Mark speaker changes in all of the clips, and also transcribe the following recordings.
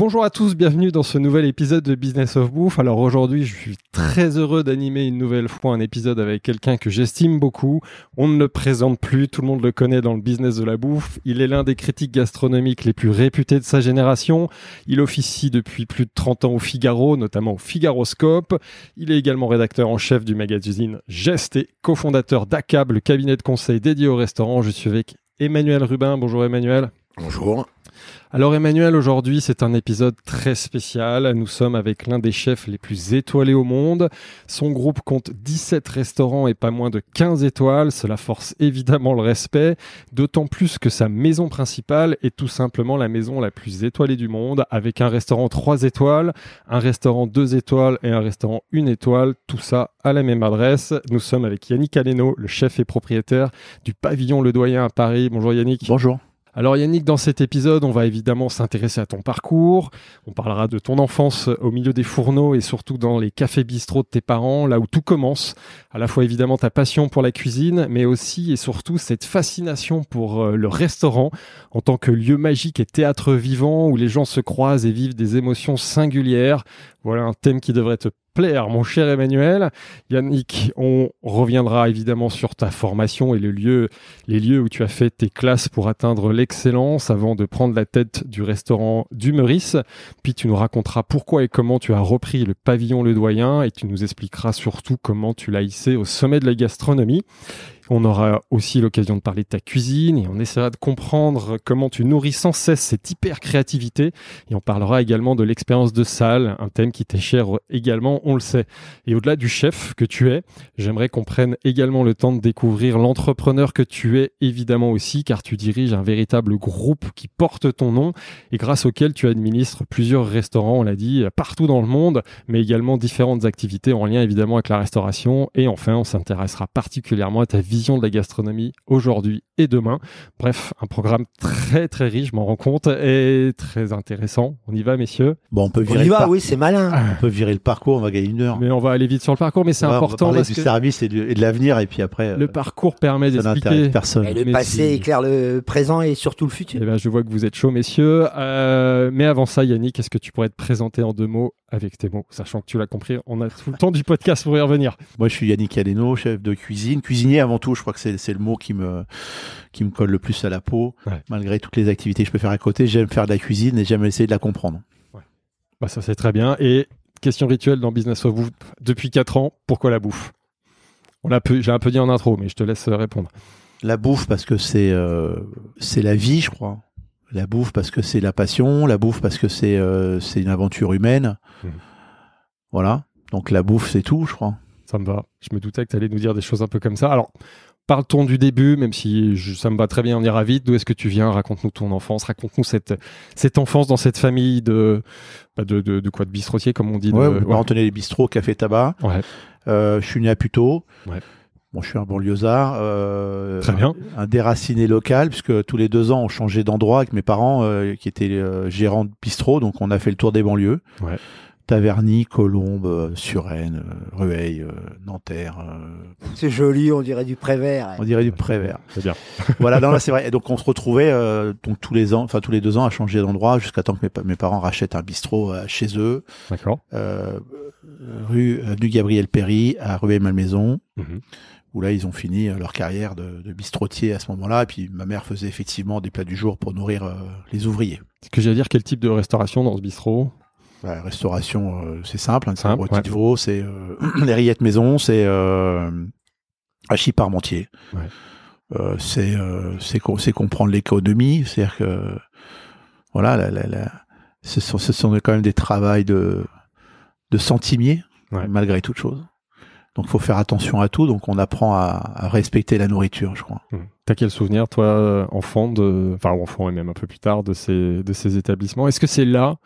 Speaker 1: Bonjour à tous, bienvenue dans ce nouvel épisode de Business of Bouffe. Alors aujourd'hui, je suis très heureux d'animer une nouvelle fois un épisode avec quelqu'un que j'estime beaucoup. On ne le présente plus, tout le monde le connaît dans le business de la bouffe. Il est l'un des critiques gastronomiques les plus réputés de sa génération. Il officie depuis plus de 30 ans au Figaro, notamment au Figaroscope. Il est également rédacteur en chef du magazine Geste et cofondateur d'ACAB, le cabinet de conseil dédié au restaurant. Je suis avec Emmanuel Rubin. Bonjour Emmanuel.
Speaker 2: Bonjour.
Speaker 1: Alors Emmanuel, aujourd'hui c'est un épisode très spécial. Nous sommes avec l'un des chefs les plus étoilés au monde. Son groupe compte 17 restaurants et pas moins de 15 étoiles. Cela force évidemment le respect, d'autant plus que sa maison principale est tout simplement la maison la plus étoilée du monde, avec un restaurant 3 étoiles, un restaurant 2 étoiles et un restaurant 1 étoile. Tout ça à la même adresse. Nous sommes avec Yannick Aleno, le chef et propriétaire du pavillon Le Doyen à Paris. Bonjour Yannick.
Speaker 2: Bonjour.
Speaker 1: Alors Yannick, dans cet épisode, on va évidemment s'intéresser à ton parcours, on parlera de ton enfance au milieu des fourneaux et surtout dans les cafés bistrots de tes parents, là où tout commence, à la fois évidemment ta passion pour la cuisine, mais aussi et surtout cette fascination pour euh, le restaurant en tant que lieu magique et théâtre vivant où les gens se croisent et vivent des émotions singulières. Voilà un thème qui devrait te plaire, mon cher Emmanuel. Yannick, on reviendra évidemment sur ta formation et le lieu, les lieux où tu as fait tes classes pour atteindre l'excellence avant de prendre la tête du restaurant du Meurice. Puis tu nous raconteras pourquoi et comment tu as repris le pavillon Le Doyen et tu nous expliqueras surtout comment tu l'as hissé au sommet de la gastronomie. On aura aussi l'occasion de parler de ta cuisine et on essaiera de comprendre comment tu nourris sans cesse cette hyper créativité. Et on parlera également de l'expérience de salle, un thème qui t'est cher également, on le sait. Et au-delà du chef que tu es, j'aimerais qu'on prenne également le temps de découvrir l'entrepreneur que tu es évidemment aussi, car tu diriges un véritable groupe qui porte ton nom et grâce auquel tu administres plusieurs restaurants, on l'a dit, partout dans le monde, mais également différentes activités en lien évidemment avec la restauration. Et enfin, on s'intéressera particulièrement à ta vision de la gastronomie aujourd'hui et demain. Bref, un programme très très riche, je m'en rends compte, et très intéressant. On y va, messieurs?
Speaker 2: Bon, on peut
Speaker 3: On
Speaker 2: virer
Speaker 3: y
Speaker 2: le
Speaker 3: va,
Speaker 2: par-
Speaker 3: oui, c'est malin.
Speaker 2: On peut virer le parcours, on va gagner une heure.
Speaker 1: Mais on va aller vite sur le parcours, mais c'est
Speaker 2: va- on va
Speaker 1: important
Speaker 2: parler
Speaker 1: parce
Speaker 2: du
Speaker 1: que
Speaker 2: service et, du- et de l'avenir, et puis après,
Speaker 1: le
Speaker 2: euh,
Speaker 1: parcours permet d'expliquer.
Speaker 2: personne.
Speaker 3: Et le
Speaker 1: Mais
Speaker 3: passé
Speaker 1: si-
Speaker 3: éclaire le présent et surtout le
Speaker 1: Eh
Speaker 3: futur.
Speaker 1: ben, je vois que vous êtes chaud, messieurs. Euh, mais avant ça, Yannick, est-ce que tu pourrais te présenter en deux mots avec tes mots, sachant que tu l'as compris, on a tout le temps du podcast pour y revenir.
Speaker 2: Moi, je suis Yannick Aleno, chef de cuisine, cuisinier avant tout. Je crois que c'est le mot qui me qui me colle le plus à la peau.
Speaker 1: Ouais.
Speaker 2: Malgré toutes les activités que je peux faire à côté, j'aime faire de la cuisine et j'aime essayer de la comprendre.
Speaker 1: Bah, ça, c'est très bien. Et question rituelle dans Business of Bouffe, depuis 4 ans, pourquoi la bouffe? On J'ai un peu dit en intro, mais je te laisse euh, répondre.
Speaker 2: La bouffe parce que c'est euh, c'est la vie, je crois. La bouffe parce que c'est la passion. La bouffe parce que c'est euh, c'est une aventure humaine.
Speaker 1: Mhm.
Speaker 2: Voilà. Donc la bouffe, c'est tout, je crois.
Speaker 1: Ça me va. Je me doutais que tu allais nous dire des choses un peu comme ça. Alors, parle-t-on du début, même si je- ça me va très bien, on ira vite. D'où est-ce que tu viens? Raconte-nous ton enfance. Raconte-nous cette, cette enfance dans cette famille de, bah, de, de, de quoi? De bistrotier, comme on dit. de-
Speaker 2: Ouais, mes
Speaker 1: ouais.
Speaker 2: parents tenaient les bistrots, café, tabac.
Speaker 1: Ouais.
Speaker 2: Euh, je suis né à Puteaux.
Speaker 1: Ouais.
Speaker 2: Bon, je suis un banlieusard. Euh,
Speaker 1: Très bien.
Speaker 2: Un, un déraciné local, puisque tous les deux ans, on changeait d'endroit avec mes parents, euh, qui étaient euh, gérants de bistrot. Donc, on a fait le tour des banlieues.
Speaker 1: Ouais.
Speaker 2: Taverny, Colombes, Suresnes, Rueil, Nanterre.
Speaker 3: C'est joli, on dirait du Prévert.
Speaker 2: on dirait du Prévert.
Speaker 1: C'est bien.
Speaker 2: voilà, non, là, c'est vrai. Et donc, on se retrouvait euh, donc tous les ans, enfin tous les deux ans, à changer d'endroit jusqu'à temps que mes, pa- mes parents rachètent un bistrot euh, chez eux,
Speaker 1: D'accord.
Speaker 2: euh, rue avenue Gabriel Péry à Rueil-Malmaison.
Speaker 1: Mhm.
Speaker 2: Où là ils ont fini euh, leur carrière de, de bistrotier à ce moment-là. Et puis ma mère faisait effectivement des plats du jour pour nourrir euh, les ouvriers.
Speaker 1: Ce que à dire, quel type de restauration dans ce bistrot?
Speaker 2: La restauration, euh, c'est simple, hein, c'est un rôti
Speaker 1: ouais.
Speaker 2: de veau, c'est euh, les rillettes maison, c'est hachis parmentier.
Speaker 1: Ouais.
Speaker 2: C'est c'est co- c'est comprendre l'économie, c'est-à-dire que voilà, la, la, la- ce, sont, ce sont quand même des travails de de centimiers
Speaker 1: Ouais.
Speaker 2: malgré toute chose. Donc faut faire attention à tout, donc on apprend à, à respecter la nourriture, je crois.
Speaker 1: Hum. T'as quel souvenir, toi, euh, enfant, de, enfin enfant et même un peu plus tard, de ces, de ces établissements? Est-ce que c'est là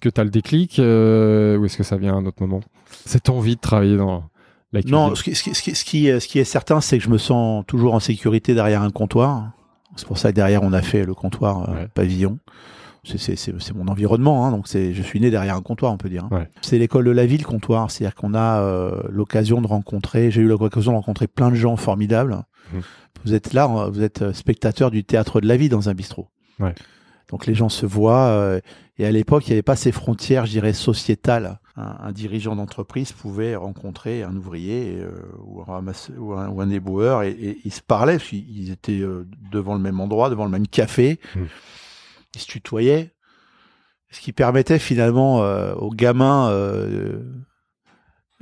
Speaker 1: que tu as le déclic euh, ou est-ce que ça vient à un autre moment? Cette envie de travailler dans La
Speaker 2: Non,
Speaker 1: cuisine.
Speaker 2: ce qui, ce, qui, ce, qui, ce qui- ce qui est certain, c'est que je me sens toujours en sécurité derrière un comptoir. C'est pour ça que derrière, on a fait le comptoir euh,
Speaker 1: Ouais.
Speaker 2: pavillon. C'est- mon environnement, hein, donc je suis né derrière un comptoir, on peut dire.
Speaker 1: Ouais.
Speaker 2: C'est l'école de la ville, comptoir. C'est-à-dire qu'on a euh, l'occasion de rencontrer, j'ai eu l'occasion de rencontrer plein de gens formidables.
Speaker 1: Mhm.
Speaker 2: Vous êtes là, euh, vous êtes spectateur du théâtre de la vie dans un bistrot.
Speaker 1: Ouais.
Speaker 2: Donc les gens se voient. euh, et à l'époque, il n'y avait pas ces frontières, je dirais, sociétales. Un, un dirigeant d'entreprise pouvait rencontrer un ouvrier euh, ou, un ramasse- ou un, ou un éboueur et, et ils se parlaient parce qu'ils étaient euh, devant le même endroit, devant le même café.
Speaker 1: Mm.
Speaker 2: Ils se tutoyaient. Ce qui permettait finalement euh, aux gamins euh,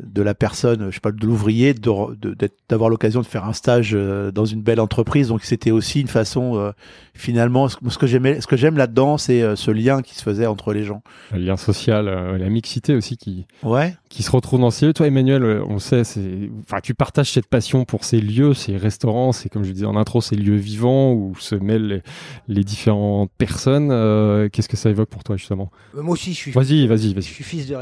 Speaker 2: de la personne, je sais pas, de l'ouvrier, de- de- d'être- d'avoir l'occasion de faire un stage euh, dans une belle entreprise. Donc c'était aussi une façon, euh, finalement, ce, ce que j'aimais, ce que j'aime là-dedans, c'est euh, ce lien qui se faisait entre les gens.
Speaker 1: Le lien social, euh, la mixité aussi qui,
Speaker 2: Ouais.
Speaker 1: qui se retrouve dans ces lieux. Toi, Emmanuel, on sait, c'est, enfin, tu partages cette passion pour ces lieux, ces restaurants, c'est comme je disais en intro, ces lieux vivants où se mêlent les, les différentes personnes. Euh, qu'est-ce que ça évoque pour toi justement?
Speaker 3: Moi aussi, je suis,
Speaker 1: Vas-y, vas-y,
Speaker 3: je
Speaker 1: vas-y.
Speaker 3: suis fils de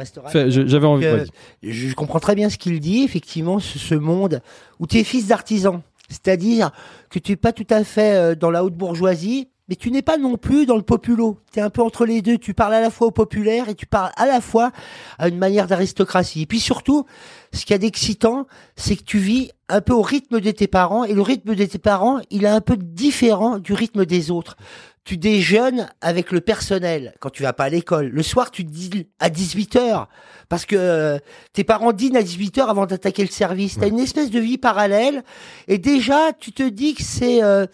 Speaker 1: je- J'avais envie.
Speaker 3: Euh, je, je comprends très bien ce qu'il dit, effectivement, ce, ce monde où tu es fils d'artisan. C'est-à-dire que tu n'es pas tout à fait euh, dans la haute bourgeoisie, mais tu n'es pas non plus dans le populo. Tu es un peu entre les deux. Tu parles à la fois au populaire et tu parles à la fois à une manière d'aristocratie. Et puis surtout, ce qu'il y a d'excitant, c'est que tu vis un peu au rythme de tes parents et le rythme de tes parents, il est un peu différent du rythme des autres. Tu déjeunes avec le personnel quand tu vas pas à l'école. Le soir, tu dînes à 18 heures parce que euh, tes parents dînent à 18 heures avant d'attaquer le service. T'as une espèce de vie parallèle et déjà, tu te dis que c'est euh,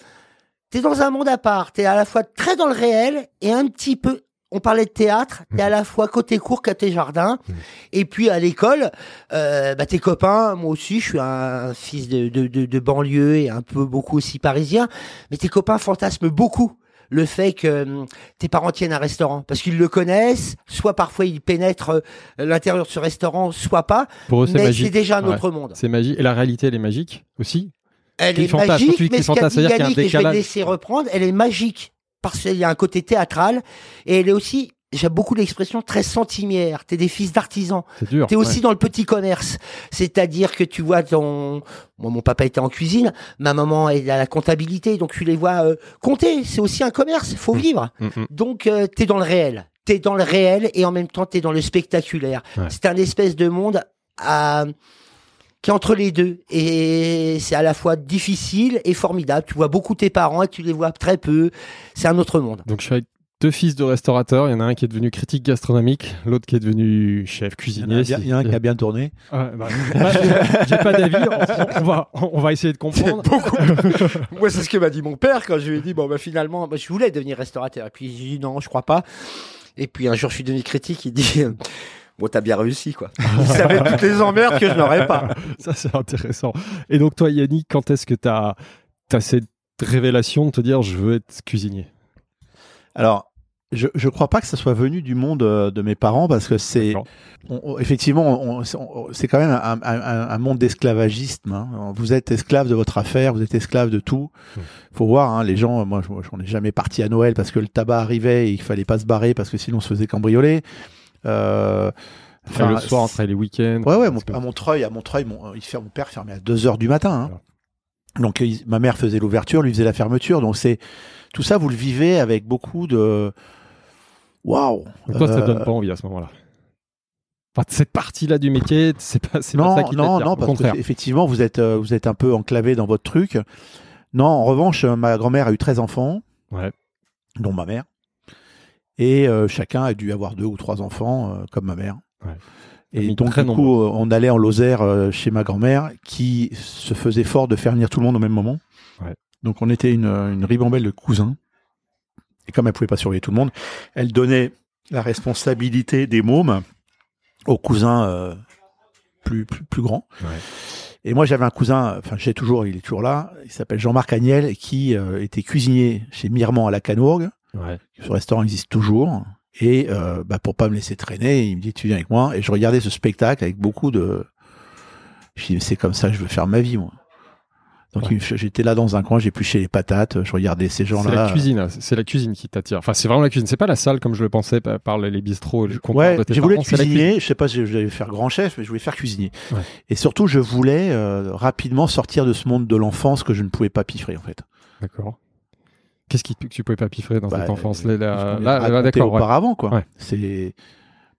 Speaker 3: t'es dans un monde à part. T'es à la fois très dans le réel et un petit peu. On parlait de théâtre, t'es à la fois côté cours, côté jardin,
Speaker 1: Mhm.
Speaker 3: et puis à l'école, euh, bah, tes copains, moi aussi, je suis un fils de, de, de, de banlieue et un peu beaucoup aussi parisien, mais tes copains fantasment beaucoup le fait que hum, tes parents tiennent un restaurant parce qu'ils le connaissent, soit parfois ils pénètrent euh, l'intérieur de ce restaurant, soit pas,
Speaker 1: Pour eux, c'est
Speaker 3: mais
Speaker 1: magique.
Speaker 3: c'est déjà un
Speaker 1: Ouais.
Speaker 3: autre monde.
Speaker 1: C'est magique. Et la réalité, elle est magique aussi.
Speaker 3: Elle est
Speaker 1: fantasme,
Speaker 3: magique, mais ce qu'a dit Yannick, et je vais laisser reprendre, elle est magique parce qu'il y a un côté théâtral et elle est aussi, j'aime beaucoup l'expression, très centimière. T'es des fils d'artisans.
Speaker 1: C'est dur.
Speaker 3: T'es aussi
Speaker 1: ouais.
Speaker 3: dans le petit commerce. C'est-à-dire que tu vois ton, moi, mon papa était en cuisine, ma maman est à la comptabilité, donc tu les vois euh, compter. C'est aussi un commerce, il faut
Speaker 1: Mm.
Speaker 3: vivre.
Speaker 1: Mm, mm.
Speaker 3: Donc euh, t'es dans le réel. T'es dans le réel et en même temps t'es dans le spectaculaire.
Speaker 1: Ouais.
Speaker 3: C'est un espèce de monde à- qui est entre les deux et c'est à la fois difficile et formidable. Tu vois beaucoup tes parents et tu les vois très peu. C'est un autre monde.
Speaker 1: Donc je suis avec deux fils de restaurateurs. Il y en a un qui est devenu critique gastronomique, l'autre qui est devenu chef
Speaker 2: Il y en a
Speaker 1: cuisinier.
Speaker 2: bien- il y en a un qui a bien tourné.
Speaker 1: Ah, bah, j'ai- pas d'avis. On, on va, on va essayer de comprendre.
Speaker 3: Moi, c'est ce que m'a dit mon père quand je lui ai dit bon, bah, finalement, bah, je voulais devenir restaurateur. Et puis, j'ai dit non, je crois pas. Et puis, un jour, je suis devenu critique. Il dit euh, bon, t'as bien réussi, quoi. Il savait toutes les emmerdes que je n'aurais pas.
Speaker 1: Ça, c'est intéressant. Et donc, toi, Yannick, quand est-ce que tu as, cette révélation de te dire je veux être cuisinier?
Speaker 2: Alors, je je crois pas que ça soit venu du monde euh, de mes parents parce que c'est effectivement c'est quand même un, un- un- un monde d'esclavagisme. hein. Vous êtes esclave de votre affaire, vous êtes esclave de tout.
Speaker 1: Hmm.
Speaker 2: Faut voir hein, les gens. Moi, je- moi, j'en ai jamais parti à Noël parce que le tabac arrivait et il fallait pas se barrer parce que sinon on se faisait cambrioler. Euh,
Speaker 1: Enfin, le soir, entre les week-ends.
Speaker 2: Ouais, ouais, mon-
Speaker 1: que-
Speaker 2: à Montreuil, à Montreuil, mon, il fait, mon père fermait à 2 heures du matin. hein. Donc, il- ma mère faisait l'ouverture, lui faisait la fermeture. Donc, c'est tout ça, vous le vivez avec beaucoup de waouh.
Speaker 1: Toi, ça
Speaker 2: Euh,
Speaker 1: donne pas envie à ce moment-là. Enfin, cette partie-là du métier, c'est pas, c'est pas
Speaker 2: Non,
Speaker 1: ça qui
Speaker 2: non, non, parce que effectivement, vous êtes, euh, vous êtes un peu enclavé dans votre truc. Non, en revanche, euh, ma grand-mère a eu 13 enfants,
Speaker 1: Ouais.
Speaker 2: dont ma mère. Et euh, chacun a dû avoir deux ou trois enfants, euh, comme ma mère.
Speaker 1: Ouais.
Speaker 2: Et donc, du coup, on allait en Lozère euh, chez ma grand-mère, qui se faisait fort de faire venir tout le monde au même moment.
Speaker 1: Ouais.
Speaker 2: Donc, on était une, une ribambelle de cousins. Et comme elle pouvait pas surveiller tout le monde, elle donnait la responsabilité des mômes aux cousins euh, plus, plus, plus grands.
Speaker 1: Ouais.
Speaker 2: Et moi, j'avais un cousin, enfin, j'ai toujours, il est toujours là, il s'appelle Jean-Marc Agnel, qui euh, était cuisinier chez Mirmand à la Canourgue.
Speaker 1: Ouais.
Speaker 2: Ce restaurant existe toujours. Et euh, bah, pour pas me laisser traîner, il me dit tu viens avec moi. Et je regardais ce spectacle avec beaucoup de. Je dis c'est comme ça que je veux faire ma vie moi. Donc
Speaker 1: Ouais.
Speaker 2: il- j'étais là dans un coin, j'épluchais les patates, je regardais ces
Speaker 1: C'est la
Speaker 2: gens-là.
Speaker 1: cuisine, hein. c'est la cuisine qui t'attire. Enfin, c'est vraiment la cuisine. C'est pas la salle comme je le pensais par, les bistrots, comptoirs
Speaker 2: Ouais, j'ai voulu être cuisinier. Je sais pas si je vais faire grand chef, mais je voulais faire cuisinier.
Speaker 1: Ouais.
Speaker 2: Et surtout, je voulais euh, rapidement sortir de ce monde de l'enfance que je ne pouvais pas piffrer en fait.
Speaker 1: D'accord. Qu'est-ce qui, que tu pouvais pas piffrer dans
Speaker 2: Bah,
Speaker 1: cette enfance?
Speaker 2: euh,
Speaker 1: Là, là, là,
Speaker 2: raconter
Speaker 1: d'accord. ouais.
Speaker 2: auparavant quoi.
Speaker 1: Ouais.
Speaker 2: C'est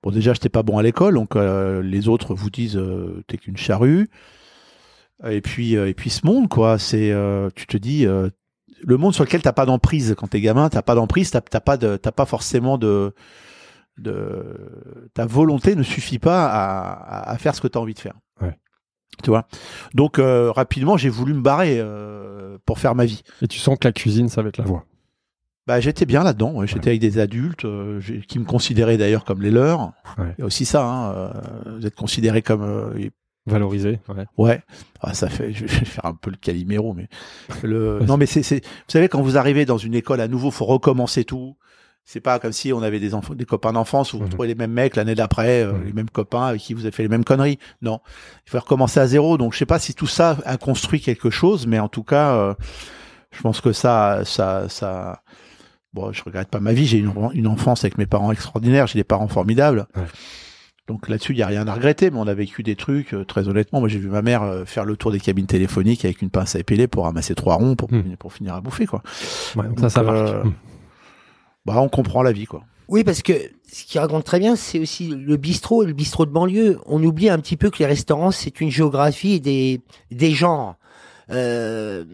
Speaker 2: bon déjà j'étais pas bon à l'école donc euh, les autres vous disent euh, t'es qu'une charrue et puis euh, et puis ce monde quoi c'est euh, tu te dis euh, le monde sur lequel t'as pas d'emprise quand t'es gamin t'as pas d'emprise t'as t'as pas de t'as pas forcément de de ta volonté ne suffit pas à, à, faire ce que tu as envie de faire.
Speaker 1: Ouais.
Speaker 2: Tu vois? Donc euh, rapidement j'ai voulu me barrer euh, pour faire ma vie.
Speaker 1: Et tu sens que la cuisine, ça va être la voie.
Speaker 2: Bah, j'étais bien là-dedans. ouais. J'étais avec des adultes euh, qui me considéraient d'ailleurs comme les leurs.
Speaker 1: Ouais.
Speaker 2: Il y a aussi ça. Hein, euh, vous êtes considérés comme euh,
Speaker 1: Valoriser. Ouais.
Speaker 2: ouais. Ah, ça fait. Je vais faire un peu le Calimero, mais le. non, mais c'est c'est. Vous savez quand vous arrivez dans une école à nouveau, faut recommencer tout. C'est pas comme si on avait des enfants, des copains d'enfance où vous
Speaker 1: Mhm.
Speaker 2: trouvez les mêmes mecs l'année d'après, euh,
Speaker 1: Mhm.
Speaker 2: les mêmes copains avec qui vous avez fait les mêmes conneries. Non, il faut recommencer à zéro. Donc je sais pas si tout ça a construit quelque chose, mais en tout cas, euh, je pense que ça, ça, ça. Bon, je regrette pas ma vie. J'ai une, une enfance avec mes parents extraordinaires. J'ai des parents formidables.
Speaker 1: Ouais.
Speaker 2: Donc là-dessus, il y a rien à regretter. Mais on a vécu des trucs euh, très honnêtement. Moi, j'ai vu ma mère euh, faire le tour des cabines téléphoniques avec une pince à épeler pour ramasser trois ronds pour,
Speaker 1: Mhm.
Speaker 2: pour finir à bouffer quoi.
Speaker 1: Ouais, donc ça, ça marque.
Speaker 2: euh,
Speaker 1: Hum.
Speaker 2: Bah, on comprend la vie quoi.
Speaker 3: Oui, parce que ce qui raconte très bien, c'est aussi le bistrot et le bistrot de banlieue. On oublie un petit peu que les restaurants, c'est une géographie des, des genres. Euh,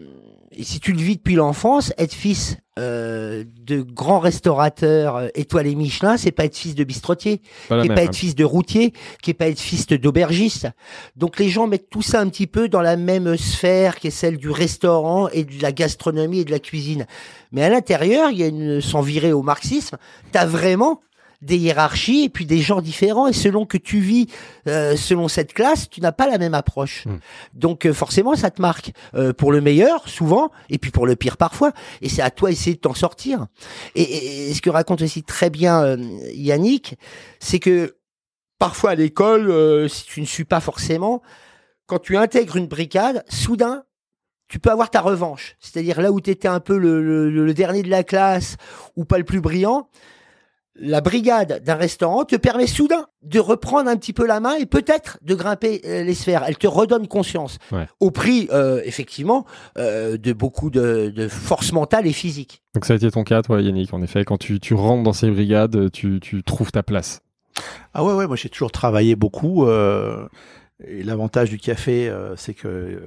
Speaker 3: si tu le vis depuis l'enfance, être fils euh, de grands restaurateurs euh, étoilés Michelin, c'est pas être fils de bistrotier,
Speaker 1: Pas la
Speaker 3: qui est
Speaker 1: même.
Speaker 3: pas
Speaker 1: hein.
Speaker 3: être fils de routier, qui est pas être fils d'aubergiste. Donc les gens mettent tout ça un petit peu dans la même sphère qui est celle du restaurant et de la gastronomie et de la cuisine. Mais à l'intérieur, il y a une, sans virer au marxisme, t'as vraiment des hiérarchies et puis des gens différents et selon que tu vis euh, selon cette classe, tu n'as pas la même approche.
Speaker 1: Mm.
Speaker 3: Donc euh, forcément, ça te marque euh, pour le meilleur souvent et puis pour le pire parfois. Et c'est à toi d'essayer de t'en sortir. Et, et- et ce que raconte aussi très bien euh, Yannick, c'est que parfois à l'école, euh, si tu ne suis pas forcément, quand tu intègres une brigade, soudain, tu peux avoir ta revanche. C'est-à-dire là où tu étais un peu le, le- le dernier de la classe ou pas le plus brillant, la brigade d'un restaurant te permet soudain de reprendre un petit peu la main et peut-être de grimper euh, les sphères. Elle te redonne conscience.
Speaker 1: Ouais.
Speaker 3: Au prix, euh, effectivement, euh, de beaucoup de, de force mentale et physique.
Speaker 1: Donc ça a été ton cas, toi, Yannick. En effet, quand tu, tu rentres dans ces brigades, tu, tu trouves ta place.
Speaker 2: Ah ouais, ouais, moi j'ai toujours travaillé beaucoup. euh, et l'avantage du café, euh, c'est que euh,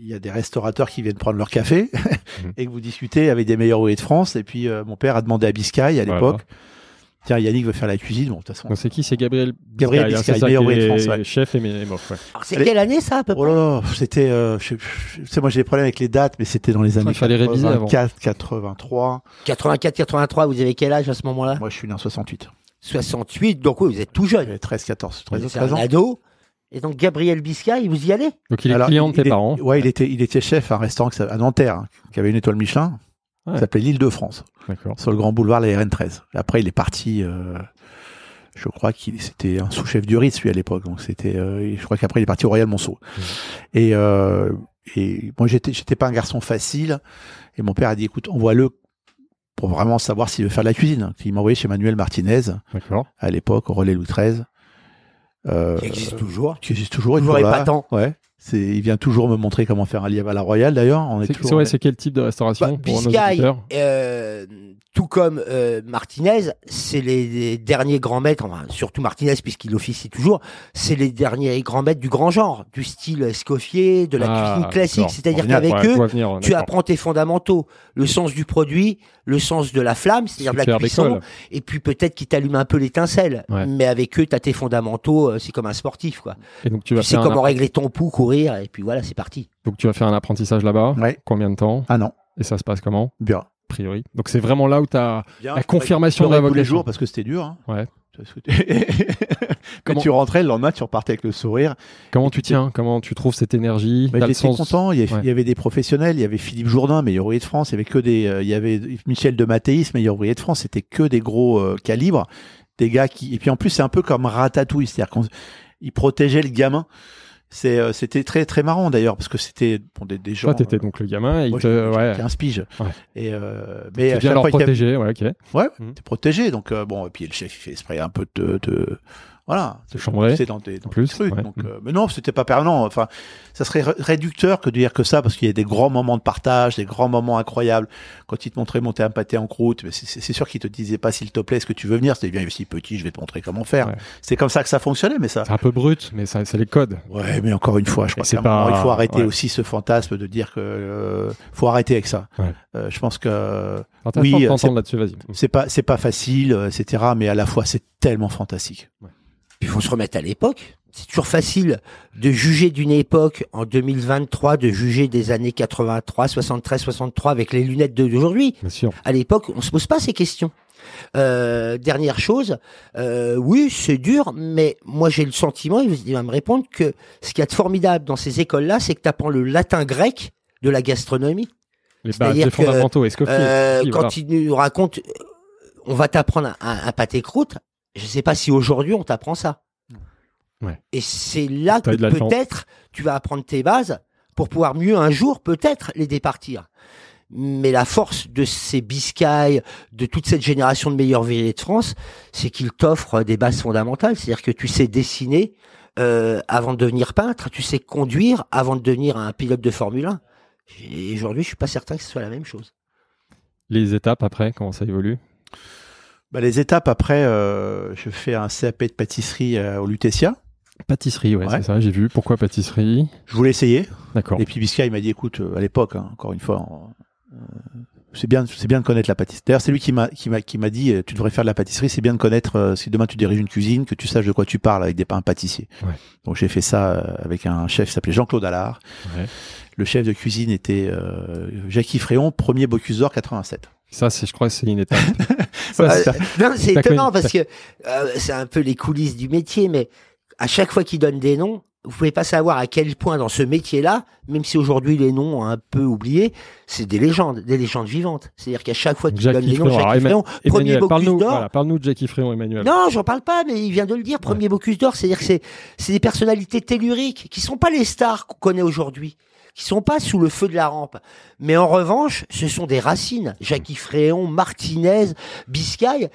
Speaker 2: il y a des restaurateurs qui viennent prendre leur café
Speaker 1: Mhm.
Speaker 2: et que vous discutez avec des meilleurs ouvriers de France. Et puis euh, mon père a demandé à Biscay à
Speaker 1: Voilà.
Speaker 2: l'époque. Tiens, Yannick veut faire la cuisine. Bon, de toute façon.
Speaker 1: C'est qui? C'est Gabriel
Speaker 2: Gabriel
Speaker 1: Biscay,
Speaker 2: Biscay,
Speaker 1: c'est ça,
Speaker 2: meilleur ouvrier de France, ouais.
Speaker 1: Chef et mof, ouais.
Speaker 3: C'est quelle année ça à peu
Speaker 2: Oh
Speaker 3: près?
Speaker 2: là là, c'était. Euh, je sais- je sais, moi j'ai des problèmes avec les dates, mais c'était dans les années
Speaker 1: il fallait réviser avant.
Speaker 2: 84, 83.
Speaker 3: 84, 83, vous avez quel âge à ce moment-là?
Speaker 2: Moi je suis né en 68.
Speaker 3: 68, donc oui, vous êtes tout jeune.
Speaker 2: J'avais 13, 14, 13,
Speaker 3: Vous êtes
Speaker 2: 13
Speaker 3: un
Speaker 2: ans.
Speaker 3: ado. Et donc Gabriel Biscay, vous y allez
Speaker 1: Donc il est
Speaker 2: Alors,
Speaker 1: client de tes parents.
Speaker 2: Ouais, il était, il était chef à un restaurant à Nanterre, hein, qui avait une étoile Michelin,
Speaker 1: ouais.
Speaker 2: qui s'appelait l'île de France, sur le grand boulevard, la RN13. Après, il est parti, euh, je crois qu'il c'était un sous-chef du Ritz, lui, à l'époque. Donc c'était, euh, je crois qu'après, il est parti au Royal Monceau. Et, euh, et moi, j'étais, j'étais pas un garçon facile. Et mon père a dit, écoute, envoie-le pour vraiment savoir s'il veut faire de la cuisine. Il m'a envoyé chez Manuel Martinez, à l'époque, au Relais Louis 13.
Speaker 3: Qui existe toujours.
Speaker 2: qui existe toujours.
Speaker 3: Toujours épatant.
Speaker 2: Ouais. C'est, il vient toujours me montrer comment faire un lièvre à la Royale d'ailleurs. On est,
Speaker 1: C'est
Speaker 2: toujours.
Speaker 1: c'est- ouais, c'est quel type de restauration
Speaker 3: Bah,
Speaker 1: pour nos
Speaker 3: Biscay,
Speaker 1: auditeurs
Speaker 3: euh, tout comme euh, Martinez, c'est les, les derniers grands maîtres, enfin, surtout Martinez puisqu'il officie toujours, c'est les derniers grands maîtres du grand genre, du style Escoffier, de la
Speaker 1: Ah,
Speaker 3: cuisine classique. C'est-à-dire qu'avec
Speaker 1: Ouais,
Speaker 3: eux,
Speaker 1: venir,
Speaker 3: tu apprends tes fondamentaux, le sens du produit, le sens de la flamme, c'est-à-dire de la cuisson, et puis peut-être qu'il t'allume un peu l'étincelle.
Speaker 1: Ouais.
Speaker 3: Mais avec eux, t'as tes fondamentaux, euh, c'est comme un sportif, quoi.
Speaker 1: Et donc tu vas
Speaker 3: Tu sais
Speaker 1: faire un
Speaker 3: comment régler ton pouls, courir, et puis voilà, c'est parti.
Speaker 1: donc tu vas faire un apprentissage là-bas?
Speaker 2: Ouais.
Speaker 1: Combien de temps?
Speaker 2: Ah non.
Speaker 1: Et ça se passe comment?
Speaker 2: Bien.
Speaker 1: Priori Donc c'est vraiment là où tu as
Speaker 2: Bien,
Speaker 1: La confirmation de la
Speaker 2: tous les
Speaker 1: vocation.
Speaker 2: jours parce que c'était dur. hein.
Speaker 1: Ouais.
Speaker 2: Quand tu rentrais le lendemain, tu repartais avec le sourire.
Speaker 1: comment tu tiens? Comment tu trouves cette énergie? Le
Speaker 2: j'étais
Speaker 1: sens-
Speaker 2: content. Il y, avait,
Speaker 1: Ouais.
Speaker 2: il y avait des professionnels. Il y avait Philippe Jourdain, meilleur ouvrier de France. Il y avait que des. euh, il y avait Michel de Mathéis, meilleur ouvrier de France. C'était que des gros euh, calibres, des gars qui. Et puis en plus, c'est un peu comme Ratatouille, c'est-à-dire qu'ils protégeaient le gamin. C'est, euh, c'était très très marrant d'ailleurs parce que c'était bon, des, des gens.
Speaker 1: Toi, t'étais donc le gamin et
Speaker 2: moi,
Speaker 1: il te, ouais,
Speaker 2: j'ai 15 piges.
Speaker 1: Ouais.
Speaker 2: Et euh, mais
Speaker 1: tu viens leur protéger, ouais, ok.
Speaker 2: Ouais,
Speaker 1: Mhm.
Speaker 2: t'es protégé. Donc euh, bon, et puis le chef il fait exprès un peu de, de voilà,
Speaker 1: De chambrer,
Speaker 2: c'est dans des dans
Speaker 1: plus,
Speaker 2: trucs.
Speaker 1: ouais.
Speaker 2: Donc, euh, mais non, c'était pas permanent. Enfin, ça serait ré- réducteur que de dire que ça, parce qu'il y a des grands moments de partage, des grands moments incroyables. Quand il te montrait monter un pâté en croûte, mais c'est- c'est c'est sûr qu'il te disait pas s'il te plaît, est-ce que tu veux venir C'était bien aussi petit, je vais te montrer comment faire.
Speaker 1: Ouais.
Speaker 2: C'est comme ça que ça fonctionnait, mais ça.
Speaker 1: C'est un peu brut, mais ça, c'est les codes.
Speaker 2: Ouais, mais encore une fois, je crois
Speaker 1: c'est
Speaker 2: moment,
Speaker 1: pas-
Speaker 2: il faut arrêter
Speaker 1: ouais.
Speaker 2: aussi ce fantasme de dire que euh, faut arrêter avec ça.
Speaker 1: Ouais.
Speaker 2: Euh, je pense que Oui, euh, c'est pas c'est pas facile, euh, etc. Mais à la fois, c'est tellement fantastique.
Speaker 3: Puis il faut se remettre à l'époque. C'est toujours facile de juger d'une époque en 2023, de juger des années 83, 73, 63 avec les lunettes d'aujourd'hui. À l'époque, on se pose pas ces questions. Euh, dernière chose, euh, oui, c'est dur, mais moi j'ai le sentiment, il va- me répondre que ce qu'il y a de formidable dans ces écoles-là, c'est que tu apprends le latin grec de la gastronomie.
Speaker 1: Les bases, fondamentaux. Est-ce que
Speaker 3: Euh, quand
Speaker 1: voilà.
Speaker 3: il nous raconte, on va t'apprendre un, un pâté croûte, je sais pas si aujourd'hui on t'apprend ça.
Speaker 1: Ouais.
Speaker 3: Et c'est là que peut-être tu vas apprendre tes bases pour pouvoir mieux un jour peut-être les départir. Mais la force de ces Biscay, de toute cette génération de meilleurs verriers de France, c'est qu'ils t'offrent des bases fondamentales. C'est-à-dire que tu sais dessiner euh, avant de devenir peintre, tu sais conduire avant de devenir un pilote de Formule 1. Et aujourd'hui, je suis pas certain que ce soit la même chose.
Speaker 1: Les étapes après, comment ça évolue?
Speaker 2: Bah, les étapes après, euh, je fais un CAP de pâtisserie euh, au Lutetia.
Speaker 1: Pâtisserie, ouais,
Speaker 2: Ouais.
Speaker 1: c'est ça, j'ai vu. Pourquoi pâtisserie?
Speaker 2: Je voulais essayer.
Speaker 1: D'accord.
Speaker 2: Et puis Biscay il m'a dit, écoute, euh, à l'époque, hein, encore une fois, euh, c'est bien, c'est bien de connaître la pâtisserie. D'ailleurs, c'est lui qui m'a, qui m'a, qui m'a dit, tu devrais faire de la pâtisserie. C'est bien de connaître. si demain tu diriges une cuisine, que tu saches de quoi tu parles avec des pains pâtissiers.
Speaker 1: Ouais.
Speaker 2: Donc j'ai fait ça avec un chef qui s'appelait Jean-Claude Allard.
Speaker 1: Ouais.
Speaker 2: Le chef de cuisine était euh, Jackie Fréon, premier Bocuse d'Or 87.
Speaker 1: Ça, c'est, je crois que c'est une étape.
Speaker 2: Ça,
Speaker 3: Euh,
Speaker 2: c'est-
Speaker 3: non, c'est étonnant parce que euh, c'est un peu les coulisses du métier, mais à chaque fois qu'il donne des noms, vous pouvez pas savoir à quel point dans ce métier-là, même si aujourd'hui les noms ont un peu oublié, c'est des légendes, des légendes vivantes. C'est-à-dire qu'à chaque fois qu'il donne
Speaker 1: Jackie
Speaker 3: les noms, Jackie Fréon, premier Bocuse d'Or.
Speaker 1: voilà, parle-nous de Jackie Fréon, Emmanuel.
Speaker 3: Non, j'en parle pas, mais il vient de le dire, premier Bocuse d'Or, c'est-à-dire que c'est, c'est des personnalités telluriques qui sont pas les stars qu'on connaît aujourd'hui, qui sont pas sous le feu de la rampe. Mais en revanche, ce sont des racines. Jackie Fréon, Martinez, Biscay,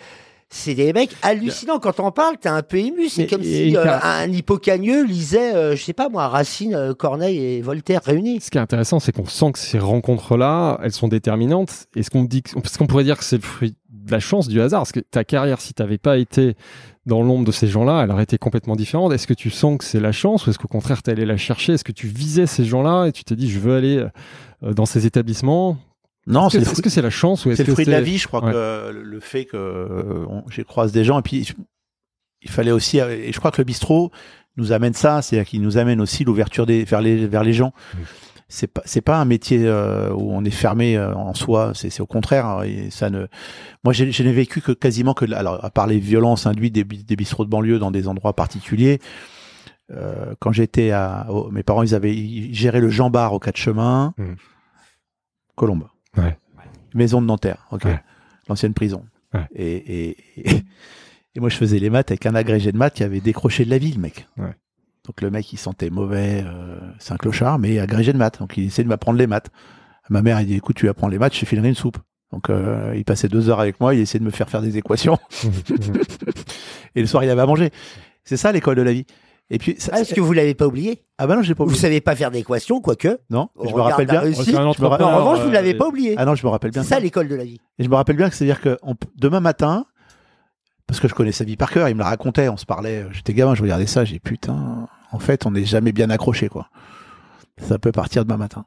Speaker 3: c'est des mecs hallucinants. Quand on parle, t'es un peu ému. C'est comme si euh, un hippocagneux lisait, euh, je sais pas moi, Racine, euh, Corneille et Voltaire réunis.
Speaker 1: Ce qui est intéressant, c'est qu'on sent que ces rencontres-là, elles sont déterminantes. Est-ce qu'on dit, parce qu'on pourrait dire que c'est le fruit de la chance, du hasard, parce que ta carrière, si t'avais pas été dans l'ombre de ces gens-là, elle aurait été complètement différente. Est-ce que tu sens que c'est la chance, ou est-ce qu'au contraire, t'es allé la chercher? Est-ce que tu visais ces gens-là et tu t'es dit, je veux aller euh, dans ces établissements?
Speaker 2: Non, c'est
Speaker 1: est-ce que c'est la chance ou est-ce
Speaker 2: C'est le fruit de la vie, je crois
Speaker 1: Ouais.
Speaker 2: que le- fait que euh, j'ai croisé des gens et puis il fallait aussi et je crois que le bistrot nous amène ça, c'est-à-dire qu'il nous amène aussi l'ouverture des vers les vers les gens. C'est pas c'est pas un métier euh, où on est fermé euh, en soi, c'est c'est au contraire hein, et ça ne moi je n'ai vécu que quasiment que alors à part les violences induites des, des bistrots de banlieue dans des endroits particuliers euh, quand j'étais à mes parents ils avaient ils géraient le Jean Bar au quatre chemins
Speaker 1: Mhm.
Speaker 2: Colombe
Speaker 1: Ouais.
Speaker 2: maison de Nanterre ok
Speaker 1: Ouais.
Speaker 2: l'ancienne prison
Speaker 1: Ouais.
Speaker 2: et, et, et, et moi je faisais les maths avec un agrégé de maths qui avait décroché de la ville mec
Speaker 1: Ouais.
Speaker 2: Donc le mec il sentait mauvais euh, c'est un clochard mais agrégé de maths donc il essayait de m'apprendre les maths. Ma mère elle dit écoute tu apprends les maths je te filerai une soupe. Donc euh, il passait deux heures avec moi il essayait de me faire faire des équations. Et le soir il avait à manger. C'est ça l'école de la vie. Et puis ça-
Speaker 3: Ah, Est-ce que vous l'avez pas oublié?
Speaker 2: Ah bah non j'ai pas
Speaker 3: Vous
Speaker 2: oublié.
Speaker 3: savez pas faire d'équations, quoique.
Speaker 2: non je me rappelle bien.
Speaker 3: réussite,
Speaker 1: C'est
Speaker 2: me
Speaker 3: en revanche, vous
Speaker 1: euh,
Speaker 3: l'avez pas oublié.
Speaker 2: ah non je me rappelle
Speaker 3: C'est
Speaker 2: bien.
Speaker 3: ça l'école de la vie.
Speaker 2: Et je me rappelle bien que c'est-à-dire que on demain matin, parce que je connais sa vie par cœur, il me la racontait, on se parlait, j'étais gamin, je regardais ça, j'ai putain, en fait, on n'est jamais bien accroché, quoi. Ça peut partir demain matin.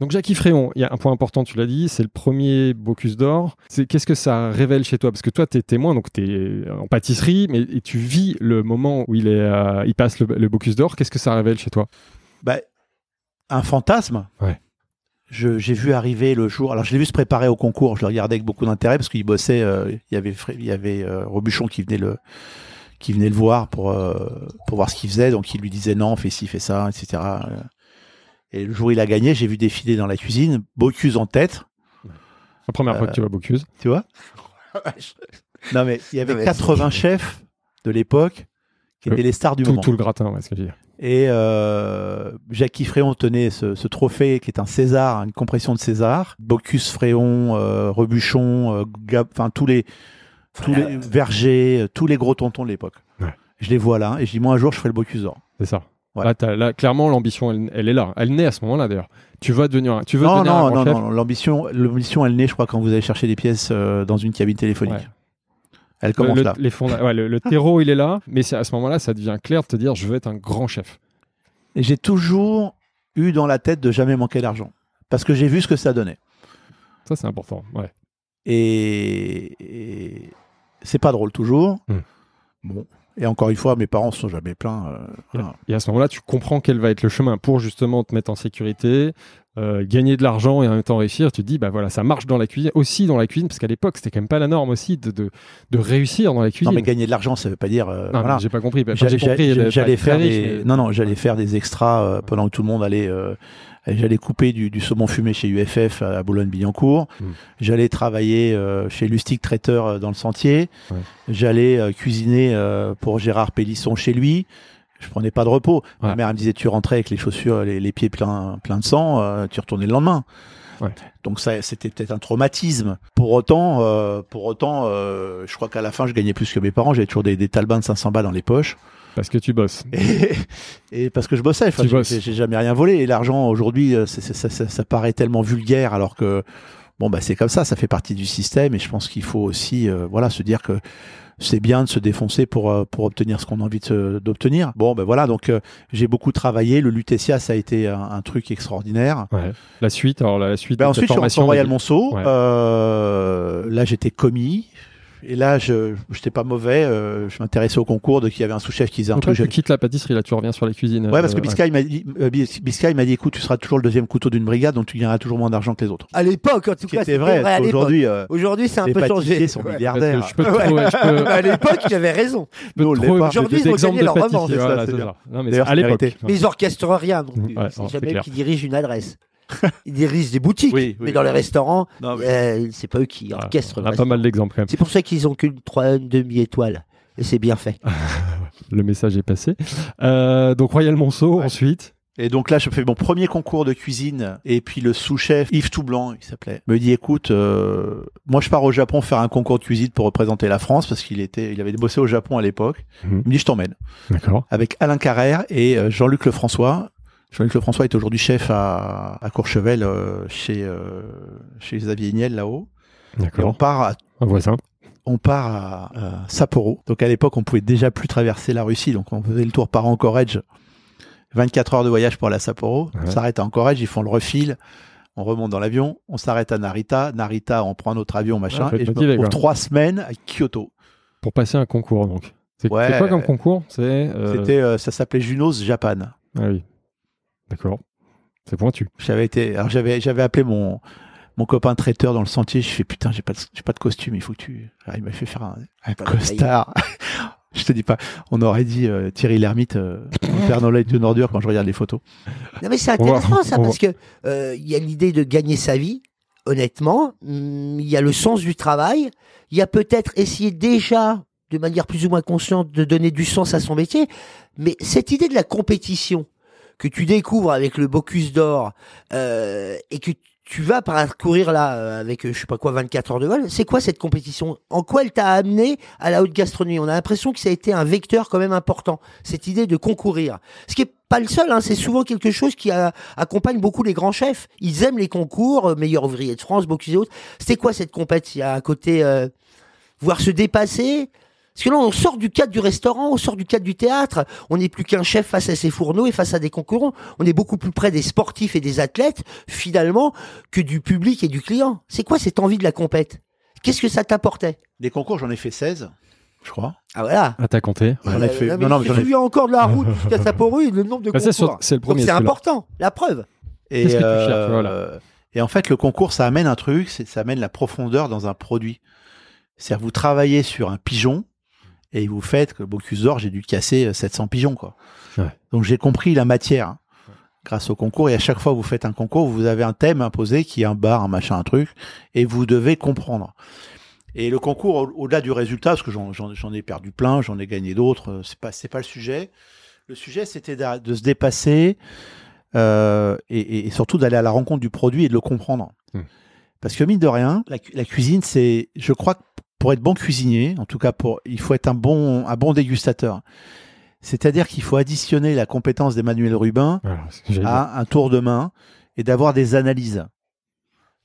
Speaker 1: Donc Jackie Fréon, il y a un point important, tu l'as dit, c'est le premier Bocuse d'Or. C'est qu'est-ce que ça révèle chez toi? Parce que toi, tu es témoin, donc tu es en pâtisserie, mais et tu vis le moment où il est, euh, il passe le, le Bocuse d'Or. Qu'est-ce que ça révèle chez toi?
Speaker 2: Bah, un fantasme.
Speaker 1: Ouais.
Speaker 2: Je- J'ai vu arriver le jour. Alors, je l'ai vu se préparer au concours. Je le regardais avec beaucoup d'intérêt parce qu'il bossait. euh, il y avait, il y avait euh, Robuchon qui venait le, qui venait le voir pour euh, pour voir ce qu'il faisait. Donc, il lui disait non, fais ci, fais ça, etc. Et le jour où il a gagné, j'ai vu défiler dans la cuisine, Bocuse en tête.
Speaker 1: La première fois que tu vois Bocuse.
Speaker 2: Tu vois? Non, mais il y avait
Speaker 3: Non, mais
Speaker 2: 80 chefs de l'époque qui
Speaker 1: Le-
Speaker 2: étaient les stars du
Speaker 1: Tout,
Speaker 2: moment.
Speaker 1: tout le gratin, ouais, ce que je veux dire.
Speaker 2: Et euh, Jackie Fréon tenait ce, ce trophée qui est un César, une compression de César. Bocuse Fréon, euh, Rebuchon, euh, Gab- enfin tous les tous les vergers, euh, tous les gros tontons de l'époque.
Speaker 1: Ouais.
Speaker 2: Je les vois là et je dis moi un jour je ferai le Bocuse d'or.
Speaker 1: C'est ça.
Speaker 2: Voilà.
Speaker 1: Là, clairement, l'ambition, elle, elle est là. Elle naît à ce moment-là, d'ailleurs. Tu vas devenir, un- tu veux
Speaker 2: Non
Speaker 1: devenir un
Speaker 2: non
Speaker 1: grand
Speaker 2: non
Speaker 1: chef.
Speaker 2: non, l'ambition l'ambition elle naît je crois quand vous allez chercher des pièces euh, dans une cabine téléphonique.
Speaker 1: Ouais.
Speaker 2: Elle
Speaker 1: Le,
Speaker 2: commence
Speaker 1: le-
Speaker 2: là.
Speaker 1: les fonda- ouais, le, le terreau, il est là, mais c'est à ce moment-là, ça devient clair de te dire, je veux être un grand chef.
Speaker 2: Et j'ai toujours eu dans la tête de jamais manquer d'argent parce que j'ai vu ce que ça donnait.
Speaker 1: Ça, c'est important. Ouais.
Speaker 2: Et, et c'est pas drôle toujours.
Speaker 1: Hmm.
Speaker 2: Bon. Et encore une fois, mes parents se sont jamais plaints. euh, voilà.
Speaker 1: Et à ce moment-là, tu comprends quel va être le chemin pour justement te mettre en sécurité, euh, gagner de l'argent et en même temps réussir. Tu te dis, bah voilà, ça marche dans la cuisine, aussi dans la cuisine, parce qu'à l'époque, c'était quand même pas la norme aussi de, de, de réussir dans la cuisine.
Speaker 2: Non, mais gagner de l'argent, ça veut pas dire. euh, voilà.
Speaker 1: j'ai pas compris. Enfin, d'être
Speaker 2: J'allais faire
Speaker 1: riche,
Speaker 2: des.
Speaker 1: mais-
Speaker 2: Non, non, j'allais faire des extras euh, pendant que tout le monde allait. euh, J'allais couper du, du saumon fumé chez UFF à Boulogne-Billancourt.
Speaker 1: Mm.
Speaker 2: J'allais travailler chez Lustig Traiteur dans le Sentier.
Speaker 1: Ouais.
Speaker 2: J'allais cuisiner pour Gérard Pélisson chez lui. Je prenais pas de repos. Ma mère elle me disait tu rentrais avec les chaussures, les, les pieds pleins pleins de sang, euh, tu retournais le lendemain.
Speaker 1: Ouais.
Speaker 2: Donc ça, c'était peut-être un traumatisme. Pour autant, euh, pour autant, euh, je crois qu'à la fin, je gagnais plus que mes parents. J'avais toujours des, des talbins de 500 balles dans les poches.
Speaker 1: Parce que tu bosses.
Speaker 2: Et, et parce que je bossais, enfin,
Speaker 1: Tu
Speaker 2: j'ai- jamais rien volé. Et l'argent aujourd'hui, ça paraît tellement vulgaire, alors que bon bah c'est comme ça, ça fait partie du système. Et je pense qu'il faut aussi, euh, voilà, se dire que c'est bien de se défoncer pour euh, pour obtenir ce qu'on a envie d'obtenir. Bon ben voilà, donc euh, j'ai beaucoup travaillé. Le Lutetia, ça a été un, un truc extraordinaire.
Speaker 1: Ouais. La suite, alors la suite
Speaker 2: Ben
Speaker 1: de
Speaker 2: ensuite, je suis rentré au Royal Monceau.
Speaker 1: Ouais.
Speaker 2: Euh, là, j'étais commis. Et là, je j'étais pas mauvais. euh, je m'intéressais au concours, donc il y avait un sous-chef qui disait un
Speaker 1: Donc là,
Speaker 2: truc.
Speaker 1: tu quittes la pâtisserie, là, tu reviens sur la cuisine.
Speaker 2: Ouais, parce que
Speaker 1: euh,
Speaker 2: Biscay m'a dit, euh, Bis- Biscay m'a dit, écoute, tu seras toujours le deuxième couteau d'une brigade, donc tu gagneras toujours moins d'argent que les autres.
Speaker 3: À l'époque, en tout
Speaker 2: Ce qui
Speaker 3: cas,
Speaker 2: était
Speaker 3: c'était
Speaker 2: vrai.
Speaker 3: l'époque.
Speaker 2: qu'aujourd'hui, euh,
Speaker 3: Aujourd'hui, c'est un
Speaker 2: les
Speaker 3: peu changé.
Speaker 2: sont
Speaker 3: Ouais.
Speaker 2: milliardaires.
Speaker 1: Je peux trouver- je peux-
Speaker 3: À l'époque, il avait raison. Aujourd'hui, ils ont gagné
Speaker 1: de
Speaker 3: leur revanche,
Speaker 1: à l'époque.
Speaker 3: Mais ils orchestrent rien non plus.
Speaker 1: Ouais,
Speaker 3: c'est jamais qui dirigent une adresse. Ils dirigent des boutiques,
Speaker 2: Oui, oui.
Speaker 3: mais dans les restaurants,
Speaker 2: Non, mais-
Speaker 3: euh, c'est pas eux qui
Speaker 1: Voilà.
Speaker 3: orchestrent.
Speaker 1: On
Speaker 3: le
Speaker 1: a pas
Speaker 3: restaurant.
Speaker 1: mal d'exemples quand même.
Speaker 3: C'est pour ça qu'ils ont qu'une trois- une demi-étoile. Et c'est bien fait.
Speaker 1: Le message est passé. Euh, donc Royal Monceau,
Speaker 2: Ouais.
Speaker 1: ensuite.
Speaker 2: Et donc là, je fais mon premier concours de cuisine. Et puis le sous-chef, Yves Toublanc, il s'appelait, me dit, écoute, euh, moi je pars au Japon faire un concours de cuisine pour représenter la France, parce qu'il était, il avait bossé au Japon à l'époque.
Speaker 1: Mhm.
Speaker 2: Il me dit, je t'emmène.
Speaker 1: D'accord.
Speaker 2: Avec Alain Carrère et euh, Jean-Luc Lefrançois. Jean-Luc Lefrançois est aujourd'hui chef à, à Courchevel, euh, chez, euh, chez Xavier Niel, là-haut. Et on part à
Speaker 1: Un voisin.
Speaker 2: on part à, à Sapporo. Donc à l'époque, on pouvait déjà plus traverser la Russie, donc on faisait le tour par Anchorage. 24 heures de voyage pour aller à Sapporo. On s'arrête à Anchorage, ils font le refil. On remonte dans l'avion, on s'arrête à Narita. Narita, on prend un autre avion, machin.
Speaker 1: Ouais, faut être
Speaker 2: et je me retrouve trois semaines à Kyoto.
Speaker 1: Pour passer un concours, donc. C'est
Speaker 2: Ouais.
Speaker 1: quoi comme concours? C'est. euh,
Speaker 2: C'était, ça s'appelait Junos Japan.
Speaker 1: Ah oui. D'accord. C'est pointu.
Speaker 2: J'avais été, alors j'avais, j'avais appelé mon, mon copain traiteur dans le sentier. Je fais putain, j'ai pas, de, j'ai pas de costume. Il faut que tu. Ah, il m'a fait faire un, un
Speaker 3: de
Speaker 2: costard. je te dis pas. On aurait dit euh, Thierry Lhermitte, euh, mon Père Noël est une ordure quand je regarde les photos.
Speaker 3: Non, mais c'est intéressant ça parce que euh, il y a l'idée de gagner sa vie. Honnêtement, Hum, il y a le sens du travail. Il y a peut-être essayer déjà de manière plus ou moins consciente de donner du sens à son métier. Mais cette idée de la compétition que tu découvres avec le Bocuse d'or euh, et que tu vas parcourir là euh, avec euh, je sais pas quoi 24 heures de vol, c'est quoi cette compétition? En quoi elle t'a amené à la haute gastronomie? On a l'impression que ça a été un vecteur quand même important, cette idée de concourir. Ce qui est pas le seul, hein, c'est souvent quelque chose qui accompagne beaucoup les grands chefs. Ils aiment les concours, euh, meilleur ouvrier de France, Bocuse et autres. C'était quoi cette a un côté euh, voir se dépasser? Parce que là, on sort du cadre du restaurant, on sort du cadre du théâtre. On n'est plus qu'un chef face à ses fourneaux et face à des concurrents. On est beaucoup plus près des sportifs et des athlètes, finalement, que du public et du client. C'est quoi cette envie de la compète? Qu'est-ce que ça t'apportait?
Speaker 2: Des concours, j'en ai fait 16, je crois.
Speaker 3: Ah voilà.
Speaker 1: À ta compter.
Speaker 2: J'en ai fait. Non, non, mais
Speaker 3: je
Speaker 2: j'en
Speaker 3: me
Speaker 2: ai
Speaker 3: souviens encore de la route jusqu'à le nombre de
Speaker 1: Bah, ça,
Speaker 3: concours.
Speaker 1: sur- c'est le
Speaker 3: Donc
Speaker 1: premier.
Speaker 3: c'est important, la preuve.
Speaker 2: Et,
Speaker 1: Qu'est-ce que tu
Speaker 2: euh,
Speaker 1: cherches, voilà.
Speaker 2: et en fait, le concours, ça amène un truc, c'est ça amène la profondeur dans un produit. C'est-à-dire, vous travaillez sur un pigeon et vous faites que Bocuse d'Or, j'ai dû casser euh, 700 pigeons, quoi.
Speaker 1: Ouais.
Speaker 2: Donc, j'ai compris la matière hein, grâce au concours. Et à chaque fois que vous faites un concours, vous avez un thème imposé qui est un bar, un machin, un truc, et vous devez comprendre. Et le concours, au- au-delà du résultat, parce que j'en- ai perdu plein, j'en ai gagné d'autres, euh, c'est pas c'est pas le sujet. Le sujet, c'était de se dépasser euh, et, surtout d'aller à la rencontre du produit et de le comprendre.
Speaker 1: Hmm.
Speaker 2: Parce que mine de rien, la, la cuisine, c'est, je crois que pour être bon cuisinier, en tout cas pour, il faut être un bon, un bon dégustateur. C'est-à-dire qu'il faut additionner la compétence d'Emmanuel Rubin
Speaker 1: Voilà, dire.
Speaker 2: à un tour de main et d'avoir des analyses.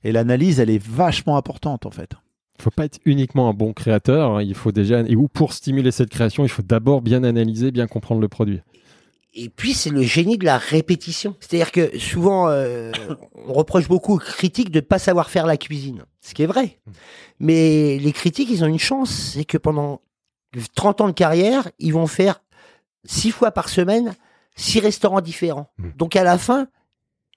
Speaker 2: Et l'analyse, elle est vachement importante en fait.
Speaker 1: Il faut pas être uniquement un bon créateur. hein, Il faut déjà, et ou pour stimuler cette création, il faut d'abord bien analyser, bien comprendre le produit.
Speaker 3: Et puis, c'est le génie de la répétition. C'est-à-dire que souvent, euh, on reproche beaucoup aux critiques de ne pas savoir faire la cuisine. Ce qui est vrai. Mais les critiques, ils ont une chance. C'est que pendant 30 ans de carrière, ils vont faire six fois par semaine, six restaurants différents.
Speaker 1: Mm.
Speaker 3: Donc, à la fin,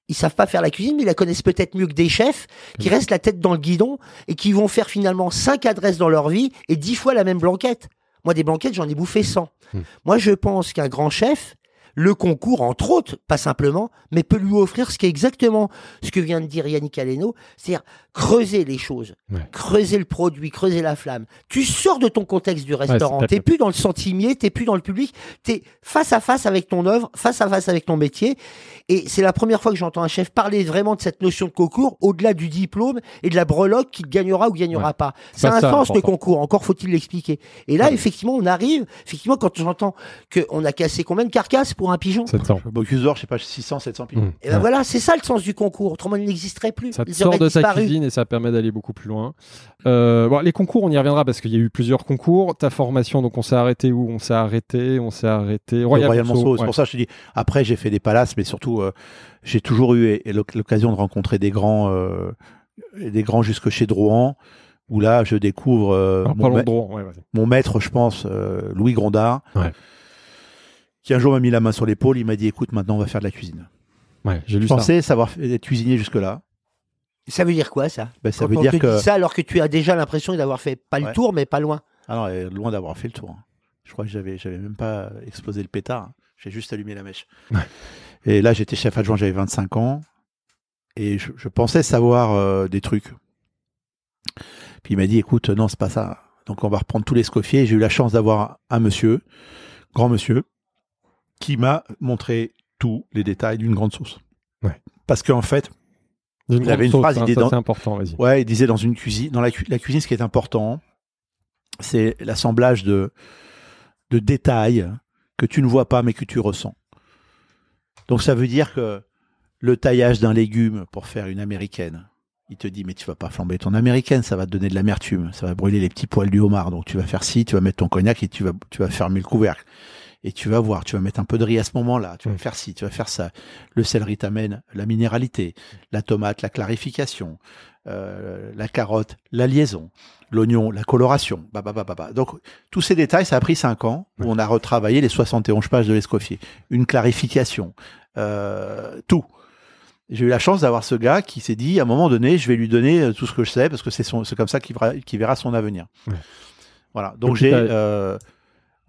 Speaker 3: ils savent pas faire la cuisine, mais ils la connaissent peut-être mieux que des chefs qui
Speaker 1: Mm.
Speaker 3: restent la tête dans le guidon et qui vont faire finalement cinq adresses dans leur vie et dix fois la même blanquette. Moi, des blanquettes, j'en ai bouffé 100.
Speaker 1: Mm.
Speaker 3: Moi, je pense qu'un grand chef, le concours, entre autres, pas simplement, mais peut lui offrir ce qui est exactement ce que vient de dire Yannick Aleno, c'est-à-dire creuser les choses,
Speaker 1: Ouais.
Speaker 3: creuser le produit, creuser la flamme. Tu sors de ton contexte du restaurant,
Speaker 1: c'est
Speaker 3: t'es plus dans le centimier, t'es plus dans le public, t'es face à face avec ton œuvre, face à face avec ton métier. Et c'est la première fois que j'entends un chef parler vraiment de cette notion de concours, au-delà du diplôme et de la breloque qui gagnera ou gagnera
Speaker 1: Ouais.
Speaker 3: pas.
Speaker 1: C'est
Speaker 3: Ça a un
Speaker 1: ça,
Speaker 3: sens le concours, encore faut-il l'expliquer. Et là,
Speaker 1: Ouais.
Speaker 3: effectivement, on arrive, effectivement, quand j'entends qu'on a cassé combien de carcasses pour un pigeon
Speaker 1: 700.
Speaker 2: Bocuse d'or, je sais pas, 600, 700 pieds.
Speaker 1: Mmh.
Speaker 3: et ben
Speaker 1: Ouais.
Speaker 3: voilà, c'est ça le sens du concours. Autrement, il n'existerait plus.
Speaker 1: Ça te sort de ta
Speaker 3: disparu.
Speaker 1: cuisine et ça permet d'aller beaucoup plus loin. Euh, bon, les concours, on y reviendra parce qu'il y a eu plusieurs concours. Ta formation, donc on s'est arrêté où? On s'est arrêté, on s'est arrêté. Royal,
Speaker 2: Royal
Speaker 1: Monceau,
Speaker 2: Monceau. C'est
Speaker 1: ouais.
Speaker 2: pour ça que je te dis. Après, j'ai fait des palaces, mais surtout, euh, j'ai toujours eu l'occasion de rencontrer des grands, euh, des grands jusque chez Drouan, où là, je découvre euh,
Speaker 1: Alors,
Speaker 2: mon,
Speaker 1: parlons
Speaker 2: ma-
Speaker 1: de droit, ouais, vas-y.
Speaker 2: mon maître, je pense, euh, Louis Grondard,
Speaker 1: Ouais.
Speaker 2: Qui un jour m'a mis la main sur l'épaule. Il m'a dit, écoute, maintenant, on va faire de la cuisine.
Speaker 1: Ouais, j'ai lu
Speaker 2: Je
Speaker 1: ça.
Speaker 2: pensais savoir être cuisinier jusque-là.
Speaker 3: Ça veut dire quoi, ça?
Speaker 2: Ben, ça
Speaker 3: Quand
Speaker 2: veut
Speaker 3: on
Speaker 2: dire
Speaker 3: te
Speaker 2: que
Speaker 3: dit ça alors que tu as déjà l'impression d'avoir fait pas le
Speaker 2: Ouais.
Speaker 3: tour, mais pas loin.
Speaker 2: Ah non, euh, loin d'avoir fait le tour. hein. Je crois que j'avais, j'avais même pas explosé le pétard. hein. J'ai juste allumé la mèche.
Speaker 1: Ouais.
Speaker 2: Et là, j'étais chef adjoint, j'avais 25 ans. Et je, je pensais savoir euh, des trucs. Puis il m'a dit, écoute, non, c'est pas ça. Donc on va reprendre tous les scoffiers. J'ai eu la chance d'avoir un monsieur, grand monsieur, qui m'a montré tous les détails d'une grande sauce.
Speaker 1: Ouais.
Speaker 2: Parce qu'en fait, il avait une phrase, il
Speaker 1: hein, ça,
Speaker 2: dans-
Speaker 1: important.
Speaker 2: Ouais, il disait dans une cuisine, dans la, cu- la cuisine, ce qui est important, c'est l'assemblage de, de détails que tu ne vois pas mais que tu ressens. Donc ça veut dire que le taillage d'un légume pour faire une américaine, il te dit mais tu vas pas flamber ton américaine, ça va te donner de l'amertume, ça va brûler les petits poils du homard. Donc tu vas faire ci, tu vas mettre ton cognac et tu vas tu vas fermer le couvercle. Et tu vas voir, tu vas mettre un peu de riz à ce moment-là, tu vas
Speaker 1: Mm.
Speaker 2: faire ci, tu vas faire ça. Le céleri t'amène la minéralité, la tomate, la clarification, euh, la carotte, la liaison, l'oignon, la coloration. Bah, bah, bah, bah, bah. Donc, tous ces détails, ça a pris cinq ans où on a retravaillé les 71 pages de l'Escoffier. Une clarification, euh, tout. J'ai eu la chance d'avoir ce gars qui s'est dit, à un moment donné, je vais lui donner euh, tout ce que je sais parce que c'est comme ça qu'il verra, son avenir.
Speaker 1: Ouais.
Speaker 2: Voilà. Donc,
Speaker 1: Donc,
Speaker 2: j'ai euh,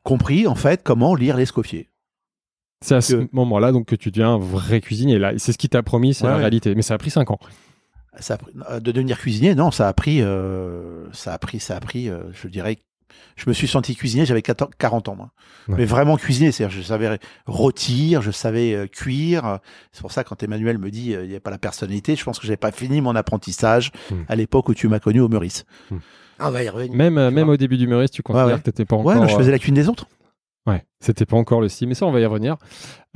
Speaker 2: compris, en fait, comment lire l'Escoffier.
Speaker 1: C'est à ce moment-là donc que tu deviens un vrai cuisinier. Là, c'est ce qui t'a promis, c'est
Speaker 2: Ouais,
Speaker 1: la
Speaker 2: ouais.
Speaker 1: réalité. Mais ça a pris 5 ans.
Speaker 2: Ça a pris- euh, de devenir cuisinier, non, ça a pris, euh, ça a pris, ça a pris, euh, je dirais, je me suis senti cuisinier, j'avais 14 40 ans, moi.
Speaker 1: Ouais.
Speaker 2: Mais vraiment cuisinier, c'est-à-dire, je savais rôtir, je savais cuire. C'est pour ça, quand Emmanuel me dit, il n'y a pas la personnalité, je pense que j'avais pas fini mon apprentissage
Speaker 1: Mm.
Speaker 2: à l'époque où tu m'as connu au Meurice.
Speaker 3: Ah, on va y revenir.
Speaker 1: Même, euh,
Speaker 2: Tu
Speaker 1: même au début du Meurice, tu considères
Speaker 2: ouais.
Speaker 1: que t'étais pas encore.
Speaker 2: Ouais, je
Speaker 1: euh,
Speaker 2: faisais la cuisine des autres.
Speaker 1: Ouais, c'était pas encore le style, mais ça, on va y revenir.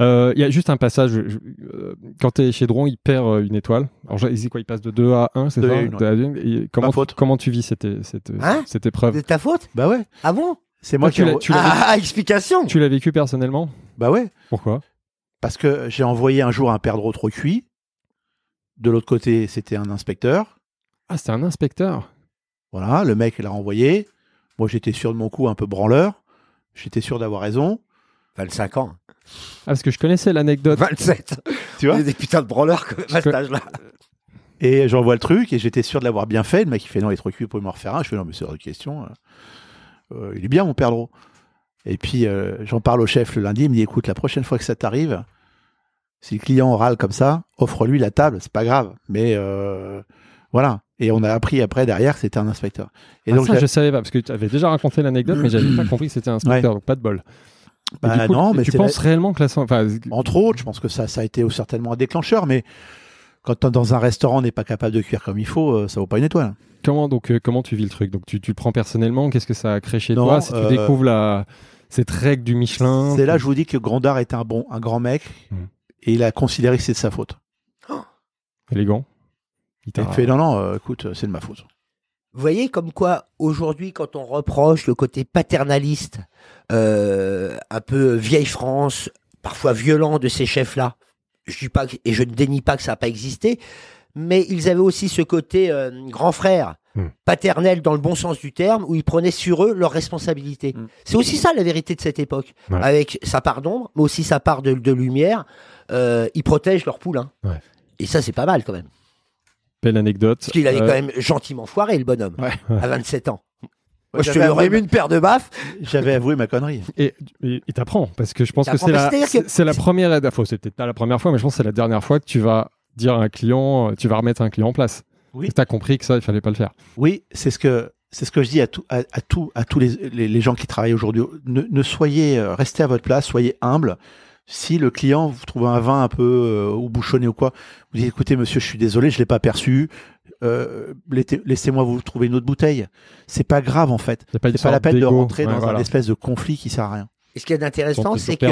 Speaker 1: Euh, Il y a juste un passage, je- euh, quand tu es chez Dron, il perd euh, une étoile. Alors, je- c'est quoi, il passe de 2 à 1, c'est
Speaker 2: Deux
Speaker 1: ça
Speaker 2: à une.
Speaker 1: Et comment,
Speaker 2: faute.
Speaker 1: comment tu vis cette, cette,
Speaker 3: Hein
Speaker 1: cette épreuve
Speaker 3: C'est ta faute
Speaker 2: Bah ouais,
Speaker 3: Ah bon
Speaker 2: c'est moi
Speaker 1: Toi, tu
Speaker 2: qui.
Speaker 1: tu l'as-
Speaker 3: Ah, explication
Speaker 1: Tu l'as vécu personnellement
Speaker 2: Bah ouais,
Speaker 1: Pourquoi
Speaker 2: parce que j'ai envoyé un jour un perdreau trop cuit. De l'autre côté, c'était un inspecteur.
Speaker 1: Ah, c'était un inspecteur.
Speaker 2: Voilà, le mec l'a envoyé. Moi, j'étais sûr de mon coup, un peu branleur. J'étais sûr d'avoir raison.
Speaker 3: 25 ans.
Speaker 1: Ah, parce que je connaissais l'anecdote.
Speaker 3: 27
Speaker 2: Tu vois
Speaker 3: est des putains de branleurs à cet âge-là.
Speaker 2: Et j'envoie le truc et j'étais sûr de l'avoir bien fait. Le mec il fait non, il est trop cuit pour me refaire un. Je fais non, mais c'est hors de question. Euh, il est bien mon perdreau. Et puis euh, j'en parle au chef le lundi. Il me dit écoute, la prochaine fois que ça t'arrive, si le client râle comme ça, offre-lui la table. C'est pas grave. Mais euh, voilà. Et on a appris après derrière que c'était un inspecteur. Et
Speaker 1: Ah,
Speaker 2: donc
Speaker 1: ça, je savais pas, parce que tu avais déjà raconté l'anecdote, mais j'avais pas compris que c'était un inspecteur, donc pas de bol.
Speaker 2: Bah
Speaker 1: coup,
Speaker 2: non, mais
Speaker 1: tu penses réellement que la enfin,
Speaker 2: Entre autres, je pense que ça, ça a été certainement un déclencheur, mais quand dans un restaurant, on n'est pas capable de cuire comme il faut, euh, ça vaut pas une étoile.
Speaker 1: comment donc euh, comment tu vis le truc? Donc tu, tu le prends personnellement? Qu'est-ce que ça a créé chez
Speaker 2: Non,
Speaker 1: toi? Si tu
Speaker 2: euh,
Speaker 1: découvres la cette règle du Michelin,
Speaker 2: C'est là que je vous dis que Grandard était un bon, un grand mec,
Speaker 1: Mm.
Speaker 2: et il a considéré que c'est de sa faute.
Speaker 1: élégant. Il t'a-
Speaker 2: a fait non, non, euh, écoute, c'est de ma faute.
Speaker 3: Vous voyez comme quoi aujourd'hui quand on reproche le côté paternaliste, euh, un peu vieille France, parfois violent de ces chefs-là, je dis pas que- et je ne dénie pas que ça n'a pas existé, mais ils avaient aussi ce côté euh, grand frère,
Speaker 1: Hmm.
Speaker 3: paternel dans le bon sens du terme, où ils prenaient sur eux leurs responsabilités.
Speaker 2: Hmm.
Speaker 3: C'est aussi ça la vérité de cette époque,
Speaker 1: Ouais.
Speaker 3: avec sa part d'ombre, mais aussi sa part de, de lumière. Euh, ils protègent leurs poulains.
Speaker 1: Ouais.
Speaker 3: Et ça, c'est pas mal quand même.
Speaker 1: Belle anecdote.
Speaker 3: Parce qu'il avait
Speaker 1: Euh,
Speaker 3: quand même gentiment foiré, le bonhomme,
Speaker 2: Ouais.
Speaker 3: à 27 ans. Moi, je te
Speaker 2: avoué,
Speaker 3: mis une paire de baffes.
Speaker 2: j'avais avoué ma connerie.
Speaker 1: Et il t'apprend parce que je pense que c'est la
Speaker 3: que-
Speaker 1: la première enfin, c'est peut-être pas la première fois mais je pense que c'est la dernière fois que tu vas dire à un client euh, tu vas remettre un client en place.
Speaker 2: Oui.
Speaker 1: Tu as compris que ça il fallait pas le faire.
Speaker 2: Oui, c'est ce que c'est ce que je dis à tout, à, à tout, à tous les, les, les gens qui travaillent aujourd'hui. Ne, ne soyez, euh, restez à votre place, soyez humble. Si le client vous trouve un vin un peu euh, ou bouchonné ou quoi, vous dites écoutez monsieur, je suis désolé, je l'ai pas perçu. Euh, laissez- Laissez-moi vous trouver une autre bouteille. C'est pas grave en fait.
Speaker 1: A pas,
Speaker 2: C'est pas la peine de rentrer
Speaker 1: Ouais,
Speaker 2: dans
Speaker 1: voilà.
Speaker 2: un espèce de conflit qui sert à rien.
Speaker 3: Et ce qui est intéressant, c'est que.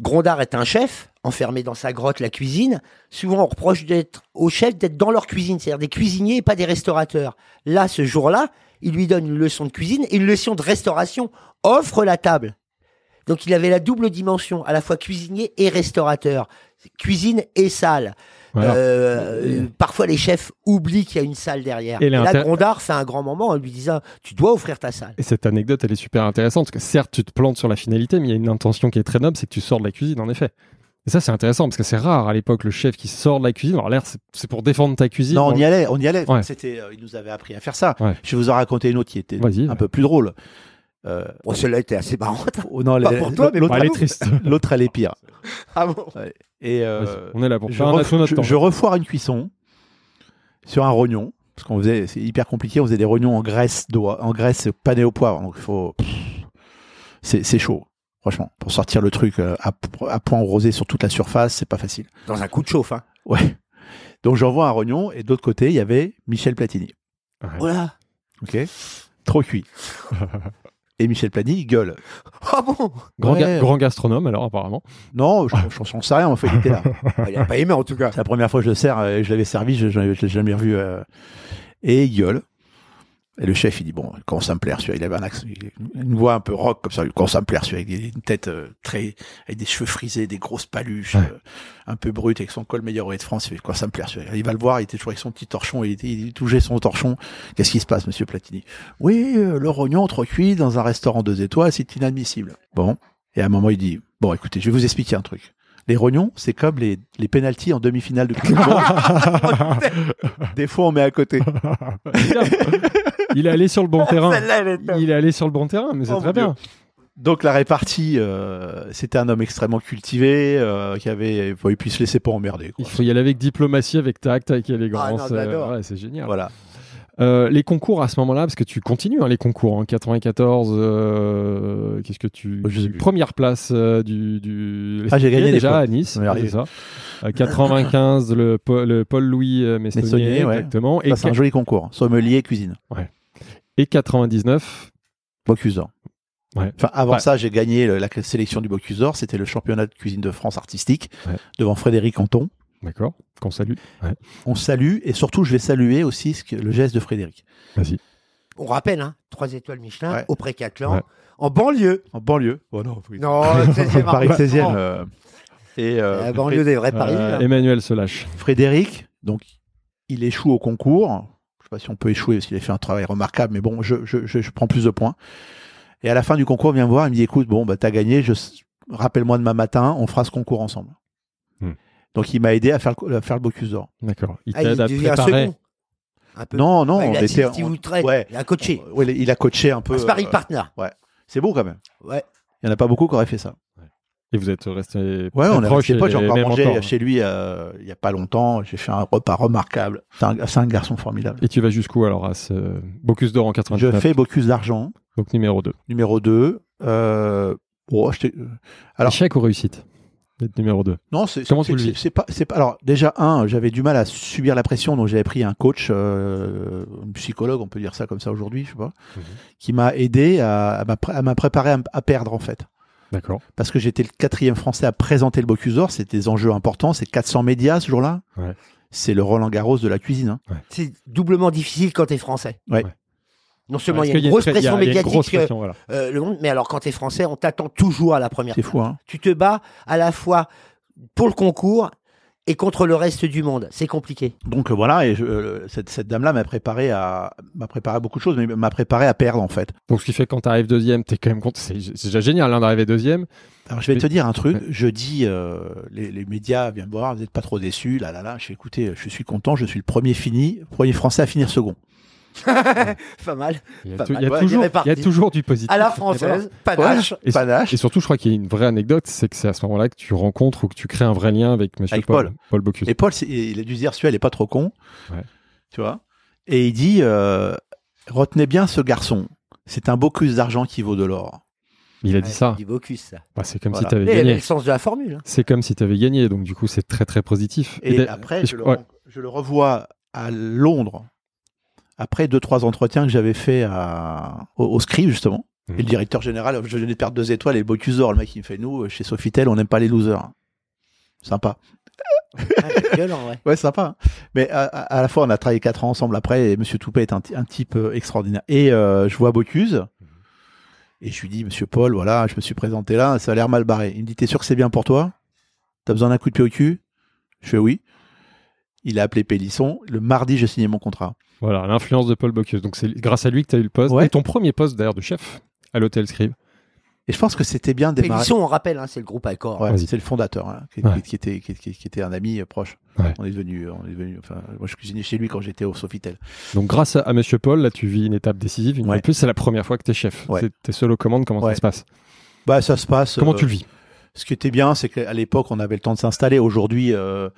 Speaker 3: Grondard est un chef, enfermé dans sa grotte, la cuisine. Souvent, on reproche d'être aux chefs d'être dans leur cuisine, c'est-à-dire des cuisiniers et pas des restaurateurs. Là, ce jour-là, il lui donne une leçon de cuisine et une leçon de restauration. Offre la table. Donc, il avait la double dimension, à la fois cuisinier et restaurateur. Cuisine et salle.
Speaker 1: Voilà.
Speaker 3: Euh, euh, parfois, les chefs oublient qu'il y a une salle derrière.
Speaker 1: Et
Speaker 3: Et, là, Grondard fait un grand moment en lui disant Tu dois offrir ta salle.
Speaker 1: Et cette anecdote, elle est super intéressante parce que certes, tu te plantes sur la finalité, mais il y a une intention qui est très noble, c'est que tu sors de la cuisine, en effet. Et ça, c'est intéressant parce que c'est rare à l'époque le chef qui sort de la cuisine. Alors l'air, c'est- pour défendre ta cuisine.
Speaker 2: Non, on y allait, on y allait.
Speaker 1: Ouais.
Speaker 2: C'était, euh, il nous avait appris à faire ça.
Speaker 1: Ouais.
Speaker 2: Je vais vous en raconter une autre qui était un
Speaker 1: ouais.
Speaker 2: peu plus drôle. Euh,
Speaker 3: Bon, celle-là était assez marrante.
Speaker 2: oh non,
Speaker 3: Pas pour toi, mais
Speaker 2: l'autre,
Speaker 1: Bon, elle est triste.
Speaker 2: l'autre, elle est pire.
Speaker 3: Ah bon
Speaker 2: Et euh,
Speaker 1: on est là pour
Speaker 2: je,
Speaker 1: faire un
Speaker 2: ref-
Speaker 1: notre
Speaker 2: je-
Speaker 1: temps.
Speaker 2: je refoire une cuisson sur un rognon parce qu'on faisait, c'est hyper compliqué. On faisait des rognons en graisse d'oie, en graisse panée au poivre. Donc il faut, c'est, c'est chaud. Franchement, pour sortir le truc euh, à, à point rosé sur toute la surface, c'est pas facile.
Speaker 3: Dans un coup de chauffe, hein.
Speaker 2: Ouais. Donc j'envoie un rognon et de l'autre côté, il y avait Michel Platini.
Speaker 1: Ouais.
Speaker 3: Voilà.
Speaker 2: Ok. Trop cuit. Et Michel Platini, il gueule.
Speaker 3: Ah bon?
Speaker 1: Grand, ga- grand gastronome, alors, apparemment.
Speaker 2: Non, je j'en sais rien. En fait, il était là.
Speaker 3: Il a pas aimé en tout cas.
Speaker 2: C'est la première fois que je le sers, euh, je l'avais servi, je ne l'ai jamais revu. euh, et il gueule. Et le chef, il dit, bon, commence à me plaire, celui-là. Il avait un accent, une voix un peu rock, comme ça, commence à me plaire, celui-là. Il a une tête euh, très, avec des cheveux frisés, des grosses paluches,
Speaker 1: Ouais.
Speaker 2: euh, un peu brut, avec son col meilleur de France. Il fait, commence à me plaire, celui-là. Il va le voir, il était toujours avec son petit torchon, il, était, il touchait son torchon. Qu'est-ce qui se passe, monsieur Platini? Oui, euh, le rognon trop cuit dans un restaurant deux étoiles, c'est inadmissible. Bon. Et à un moment, il dit, bon, écoutez, je vais vous expliquer un truc. Les rognons, c'est comme les, les pénalties en demi-finale de Coupe du Monde. Des fois, on met à côté.
Speaker 1: il est allé sur le bon terrain. Il est allé sur le bon terrain, mais c'est
Speaker 2: Oh,
Speaker 1: très bien.
Speaker 2: Donc la répartie, euh, c'était un homme extrêmement cultivé, euh, qui avait, bon, et il se laissait pas emmerder. quoi.
Speaker 1: Il faut y aller avec diplomatie, avec tact, avec élégance.
Speaker 3: Ah
Speaker 1: euh, ouais, c'est génial.
Speaker 2: Voilà.
Speaker 1: Euh, les concours à ce moment-là, parce que tu continues hein, les concours en 94, euh, qu'est-ce que tu
Speaker 2: Je sais plus.
Speaker 1: première place euh, du, du
Speaker 2: Ah, j'ai gagné
Speaker 1: déjà à Nice, c'est ça. Euh, 95 le, Paul- le Paul Louis Messonnier,
Speaker 2: Messonnier, ouais.
Speaker 1: exactement, et,
Speaker 2: Ça, c'est un joli concours. Sommelier, cuisine.
Speaker 1: Et 99
Speaker 2: Bocuse d'or.
Speaker 1: Ouais.
Speaker 2: Enfin, avant
Speaker 1: Ouais.
Speaker 2: ça, j'ai gagné le- la sélection du Bocuse d'or. C'était le championnat de cuisine de France artistique
Speaker 1: Ouais.
Speaker 2: devant Frédéric Anton.
Speaker 1: D'accord, qu'on salue. Ouais.
Speaker 2: On salue et surtout, je vais saluer aussi ce que- le geste de Frédéric.
Speaker 1: Vas-y.
Speaker 3: On rappelle, hein, 3 étoiles Michelin
Speaker 2: Ouais.
Speaker 3: au Précathlon,
Speaker 1: Ouais.
Speaker 3: en banlieue.
Speaker 2: En banlieue. Oh non, oui.
Speaker 3: Non, 16e
Speaker 2: Paris
Speaker 3: arrondissement.
Speaker 2: 16e. euh, et euh,
Speaker 3: La banlieue des vrais Paris.
Speaker 1: Euh. Emmanuel se lâche.
Speaker 2: Frédéric, donc, il échoue au concours. Je sais pas si on peut échouer parce qu'il a fait un travail remarquable, mais bon, je, je, je, je prends plus de points. Et à la fin du concours, il vient me voir, il me dit, écoute, bon, bah, t'as gagné, je, rappelle-moi demain matin, on fera ce concours ensemble.
Speaker 1: Hmm.
Speaker 2: Donc, il m'a aidé à faire, le- à faire le Bocuse d'or.
Speaker 1: D'accord. Il
Speaker 3: Ah,
Speaker 1: t'aide à préparer.
Speaker 3: second. Un peu.
Speaker 2: Non, non,
Speaker 3: Ouais,
Speaker 2: on
Speaker 3: il a
Speaker 2: était. On- ouais.
Speaker 3: Il a coaché.
Speaker 2: Ouais, il a coaché un peu.
Speaker 3: Un sparring
Speaker 2: euh,
Speaker 3: partner.
Speaker 2: c'est beau quand même.
Speaker 3: Ouais.
Speaker 2: Il n'y en a pas beaucoup qui auraient fait ça.
Speaker 1: Et vous êtes resté
Speaker 2: Ouais, on
Speaker 1: proche
Speaker 2: resté potes. J'ai encore mangé
Speaker 1: encore.
Speaker 2: chez lui euh, il y a pas longtemps. J'ai fait un repas remarquable. C'est un, un garçon formidable.
Speaker 1: Et tu vas jusqu'où alors à ce Bocuse d'or en
Speaker 2: Je
Speaker 1: 99
Speaker 2: fais Bocuse d'argent.
Speaker 1: Donc numéro 2.
Speaker 2: Numéro 2. Euh, je t'ai- euh, alors
Speaker 1: Échec ou réussite? D'être numéro 2.
Speaker 2: non, c'est
Speaker 1: Comment
Speaker 2: c'est-
Speaker 1: tu le
Speaker 2: c'est-
Speaker 1: vis?
Speaker 2: c'est pas, pas. Alors déjà un, j'avais du mal à subir la pression, donc j'avais pris un coach, euh, un psychologue, on peut dire ça comme ça aujourd'hui, je sais pas,
Speaker 1: Mhm.
Speaker 2: qui m'a aidé à, à m'a préparé à, à perdre en fait.
Speaker 1: D'accord.
Speaker 2: Parce que j'étais le quatrième français à présenter le Bocuse d'Or, c'était des enjeux importants, c'est 400 médias ce jour-là.
Speaker 1: Ouais.
Speaker 2: C'est le Roland Garros de la cuisine. hein.
Speaker 3: C'est doublement difficile quand t'es français.
Speaker 2: Ouais.
Speaker 3: Non seulement
Speaker 1: Parce
Speaker 3: il y a une grosse pression médiatique, euh, euh, le monde, mais alors quand t'es français, on t'attend toujours à la première.
Speaker 2: C'est fou, hein.
Speaker 3: Tu te bats à la fois pour le concours et contre le reste du monde. C'est compliqué.
Speaker 2: Donc euh, voilà, et je- euh, cette, cette dame-là m'a préparé à m'a préparé à beaucoup de choses, mais m'a préparé à perdre en fait.
Speaker 1: Donc, ce qui fait que quand tu arrives deuxième, tu es quand même content. C'est c'est déjà génial hein, d'arriver deuxième.
Speaker 2: Alors je vais
Speaker 1: Mais-
Speaker 2: te dire un truc.
Speaker 1: Ouais.
Speaker 2: Je dis, euh, les, les médias viennent me voir, vous n'êtes pas trop déçus, là là là. Je fais écoutez, je suis content, je suis le premier fini, premier français à finir second.
Speaker 3: pas mal.
Speaker 1: Il y a,
Speaker 3: Pas
Speaker 1: tou-
Speaker 3: mal.
Speaker 1: il y a
Speaker 3: Ouais,
Speaker 1: toujours,
Speaker 3: il est réparti.
Speaker 1: il y a toujours du positif.
Speaker 3: À la
Speaker 1: Et voilà.
Speaker 3: française, panache.
Speaker 1: Et,
Speaker 2: Panache.
Speaker 1: et surtout, je crois qu'il y a une vraie anecdote, c'est que c'est à ce moment-là que tu rencontres ou que tu crées un vrai lien avec Monsieur
Speaker 2: Avec
Speaker 1: Paul,
Speaker 2: Paul.
Speaker 1: Paul Bocuse.
Speaker 2: Et Paul, il a dû dire, celui-là, il est pas trop con.
Speaker 1: Ouais.
Speaker 2: Tu vois Et il dit, euh, retenez bien ce garçon. C'est un Bocuse d'argent qui vaut de l'or.
Speaker 1: Il a dit
Speaker 3: Ouais,
Speaker 1: ça.
Speaker 3: Bocuse, ça.
Speaker 1: Bah, c'est comme
Speaker 2: Voilà.
Speaker 1: si tu avais
Speaker 3: Mais
Speaker 1: gagné.
Speaker 3: le sens de la formule. hein.
Speaker 1: C'est comme si tu avais gagné, donc du coup, c'est très très positif.
Speaker 2: Et, après,
Speaker 1: et
Speaker 2: je, le,
Speaker 1: ouais.
Speaker 2: je le revois à Londres, après deux, trois entretiens que j'avais fait à, au, au Scribe, justement.
Speaker 1: Mhm.
Speaker 2: Et le directeur général, je venais de perdre deux étoiles et le Bocuse d'or, le mec, il me fait, nous, chez Sofitel, on n'aime pas les losers. Sympa.
Speaker 3: Ouais, violent, ouais.
Speaker 2: Ouais, sympa. hein. Mais à, à- à la fois, on a travaillé quatre ans ensemble après, et Monsieur Toupet est un, type euh, extraordinaire. Et euh, je vois Bocuse, et je lui dis, Monsieur Paul, voilà, je me suis présenté là, ça a l'air mal barré. Il me dit, t'es sûr que c'est bien pour toi? T'as besoin d'un coup de pied au cul? Je fais oui. Il a appelé Pélisson. Le mardi, j'ai signé mon contrat.
Speaker 1: Voilà, l'influence de Paul Bocuse. Donc c'est grâce à lui que tu as eu le poste.
Speaker 2: Ouais.
Speaker 1: Et ton premier poste d'ailleurs de chef à l'hôtel Scribe.
Speaker 2: Et je pense que c'était bien de démarrer.
Speaker 3: Pélisson, on rappelle, hein, c'est le groupe Accor.
Speaker 2: Ouais, c'est le fondateur, hein, qui,
Speaker 1: Ouais.
Speaker 2: qui était, qui, qui- qui était un ami euh, proche.
Speaker 1: Ouais.
Speaker 2: On est devenu, on est devenu. Enfin, moi, je cuisinais chez lui quand j'étais au Sofitel.
Speaker 1: Donc grâce à, à Monsieur Paul, là tu vis une étape décisive. Une de plus, c'est la première fois que tu es chef.
Speaker 2: Ouais.
Speaker 1: C'est- T'es seul aux commandes, comment
Speaker 2: Ouais.
Speaker 1: ça se passe?
Speaker 2: Bah, ça se passe.
Speaker 1: Comment
Speaker 2: euh,
Speaker 1: tu le vis?
Speaker 2: Ce qui était bien, c'est qu'à l'époque, on avait le temps de s'installer. Aujourd'hui, euh,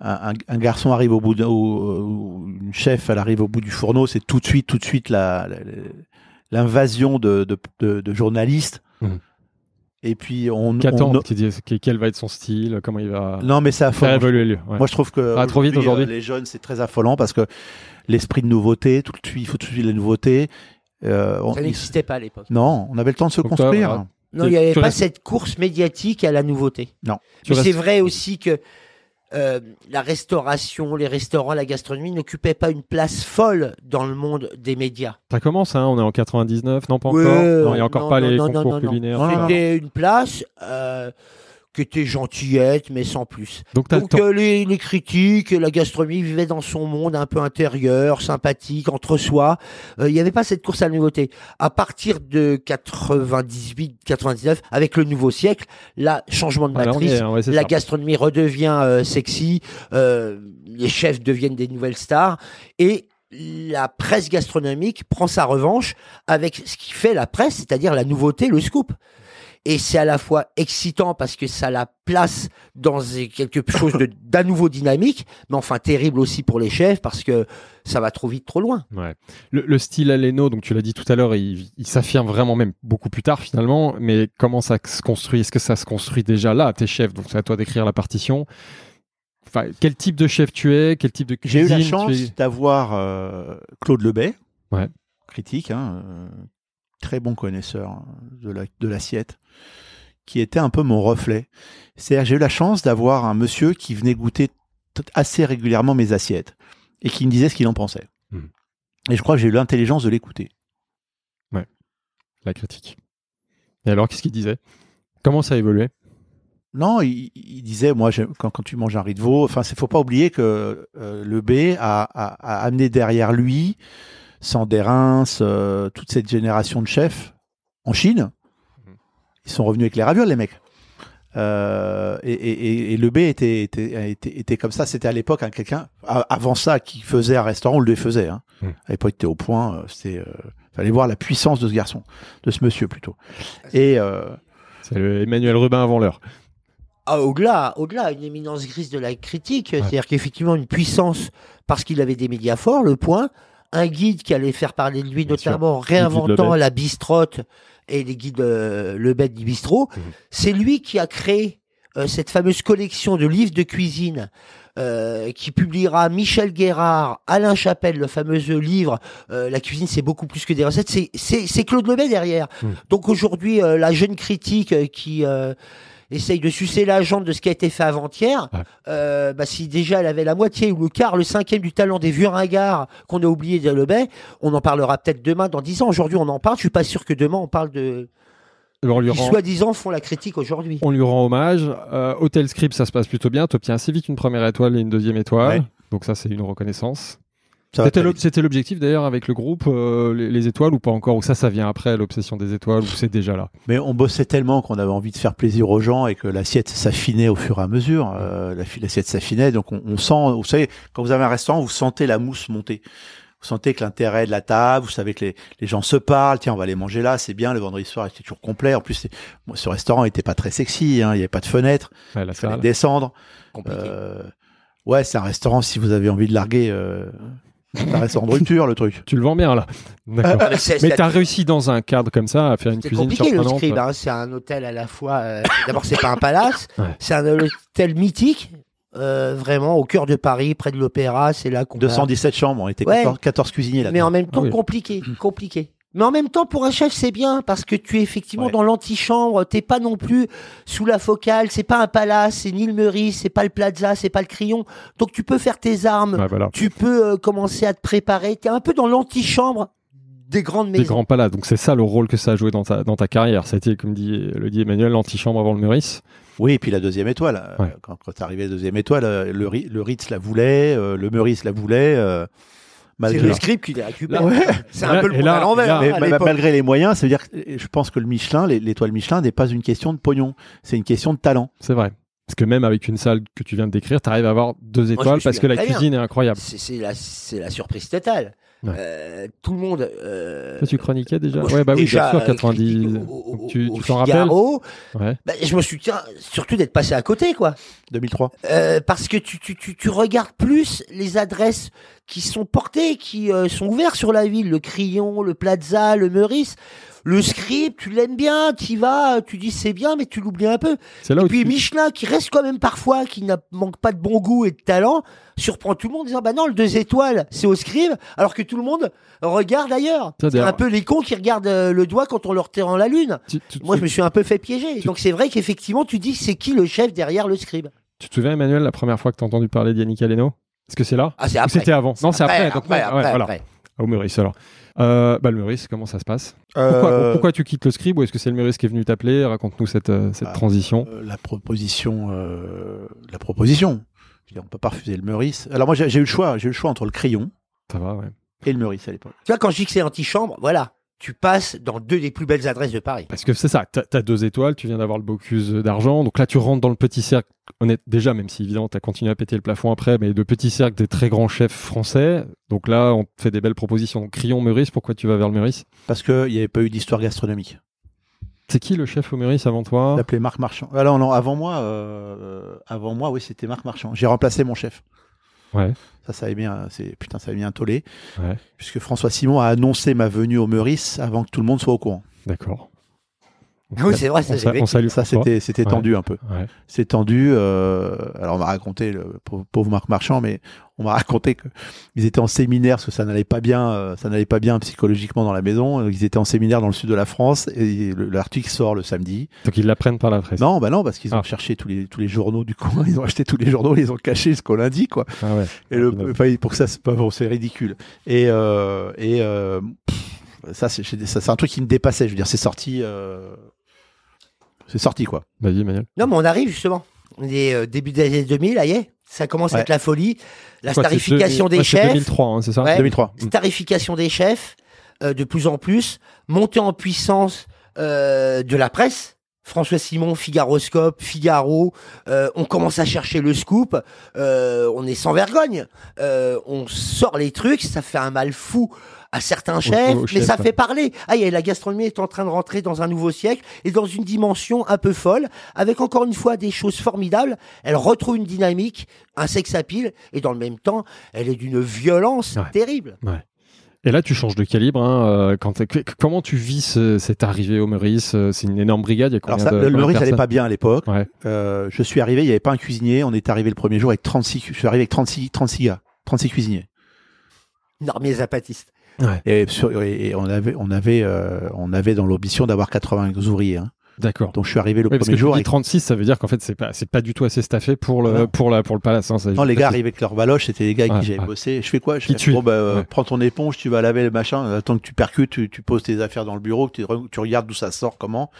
Speaker 2: un, garçon arrive au bout, d'un- ou- ou une chef, elle arrive au bout du fourneau, c'est tout de suite, tout de suite la- la- la- l'invasion de, de, de- de journalistes.
Speaker 1: Mhm.
Speaker 2: Et puis on.
Speaker 1: Qu'attend
Speaker 2: on-
Speaker 1: Tu dis que- quel va être son style? Comment il va
Speaker 2: Non, mais ça affolant.
Speaker 1: évoluer lui? Ouais.
Speaker 2: Moi, je trouve que
Speaker 1: Ah, trop vite aujourd'hui
Speaker 2: euh, les jeunes, c'est très affolant parce que l'esprit de nouveauté, tout de suite, il faut tout de suite les nouveautés. Euh, on-
Speaker 3: Ça n'existait pas à l'époque.
Speaker 2: non, on avait le temps de se
Speaker 1: Donc toi,
Speaker 2: construire.
Speaker 1: voilà.
Speaker 3: Non, il n'y avait pas
Speaker 1: restes-
Speaker 3: cette course médiatique à la nouveauté.
Speaker 1: Tu
Speaker 3: Mais c'est
Speaker 1: restes-
Speaker 3: vrai aussi que euh, la restauration, les restaurants, la gastronomie n'occupaient pas une place folle dans le monde des médias.
Speaker 1: Ça commence, hein, on est en 99, non pas
Speaker 3: Ouais,
Speaker 1: encore? Non, il n'y a encore
Speaker 3: non,
Speaker 1: pas
Speaker 3: non,
Speaker 1: les concours culinaires.
Speaker 3: C'était une place euh, qui était gentillette, mais sans plus.
Speaker 1: Donc
Speaker 3: Donc euh, les, les critiques, la gastronomie vivait dans son monde un peu intérieur, sympathique, entre soi. Euh, Il n'y avait pas cette course à la nouveauté. À partir de 98-99, avec le nouveau siècle, là, changement de
Speaker 1: Ah,
Speaker 3: matrice,
Speaker 1: est, hein, ouais,
Speaker 3: la
Speaker 1: ça.
Speaker 3: gastronomie redevient euh, sexy, euh, les chefs deviennent des nouvelles stars et la presse gastronomique prend sa revanche avec ce qui fait la presse, c'est-à-dire la nouveauté, le scoop. Et c'est à la fois excitant parce que ça la place dans quelque chose de- d'un nouveau dynamique, mais enfin terrible aussi pour les chefs parce que ça va trop vite, trop loin.
Speaker 1: Ouais. Le, le style Aleno, donc tu l'as dit tout à l'heure, il, il s'affirme vraiment même beaucoup plus tard finalement. Mais comment ça se construit? Est-ce que ça se construit déjà là T'es chef, donc c'est à toi d'écrire la partition. Enfin, quel type de chef tu es? Quel type de
Speaker 2: J'ai eu la chance
Speaker 1: es?
Speaker 2: d'avoir euh, Claude Lebet,
Speaker 1: Ouais.
Speaker 2: critique, hein, euh, très bon connaisseur hein, de la- de l'assiette, qui était un peu mon reflet. C'est-à-dire, j'ai eu la chance d'avoir un monsieur qui venait goûter assez régulièrement mes assiettes et qui me disait ce qu'il en pensait.
Speaker 1: Mhm.
Speaker 2: Et je crois que j'ai eu l'intelligence de l'écouter.
Speaker 1: la critique. Et alors, qu'est-ce qu'il disait? Comment ça a évolué?
Speaker 2: Non, il, il disait, moi, quand, quand tu manges un riz de veau, enfin, il faut pas oublier que euh, le B a, a- a amené derrière lui, Sandérins, euh, toute cette génération de chefs en Chine. Ils sont revenus avec les ravioles, les mecs. Euh, et, et- et- et le B était, était, était, était comme ça. C'était à l'époque un quelqu'un, avant ça, qui faisait un restaurant, on le faisait. Hein.
Speaker 1: Mm.
Speaker 2: À l'époque, il était au point. euh, C'était, euh, fallait voir la puissance de ce garçon, de ce monsieur plutôt. Et euh,
Speaker 1: C'est le Emmanuel Rubin avant l'heure.
Speaker 3: Ah, au-delà, au-delà, une éminence grise de la critique, c'est-à-dire qu'effectivement une puissance parce qu'il avait des médias forts, le point, un guide qui allait faire parler de lui,
Speaker 1: Bien
Speaker 3: notamment réinventant
Speaker 1: Lebet.
Speaker 3: la bistrotte et les guides euh, Le Bête du Bistrot. C'est lui qui a créé euh, cette fameuse collection de livres de cuisine euh, qui publiera Michel Guérard, Alain Chapelle, le fameux livre euh, La cuisine, c'est beaucoup plus que des recettes. C'est- Claude Lebet derrière.
Speaker 1: Mm.
Speaker 3: Donc aujourd'hui, euh, la jeune critique qui euh, essaye de sucer la jambe de ce qui a été fait avant-hier,
Speaker 1: Ouais.
Speaker 3: euh, bah, si déjà elle avait la moitié ou le quart, le cinquième du talent des vieux ringards qu'on a oublié de Lebet, on en parlera peut-être demain, dans dix ans. Aujourd'hui, on en parle. Je suis pas sûr que demain on parle de
Speaker 1: On lui
Speaker 3: qui
Speaker 1: rend,
Speaker 3: soi-disant font la critique aujourd'hui.
Speaker 1: on lui rend hommage. Euh, Hotel Script, ça se passe plutôt bien. Tu obtiens assez vite une première étoile et une deuxième étoile.
Speaker 2: Ouais.
Speaker 1: Donc ça, c'est une reconnaissance. C'était l'objectif d'ailleurs avec le groupe, euh, les, les étoiles ou pas encore Ou ça, ça vient après l'obsession des étoiles ou c'est déjà là?
Speaker 2: Mais on bossait tellement qu'on avait envie de faire plaisir aux gens et que l'assiette s'affinait au fur et à mesure. Euh, l'assiette s'affinait, donc on, on sent. Vous savez, quand vous avez un restaurant, vous sentez la mousse monter. Vous sentez que l'intérêt de la table, vous savez que les, les gens se parlent. Tiens, on va aller manger là, c'est bien. Le vendredi soir était toujours complet. En plus, ce restaurant était pas très sexy. Hein, il n'y avait pas de fenêtre.
Speaker 1: Ouais, la
Speaker 2: Il fallait
Speaker 1: salle.
Speaker 2: descendre. Euh, ouais, c'est un restaurant. Si vous avez envie de larguer, euh, un restaurant de rupture, le truc.
Speaker 1: Tu le vends bien là. D'accord.
Speaker 3: Ah, mais c'est-
Speaker 1: Mais
Speaker 3: c'est-
Speaker 1: tu as réussi dans un cadre comme ça à faire une
Speaker 3: C'est
Speaker 1: cuisine
Speaker 3: compliqué le
Speaker 1: surprenante.
Speaker 3: scribe, hein. c'est un hôtel à la fois. euh, D'abord, c'est pas un palace,
Speaker 1: Ouais.
Speaker 3: c'est un hôtel mythique, euh, vraiment au cœur de Paris, près de l'opéra. C'est là qu'on. va-
Speaker 2: 217 chambres, on était
Speaker 3: Ouais.
Speaker 2: 14, 14 cuisiniers là.
Speaker 3: Mais en même temps,
Speaker 1: Ah oui.
Speaker 3: compliqué, compliqué. Mais en même temps, pour un chef, c'est bien parce que tu es effectivement
Speaker 2: Ouais.
Speaker 3: dans l'antichambre. T'es pas non plus sous la focale. C'est pas un palace, c'est ni le Meurice, c'est pas le Plaza, c'est pas le Crillon. Donc tu peux faire tes armes.
Speaker 1: Ouais, voilà.
Speaker 3: Tu peux euh, commencer à te préparer. T'es un peu dans l'antichambre des grandes
Speaker 1: Des
Speaker 3: maisons.
Speaker 1: grands palaces. Donc c'est ça le rôle que ça a joué dans ta, dans ta carrière. Ça a été, comme dit, le dit Emmanuel, l'antichambre avant le Meurice.
Speaker 2: Oui, et puis la deuxième étoile.
Speaker 1: Ouais.
Speaker 2: Quand, quand est arrivé la deuxième étoile, euh, le, Ri- le Ritz la voulait, euh, le Meurice la voulait. euh,
Speaker 3: C'est
Speaker 2: malgré,
Speaker 3: le script qui les récupère.
Speaker 2: Là, ouais.
Speaker 3: C'est un peu le
Speaker 1: là-
Speaker 3: à l'envers.
Speaker 1: là-
Speaker 2: mais
Speaker 3: à
Speaker 2: ma-
Speaker 3: l'époque.
Speaker 2: malgré les moyens, ça veut dire que je pense que le Michelin, l'étoile Michelin n'est pas une question de pognon, c'est une question de talent.
Speaker 1: C'est vrai. Parce que même avec une salle que tu viens de décrire, tu arrives à avoir deux étoiles parce que la cuisine est incroyable.
Speaker 3: C'est c'est la, c'est la surprise totale.
Speaker 1: Ouais.
Speaker 3: Euh, tout le monde. Euh,
Speaker 1: Toi, tu chroniquais déjà
Speaker 3: moi,
Speaker 1: Ouais, bah oui,
Speaker 3: déjà,
Speaker 1: bien sûr,
Speaker 3: euh,
Speaker 1: 90.
Speaker 3: critique au- au-
Speaker 1: Donc tu tu t'en rappelles. Ouais.
Speaker 3: Bah, je me souviens surtout d'être passé à côté, quoi.
Speaker 2: 2003.
Speaker 3: Euh, parce que tu, tu, tu, tu regardes plus les adresses qui sont portées, qui euh, sont ouvertes sur la ville, le Crillon, le Plaza, le Meurice. Le script, tu l'aimes bien, tu y vas, tu dis c'est bien, mais tu l'oublies un peu.
Speaker 1: C'est là
Speaker 3: Et puis
Speaker 1: tu-
Speaker 3: Michelin, qui reste quand même parfois, qui n'a manque pas de bon goût et de talent, surprend tout le monde en disant bah non, le deux étoiles, c'est au scribe, alors que tout le monde regarde ailleurs. C'est un peu les cons qui regardent euh, le doigt quand on leur tire en la lune.
Speaker 1: tu- tu-
Speaker 3: Moi, je me suis un peu fait piéger.
Speaker 1: Tu-
Speaker 3: Donc c'est vrai qu'effectivement, tu dis c'est qui le chef derrière le scribe?
Speaker 1: Tu te souviens, Emmanuel, la première fois que tu as entendu parler d'Yannick Aleno? Est-ce que c'est là?
Speaker 3: Ah, c'est
Speaker 1: Ou
Speaker 3: après.
Speaker 1: c'était avant? Non, c'est après. donc,
Speaker 3: après,
Speaker 1: ouais,
Speaker 3: après,
Speaker 1: ouais, voilà.
Speaker 3: après.
Speaker 1: Au Meurice, alors. Euh, bah, le Meurice, comment ça se passe? Pourquoi,
Speaker 2: Euh,
Speaker 1: pourquoi tu quittes le scribe? Ou est-ce que c'est le Meurice qui est venu t'appeler? Raconte-nous cette, cette
Speaker 2: Ah.
Speaker 1: transition.
Speaker 2: euh, la proposition, euh, la proposition. Je veux dire, on peut pas refuser le Meurice. Alors moi, j'ai eu le choix. J'ai eu le choix entre le Crayon
Speaker 1: Ça va, ouais.
Speaker 2: et le Meurice à l'époque.
Speaker 3: Tu vois, quand je dis que c'est antichambre, voilà. Tu passes dans deux des plus belles adresses de Paris.
Speaker 1: Parce que c'est ça, t'as as deux étoiles, tu viens d'avoir le Bocuse d'argent, donc là tu rentres dans le petit cercle, honnête, déjà, même si évidemment t'as continué à péter le plafond après, mais de petit cercle des très grands chefs français, donc là on te fait des belles propositions. Donc Crillon, Meurice, pourquoi tu vas vers le Meurice?
Speaker 2: Parce qu'il n'y avait pas eu d'histoire gastronomique.
Speaker 1: C'est qui le chef au Meurice avant toi
Speaker 2: L'appelait Marc Marchand. Alors non, avant moi, euh, avant moi, oui, c'était Marc Marchand. J'ai remplacé mon chef.
Speaker 1: Ouais.
Speaker 2: Ça, ça avait bien, c'est putain, ça avait bien tollé.
Speaker 1: Ouais.
Speaker 2: Puisque François Simon a annoncé ma venue au Meurice avant que tout le monde soit au courant.
Speaker 1: D'accord.
Speaker 3: Ah oui, c'est vrai, ça,
Speaker 2: Ça, c'était, c'était
Speaker 1: Ouais.
Speaker 2: tendu un peu.
Speaker 1: Ouais.
Speaker 2: C'est tendu. euh, alors on m'a raconté le pauvre, pauvre Marc Marchand, mais on m'a raconté que ils étaient en séminaire parce que ça n'allait pas bien, euh, ça n'allait pas bien psychologiquement dans la maison. Ils étaient en séminaire dans le sud de la France et le- l'article sort le samedi.
Speaker 1: Donc ils l'apprennent par la presse.
Speaker 2: Non, bah non, parce qu'ils ont
Speaker 1: Ah.
Speaker 2: cherché tous les tous les journaux du coin. Ils ont acheté tous les journaux, ils les ont cachés jusqu'au lundi, quoi.
Speaker 1: Ah ouais.
Speaker 2: Et le,
Speaker 1: Ah,
Speaker 2: enfin, pour que ça, c'est pas bon, c'est ridicule. Et euh, et euh, pff, ça, c'est ça, c'est un truc qui me dépassait. Je veux dire, c'est sorti, euh, c'est sorti quoi.
Speaker 1: Vas-y, Emmanuel.
Speaker 3: Non, mais on arrive justement. On est euh, début des années 2000, ça y est. Ça commence à être la folie. La
Speaker 1: Quoi, c'est
Speaker 3: starification
Speaker 1: deux-
Speaker 3: des
Speaker 1: ouais, c'est
Speaker 3: chefs.
Speaker 1: 2003, hein, c'est ça
Speaker 3: Ouais.
Speaker 2: 2003.
Speaker 3: Starification des chefs, euh, de plus en plus. Montée en puissance euh, de la presse. François Simon, Figaroscope, Figaro, euh, on commence à chercher le scoop, euh, on est sans vergogne, euh, on sort les trucs, ça fait un mal fou à certains chefs, mais ça
Speaker 1: ouais.
Speaker 3: fait parler. Ah, la gastronomie est en train de rentrer dans un nouveau siècle et dans une dimension un peu folle, avec encore une fois des choses formidables. Elle retrouve une dynamique, un sex appeal, et dans le même temps, elle est d'une violence
Speaker 1: Ouais.
Speaker 3: terrible.
Speaker 1: Et là, tu changes de calibre. Hein, euh, quand comment tu vis ce- cette arrivée au Meurice euh, C'est une énorme brigade. Il y a
Speaker 2: Alors ça,
Speaker 1: de,
Speaker 2: le, Meurice allait
Speaker 1: personnes
Speaker 2: pas bien à l'époque.
Speaker 1: Ouais.
Speaker 2: Euh, je suis arrivé, il n'y avait pas un cuisinier. On est arrivé le premier jour avec 36. cu- Je suis arrivé avec 36, 36 gars, 36 cuisiniers.
Speaker 3: Normier
Speaker 2: Et, sur- et- et on avait, on avait, euh, on avait dans l'ambition d'avoir 80 ouvriers. hein.
Speaker 1: D'accord.
Speaker 2: Donc je suis arrivé le
Speaker 1: Oui, parce que
Speaker 2: premier jour. avec-
Speaker 1: 36, ça veut dire qu'en fait, c'est pas, c'est pas du tout assez staffé pour le, pour la, pour le palace. Hein, ça,
Speaker 2: Non, les gars arrivaient avec leur baloche, c'était les gars
Speaker 1: Ouais,
Speaker 2: qui j'avais
Speaker 1: ouais.
Speaker 2: bossé. Je fais quoi? Je
Speaker 1: Qui
Speaker 2: fais, bon, bah, euh,
Speaker 1: Ouais.
Speaker 2: prends ton éponge, tu vas laver le machin, attends que tu percutes, tu, tu poses tes affaires dans le bureau, tu, re- tu regardes d'où ça sort, comment.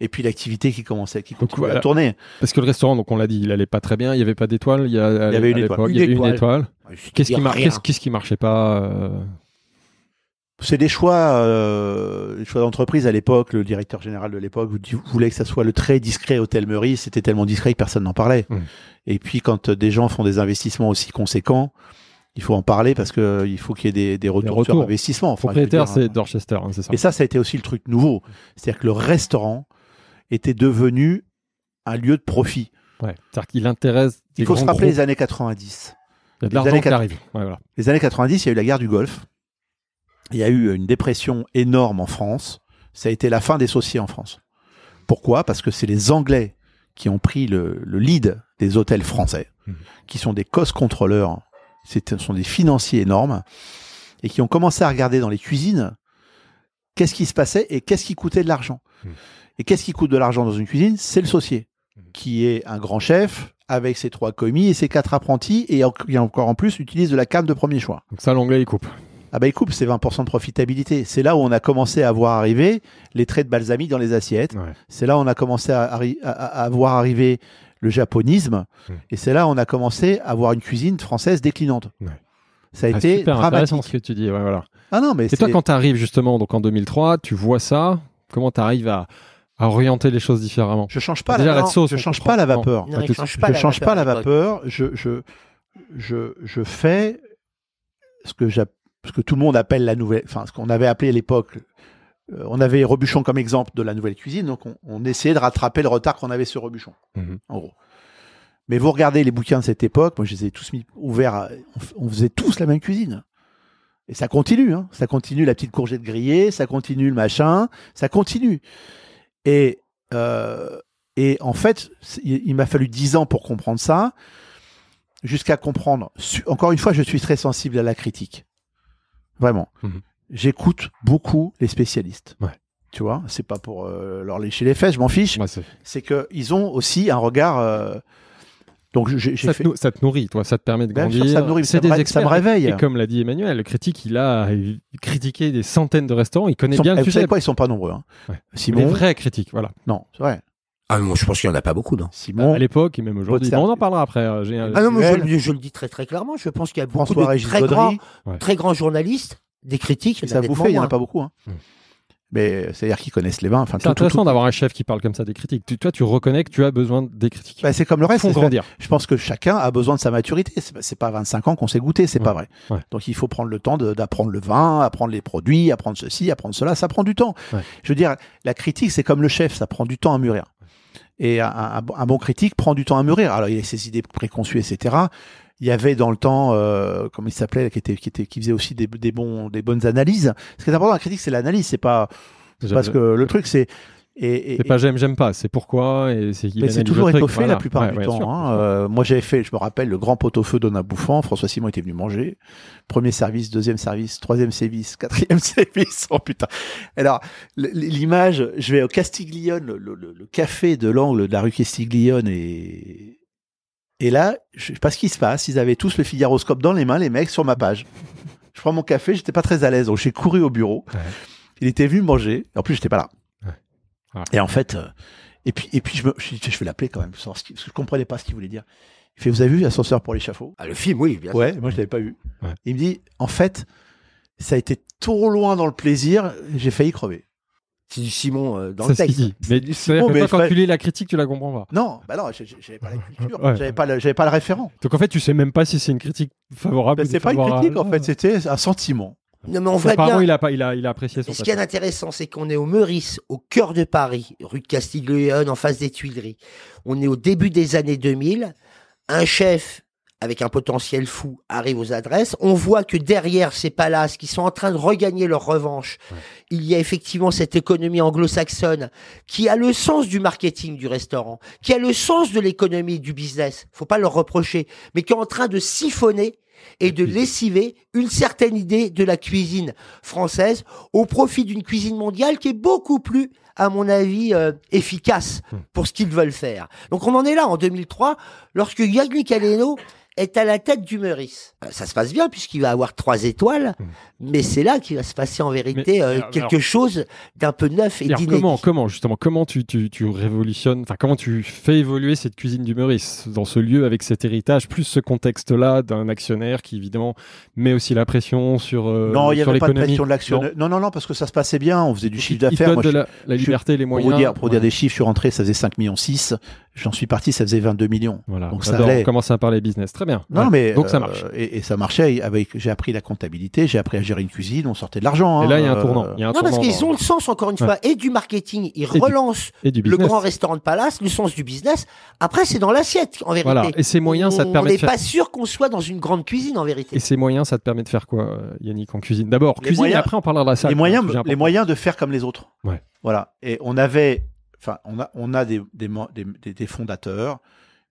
Speaker 2: Et puis l'activité qui commençait, qui continue
Speaker 1: voilà.
Speaker 2: à tourner.
Speaker 1: Parce que le restaurant, donc on l'a dit, il allait pas très bien. Il y avait pas d'étoiles. Il y, a-
Speaker 2: Il y avait une étoile.
Speaker 1: l'époque, Il
Speaker 3: Une
Speaker 1: y avait une
Speaker 3: étoile.
Speaker 1: étoile. Qu'est-ce qui, mar-
Speaker 3: Rien.
Speaker 1: qu'est-ce, qu'est-ce qui marchait pas euh,
Speaker 2: C'est des choix, euh, des choix d'entreprise à l'époque. Le directeur général de l'époque vou- voulait que ça soit le très discret hôtel Meurice. C'était tellement discret que personne n'en parlait.
Speaker 1: Mm.
Speaker 2: Et puis quand des gens font des investissements aussi conséquents, il faut en parler parce que il faut qu'il y ait des, des retours, sur
Speaker 1: retours.
Speaker 2: investissement. Enfin,
Speaker 1: Propriétaire, c'est Dorchester, hein, c'est ça.
Speaker 2: Et ça, ça a été aussi le truc nouveau. C'est-à-dire que le restaurant était devenu un lieu de profit.
Speaker 1: Ouais. C'est-à-dire qu'il intéresse.
Speaker 2: Il faut se rappeler
Speaker 1: groupes.
Speaker 2: les années 90.
Speaker 1: Il y a de
Speaker 2: les années
Speaker 1: qui arrive. Ouais, voilà.
Speaker 2: Les années 90, il y a eu la guerre du Golfe. Il y a eu une dépression énorme en France. Ça a été la fin des sauciers en France. Pourquoi? Parce que c'est les Anglais qui ont pris le, le lead des hôtels français,
Speaker 1: Mhm.
Speaker 2: qui sont des cost contrôleurs, ce sont des financiers énormes, et qui ont commencé à regarder dans les cuisines qu'est-ce qui se passait et qu'est-ce qui coûtait de l'argent.
Speaker 1: Mhm.
Speaker 2: Et qu'est-ce qui coûte de l'argent dans une cuisine? C'est le saucier,
Speaker 1: Mhm.
Speaker 2: qui est un grand chef avec ses trois commis et ses quatre apprentis, et qui encore en plus utilise de la cave de premier choix.
Speaker 1: Donc ça, l'anglais, il coupe.
Speaker 2: Ah bah il coupe, c'est 20% de profitabilité. C'est là où on a commencé à voir arriver les traits de balsamique dans les assiettes.
Speaker 1: Ouais.
Speaker 2: C'est là où on a commencé à, arri- à- à- à voir arriver le japonisme.
Speaker 1: Mm.
Speaker 2: Et c'est là où on a commencé à voir une cuisine française déclinante.
Speaker 1: Ouais.
Speaker 2: Ça a
Speaker 1: Ah,
Speaker 2: été
Speaker 1: super intéressant ce que tu dis. Ouais, voilà.
Speaker 2: Ah non, mais
Speaker 1: Et toi, quand tu arrives justement donc en 2003, tu vois ça, comment tu arrives à, à orienter les choses différemment?
Speaker 2: Je change pas
Speaker 1: Déjà,
Speaker 2: la,
Speaker 1: Sauce,
Speaker 2: je
Speaker 1: on
Speaker 2: change
Speaker 1: comprend.
Speaker 2: pas la vapeur.
Speaker 3: Non, change
Speaker 2: je
Speaker 3: la
Speaker 2: change pas la vapeur. Je, je, je, je fais ce que, j'app- ce que tout le monde appelle la nouvelle, enfin ce qu'on avait appelé à l'époque. euh, on avait Rebuchon comme exemple de la nouvelle cuisine, donc on, on essayait de rattraper le retard qu'on avait sur Rebuchon,
Speaker 1: Mhm.
Speaker 2: en gros. Mais vous regardez les bouquins de cette époque, moi je les ai tous mis ouverts, à- on, faisait tous la même cuisine. Et ça continue, hein. ça continue la petite courgette grillée, ça continue le machin, ça continue. Et, euh, et en fait, il, il m'a fallu dix ans pour comprendre ça, jusqu'à comprendre. Encore une fois, je suis très sensible à la critique. Vraiment.
Speaker 1: Mhm.
Speaker 2: J'écoute beaucoup les spécialistes.
Speaker 1: Ouais.
Speaker 2: Tu vois, c'est pas pour euh, leur lécher les fesses, je m'en fiche.
Speaker 1: Ouais, c'est-
Speaker 2: C'est que ils ont aussi un regard. euh, Donc j'ai
Speaker 1: ça,
Speaker 2: fait.
Speaker 1: te, nou- ça te nourrit, toi, ça te permet de
Speaker 2: Bien sûr,
Speaker 1: grandir.
Speaker 2: ça me nourrit, ça me me réveille.
Speaker 1: Et comme l'a dit Emmanuel, le critique, il a critiqué des centaines de restaurants, il connaît
Speaker 2: sont-
Speaker 1: bien
Speaker 2: eh,
Speaker 1: le
Speaker 2: vous
Speaker 1: sujet.
Speaker 2: savez quoi, ils sont pas nombreux. Hein.
Speaker 1: Ouais. Les vrais critiques, voilà.
Speaker 2: non, c'est vrai.
Speaker 4: Ah non, je pense qu'il n'y en a pas beaucoup, non
Speaker 2: Simon,
Speaker 1: À l'époque et même aujourd'hui. Bon, on en parlera après. euh,
Speaker 3: Ah non, mais je, le- je le dis très très clairement. Je pense qu'il y a beaucoup
Speaker 2: François
Speaker 3: de
Speaker 2: Régis
Speaker 3: très grands,
Speaker 1: Ouais.
Speaker 3: très grands journalistes, des critiques.
Speaker 2: et
Speaker 3: il y en
Speaker 2: ça
Speaker 3: a
Speaker 2: vous
Speaker 3: nettement
Speaker 2: fait, il y en a pas beaucoup. Hein. Mais c'est-à-dire qu'ils connaissent les vins. Enfin,
Speaker 1: C'est intéressant
Speaker 2: tout.
Speaker 1: d'avoir un chef qui parle comme ça des critiques. Tu- toi, tu reconnais que tu as besoin des critiques.
Speaker 2: Bah, c'est comme le reste.
Speaker 1: font grandir.
Speaker 2: Je pense que chacun a besoin de sa maturité. C'est pas- C'est pas 25 ans qu'on s'est goûté, c'est
Speaker 1: Ouais.
Speaker 2: pas vrai.
Speaker 1: Ouais.
Speaker 2: Donc il faut prendre le temps de- d'apprendre le vin, apprendre les produits, apprendre ceci, apprendre cela. Ça prend du temps.
Speaker 1: Ouais.
Speaker 2: Je veux dire, la critique, c'est comme le chef, ça prend du temps à mûrir. Et un, un- un bon critique prend du temps à mûrir. Alors il a ses idées préconçues, etc. Il y avait dans le temps, euh, comment il s'appelait, qui était, qui était, qui faisait aussi des, des bons, des bonnes analyses. Ce qui est important dans la critique, c'est l'analyse. C'est pas parce que le truc, c'est et, et-
Speaker 1: C'est pas j'aime, j'aime pas. C'est pourquoi et c'est.
Speaker 2: mais c'est toujours étoffé
Speaker 1: voilà.
Speaker 2: la plupart
Speaker 1: Ouais,
Speaker 2: du
Speaker 1: ouais,
Speaker 2: temps.
Speaker 1: sûr,
Speaker 2: hein. Euh, moi, j'avais fait, je me rappelle, le grand pot-au-feu d'Onna Bouffant. François Simon était venu manger. Premier service, deuxième service, troisième service, quatrième service. Oh putain. Alors, l'image, je vais au Castiglione, le, le- le- le café de l'angle de la rue Castiglione et et là, je sais pas ce qui se passe. Ils avaient tous le Figaroscope dans les mains, les mecs, sur ma page. Je prends mon café, j'étais pas très à l'aise, donc j'ai couru au bureau.
Speaker 1: Ouais.
Speaker 2: Il était venu manger. En plus, j'étais pas là.
Speaker 1: Ah.
Speaker 2: Et en fait, euh, et puis, et puis je, me, je, je vais l'appeler quand même, parce que je comprenais pas ce qu'il voulait dire. Il fait, vous avez vu Ascenseur pour l'échafaud?
Speaker 3: Ah, le film, oui, bien sûr.
Speaker 2: Ouais, moi je l'avais pas vu.
Speaker 1: Ouais.
Speaker 2: Il me dit, en fait, ça a été trop loin dans le plaisir, j'ai failli crever.
Speaker 3: C'est du Simon euh, dans le texte.
Speaker 1: dit. Mais
Speaker 2: du Simon, mais
Speaker 1: toi, quand tu lis la critique, tu la comprends pas.
Speaker 2: Non, bah non, j'avais pas la culture,
Speaker 1: Ouais.
Speaker 2: j'avais pas, le- j'avais pas le référent.
Speaker 1: Donc en fait, tu sais même pas si c'est une critique favorable.
Speaker 2: Ben,
Speaker 1: ou
Speaker 2: c'est pas une critique en fait, c'était un sentiment.
Speaker 3: Non, mais on voit bien.
Speaker 1: il a pas, il a, il a apprécié son.
Speaker 3: Ce qui est intéressant, c'est qu'on est au Meurice, au cœur de Paris, rue de Castiglione, en face des Tuileries. On est au début des années 2000. Un chef avec un potentiel fou, arrivent aux adresses. On voit que derrière ces palaces qui sont en train de regagner leur revanche, il y a effectivement cette économie anglo-saxonne qui a le sens du marketing du restaurant, qui a le sens de l'économie du business. Faut pas leur reprocher, mais qui est en train de siphonner et de lessiver une certaine idée de la cuisine française au profit d'une cuisine mondiale qui est beaucoup plus, à mon avis, euh, efficace pour ce qu'ils veulent faire. Donc on en est là en 2003, lorsque Yannick Aleno est à la tête du Meurice. Euh, Ça se passe bien puisqu'il va avoir trois étoiles, mais c'est là qu'il va se passer en vérité
Speaker 1: Mais,
Speaker 3: euh,
Speaker 1: alors,
Speaker 3: quelque chose d'un peu neuf et d'inédit.
Speaker 1: comment, comment justement, comment tu, tu, tu révolutionnes, enfin comment tu fais évoluer cette cuisine du Meurice dans ce lieu avec cet héritage, plus ce contexte-là d'un actionnaire qui évidemment met aussi la pression sur, euh,
Speaker 2: non, il n'y avait pas de pression de l'actionnaire. Non. non, non, parce que ça se passait bien. On faisait du
Speaker 1: Donc,
Speaker 2: chiffre d'affaires.
Speaker 1: de la, la
Speaker 2: je-
Speaker 1: liberté, les
Speaker 2: Pour
Speaker 1: moyens.
Speaker 2: vous dire, pour dire
Speaker 1: Ouais.
Speaker 2: des chiffres, je suis rentré, ça faisait 5 millions 6. J'en suis parti, ça faisait 22 millions.
Speaker 1: Voilà.
Speaker 2: Donc, ça allait.
Speaker 1: on commence à parler business. Très bien.
Speaker 2: Non,
Speaker 1: Ouais.
Speaker 2: mais
Speaker 1: Donc ça
Speaker 2: euh,
Speaker 1: marche.
Speaker 2: Et, et ça marchait. Avec, j'ai appris la comptabilité, j'ai appris à gérer une cuisine, on sortait de l'argent.
Speaker 1: Et
Speaker 2: hein,
Speaker 1: là, il y a un
Speaker 2: euh,
Speaker 1: tournant. Il y a un
Speaker 3: Non, parce qu'ils
Speaker 1: dans-
Speaker 3: ont le sens, encore une
Speaker 1: Ouais.
Speaker 3: fois, et du marketing. Ils relancent
Speaker 1: et du
Speaker 3: le grand restaurant de Palace, le sens du business. Après, c'est dans l'assiette, en vérité.
Speaker 1: Voilà. Et ces moyens, ça te
Speaker 3: On
Speaker 1: permet de
Speaker 3: n'est
Speaker 1: faire.
Speaker 3: pas sûr qu'on soit dans une grande cuisine, en vérité.
Speaker 1: Et ces moyens, ça te permet de faire quoi, euh, Yannick, en cuisine? D'abord, cuisine, et après on parlera de la salle.
Speaker 2: les moyens, les moyens de faire comme les autres.
Speaker 1: Ouais.
Speaker 2: Voilà. Et on avait, enfin, on a, on a des, des, mo- des, des- des fondateurs.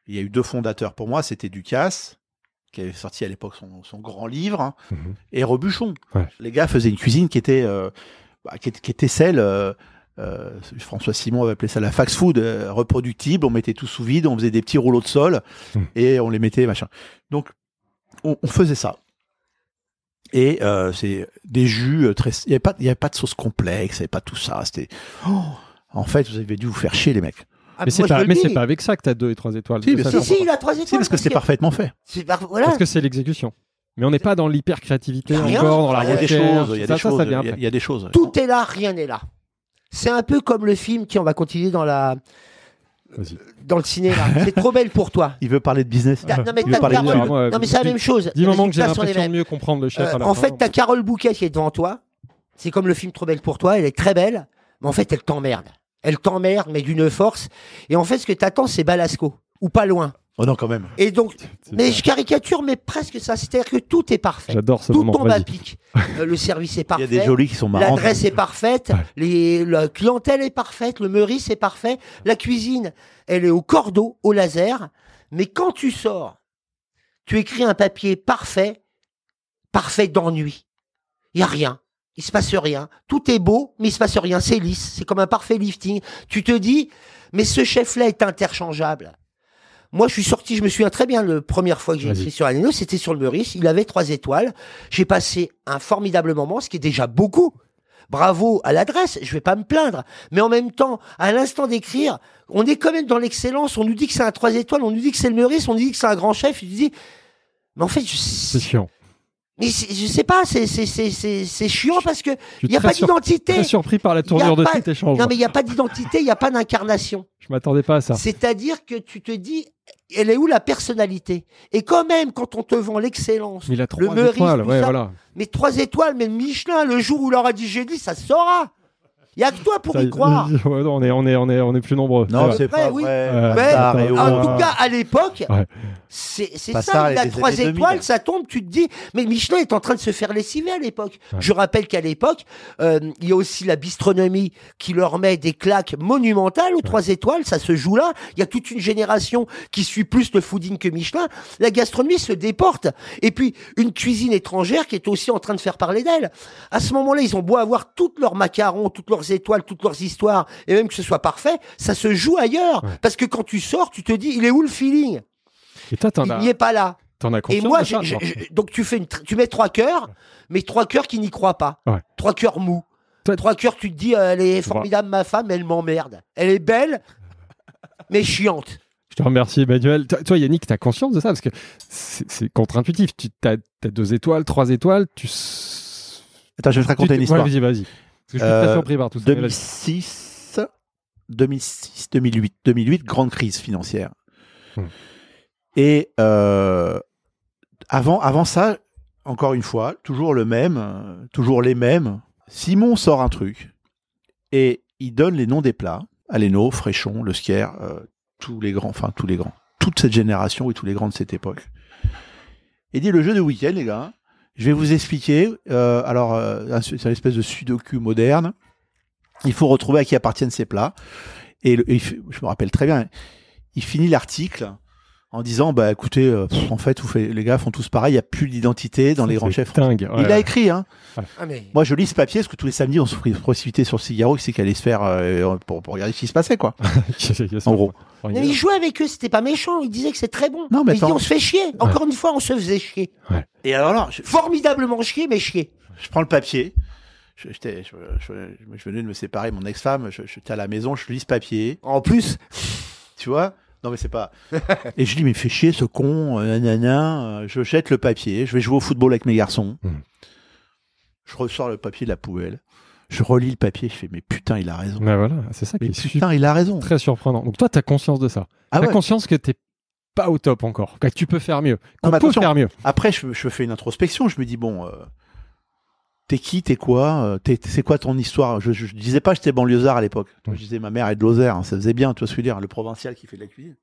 Speaker 2: Il y a eu deux fondateurs pour moi. C'était Ducasse, qui avait sorti à l'époque son, son grand livre, hein,
Speaker 1: Mhm.
Speaker 2: et Rebuchon.
Speaker 1: Ouais.
Speaker 2: Les gars faisaient une cuisine qui était, euh, bah, qui, était- qui était celle. euh, euh, François Simon avait appelé ça la fax food reproductible. On mettait tout sous vide, on faisait des petits rouleaux de sol
Speaker 1: Mhm.
Speaker 2: et on les mettait machin. Donc on, on faisait ça. Et c'est des jus très. Il n'y avait, avait pas de sauce complexe, il n'y avait pas tout ça. C'était. Oh, en fait, vous avez dû vous faire chier, les mecs.
Speaker 3: Ah,
Speaker 1: Mais c'est pas, mais c'est pas avec ça que t'as deux et trois étoiles.
Speaker 2: Si,
Speaker 1: Ça.
Speaker 3: Si,
Speaker 1: c'est
Speaker 3: si, il a trois étoiles.
Speaker 2: Si, parce que c'est parfaitement fait.
Speaker 3: par- Voilà.
Speaker 1: Parce que c'est l'exécution. Mais on n'est pas dans l'hyper créativité
Speaker 3: Rien.
Speaker 1: encore, dans la
Speaker 2: Il y a des
Speaker 1: recherche.
Speaker 2: choses, il y a des choses, il y a- des.
Speaker 3: Tout est là, rien n'est là. C'est un peu comme le film qui, on va continuer dans la, dans le cinéma. c'est trop belle pour toi.
Speaker 2: Il veut parler de business.
Speaker 3: Non, mais
Speaker 2: Il veut
Speaker 3: t'as
Speaker 2: parler de
Speaker 3: Carole-
Speaker 1: moi,
Speaker 3: non, mais c'est la
Speaker 1: dis-
Speaker 3: même chose.
Speaker 1: Dis moment que j'ai l'impression de mieux comprendre le chef
Speaker 3: Euh,
Speaker 1: à la
Speaker 3: en
Speaker 1: fin.
Speaker 3: fait, t'as Carole Bouquet qui est devant toi. C'est comme le film Trop belle pour toi. Elle est très belle, mais en fait, elle t'emmerde. Elle t'emmerde, mais d'une force. Et en fait, ce que t'attends, c'est Balasco. Ou pas loin.
Speaker 2: Oh non, quand même.
Speaker 3: Et donc, mais je caricature, mais presque ça. C'est-à-dire que tout est parfait.
Speaker 1: J'adore ce
Speaker 3: Tout
Speaker 1: moment.
Speaker 3: tombe à
Speaker 1: Vas-y.
Speaker 3: pic. Euh, le service est
Speaker 2: Il
Speaker 3: parfait.
Speaker 2: y a des jolis qui sont marrants.
Speaker 3: L'adresse est parfaite,
Speaker 1: Ouais.
Speaker 3: les, la clientèle est parfaite, le meurice est parfait, la cuisine, elle est au cordeau, au laser. Mais quand tu sors, tu écris un papier parfait, parfait d'ennui. Il y a rien. Il se passe rien. Tout est beau, mais il se passe rien. C'est lisse. C'est comme un parfait lifting. Tu te dis, mais ce chef-là est interchangeable. Moi, je suis sorti, je me souviens très bien, la première fois que j'ai écrit sur Aleno, c'était sur le Meurice. Il avait trois étoiles. J'ai passé un formidable moment, ce qui est déjà beaucoup. Bravo à l'adresse, je vais pas me plaindre. Mais en même temps, à l'instant d'écrire, on est quand même dans l'excellence. On nous dit que c'est un trois étoiles, on nous dit que c'est le Meurice, on nous dit que c'est un grand chef. Tu dis, mais en fait, je,
Speaker 1: C'est chiant.
Speaker 3: Mais je sais pas, c'est chiant parce que
Speaker 1: Je
Speaker 3: il y a
Speaker 1: suis
Speaker 3: pas d'identité.
Speaker 1: Très surpris par la tournure de
Speaker 3: pas-
Speaker 1: cet échange.
Speaker 3: Non mais il y a pas d'identité, il y a pas d'incarnation.
Speaker 1: Je m'attendais pas à ça.
Speaker 3: C'est-à-dire que tu te dis, elle est où la personnalité? Et quand même, quand on te vend l'excellence,
Speaker 1: Mais il a trois
Speaker 3: Meurice,
Speaker 1: étoiles. Ouais,
Speaker 3: ça.
Speaker 1: voilà.
Speaker 3: mais trois étoiles, mais le Michelin, le jour où il aura dit j'ai dit, ça saura. Il y a que toi pour
Speaker 1: Ça-
Speaker 3: y croire.
Speaker 1: Ouais, non, on est, on est, on est, on est plus nombreux.
Speaker 2: Non,
Speaker 1: Ouais.
Speaker 2: c'est pas
Speaker 3: oui.
Speaker 2: vrai.
Speaker 1: Euh,
Speaker 3: Mais,
Speaker 1: en
Speaker 3: tout cas, à l'époque,
Speaker 1: Ouais.
Speaker 3: C'est ça.
Speaker 2: ça,
Speaker 3: Il a trois
Speaker 2: années 2000.
Speaker 3: étoiles, ça tombe. Tu te dis, mais Michelin est en train de se faire lessiver à l'époque.
Speaker 1: Ouais.
Speaker 3: Je rappelle qu'à l'époque, euh, il y a aussi la bistronomie qui leur met des claques monumentales aux trois étoiles. Ça se joue là. Il y a toute une génération qui suit plus le fooding que Michelin. La gastronomie se déporte. Et puis une cuisine étrangère qui est aussi en train de faire parler d'elle. À ce moment-là, ils ont beau avoir toutes leurs macarons, toutes leurs étoiles, toutes leurs histoires, et même que ce soit parfait, ça se joue ailleurs.
Speaker 1: Ouais.
Speaker 3: Parce que quand tu sors, tu te dis, il est où le feeling?
Speaker 1: Et toi, t'en
Speaker 3: Il
Speaker 1: as,
Speaker 3: n'y est pas là.
Speaker 1: t'en as
Speaker 3: Et
Speaker 1: conscience
Speaker 3: moi,
Speaker 1: de ça,
Speaker 3: j'ai-
Speaker 1: toi
Speaker 3: j'ai- donc tu fais une, tr- tu mets trois cœurs, mais trois cœurs qui n'y croient pas.
Speaker 1: Ouais.
Speaker 3: Trois cœurs mous.
Speaker 1: Toi-
Speaker 3: trois cœurs, tu te dis, euh, elle est formidable, ma femme, elle m'emmerde. Elle est belle, mais chiante.
Speaker 1: Je te remercie, Emmanuel. Toi, toi, Yannick, t'as conscience de ça? Parce que c'est c'est contre-intuitif. Tu as, deux étoiles, trois étoiles. Tu. s-
Speaker 2: Attends, je vais te raconter
Speaker 1: tu-
Speaker 2: une histoire.
Speaker 1: Ouais, vas-y, vas-y. Parce que je suis
Speaker 2: Euh,
Speaker 1: très surpris par tout ça. Mais vas-y.
Speaker 2: 2006, 2006, 2008, 2008, grande crise financière.
Speaker 1: Hmm.
Speaker 2: Et euh, avant, avant ça, encore une fois, toujours le même, euh, toujours les mêmes. Simon sort un truc et il donne les noms des plats. Aleno, Fréchon, Le Skier, euh, tous les grands, enfin tous les grands, toute cette génération et tous les grands de cette époque. Il dit le jeu de week-end, les gars. Je vais vous expliquer. Euh, alors, c'est une espèce de sudoku moderne. Il faut retrouver à qui appartiennent ces plats. Et, et je me rappelle très bien. Il finit l'article en disant bah écoutez, euh, pff, en fait, vous les gars font tous pareil. Il n'y a plus d'identité dans les grands chefs.
Speaker 1: Dingue.
Speaker 2: Il a écrit, hein.
Speaker 3: Ah, mais...
Speaker 2: Moi, je lis ce papier parce que tous les samedis, on se précipitait sur le Figaro, qui c'est qu'elle allait se faire euh, pour, pour regarder ce qui se passait, quoi. En gros.
Speaker 3: Non, mais il jouait avec eux, c'était pas méchant. Il disait que c'est très bon.
Speaker 2: Non, mais
Speaker 3: il dit on se fait chier. Encore une fois, on se faisait chier.
Speaker 2: Et alors là, je,
Speaker 3: Formidablement chier, mais chier.
Speaker 2: je prends le papier. Je, je, je- je venais de me séparer, de mon ex-femme. Je- J'étais à la maison, je lis ce papier.
Speaker 3: En plus,
Speaker 2: Tu vois Non, mais c'est pas. Et je dis, mais il fait chier ce con, euh, nanana. Euh, Je jette le papier. Je vais jouer au football avec mes garçons.
Speaker 1: Hmm.
Speaker 2: Je ressors le papier de la poubelle. Je relis le papier. Je fais, mais putain, il a raison.
Speaker 1: Mais voilà, c'est ça qui
Speaker 2: Mais
Speaker 1: est
Speaker 2: putain, il a raison.
Speaker 1: très surprenant. Donc toi, tu as conscience de ça.
Speaker 2: Ah
Speaker 1: T'as
Speaker 2: ouais.
Speaker 1: conscience que t'es pas au top encore, que tu peux faire mieux, qu'on peut faire mieux.
Speaker 2: Après, je, je fais une introspection. Je me dis, bon, euh, t'es qui, t'es quoi euh, t'es- C'est quoi ton histoire? Je, je, je disais pas j'étais banlieusard à l'époque. Je disais ma mère est de Lozère. hein, ça faisait bien, tu vois ce que je veux dire, le provincial qui fait de la cuisine.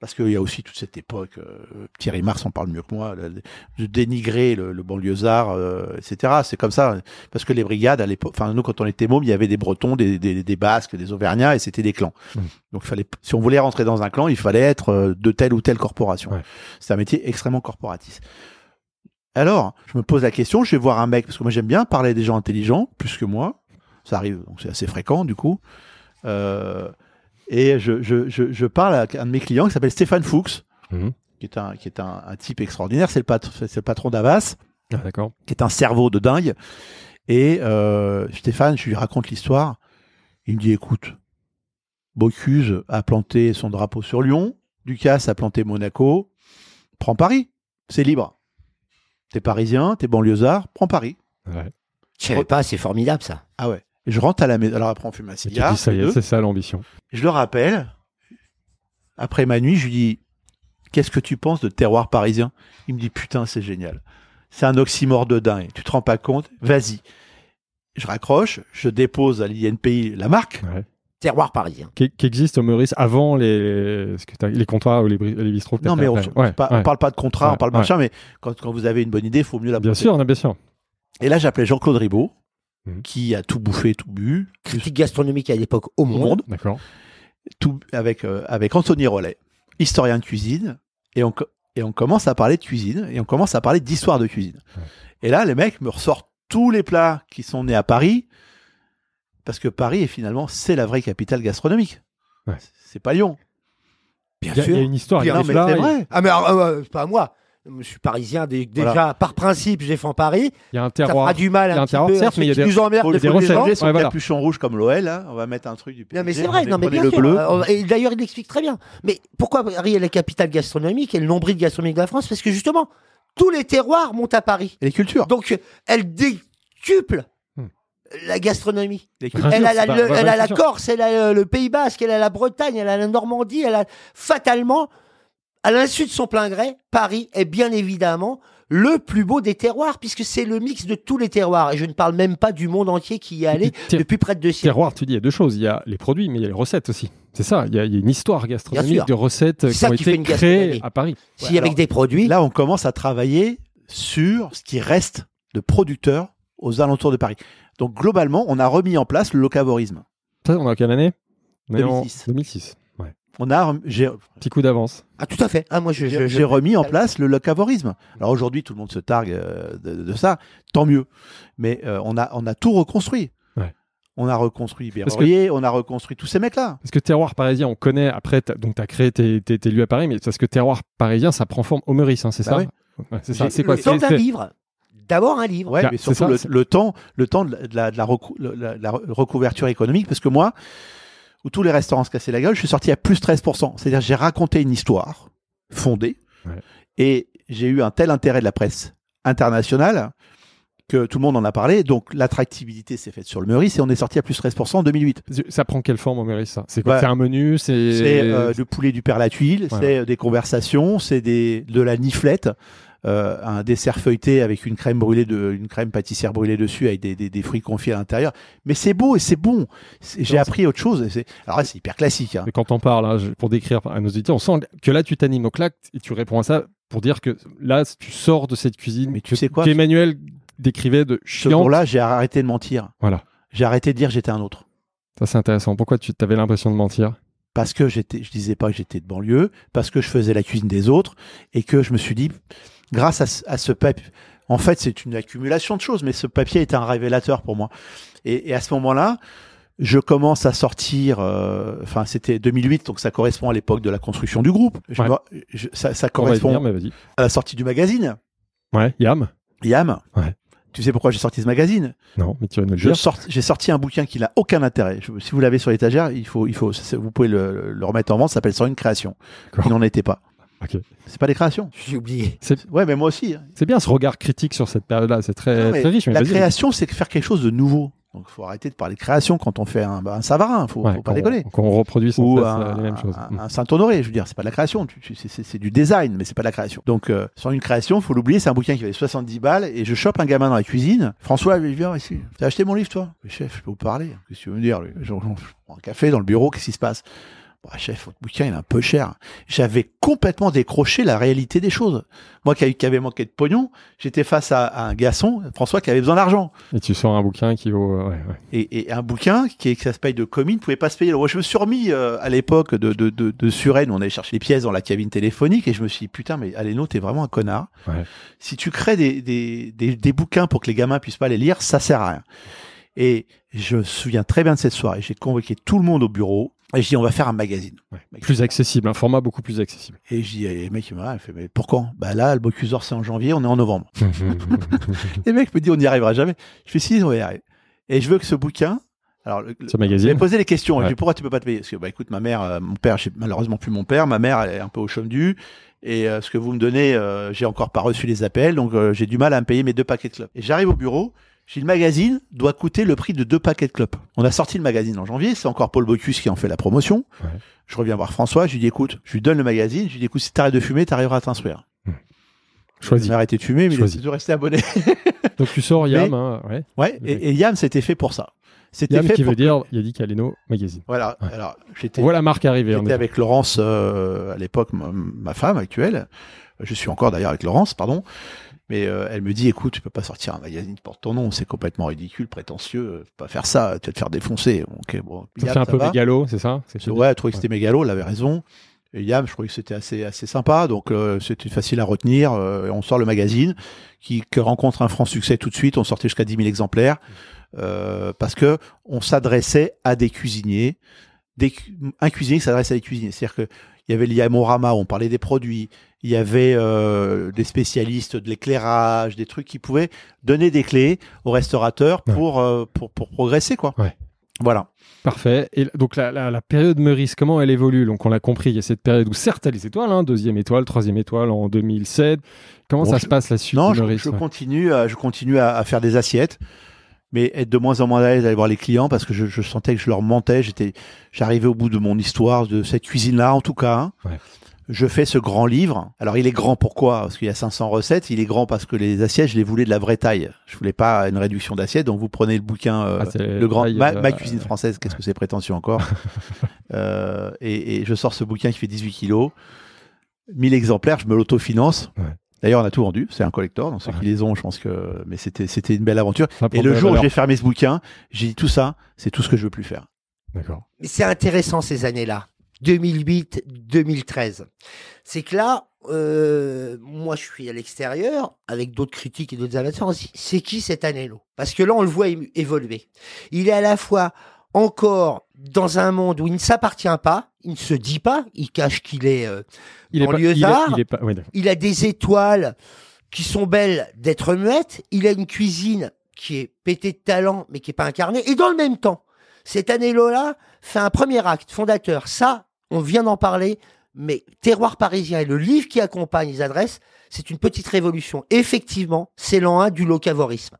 Speaker 2: Parce qu'il y a aussi toute cette époque, euh, Thierry Mars en parle mieux que moi, le- de dénigrer le, le banlieusard, euh, etc. C'est comme ça. Parce que les brigades, à l'époque, enfin, nous, quand on était mômes, il y avait des Bretons, des, des, des Basques, des Auvergnats, et c'était des clans. Donc, fallait, si on voulait rentrer dans un clan, il fallait être de telle ou telle corporation.
Speaker 1: Ouais.
Speaker 2: C'est un métier extrêmement corporatiste. Alors, je me pose la question, je vais voir un mec, parce que moi j'aime bien parler des gens intelligents, plus que moi. Ça arrive, donc c'est assez fréquent du coup. Euh, et je, je, je, je parle à un de mes clients qui s'appelle Stéphane Fuchs,
Speaker 1: Mhm.
Speaker 2: qui est un, qui est un, un type extraordinaire. C'est le, pat- c'est le patron d'Avas,
Speaker 1: Ah, D'accord.
Speaker 2: qui est un cerveau de dingue. Et euh, Stéphane, je lui raconte l'histoire. Il me dit écoute, Bocuse a planté son drapeau sur Lyon, Ducasse a planté Monaco, prends Paris, c'est libre. T'es parisien, t'es banlieusard, prends Paris.
Speaker 1: Ouais.
Speaker 3: je savais pas, c'est formidable ça.
Speaker 2: Ah ouais. Et je rentre à la maison. Alors après, on fume un
Speaker 1: Et tu
Speaker 2: cigare.
Speaker 1: dis, ça y est, c'est ça l'ambition.
Speaker 2: Je le rappelle. Après ma nuit, je lui dis Qu'est-ce que tu penses de terroir parisien? Il me dit Putain, c'est génial. C'est un oxymore de dingue. Tu te rends pas compte? Vas-y. Je raccroche, je dépose à l'INPI la marque.
Speaker 1: Ouais.
Speaker 3: Terroir parisien.
Speaker 1: Qui, qui existe au Meurice avant les, ce que t'as- les comptoirs ou les, les bistrots.
Speaker 2: Non, mais on,
Speaker 1: après. Ouais,
Speaker 2: pas-
Speaker 1: ouais.
Speaker 2: on parle pas de contrat,
Speaker 1: Ouais,
Speaker 2: on parle
Speaker 1: ouais.
Speaker 2: machin, mais quand, quand vous avez une bonne idée, il faut mieux la
Speaker 1: Bien sûr, non, bien sûr.
Speaker 2: Et là, j'appelais Jean-Claude Ribaud,
Speaker 1: Mhm.
Speaker 2: qui a tout bouffé, tout bu,
Speaker 3: Critique gastronomique à l'époque au
Speaker 2: au
Speaker 3: monde.
Speaker 1: D'accord.
Speaker 2: tout avec euh, avec Anthony Rollet, historien de cuisine, et on et on commence à parler de cuisine et on commence à parler d'histoire de cuisine.
Speaker 1: Ouais.
Speaker 2: Et là, les mecs me ressortent tous les plats qui sont nés à Paris, parce que Paris est finalement c'est la vraie capitale gastronomique.
Speaker 1: Ouais.
Speaker 2: C'est pas Lyon.
Speaker 3: Bien
Speaker 1: Il y, a- il y a une histoire. il y a
Speaker 2: Non, mais c'est
Speaker 1: il-
Speaker 2: vrai.
Speaker 3: Ah mais alors, euh, c'est pas moi. Je suis parisien dé- déjà
Speaker 2: Voilà.
Speaker 3: par principe, je défends Paris.
Speaker 1: Il y a un
Speaker 3: Ça
Speaker 1: terroir.
Speaker 3: fera du mal
Speaker 1: il y a
Speaker 3: un
Speaker 1: un
Speaker 3: petit
Speaker 1: terroir,
Speaker 3: peu.
Speaker 1: certes, mais il y a
Speaker 3: qui
Speaker 1: des-
Speaker 3: nous emmerdent
Speaker 2: des
Speaker 1: des recettes.
Speaker 2: son
Speaker 1: Ouais, voilà.
Speaker 2: capuchon rouge comme l'OL. hein. On va mettre un truc du
Speaker 3: Non mais
Speaker 2: PSG,
Speaker 3: c'est vrai,
Speaker 2: on
Speaker 3: non mais bien
Speaker 2: le
Speaker 3: sûr.
Speaker 2: bleu.
Speaker 3: Et d'ailleurs il l'explique très bien. Mais pourquoi Paris est la capitale gastronomique et le nombril gastronomique de la France? Parce que justement, tous les terroirs montent à Paris.
Speaker 2: Et les cultures.
Speaker 3: Donc elle décuple. La gastronomie. Elle a, la, le- elle a. Corse, elle a le, le Pays Basque, elle a la Bretagne, elle a la Normandie, elle a fatalement, à l'insu de son plein gré, Paris est bien évidemment le plus beau des terroirs, puisque c'est le mix de tous les terroirs. Et je ne parle même pas du monde entier qui y est allé depuis près de deux siècles.
Speaker 1: Terroir, tu dis, il y a deux choses. Il y a les produits, mais il y a les recettes aussi. C'est ça. Il y a, il y a une histoire gastronomique de recettes qui ont
Speaker 3: qui
Speaker 1: été
Speaker 3: une
Speaker 1: créées à Paris.
Speaker 3: Si avec
Speaker 2: alors,
Speaker 3: des produits,
Speaker 2: Là, on commence à travailler sur ce qui reste de producteurs aux alentours de Paris. Donc globalement, on a remis en place le locavorisme.
Speaker 1: Ça, on est en quelle année? On est en
Speaker 2: 2006.
Speaker 1: 2006. Ouais.
Speaker 2: On a,
Speaker 1: Petit coup d'avance.
Speaker 3: ah tout à fait. Ah moi je, je-
Speaker 2: j'ai
Speaker 3: je-
Speaker 2: remis en place le locavorisme. Alors aujourd'hui, tout le monde se targue euh, de, de ça, tant mieux. Mais euh, on a, on a tout reconstruit.
Speaker 1: Ouais.
Speaker 2: On a reconstruit
Speaker 1: que-
Speaker 2: Berrurier, on a reconstruit tous ces mecs-là.
Speaker 1: Parce que terroir parisien, on connaît. Après, donc tu as créé tes, tes, tes lieux à Paris, mais parce que terroir parisien, ça prend forme au Meurice, hein, c'est
Speaker 2: Bah
Speaker 1: ça?
Speaker 2: ouais.
Speaker 1: Ouais, C'est ça.
Speaker 2: J'ai-
Speaker 1: C'est quoi
Speaker 3: le temps
Speaker 1: c'est-
Speaker 3: livre. D'abord un livre.
Speaker 2: Ouais, mais surtout
Speaker 1: ça,
Speaker 2: le, temps, le temps de la, de la, de la recou- le- la- la recouverture économique, parce que moi, où tous les restaurants se cassaient la gueule, je suis sorti à plus 13%. C'est-à-dire, j'ai raconté une histoire fondée,
Speaker 1: Ouais.
Speaker 2: et j'ai eu un tel intérêt de la presse internationale que tout le monde en a parlé. Donc, l'attractivité s'est faite sur le Meurice, et on est sorti à plus 13% en 2008.
Speaker 1: Ça prend quelle forme au Meurice ça? C'est quoi
Speaker 2: Bah,
Speaker 1: C'est un menu C'est
Speaker 2: C'est euh, le poulet du père la tuile,
Speaker 1: Voilà.
Speaker 2: c'est euh, des conversations, c'est des de la niflette, euh, un dessert feuilleté avec une crème brûlée de, une crème pâtissière brûlée dessus avec des, des, des fruits confits à l'intérieur. Mais c'est beau et c'est bon. J'ai appris autre chose. et c'est- Alors là, c'est hyper classique. hein.
Speaker 1: Mais quand on parle, hein, pour décrire à nos auditeurs, on sent que là, tu t'animes. Donc là, et tu réponds à ça pour dire que là, tu sors de cette cuisine
Speaker 2: Mais tu sais quoi?
Speaker 1: qu'Emmanuel décrivait de
Speaker 2: Ce
Speaker 1: chiante.
Speaker 2: jour-là, j'ai arrêté de mentir.
Speaker 1: Voilà.
Speaker 2: J'ai arrêté de dire j'étais un autre.
Speaker 1: Ça, c'est intéressant. Pourquoi tu avais l'impression de mentir?
Speaker 2: Parce que j'étais, je disais pas que j'étais de banlieue, parce que je faisais la cuisine des autres, et que je me suis dit, grâce à, ce- à ce papier, en fait, c'est une accumulation de choses, mais ce papier était un révélateur pour moi. Et, et à ce moment-là, je commence à sortir, euh, enfin, c'était 2008, donc ça correspond à l'époque de la construction du groupe. Je
Speaker 1: Ouais.
Speaker 2: je- ça, ça correspond
Speaker 1: venir, mais vas-y.
Speaker 2: à la sortie du magazine.
Speaker 1: Ouais, Yam
Speaker 2: Yam.
Speaker 1: Ouais.
Speaker 2: Tu sais pourquoi j'ai sorti ce magazine?
Speaker 1: Non, mais tu vas nous le dire.
Speaker 2: J'ai sorti un bouquin qui n'a aucun intérêt. Je- si vous l'avez sur l'étagère, il faut, il faut, vous pouvez le, le remettre en vente. Ça s'appelle Sur une création. Il n'en était pas.
Speaker 1: Ok.
Speaker 2: C'est pas des créations.
Speaker 3: J'ai oublié.
Speaker 2: Ouais, mais moi aussi. hein.
Speaker 1: C'est bien ce regard critique sur cette période-là. C'est très,
Speaker 2: Non, mais
Speaker 1: très riche. Mais
Speaker 2: la création, c'est faire quelque chose de nouveau. Donc, il faut arrêter de parler de création quand on fait un, bah, un Savarin. Faut,
Speaker 1: Ouais,
Speaker 2: faut pas déconner.
Speaker 1: Qu'on reproduit sans
Speaker 2: Ou
Speaker 1: cesse
Speaker 2: un,
Speaker 1: euh, les mêmes choses.
Speaker 2: un- un Saint-Honoré, je veux dire, c'est pas de la création, c'est- du design, mais c'est pas de la création. Donc, euh, sur une création, faut l'oublier, c'est un bouquin qui valait 70 balles, et je chope un gamin dans la cuisine. François, il vient ici. T'as acheté mon livre, toi? Chef, je peux vous parler. Qu'est-ce que tu veux me dire lui? Je, je- je prends un café dans le bureau, qu'est-ce qui se passe? Bah, chef, votre bouquin, il est un peu cher. J'avais complètement décroché la réalité des choses. Moi qui, qui avait manqué de pognon, j'étais face à, à un garçon, François, qui avait besoin d'argent.
Speaker 1: Et tu sors un bouquin qui vaut. euh, ouais, ouais.
Speaker 2: Et, et un bouquin qui est que ça se paye de commis ne pouvait pas se payer. Alors, moi, je me suis remis euh, à l'époque de, de, de, de Suresnes, on allait chercher les pièces dans la cabine téléphonique, et je me suis dit, putain, mais Aléno, t'es vraiment un connard.
Speaker 1: Ouais.
Speaker 2: Si tu crées des, des, des, des bouquins pour que les gamins puissent pas les lire, ça sert à rien. Et je me souviens très bien de cette soirée. J'ai convoqué tout le monde au bureau, et je dis, on va faire un magazine.
Speaker 1: Ouais. Plus accessible, un format beaucoup plus accessible.
Speaker 2: Et je dis, et le mec, il me fait, mais pourquoi? Bah là, le Bocuse d'Or, c'est en janvier, on est en novembre. Et le mec me dit, on n'y arrivera jamais. Je fais, si, on va y arriver. Et je veux que ce bouquin, alors, le-
Speaker 1: Ce
Speaker 2: j'ai
Speaker 1: magazine.
Speaker 2: posé les questions.
Speaker 1: Ouais.
Speaker 2: Je dis pourquoi tu peux pas te payer? Parce que bah écoute, ma mère, euh, mon père, j'ai malheureusement plus mon père. Ma mère, elle est un peu au chôme du. Et euh, ce que vous me donnez, euh, j'ai encore pas reçu les appels, donc euh, j'ai du mal à me payer mes deux paquets de clopes. Et j'arrive au bureau. J'ai le magazine doit coûter le prix de deux paquets de clopes. On a sorti le magazine en janvier. C'est encore Paul Bocuse qui en fait la promotion.
Speaker 1: Ouais.
Speaker 2: Je reviens voir François. Je lui dis écoute, je lui donne le magazine. Je lui dis écoute, si t'arrêtes de fumer, t'arriveras à t'instruire.
Speaker 1: Choisis.
Speaker 2: Il a arrêté de fumer, mais
Speaker 1: Choisis.
Speaker 2: il toujours resté abonné.
Speaker 1: Donc tu sors Yam, hein, ouais.
Speaker 2: ouais. Et, et Yam, c'était fait pour ça. C'était
Speaker 1: Yam
Speaker 2: fait
Speaker 1: qui
Speaker 2: pour
Speaker 1: veut dire Yannick Aleno Magazine.
Speaker 2: Voilà.
Speaker 1: Ouais.
Speaker 2: Alors j'étais
Speaker 1: la marque arriver. en
Speaker 2: J'étais avec Laurence euh, à l'époque, ma, ma femme actuelle. Je suis encore d'ailleurs avec Laurence, pardon. Mais euh, elle me dit, écoute, tu peux pas sortir un magazine qui porte ton nom, c'est complètement ridicule, prétentieux, euh, faut pas faire ça, tu vas te faire défoncer. Ok, bon. Yam,
Speaker 1: un
Speaker 2: ça
Speaker 1: peu
Speaker 2: va.
Speaker 1: mégalo, c'est ça?
Speaker 2: Ouais, je trouvais que c'était mégalo, elle avait raison. Et Yam, je trouvais que c'était assez, assez sympa, donc euh, c'était facile à retenir. euh, et on sort le magazine qui, qui rencontre un franc succès tout de suite. On sortait jusqu'à 10 000 exemplaires euh, parce que on s'adressait à des cuisiniers, des, un cuisinier qui s'adresse à des cuisiniers. C'est-à-dire que il y avait le Yamorama, où on parlait des produits. Il y avait euh, des spécialistes de l'éclairage, des trucs qui pouvaient donner des clés aux restaurateurs
Speaker 1: Ouais.
Speaker 2: euh, pour, pour progresser, quoi.
Speaker 1: Ouais.
Speaker 2: Voilà.
Speaker 1: Parfait. Et donc la, la, la période Meurice, comment elle évolue? Donc on l'a compris, il y a cette période où certes les étoiles, hein, deuxième étoile, troisième étoile en 2007. Comment
Speaker 2: Bon,
Speaker 1: ça
Speaker 2: je-
Speaker 1: se passe la suite
Speaker 2: Non,
Speaker 1: de
Speaker 2: je,
Speaker 1: Meurice
Speaker 2: je
Speaker 1: ouais?
Speaker 2: continue, à, je continue à, à faire des assiettes, mais être de moins en moins à l'aise d'aller voir les clients parce que je, je sentais que je leur mentais. J'étais, j'arrivais au bout de mon histoire de cette cuisine-là, en tout cas. hein.
Speaker 1: Ouais.
Speaker 2: Je fais ce grand livre. Alors, il est grand pourquoi? Parce qu'il y a 500 recettes. Il est grand parce que les assiettes, je les voulais de la vraie taille. Je voulais pas une réduction d'assiettes. Donc, vous prenez le bouquin, euh,
Speaker 1: Ah,
Speaker 2: le grand,
Speaker 1: taille,
Speaker 2: ma,
Speaker 1: euh,
Speaker 2: ma cuisine française. Qu'est-ce que c'est prétentieux encore? Euh, et, et je sors ce bouquin qui fait 18 kilos, 1000 exemplaires. Je me l'autofinance.
Speaker 1: Ouais.
Speaker 2: D'ailleurs, on a tout vendu. C'est un collector. Donc, ceux
Speaker 1: Ouais.
Speaker 2: qui les ont, je pense que. Mais c'était, c'était une belle aventure.
Speaker 1: Ça
Speaker 2: Et le jour où j'ai fermé ce bouquin, j'ai dit tout ça, c'est tout ce que je veux plus faire.
Speaker 1: D'accord.
Speaker 3: Mais c'est intéressant ces années-là, 2008-2013. C'est que là, euh, moi je suis à l'extérieur avec d'autres critiques et d'autres amateurs. C'est qui cet Anello? Parce que là, on le voit évoluer. Il est à la fois encore dans un monde où il ne s'appartient pas, il ne se dit pas, il cache qu'il est. euh,
Speaker 1: Il est
Speaker 3: En
Speaker 1: pas, il
Speaker 3: lieuetard.
Speaker 1: il est pas, ouais, d'accord.
Speaker 3: il a des étoiles qui sont belles d'être muettes. Il a une cuisine qui est pétée de talent, mais qui est pas incarnée. Et dans le même temps, cet Anello-là fait un premier acte fondateur. Ça, on vient d'en parler, mais Terroir parisien et le livre qui accompagne les adresses, c'est une petite révolution. Effectivement, c'est l'an 1 du locavorisme.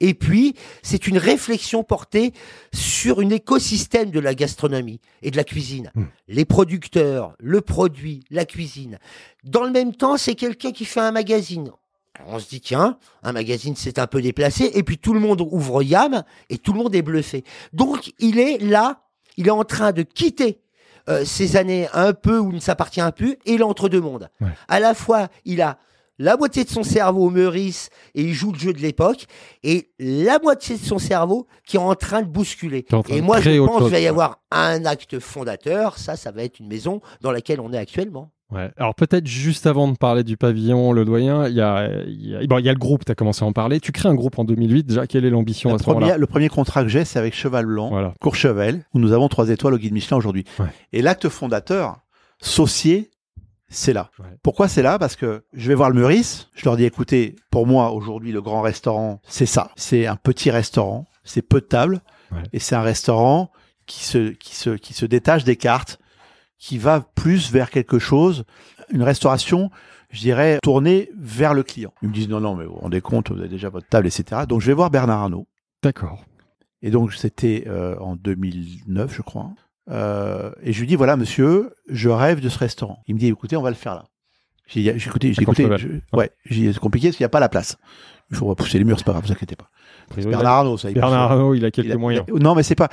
Speaker 3: Et puis, c'est une réflexion portée sur un écosystème de la gastronomie et de la cuisine.
Speaker 1: Hmm.
Speaker 3: Les producteurs, le produit, la cuisine. Dans le même temps, c'est quelqu'un qui fait un magazine. Alors, on se dit, tiens, un magazine, c'est un peu déplacé. Et puis, tout le monde ouvre Yam et tout le monde est bluffé. Donc, il est là, il est en train de quitter euh, ces années un peu où il ne s'appartient plus et l'entre-deux mondes.
Speaker 1: Ouais.
Speaker 3: À la fois, il a la moitié de son cerveau au Meurice et il joue le jeu de l'époque et la moitié de son cerveau qui est en train de bousculer.
Speaker 1: Train
Speaker 3: Et moi, je pense qu'il va y avoir un acte fondateur. Ça, ça va être une maison dans laquelle on est actuellement.
Speaker 1: Ouais. Alors peut-être juste avant de parler du pavillon, le doyen, il y a, y a, bon, y a le groupe, tu as commencé à en parler. Tu crées un groupe en 2008, déjà, quelle est l'ambition à ce moment-là
Speaker 2: le premier contrat que j'ai, c'est avec Cheval Blanc,
Speaker 1: Voilà.
Speaker 2: Courchevel, où nous avons trois étoiles au guide Michelin aujourd'hui.
Speaker 1: Ouais.
Speaker 2: Et l'acte fondateur, saucier, c'est là.
Speaker 1: Ouais.
Speaker 2: Pourquoi c'est là? Parce que je vais voir le Meurice, je leur dis écoutez, pour moi aujourd'hui le grand restaurant, c'est ça. C'est un petit restaurant, c'est peu de tables, et c'est un restaurant qui se, qui, se, qui se détache des cartes, qui va plus vers quelque chose, une restauration, je dirais, tournée vers le client. Ils me disent non, non, mais vous vous rendez compte, vous avez déjà votre table, etc. Donc je vais voir Bernard Arnault.
Speaker 1: D'accord.
Speaker 2: Et donc, c'était euh, en 2009, je crois. Euh, et je lui dis, voilà, monsieur, je rêve de ce restaurant. Il me dit, écoutez, on va le faire là. J'ai écouté, j'ai écouté. Je- ouais, j'ai dit, c'est compliqué parce qu'il n'y a pas la place. Il faut repousser les murs, c'est pas grave, vous inquiétez pas. Bernard Arnault, ça. il peut
Speaker 1: Bernard
Speaker 2: faire.
Speaker 1: Arnault, il a quelques
Speaker 2: Il a-
Speaker 1: moyens.
Speaker 2: il a- non, mais c'est pas.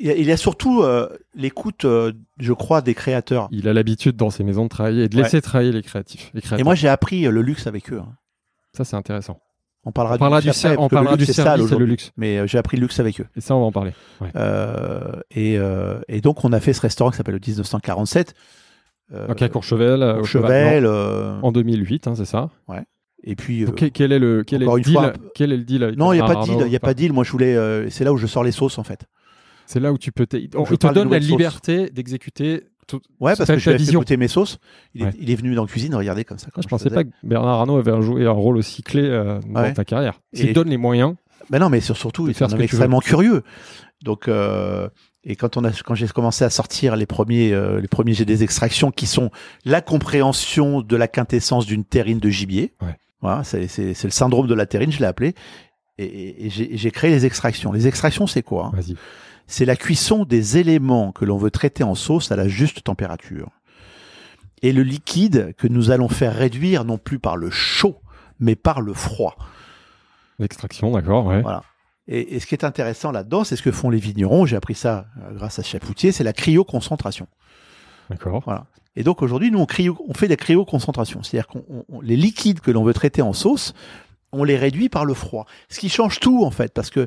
Speaker 2: Il a, il a surtout euh, l'écoute, euh, je crois, des créateurs.
Speaker 1: Il a l'habitude dans ses maisons de travailler et de
Speaker 2: Ouais.
Speaker 1: laisser travailler les créatifs. Les créateurs.
Speaker 2: Et moi, j'ai appris euh, le luxe avec eux. hein.
Speaker 1: ça, c'est intéressant.
Speaker 2: On parlera,
Speaker 1: On parlera
Speaker 2: luxe
Speaker 1: du, ser- on parlera
Speaker 2: luxe,
Speaker 1: du service et le luxe.
Speaker 2: Mais euh, j'ai appris le luxe avec eux.
Speaker 1: Et ça, on va en parler.
Speaker 2: Et, et donc, on a fait ce restaurant qui s'appelle le 1947. Euh,
Speaker 1: Donc à Courchevel, au
Speaker 2: Courchevel,
Speaker 1: en 2008, hein, c'est ça.
Speaker 2: Et puis euh,
Speaker 1: Donc, quel, quel est le quel est le deal
Speaker 2: fois,
Speaker 1: Quel est le deal avec
Speaker 2: non, il n'y a pas de deal, il y a pas de deal. Moi, je voulais, euh, c'est là où je sors les sauces en fait.
Speaker 1: C'est là où tu peux. on-
Speaker 2: Je
Speaker 1: il te donne la liberté d'exécuter. tout-
Speaker 2: Ouais, parce que je vais écouter mes sauces. Il,
Speaker 1: Ouais.
Speaker 2: est, il est venu dans la cuisine, regardez comme ça.
Speaker 1: Ah, je pensais pas que Bernard Arnault avait joué un rôle aussi clé euh, dans
Speaker 2: Ouais.
Speaker 1: ta carrière. Te donne les moyens,
Speaker 2: Ben non, mais sur- surtout, il est
Speaker 1: ce
Speaker 2: extrêmement curieux. Donc, et quand on a, quand j'ai commencé à sortir les premiers, euh, les premiers jets des extractions, qui sont la compréhension de la quintessence d'une terrine de gibier.
Speaker 1: Ouais.
Speaker 2: Voilà, c'est, c'est, c'est le syndrome de la terrine, je l'ai appelé. Et, et- et j'ai, créé les extractions. Les extractions, c'est quoi hein?
Speaker 1: Vas-y.
Speaker 2: C'est la cuisson des éléments que l'on veut traiter en sauce à la juste température. Et le liquide que nous allons faire réduire non plus par le chaud, mais par le froid.
Speaker 1: L'extraction, d'accord, ouais.
Speaker 2: Voilà. Et, et ce qui est intéressant là-dedans, c'est ce que font les vignerons. J'ai appris ça euh, grâce à Chapoutier, c'est la cryoconcentration.
Speaker 1: D'accord.
Speaker 2: Voilà. Et donc aujourd'hui, nous on, cryo- on fait des cryoconcentrations, c'est-à-dire qu'on on- on- les liquides que l'on veut traiter en sauce, on les réduit par le froid. Ce qui change tout en fait, parce que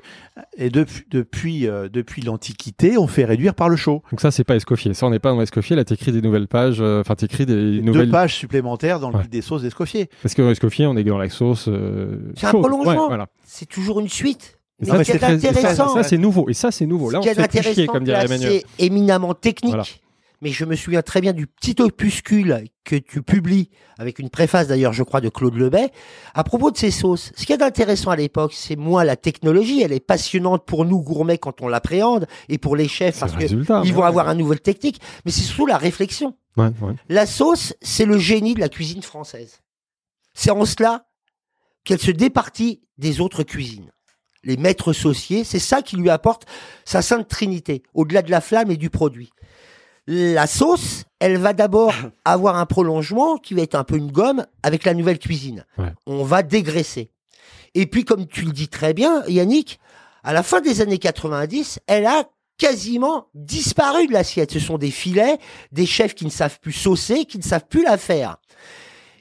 Speaker 2: et depuis euh, depuis l'Antiquité, on fait réduire par le chaud.
Speaker 1: Donc ça, c'est pas Escoffier. Ça, on n'est pas dans Escoffier. Là, t'écris des nouvelles pages. euh, Enfin, t'écris des nouvelles.
Speaker 2: Deux pages supplémentaires dans le
Speaker 1: Ouais.
Speaker 2: guide des sauces d'Escoffier.
Speaker 1: Parce que dans Escoffier, on est dans la sauce. euh,
Speaker 3: C'est un prolongement.
Speaker 1: Ouais, voilà.
Speaker 3: C'est toujours une suite.
Speaker 1: Et
Speaker 3: Mais
Speaker 1: c'est
Speaker 3: qui est
Speaker 1: très- et ça,
Speaker 3: intéressant,
Speaker 1: ça, c'est nouveau. Et ça, c'est nouveau. Là, on
Speaker 3: Ce
Speaker 1: fait plus chier,
Speaker 3: intéressant,
Speaker 1: comme dirait Emmanuel.
Speaker 3: c'est éminemment technique.
Speaker 1: Voilà.
Speaker 3: Mais je me souviens très bien du petit opuscule que tu publies, avec une préface d'ailleurs, je crois, de Claude Lebet, à propos de ces sauces. Ce qui est intéressant à l'époque, c'est moins la technologie, elle est passionnante pour nous gourmets quand on l'appréhende, et pour les chefs, parce
Speaker 1: le
Speaker 3: que
Speaker 1: résultat.
Speaker 3: ils
Speaker 1: ouais.
Speaker 3: vont avoir une nouvelle technique, mais c'est surtout la réflexion.
Speaker 1: Ouais, ouais.
Speaker 3: La sauce, c'est le génie de la cuisine française. C'est en cela qu'elle se départit des autres cuisines. Les maîtres sauciers, c'est ça qui lui apporte sa sainte trinité, au-delà de la flamme et du produit. La sauce, elle va d'abord avoir un prolongement qui va être un peu une gomme avec la nouvelle cuisine.
Speaker 1: Ouais.
Speaker 3: On va dégraisser. Et puis, comme tu le dis très bien, Yannick, à la fin des années 90, elle a quasiment disparu de l'assiette. Ce sont des filets, des chefs qui ne savent plus saucer, qui ne savent plus la faire.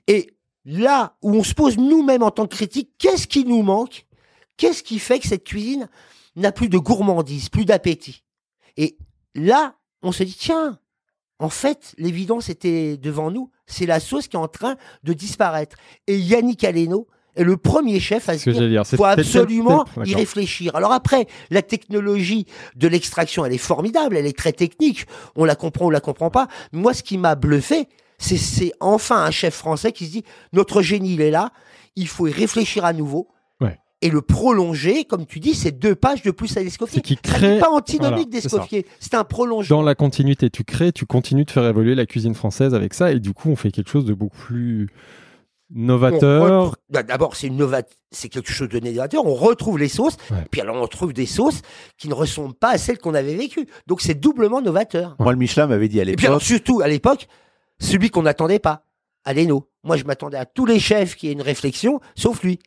Speaker 3: Et là où on se pose nous-mêmes en tant que critique, qu'est-ce qui nous manque? Qu'est-ce qui fait que cette cuisine n'a plus de gourmandise, plus d'appétit? Et là, on se dit, tiens, en fait, l'évidence était devant nous, c'est la sauce qui est en train de disparaître. Et Yannick Aleno est le premier chef à se dire,
Speaker 1: dire.
Speaker 3: Faut absolument y réfléchir. Alors après, la technologie de l'extraction, elle est formidable, elle est très technique. On la comprend ou la comprend pas. Moi, ce qui m'a bluffé, c'est c'est enfin un chef français qui se dit notre génie, il est là. Il faut y réfléchir à nouveau. Et le prolonger, comme tu dis, c'est deux pages de plus à l'Escoffier. Ça
Speaker 1: crée-
Speaker 3: n'est pas antinomique d'Escoffier. C'est un prolongement.
Speaker 1: Dans la continuité, tu crées, tu continues de faire évoluer la cuisine française avec ça, et du coup, on fait quelque chose de beaucoup plus
Speaker 3: On
Speaker 1: novateur.
Speaker 3: retrouve- bah, D'abord, c'est une nova- c'est quelque chose de novateur. On retrouve les sauces,
Speaker 1: Ouais.
Speaker 3: puis alors on retrouve des sauces qui ne ressemblent pas à celles qu'on avait vécues. Donc c'est doublement novateur.
Speaker 2: Moi, le Michelin m'avait dit à
Speaker 3: Et puis alors
Speaker 2: l'époque.
Speaker 3: surtout à l'époque, celui qu'on n'attendait pas, Aleno. Moi, je m'attendais à tous les chefs qui aient une réflexion, sauf lui.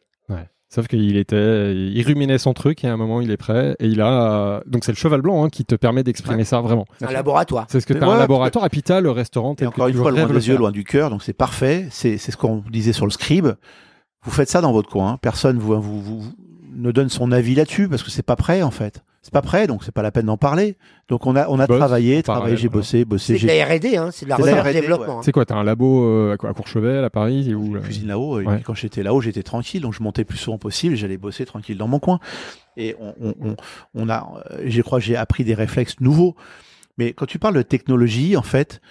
Speaker 1: Sauf qu'il était, il ruminait son truc et à un moment il est prêt et il a donc c'est le cheval blanc hein, qui te permet d'exprimer ça vraiment.
Speaker 3: Un laboratoire.
Speaker 1: C'est ce que tu as
Speaker 2: ouais,
Speaker 1: un laboratoire t'as le restaurant.
Speaker 2: Et encore
Speaker 1: que
Speaker 2: une fois, loin des yeux, loin du cœur, donc c'est parfait. C'est c'est ce qu'on disait sur le scribe. Vous faites ça dans votre coin. Personne vous, vous, vous- vous ne donne son avis là-dessus parce que c'est pas prêt en fait. C'est pas prêt, donc c'est pas la peine d'en parler. Donc on a on a travaillé, travaillé, j'ai bossé, bossé,
Speaker 3: C'est de la R&D, hein, c'est de la recherche et
Speaker 2: R&D,
Speaker 3: développement. hein.
Speaker 1: C'est quoi T'as un labo euh, à Courchevel, à Paris ou
Speaker 2: une cuisine là-haut. Et
Speaker 1: Ouais.
Speaker 2: puis quand j'étais là-haut, j'étais tranquille, donc je montais le plus souvent possible. J'allais bosser tranquille dans mon coin. Et on, on, on, on a, euh, je crois, j'ai appris des réflexes nouveaux. Mais quand tu parles de technologie, en fait,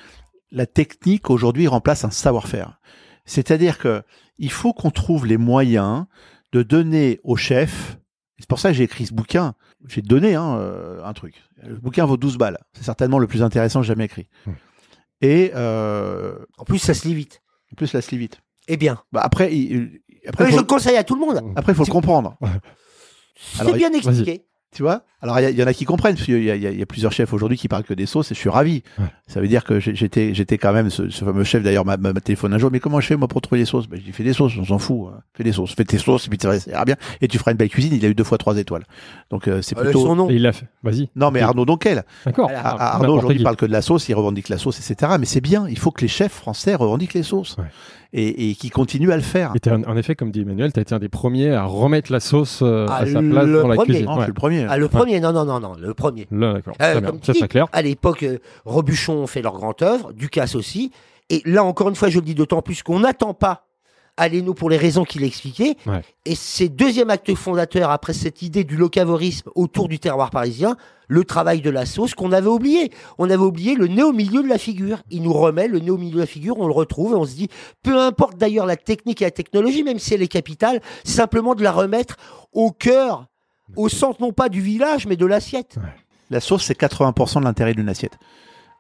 Speaker 2: la technique aujourd'hui remplace un savoir-faire. C'est-à-dire que il faut qu'on trouve les moyens de donner au chef. C'est pour ça que j'ai écrit ce bouquin. J'ai donné hein, euh, un truc. Le bouquin vaut 12 balles. C'est certainement le plus intéressant que j'ai jamais écrit.
Speaker 1: Hmm.
Speaker 2: Et euh,
Speaker 3: En plus, ça se lit vite.
Speaker 2: en plus, la se lit vite.
Speaker 3: Eh bien.
Speaker 2: Bah après, il- après,
Speaker 3: Ouais,
Speaker 2: faut,
Speaker 3: je le conseille à tout le monde.
Speaker 2: après, faut le comprendre.
Speaker 3: C'est bien expliqué.
Speaker 2: Tu vois Alors, il y en a qui comprennent, parce qu'il y, a- y y plusieurs chefs aujourd'hui qui parlent que des sauces, et je suis ravi.
Speaker 1: Ouais.
Speaker 2: Ça veut dire que j'étais j'étais quand même, ce, ce fameux chef, d'ailleurs, m'a m'a téléphoné un jour, mais comment je fais, moi, pour trouver les sauces? Ben, Je dis, fais des sauces, on s'en fout. hein. Fais des sauces, fais tes sauces, et puis ça ira bien. Et tu feras une belle cuisine, il a eu deux fois trois étoiles. Donc, euh, c'est
Speaker 3: Euh,
Speaker 2: plutôt...
Speaker 3: son nom.
Speaker 1: Et il l'a fait. Vas-y.
Speaker 2: Non, mais Arnaud Donquel.
Speaker 1: D'accord.
Speaker 2: Ah,
Speaker 1: Ah,
Speaker 2: Arnaud, aujourd'hui, parle que de la sauce, il revendique la sauce, etc. Mais c'est bien, il faut que les chefs français revendiquent les sauces.
Speaker 1: Ouais.
Speaker 2: Et, et qui continuent à le faire.
Speaker 1: Et un- en effet, comme dit Emmanuel, tu as été un des premiers à remettre la sauce euh,
Speaker 3: Ah,
Speaker 1: à sa place dans la
Speaker 3: premier.
Speaker 1: cuisine.
Speaker 2: Non, je
Speaker 1: Ouais.
Speaker 2: suis le premier.
Speaker 3: Ah, le premier, non, non, non, non, le premier.
Speaker 1: Là, d'accord.
Speaker 3: Euh,
Speaker 1: Très bien.
Speaker 3: comme tu
Speaker 1: Ça,
Speaker 3: dis,
Speaker 1: c'est clair.
Speaker 3: À l'époque, euh, Robuchon fait leur grande œuvre, Ducasse aussi. Et là, encore une fois, je le dis d'autant plus qu'on n'attend pas Aleno pour les raisons qu'il expliquait.
Speaker 1: Ouais.
Speaker 3: Et c'est deuxième acte fondateur après cette idée du locavorisme autour du terroir parisien, le travail de la sauce qu'on avait oublié. On avait oublié le nez au milieu de la figure. Il nous remet le nez au milieu de la figure, on le retrouve et on se dit, peu importe d'ailleurs la technique et la technologie, même si elle est capitale, simplement de la remettre au cœur, au centre non pas du village, mais de l'assiette.
Speaker 2: La sauce, c'est 80% de l'intérêt d'une assiette.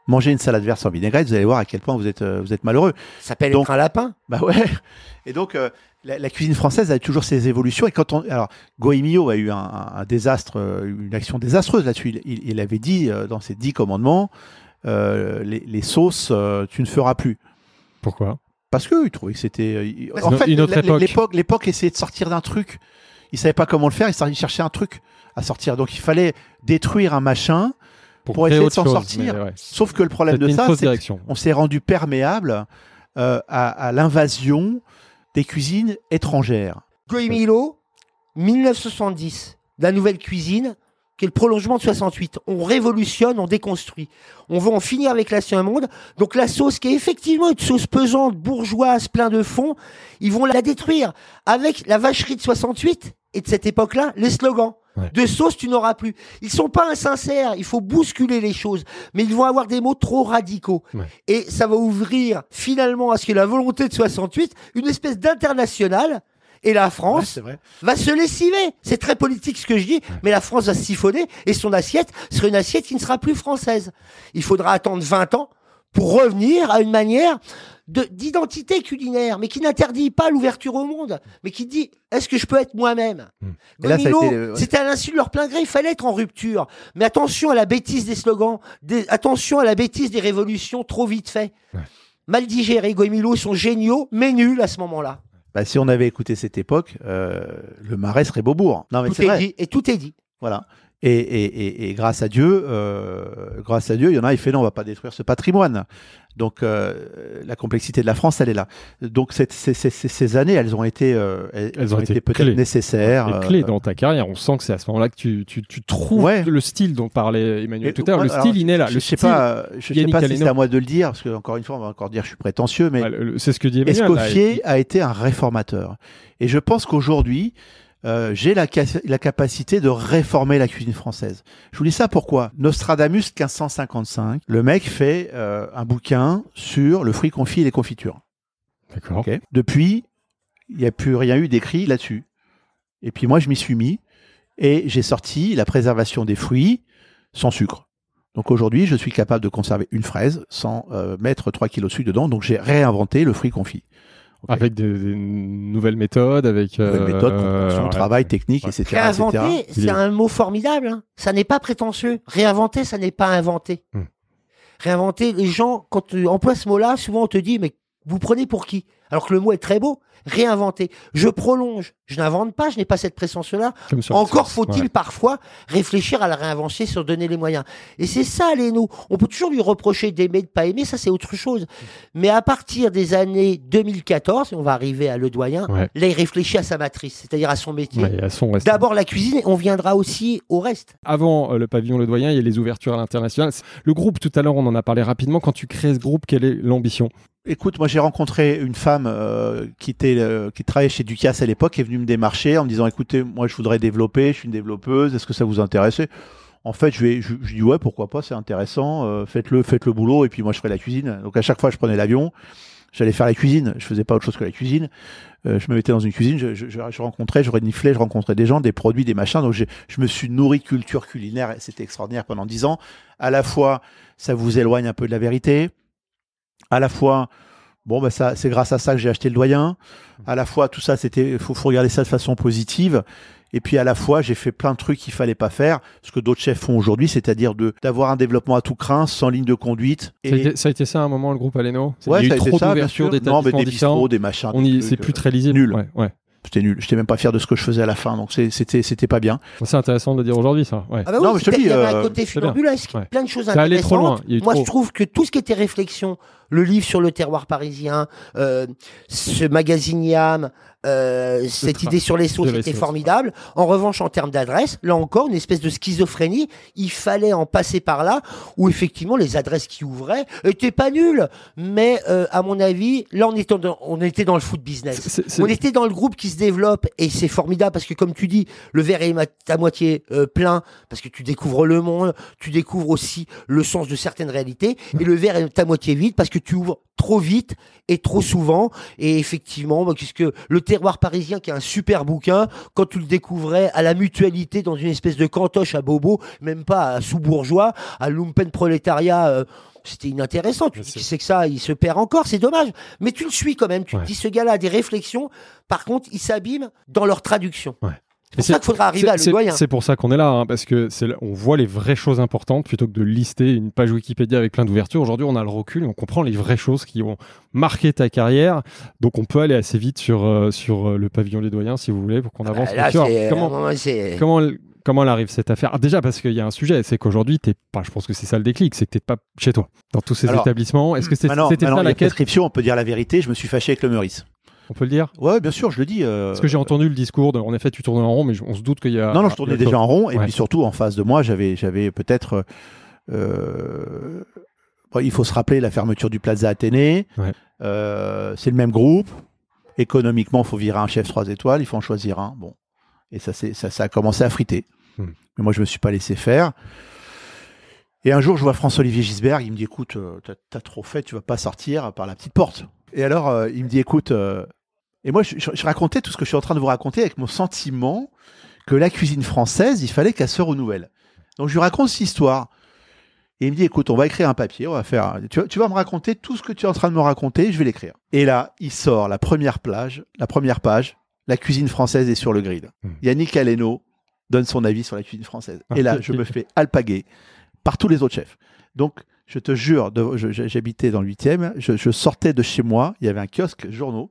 Speaker 2: Manger une salade verte sans vinaigrette, vous allez voir à quel point vous êtes, euh, vous êtes malheureux.
Speaker 3: Ça s'appelle
Speaker 2: Donc-
Speaker 3: être un lapin.
Speaker 2: Bah ouais. Et donc, euh, la, la cuisine française a toujours ses évolutions. Et quand on, alors, Goemio a eu un, un- un désastre, euh, une action désastreuse là-dessus. Il, il- il avait dit euh, dans ses dix commandements, euh, les, les sauces, euh, tu ne feras plus.
Speaker 1: Pourquoi?
Speaker 2: Parce que il trouvait que c'était. euh, en fait,
Speaker 1: une autre
Speaker 2: la-
Speaker 1: époque.
Speaker 2: l'époque, l'époque essayait de sortir d'un truc. Il savait pas comment le faire. Il sa- il cherchait un truc à sortir. Donc, il fallait détruire un machin. Pour essayer de s'en sortir.
Speaker 1: ouais.
Speaker 2: Sauf que le problème de ça, c'est
Speaker 1: direction.
Speaker 2: on s'est rendu perméable euh, à, à l'invasion des cuisines étrangères.
Speaker 3: Goemilo, 1970, la nouvelle cuisine, qui est le prolongement de 68. On révolutionne, on déconstruit. On veut en finir avec l'ancien monde. Donc la sauce, qui est effectivement une sauce pesante, bourgeoise, plein de fond, ils vont la détruire. Avec la vacherie de 68 et de cette époque-là, les slogans.
Speaker 1: Ouais.
Speaker 3: De sauce, tu n'auras plus. Ils sont pas insincères, il faut bousculer les choses, mais ils vont avoir des mots trop radicaux.
Speaker 1: Ouais.
Speaker 3: Et ça va ouvrir finalement à ce que la volonté de 68, une espèce d'international, et la France va se lessiver. C'est très politique ce que je dis, mais la France va se siphonner et son assiette sera une assiette qui ne sera plus française. Il faudra attendre 20 ans pour revenir à une manière de d'identité culinaire, mais qui n'interdit pas l'ouverture au monde, mais qui dit est-ce que je peux être moi-même?
Speaker 2: Ouais.
Speaker 3: C'était à l'insu de leur plein gré, il fallait être en rupture. Mais attention à la bêtise des slogans, des- attention à la bêtise des révolutions trop vite fait.
Speaker 1: Ouais.
Speaker 3: Mal digérés, Goemilo sont géniaux, mais nuls à ce moment-là.
Speaker 2: Bah, si on avait écouté cette époque, euh, le marais serait Beaubourg. Non, mais
Speaker 3: Tout
Speaker 2: c'est
Speaker 3: est
Speaker 2: vrai.
Speaker 3: dit, et tout est dit.
Speaker 2: Voilà. Et, et, et, et grâce à Dieu, euh, grâce à Dieu, il y en a, il fait non, on va pas détruire ce patrimoine. Donc euh, la complexité de la France, elle est là. Donc cette- ces, ces, ces- ces années, elles ont été, euh, elles,
Speaker 1: Elles ont
Speaker 2: ont
Speaker 1: été
Speaker 2: été peut-être
Speaker 1: clés.
Speaker 2: nécessaires.
Speaker 1: Les
Speaker 2: euh,
Speaker 1: clés dans ta carrière, on sent que c'est à ce moment-là que tu, tu, tu trouves
Speaker 2: Ouais.
Speaker 1: le style dont parlait Emmanuel tout à l'heure. Le
Speaker 2: alors,
Speaker 1: style, il est là.
Speaker 2: Je
Speaker 1: Le
Speaker 2: sais pas, euh, je sais pas si c'est à moi de le dire, parce que encore une fois, on va encore dire je suis prétentieux, mais
Speaker 1: Ouais, c'est ce que dit Emmanuel. là.
Speaker 2: Escoffier a été un réformateur. Et je pense qu'aujourd'hui, euh, j'ai la, ca- la capacité de réformer la cuisine française. Je vous dis ça pourquoi? Nostradamus 1555, le mec fait euh, un bouquin sur le fruit confit et les confitures.
Speaker 1: D'accord.
Speaker 2: Depuis, il n'y a plus rien eu d'écrit là-dessus. Et puis moi, je m'y suis mis et j'ai sorti la préservation des fruits sans sucre. Donc aujourd'hui, je suis capable de conserver une fraise sans euh, mettre 3 kilos de sucre dedans. Donc j'ai réinventé le fruit confit.
Speaker 1: Avec des, des nouvelles méthodes, avec
Speaker 2: Nouvelles
Speaker 1: euh,
Speaker 2: méthodes,
Speaker 1: ouais.
Speaker 2: travail, technique,
Speaker 1: Ouais.
Speaker 2: etc..
Speaker 3: Réinventer, c'est
Speaker 1: est-
Speaker 3: un mot formidable. hein. Ça n'est pas prétentieux. Réinventer, ça n'est pas inventer.
Speaker 1: Hmm.
Speaker 3: Réinventer, les gens, quand tu emploies ce mot-là, souvent on te dit, mais Vous prenez pour qui? Alors que le mot est très beau. Réinventer. Je prolonge. Je n'invente pas. Je n'ai pas cette pression-là. Encore faut-il
Speaker 1: Ouais.
Speaker 3: parfois réfléchir à la réinvention sur donner les moyens. Et c'est ça, Léno. On peut toujours lui reprocher d'aimer, de pas aimer, ça c'est autre chose. Mais à partir des années 2014, et on va arriver à Le Doyen,
Speaker 1: Ouais.
Speaker 3: là il réfléchit à sa matrice, c'est-à-dire à son métier.
Speaker 1: Ouais.
Speaker 3: D'abord la cuisine, et on viendra aussi au reste.
Speaker 1: Avant euh, le pavillon Le Doyen, il y a les ouvertures à l'international. Le groupe, tout à l'heure, on en a parlé rapidement. Quand tu crées ce groupe, quelle est l'ambition?
Speaker 2: Écoute, moi j'ai rencontré une femme euh, qui était euh, qui travaillait chez Ducasse à l'époque, qui est venue me démarcher en me disant écoutez, moi je voudrais développer, je suis une développeuse, est-ce que ça vous intéresse? En fait, je vais je, dis ouais, pourquoi pas, c'est intéressant, euh, faites-le, faites le boulot et puis moi je ferai la cuisine. Donc à chaque fois je prenais l'avion, j'allais faire la cuisine, je faisais pas autre chose que la cuisine. Je me mettais dans une cuisine, je, je, je- rencontrais, je reniflais, je rencontrais des gens, des produits, des machins. Donc je me suis nourri culture culinaire, c'était extraordinaire pendant dix ans. À la fois, ça vous éloigne un peu de la vérité. À la fois, bon, bah ça, c'est grâce à ça que j'ai acheté le doyen. À la fois, tout ça, c'était, faut, faut regarder ça de façon positive. Et puis à la fois, j'ai fait plein de trucs qu'il fallait pas faire, ce que d'autres chefs font aujourd'hui, c'est-à-dire de d'avoir un développement à tout crin, sans ligne de conduite.
Speaker 1: ça a, été, ça a été ça à un moment, le groupe Aleno?
Speaker 2: Ouais,
Speaker 1: Il y
Speaker 2: ça
Speaker 1: a eu
Speaker 2: été
Speaker 1: trop
Speaker 2: ça, bien sûr. Non, mais
Speaker 1: d'établissements
Speaker 2: des bistrots, des machins.
Speaker 1: On y, c'est plus
Speaker 2: euh,
Speaker 1: très lisible.
Speaker 2: nul.
Speaker 1: Ouais, ouais.
Speaker 2: C'était nul. J'étais même pas fier de ce que je faisais à la fin, donc c'est- c'était c'était pas bien.
Speaker 1: C'est intéressant de le dire aujourd'hui, ça. Ouais.
Speaker 3: Ah bah
Speaker 2: Non,
Speaker 3: oui,
Speaker 2: mais je te dis,
Speaker 3: il y avait
Speaker 2: euh,
Speaker 3: un côté
Speaker 1: c'est bien.
Speaker 3: funambulesque,
Speaker 1: Ouais.
Speaker 3: plein de choses
Speaker 1: Ça allait trop
Speaker 3: intéressantes.
Speaker 1: loin,
Speaker 3: Moi,
Speaker 1: trop.
Speaker 3: je trouve que tout ce qui était réflexion, le livre sur le terroir parisien, euh, ce magazine Yam, euh, cette idée sur les sauces était formidable. En revanche, en termes d'adresse, là encore, une espèce de schizophrénie. Il fallait en passer par là, où effectivement les adresses qui ouvraient étaient pas nulles. Mais euh, à mon avis, là, on était dans, on était dans le food business. On était dans le groupe qui se développe et c'est formidable parce que comme tu dis, le verre est à moitié euh, plein parce que tu découvres le monde, tu découvres aussi le sens de certaines réalités et le verre est à moitié vide parce que tu ouvres trop vite et trop souvent et effectivement, bah, puisque le terroir parisien qui est un super bouquin, quand tu le découvrais à la mutualité dans une espèce de cantoche à Bobo, même pas à sous-bourgeois, à lumpen prolétariat euh, c'était inintéressant. Tu dis que c'est que ça, il se perd encore, c'est dommage. Mais tu le suis quand même. Tu
Speaker 1: Ouais.
Speaker 3: te dis, ce gars-là a des réflexions. Par contre, il s'abîme dans leur traduction.
Speaker 1: Ouais.
Speaker 3: C'est pour ça qu'il faudra arriver à le
Speaker 1: c'est-
Speaker 3: doyen.
Speaker 1: C'est pour ça qu'on est là, hein, parce que c'est là- on voit les vraies choses importantes plutôt que de lister une page Wikipédia avec plein d'ouvertures. Aujourd'hui, on a le recul et on comprend les vraies choses qui ont marqué ta carrière. Donc, on peut aller assez vite sur, euh, sur euh, le pavillon des doyens, si vous voulez, pour qu'on avance.
Speaker 3: Ah, là.
Speaker 1: Alors,
Speaker 3: c'est-
Speaker 1: comment, elle, comment elle arrive cette affaire? Ah, Déjà, parce qu'il y a un sujet, c'est qu'aujourd'hui, t'es pas, je pense que c'est ça le déclic, c'est que t'es pas chez toi, dans tous ces
Speaker 2: Alors,
Speaker 1: établissements. Est-ce que c'était ça la quête
Speaker 2: prescription, on peut dire la vérité. Je me suis fâché avec le Meurice.
Speaker 1: On peut le dire
Speaker 2: Ouais, bien sûr, je le dis. euh,
Speaker 1: Parce que j'ai entendu le discours, de, en effet, tu tournes en rond, mais on se doute qu'il y a.
Speaker 2: Non, non, je tournais déjà en rond, et
Speaker 1: Ouais.
Speaker 2: puis surtout en face de moi, j'avais, j'avais peut-être. euh, bon, il faut se rappeler la fermeture du Plaza Athénée.
Speaker 1: Ouais.
Speaker 2: Euh, c'est le même groupe. Économiquement, il faut virer un chef 3 étoiles, il faut en choisir un. Bon, et ça, c'est, ça, ça a commencé à friter.
Speaker 1: Hmm.
Speaker 2: Mais moi, je me suis pas laissé faire. Et un jour, je vois François-Olivier Gisbert, il me dit écoute, t'as, t'as trop fait, tu vas pas sortir par la petite porte. Et alors, euh, il me dit écoute. euh, et moi, je, je- je racontais tout ce que je suis en train de vous raconter avec mon sentiment que la cuisine française, il fallait qu'elle se renouvelle. Donc je lui raconte cette histoire. Et il me dit, écoute, on va écrire un papier, on va faire, tu, vas- tu vas me raconter tout ce que tu es en train de me raconter, je vais l'écrire. Et là, il sort la première plage, la première page, la cuisine française est sur le grill.
Speaker 1: Hmm.
Speaker 2: Yannick Aleno donne son avis sur la cuisine française.
Speaker 1: Ah,
Speaker 2: Et là, je me fais alpaguer par tous les autres chefs. Donc, je te jure, j'habitais dans le 8e, je, je sortais de chez moi, il y avait un kiosque journaux,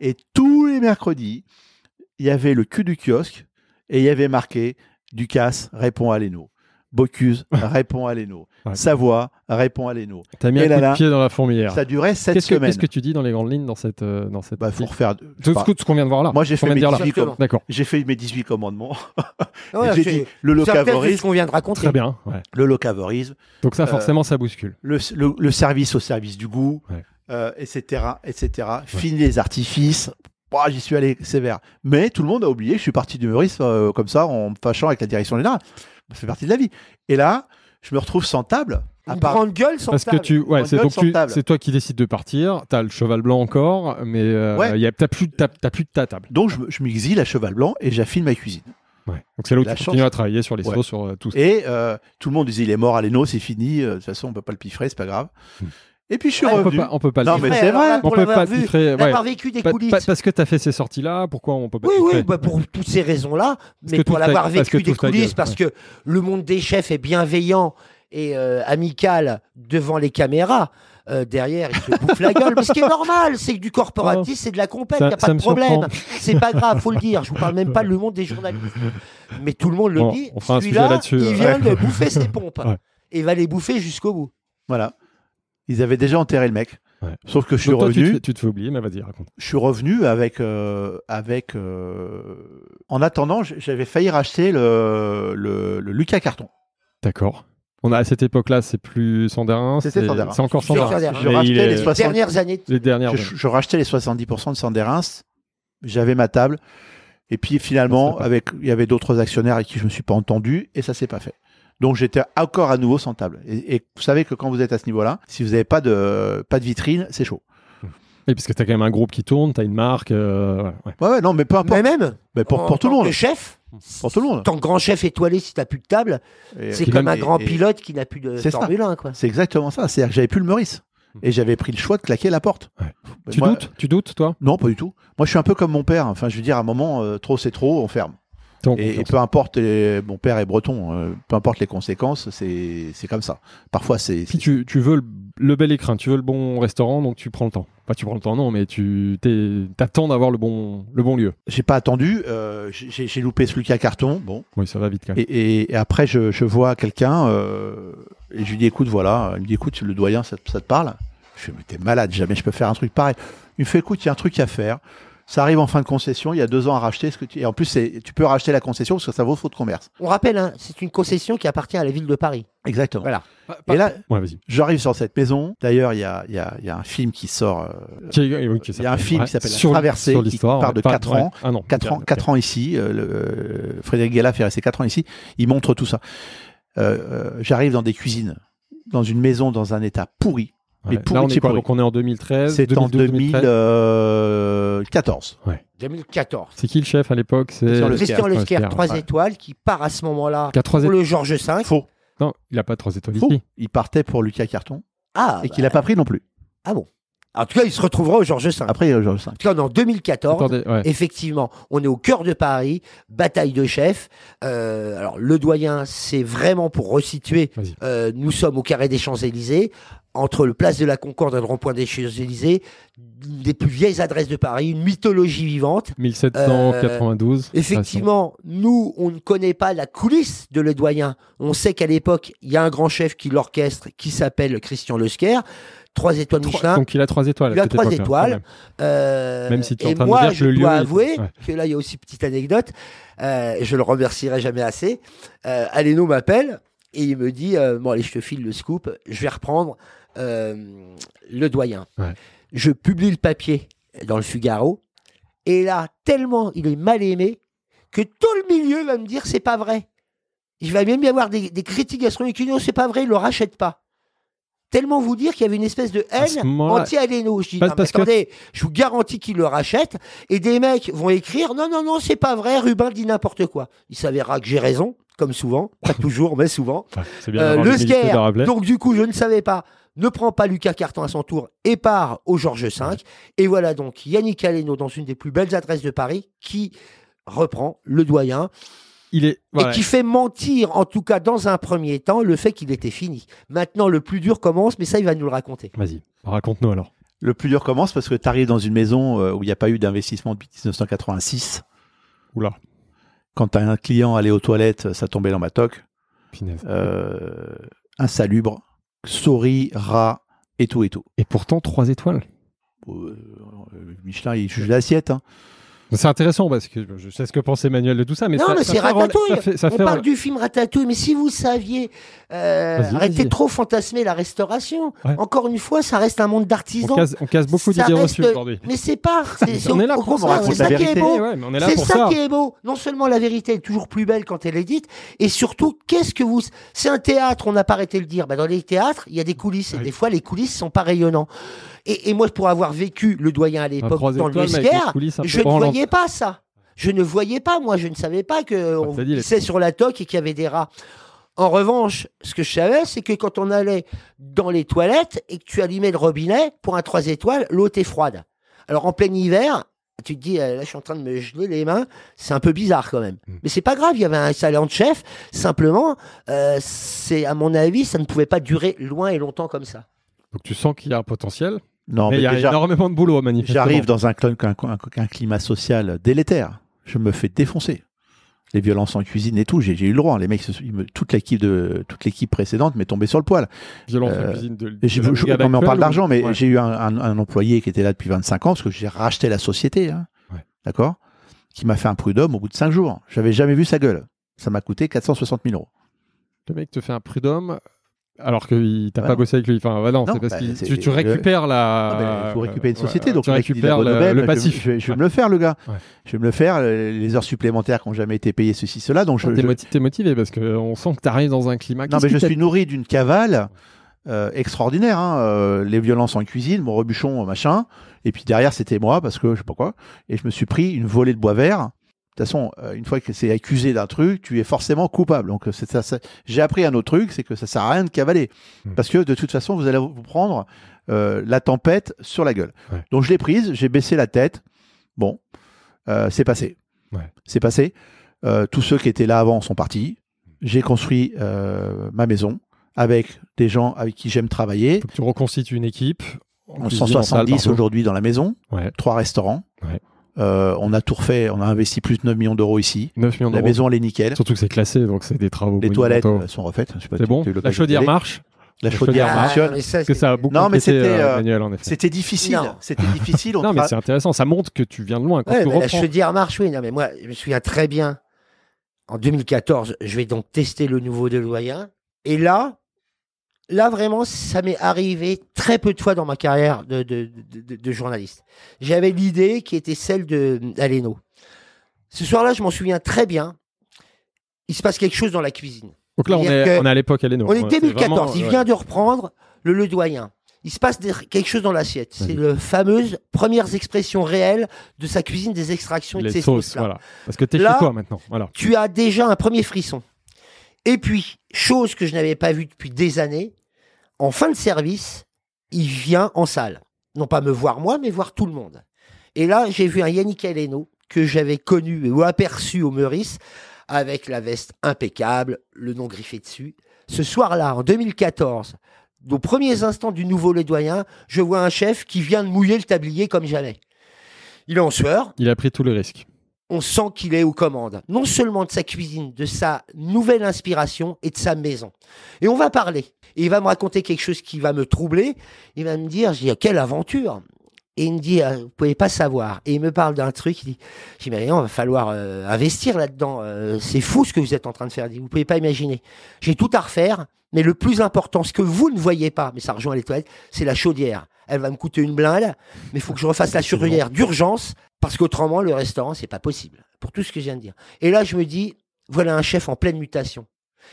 Speaker 2: et tous les mercredis, il y avait le cul du kiosque, et il y avait marqué Ducasse répond à Leno. Bocuse répond à Leno.
Speaker 1: Ouais.
Speaker 2: Savoie répond à Leno.
Speaker 1: T'as mis
Speaker 2: Et
Speaker 1: un
Speaker 2: là
Speaker 1: coup
Speaker 2: là,
Speaker 1: de pied dans la fourmilière.
Speaker 2: Ça durait sept
Speaker 1: Qu'est-ce que,
Speaker 2: semaines.
Speaker 1: qu'est-ce que tu dis dans les grandes lignes dans cette, euh, dans cette
Speaker 2: Bah, faut
Speaker 1: tout,
Speaker 2: pas.
Speaker 1: ce qu'on vient de voir là.
Speaker 2: Moi, j'ai fait, mes
Speaker 1: dire là.
Speaker 2: 18
Speaker 3: Exactement.
Speaker 1: D'accord.
Speaker 2: j'ai fait mes 18 commandements.
Speaker 3: Ouais,
Speaker 2: j'ai
Speaker 3: c'est-
Speaker 2: dit le
Speaker 3: ce
Speaker 2: locavorisme,
Speaker 3: qu'on vient de raconter.
Speaker 1: Très bien. ouais.
Speaker 2: le locavorisme,
Speaker 1: Donc ça,
Speaker 2: Euh,
Speaker 1: forcément, ça bouscule.
Speaker 2: le, le- le service au service du goût,
Speaker 1: Ouais.
Speaker 2: Euh, etc., etc. Fini les artifices. Bah, J'y suis allé sévère. Mais tout le monde a oublié que je suis parti du Meurice euh, comme ça, en me fâchant avec la direction générale. Ça fait partie de la vie. Et là, je me retrouve sans table. À
Speaker 3: Une
Speaker 2: part...
Speaker 3: grande gueule sans
Speaker 1: Parce que
Speaker 3: table.
Speaker 1: tu, ouais, c'est donc toi qui décides de partir. T'as le cheval blanc encore, mais euh,
Speaker 2: Ouais.
Speaker 1: y a, t'as plus, de ta- t'as plus de ta table.
Speaker 2: Donc, je, me- je m'exile à cheval blanc et j'affine ma cuisine.
Speaker 1: Ouais. Donc c'est là où
Speaker 2: La
Speaker 1: tu continues à travailler sur les
Speaker 2: Ouais.
Speaker 1: sur euh, tout ça.
Speaker 2: Et euh, tout le monde disait il est mort à Leno, c'est fini. euh, De toute façon, on peut pas le piffrer, c'est pas grave.
Speaker 1: Hmm.
Speaker 2: Et puis je suis
Speaker 3: Ouais,
Speaker 1: On peut pas, on peut pas
Speaker 2: Non,
Speaker 1: le
Speaker 2: mais
Speaker 1: dire.
Speaker 2: c'est vrai.
Speaker 1: On
Speaker 3: pour
Speaker 1: peut pas
Speaker 3: vu,
Speaker 1: tiffrer, ouais.
Speaker 3: Vécu des
Speaker 1: Pa-
Speaker 3: coulisses.
Speaker 1: pa- parce que t'as fait ces sorties-là, pourquoi on peut pas
Speaker 3: Oui,
Speaker 1: tiffrer
Speaker 3: oui, bah pour toutes ces raisons-là, mais pour l'avoir vécu des coulisses,
Speaker 1: gueule,
Speaker 3: parce que le monde des chefs est bienveillant et euh, amical devant les caméras. euh, derrière, il se bouffe la gueule. Mais ce qui est normal, c'est que du corporatisme, c'est de la compète, il n'y a pas de
Speaker 1: me
Speaker 3: problème. C'est pas grave, faut le dire. Je vous parle même pas le monde des journalistes. Mais tout le monde le
Speaker 1: Bon,
Speaker 3: dit.
Speaker 1: on fera un sujet
Speaker 3: Celui-là,
Speaker 1: là-dessus,
Speaker 3: il
Speaker 1: ouais.
Speaker 3: vient de bouffer ses pompes.
Speaker 1: Ouais.
Speaker 3: Et va les bouffer jusqu'au bout.
Speaker 2: Voilà. Ils avaient déjà enterré le mec.
Speaker 1: Ouais.
Speaker 2: Sauf que je suis
Speaker 1: Donc toi, tu, te
Speaker 2: revenu.
Speaker 1: fais- tu te fais oublier, mais vas-y, raconte.
Speaker 2: je suis revenu avec euh, avec euh, en attendant j'avais failli racheter le, le, le Lucas Carton
Speaker 1: D'accord. On a à cette époque-là, c'est plus Sanderin.
Speaker 2: C'était
Speaker 1: c'est- encore. Sanderin.
Speaker 2: je rachetais
Speaker 1: est-
Speaker 2: les
Speaker 3: Les
Speaker 2: 60
Speaker 3: dernières années.
Speaker 1: les dernières.
Speaker 2: je, je rachetais les 70% de Sanderins j'avais ma table et puis finalement avec il y avait d'autres actionnaires avec qui je me suis pas entendu et ça s'est pas fait donc j'étais encore à nouveau sans table et, et vous savez que quand vous êtes à ce niveau-là si vous n'avez pas de pas de vitrine c'est chaud
Speaker 1: Oui, parce que t'as quand même un groupe qui tourne, t'as une marque. euh, ouais, ouais.
Speaker 2: ouais, ouais non mais peu importe
Speaker 3: Mais même,
Speaker 2: Mais pour,
Speaker 3: en
Speaker 2: pour tout le
Speaker 3: tant
Speaker 2: monde
Speaker 3: que chef,
Speaker 2: pour tout le monde
Speaker 3: tant que grand chef étoilé, si t'as plus de table,
Speaker 2: Et-
Speaker 3: c'est comme un grand
Speaker 2: et-
Speaker 3: pilote qui n'a plus de. Formule 1, quoi.
Speaker 2: C'est exactement ça. C'est-à-dire que j'avais plus le Meurice. Et j'avais pris le choix de claquer la porte.
Speaker 1: Ouais. Tu
Speaker 2: moi-
Speaker 1: doutes? Tu doutes, toi?
Speaker 2: Non, pas du tout. Moi, je suis un peu comme mon père. Enfin, je veux dire, à un moment, euh, trop c'est trop, on ferme. Et, peu importe, les- mon père est breton, euh, peu importe les conséquences, c'est comme ça. Parfois, c'est.
Speaker 1: Si tu, tu veux le, le bel écrin, tu veux le bon restaurant, donc tu prends le temps. Pas tu prends le temps, non, mais tu t'attends d'avoir le bon, le bon lieu.
Speaker 2: J'ai pas attendu. euh, j'ai loupé ce Lucas Carton. Bon.
Speaker 1: Oui, ça va vite quand même.
Speaker 2: Et, et- et après, je, je vois quelqu'un euh, et je lui dis écoute, voilà. Il me dit écoute, le doyen, ça, te- ça te parle? Je fais mais t'es malade, jamais je peux faire un truc pareil. Il me fait écoute, il y a un truc à faire. Ça arrive en fin de concession, il y a deux ans à racheter. Ce que tu... Et en plus, c'est- tu peux racheter la concession parce que ça vaut faute de commerce.
Speaker 3: On rappelle, hein, c'est une concession qui appartient à la ville de Paris.
Speaker 2: Exactement.
Speaker 3: Voilà.
Speaker 2: Et là,
Speaker 1: Ouais,
Speaker 2: j'arrive sur cette maison. D'ailleurs, il y a, il y, a, il y a un film qui sort. euh,
Speaker 1: Qui- oui,
Speaker 2: Il y a un film
Speaker 1: ouais,
Speaker 2: qui s'appelle La
Speaker 1: sur-
Speaker 2: Traversée,
Speaker 1: sur
Speaker 2: qui
Speaker 1: l'histoire,
Speaker 2: parle de
Speaker 1: ouais,
Speaker 2: quatre
Speaker 1: pas-
Speaker 2: ans.
Speaker 1: ouais. Ah non,
Speaker 2: 4 ans,
Speaker 1: ok.
Speaker 2: quatre ans ici. euh, le, euh, Frédéric Gallaf est resté 4 ans ici. Il montre tout ça. Euh, euh, J'arrive dans des cuisines, dans une maison dans un état pourri.
Speaker 1: Ouais.
Speaker 2: Mais
Speaker 1: Là, on est quoi. Donc on est en 2013.
Speaker 2: C'est en
Speaker 1: 2012, 2013.
Speaker 2: 2014.
Speaker 3: 2014.
Speaker 1: C'est qui le chef à l'époque C'est
Speaker 2: Christian
Speaker 3: Lesquer,
Speaker 1: Lesquer,
Speaker 3: 3
Speaker 1: ouais.
Speaker 3: étoiles, qui part à ce moment-là pour
Speaker 1: étoiles.
Speaker 3: le Georges V.
Speaker 2: Faux.
Speaker 1: Non, il a pas trois étoiles
Speaker 2: Faux.
Speaker 1: ici.
Speaker 2: Il partait pour Lucas Carton
Speaker 3: Ah,
Speaker 2: et
Speaker 3: bah,
Speaker 2: qu'il n'a pas pris non plus.
Speaker 3: En tout cas, il se retrouvera au Georges V.
Speaker 2: Après, euh, Georges V.
Speaker 3: tout cas, on est en 2014.
Speaker 1: Attendez, ouais.
Speaker 3: Effectivement, on est au cœur de Paris, bataille de chefs. Euh, alors, le doyen, c'est vraiment pour resituer. Euh, nous sommes au carré des Champs-Élysées, entre le place de la Concorde et le rond-point des Champs-Élysées, une des plus vieilles adresses de Paris, une mythologie vivante.
Speaker 1: 1792.
Speaker 3: Effectivement, nous, on ne connaît pas la coulisse de Le Doyen. On sait qu'à l'époque, il y a un grand chef qui l'orchestre, qui s'appelle Christian Lesquer. Trois étoiles Michelin.
Speaker 1: Donc il a trois étoiles.
Speaker 3: Il a trois étoiles. Euh,
Speaker 1: Même si tu es en
Speaker 3: et
Speaker 1: train de
Speaker 3: moi,
Speaker 1: dire que
Speaker 3: je
Speaker 1: le lieu
Speaker 3: dois
Speaker 1: est-
Speaker 3: avouer
Speaker 1: ouais.
Speaker 3: que là, il y a aussi petite anecdote. Euh, je le remercierai jamais assez. Euh, Aleno m'appelle et il me dit euh, Bon, allez, je te file le scoop. Je vais reprendre euh, le doyen.
Speaker 1: Ouais.
Speaker 3: Je publie le papier dans le Figaro. Et là, tellement il est mal aimé que tout le milieu va me dire C'est pas vrai. Il va même y avoir des, des critiques gastronomiques qui disent Non, c'est pas vrai, il le rachète pas. Tellement vous dire qu'il y avait une espèce de haine anti-Aleno. Je dis,
Speaker 1: Parce-
Speaker 3: non, mais
Speaker 1: parce que-
Speaker 3: attendez, je vous garantis qu'il le rachète. Et des mecs vont écrire, non, non, non, c'est pas vrai, Rubin dit n'importe quoi. Il s'avérera que j'ai raison, comme souvent. Pas toujours, mais souvent.
Speaker 1: Bien
Speaker 3: Euh, le
Speaker 1: rappeler.
Speaker 3: donc du coup, je ne savais pas, ne prend pas Lucas Carton à son tour et part au Georges V. Et voilà donc Yannick Aleno dans une des plus belles adresses de Paris qui reprend le doyen
Speaker 1: Il est. voilà.
Speaker 3: et qui fait mentir, en tout cas dans un premier temps, le fait qu'il était fini. Maintenant, le plus dur commence, mais ça, il va nous le raconter.
Speaker 1: Vas-y, raconte-nous alors.
Speaker 2: Le plus dur commence parce que tu arrives dans une maison euh, où il n'y a pas eu d'investissement depuis 1986.
Speaker 1: Oula,
Speaker 2: Quand tu as un client allé aux toilettes, ça tombait dans ma toque. Euh, insalubre, souris, rats et tout et tout.
Speaker 1: Et pourtant, trois étoiles.
Speaker 2: Euh, Michelin, il juge l'assiette. hein.
Speaker 1: C'est intéressant parce que je sais ce que pense Emmanuel de tout ça, mais
Speaker 3: non,
Speaker 1: ça,
Speaker 3: mais c'est Ratatouille.
Speaker 1: Ça fait, ça
Speaker 3: On parle du film Ratatouille, mais si vous saviez, euh, arrêtez de trop fantasmer la restauration.
Speaker 1: Ouais.
Speaker 3: Encore une fois, ça reste un monde
Speaker 1: on
Speaker 3: d'artisans.
Speaker 1: casse, on casse beaucoup d'idées
Speaker 3: reste-
Speaker 1: reçues aujourd'hui.
Speaker 3: Mais c'est pas. c'est-
Speaker 1: On
Speaker 3: au-
Speaker 1: est là pour ça, on
Speaker 3: C'est ça qui est beau.
Speaker 1: Ouais, on
Speaker 3: C'est ça,
Speaker 1: ça.
Speaker 3: qui est beau. Non seulement la vérité est toujours plus belle quand elle est dite, et surtout, qu'est-ce que vous. C'est un théâtre, on n'a pas arrêté de le dire. Bah, dans les théâtres, il y a des coulisses, et
Speaker 1: Oui.
Speaker 3: des fois, les coulisses sont pas rayonnants. Et, et moi, pour avoir vécu le doyen à l'époque dans le
Speaker 1: peu
Speaker 3: je ne voyais pas ça. Je ne voyais pas, moi, je ne savais pas que on
Speaker 1: t'as dit, les-
Speaker 3: pissait sur la toque et qu'il y avait des rats. En revanche, ce que je savais, c'est que quand on allait dans les toilettes et que tu allumais le robinet, pour un 3 étoiles, l'eau était froide. Alors en plein hiver, tu te dis, euh, là je suis en train de me geler les mains, c'est un peu bizarre quand même.
Speaker 1: Mm.
Speaker 3: Mais c'est pas grave, il y avait un salon de chef, simplement, euh, c'est à mon avis, ça ne pouvait pas durer loin et longtemps comme ça.
Speaker 1: Donc tu sens qu'il y a un potentiel.
Speaker 2: Non,
Speaker 1: mais
Speaker 2: mais
Speaker 1: il y a
Speaker 2: déjà,
Speaker 1: énormément de boulot, manifestement.
Speaker 2: j'arrive dans un, un- un- un climat social délétère. Je me fais défoncer. Les violences en cuisine et tout, j'ai eu le droit. Les mecs, toute l'équipe de toute l'équipe précédente m'est tombée sur le poil.
Speaker 1: Violence en
Speaker 2: Euh,
Speaker 1: cuisine de, de la
Speaker 2: je-
Speaker 1: brigade
Speaker 2: non, mais on parle d'argent, mais
Speaker 1: Ouais.
Speaker 2: j'ai eu un, employé qui était là depuis 25 ans, parce que j'ai racheté la société, hein,
Speaker 1: Ouais.
Speaker 2: d'accord? Qui m'a fait un prud'homme au bout de 5 jours. J'avais jamais vu sa gueule. Ça m'a coûté 460 000 euros.
Speaker 1: Le mec te fait un prud'homme alors qu'il t'a
Speaker 2: Ouais,
Speaker 1: pas
Speaker 2: non.
Speaker 1: bossé avec lui. Enfin, non,
Speaker 2: Non,
Speaker 1: c'est parce
Speaker 2: bah,
Speaker 1: que tu,
Speaker 2: le-
Speaker 1: récupères la.
Speaker 2: Ah ben, il faut récupérer une
Speaker 1: euh,
Speaker 2: société,
Speaker 1: ouais,
Speaker 2: donc
Speaker 1: tu récupères le, passif.
Speaker 2: Je, vais- je vais me le faire, le gars.
Speaker 1: Ouais.
Speaker 2: Je vais me le faire. Les heures supplémentaires qui n'ont jamais été payées, ceci, cela. Donc je,
Speaker 1: T'es
Speaker 2: je-
Speaker 1: motivé parce qu'on sent que tu arrives dans un climat.
Speaker 2: non, mais je suis nourri d'une cavale euh, extraordinaire. hein, euh, les violences en cuisine, mon rebuchon, machin. Et puis derrière, c'était moi, parce que je sais pas quoi. Et je me suis pris une volée de bois vert. De toute façon, euh, une fois que c'est accusé d'un truc, tu es forcément coupable. Donc, c'est ça, ça- j'ai appris un autre truc, c'est que ça sert à rien de cavaler.
Speaker 1: Hmm.
Speaker 2: Parce que de toute façon, vous allez vous prendre euh, la tempête sur la gueule.
Speaker 1: Ouais.
Speaker 2: Donc, je l'ai prise, j'ai baissé la tête. Bon, euh, c'est passé.
Speaker 1: Ouais.
Speaker 2: C'est passé. Euh, tous ceux qui étaient là avant sont partis. J'ai construit ma maison avec des gens avec qui j'aime travailler.
Speaker 1: Faut que tu reconstitues une équipe. en
Speaker 2: On
Speaker 1: cuisine, en
Speaker 2: 170
Speaker 1: salle, partout.
Speaker 2: aujourd'hui dans la maison,
Speaker 1: Ouais.
Speaker 2: trois restaurants. Euh, on a tout refait, on a investi plus de 9 millions d'euros ici.
Speaker 1: 9 millions
Speaker 2: La maison, elle est nickel.
Speaker 1: Surtout que c'est classé, donc c'est des travaux.
Speaker 2: Les toilettes euh, sont refaites.
Speaker 1: C'est bon La chaudière marche
Speaker 2: La
Speaker 1: La
Speaker 2: chaudière fonctionne.
Speaker 3: Ah, ça,
Speaker 1: Parce que ça a beaucoup
Speaker 2: Non, mais c'était,
Speaker 1: euh,
Speaker 2: euh,
Speaker 1: Manuel, en effet.
Speaker 2: C'était difficile.
Speaker 3: Non.
Speaker 2: C'était difficile. on
Speaker 1: Non, mais c'est intéressant. Ça montre que tu viens de loin. Quand
Speaker 3: Ouais,
Speaker 1: tu
Speaker 3: la chaudière marche, oui. Non, mais moi, je me souviens très bien. En 2014, je vais donc tester le nouveau de Loyen. Et là, là vraiment, ça m'est arrivé très peu de fois dans ma carrière de, de, de- de- de journaliste. J'avais l'idée qui était celle de d'Aleno. Ce soir-là, je m'en souviens très bien. Il se passe quelque chose dans la cuisine.
Speaker 1: Donc là, on est, on est à l'époque Aleno.
Speaker 3: On est
Speaker 1: Ouais, c'est
Speaker 3: 2014.
Speaker 1: vraiment,
Speaker 3: il
Speaker 1: ouais.
Speaker 3: vient de reprendre le Ledoyen. Il se passe des- quelque chose dans l'assiette. C'est le fameuse premières expressions réelles de sa cuisine des extractions et de ses
Speaker 1: sauces, voilà. Parce que t'es
Speaker 3: Là-
Speaker 1: chez toi maintenant. Voilà.
Speaker 3: Tu as déjà un premier frisson. Et puis, chose que je n'avais pas vue depuis des années, en fin de service, il vient en salle. Non pas me voir moi, mais voir tout le monde. Et là, j'ai vu un Yannick Aleno que j'avais connu ou aperçu au Meurice avec la veste impeccable, le nom griffé dessus. Ce soir-là, en 2014, aux premiers instants du nouveau Ledoyen, je vois un chef qui vient de mouiller le tablier comme jamais. Il est en sueur,
Speaker 1: Il a pris tous les risques.
Speaker 3: On sent qu'il est aux commandes, non seulement de sa cuisine, de sa nouvelle inspiration et de sa maison. Et on va parler. Et il va me raconter quelque chose qui va me troubler. Il va me dire, je dis, quelle aventure Et il me dit, euh, vous pouvez pas savoir. Et il me parle d'un truc, il dit, je dis, mais va falloir euh, investir là-dedans. Euh, c'est fou ce que vous êtes en train de faire. Il dit, vous pouvez pas imaginer. J'ai tout à refaire, mais le plus important, ce que vous ne voyez pas, mais ça rejoint les toilettes, c'est la chaudière. Elle va me coûter une blinde, mais il faut que je refasse la chaudière d'urgence parce qu'autrement, le restaurant, c'est pas possible. Pour tout ce que je viens de dire. Et là, je me dis, voilà un chef en pleine mutation.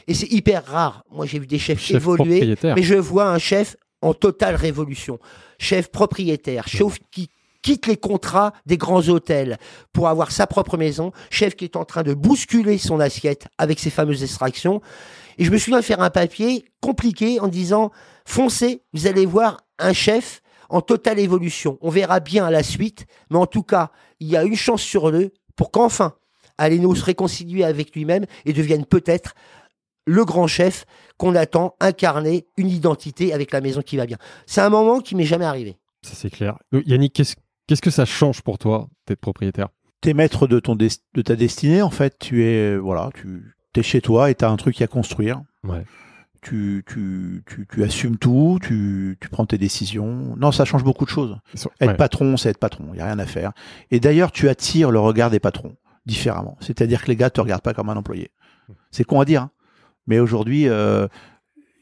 Speaker 3: Et c'est hyper rare. Moi, j'ai vu des chefs
Speaker 1: Chef
Speaker 3: évoluer, mais je vois un chef en totale révolution. Chef propriétaire, chef qui quitte les contrats des grands hôtels pour avoir sa propre maison, chef qui est en train de bousculer son assiette avec ses fameuses extractions. Et je me souviens faire un papier compliqué en disant, foncez, vous allez voir un chef en totale évolution. On verra bien à la suite, mais en tout cas, il y a une chance sur deux pour qu'enfin Aleno se réconcilie avec lui-même et devienne peut-être le grand chef qu'on attend incarner une identité avec la maison qui va bien. C'est un moment qui m'est jamais arrivé.
Speaker 1: Ça, c'est clair. Euh, Yannick, qu'est-ce qu'est-ce que ça change pour toi d'être propriétaire?
Speaker 2: T'es maître de, ton des- de ta destinée, en fait. Tu es, euh, voilà, tu es chez toi et tu as un truc à construire.
Speaker 1: Ouais.
Speaker 2: Tu, tu, tu, tu assumes tout, tu, tu prends tes décisions. Non, ça change beaucoup de choses. Être
Speaker 1: ouais.
Speaker 2: patron, c'est être patron. Il n'y a rien à faire. Et d'ailleurs, tu attires le regard des patrons différemment. C'est-à-dire que les gars te regardent pas comme un employé. C'est con à dire. hein. Mais aujourd'hui, euh,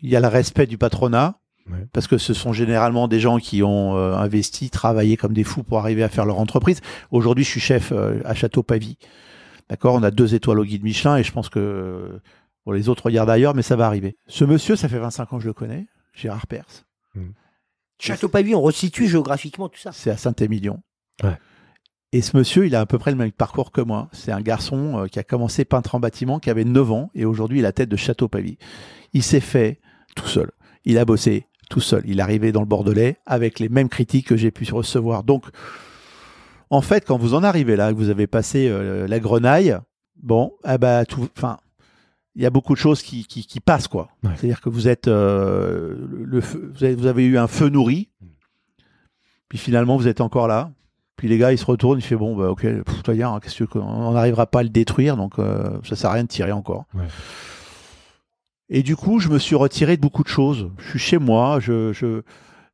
Speaker 2: il y a le respect du patronat.
Speaker 1: Ouais.
Speaker 2: Parce que ce sont généralement des gens qui ont euh, investi, travaillé comme des fous pour arriver à faire leur entreprise. Aujourd'hui, je suis chef euh, à Château Pavie. D'accord On a deux étoiles au guide Michelin et je pense que bon, les autres regardent ailleurs, mais ça va arriver. Ce monsieur, ça fait 25 ans que je le connais, Gérard Perse.
Speaker 3: Château Pavie, on resitue géographiquement tout ça.
Speaker 2: C'est à Saint-Émilion.
Speaker 1: Ouais.
Speaker 2: Et ce monsieur, il a à peu près le même parcours que moi. C'est un garçon euh, qui a commencé peintre en bâtiment, qui avait 9 ans, et aujourd'hui, il a la tête de Château Pavie. Il s'est fait tout seul. Il a bossé tout seul. Il est arrivé dans le Bordelais avec les mêmes critiques que j'ai pu recevoir. Donc, en fait, quand vous en arrivez là, que vous avez passé euh, la grenaille, bon, ah bah, tout, enfin, il y a beaucoup de choses qui, qui, qui passent, quoi.
Speaker 1: Ouais.
Speaker 2: C'est-à-dire que vous êtes, euh, le feu- vous avez, vous avez eu un feu nourri, puis finalement vous êtes encore là. Puis les gars, ils se retournent, ils font bon, bah ok, pff, toi, hein, qu'est-ce que on n'arrivera pas à le détruire, donc euh, ça sert à rien de tirer encore.
Speaker 1: Ouais.
Speaker 2: Et du coup, je me suis retiré de beaucoup de choses. Je suis chez moi, je, je,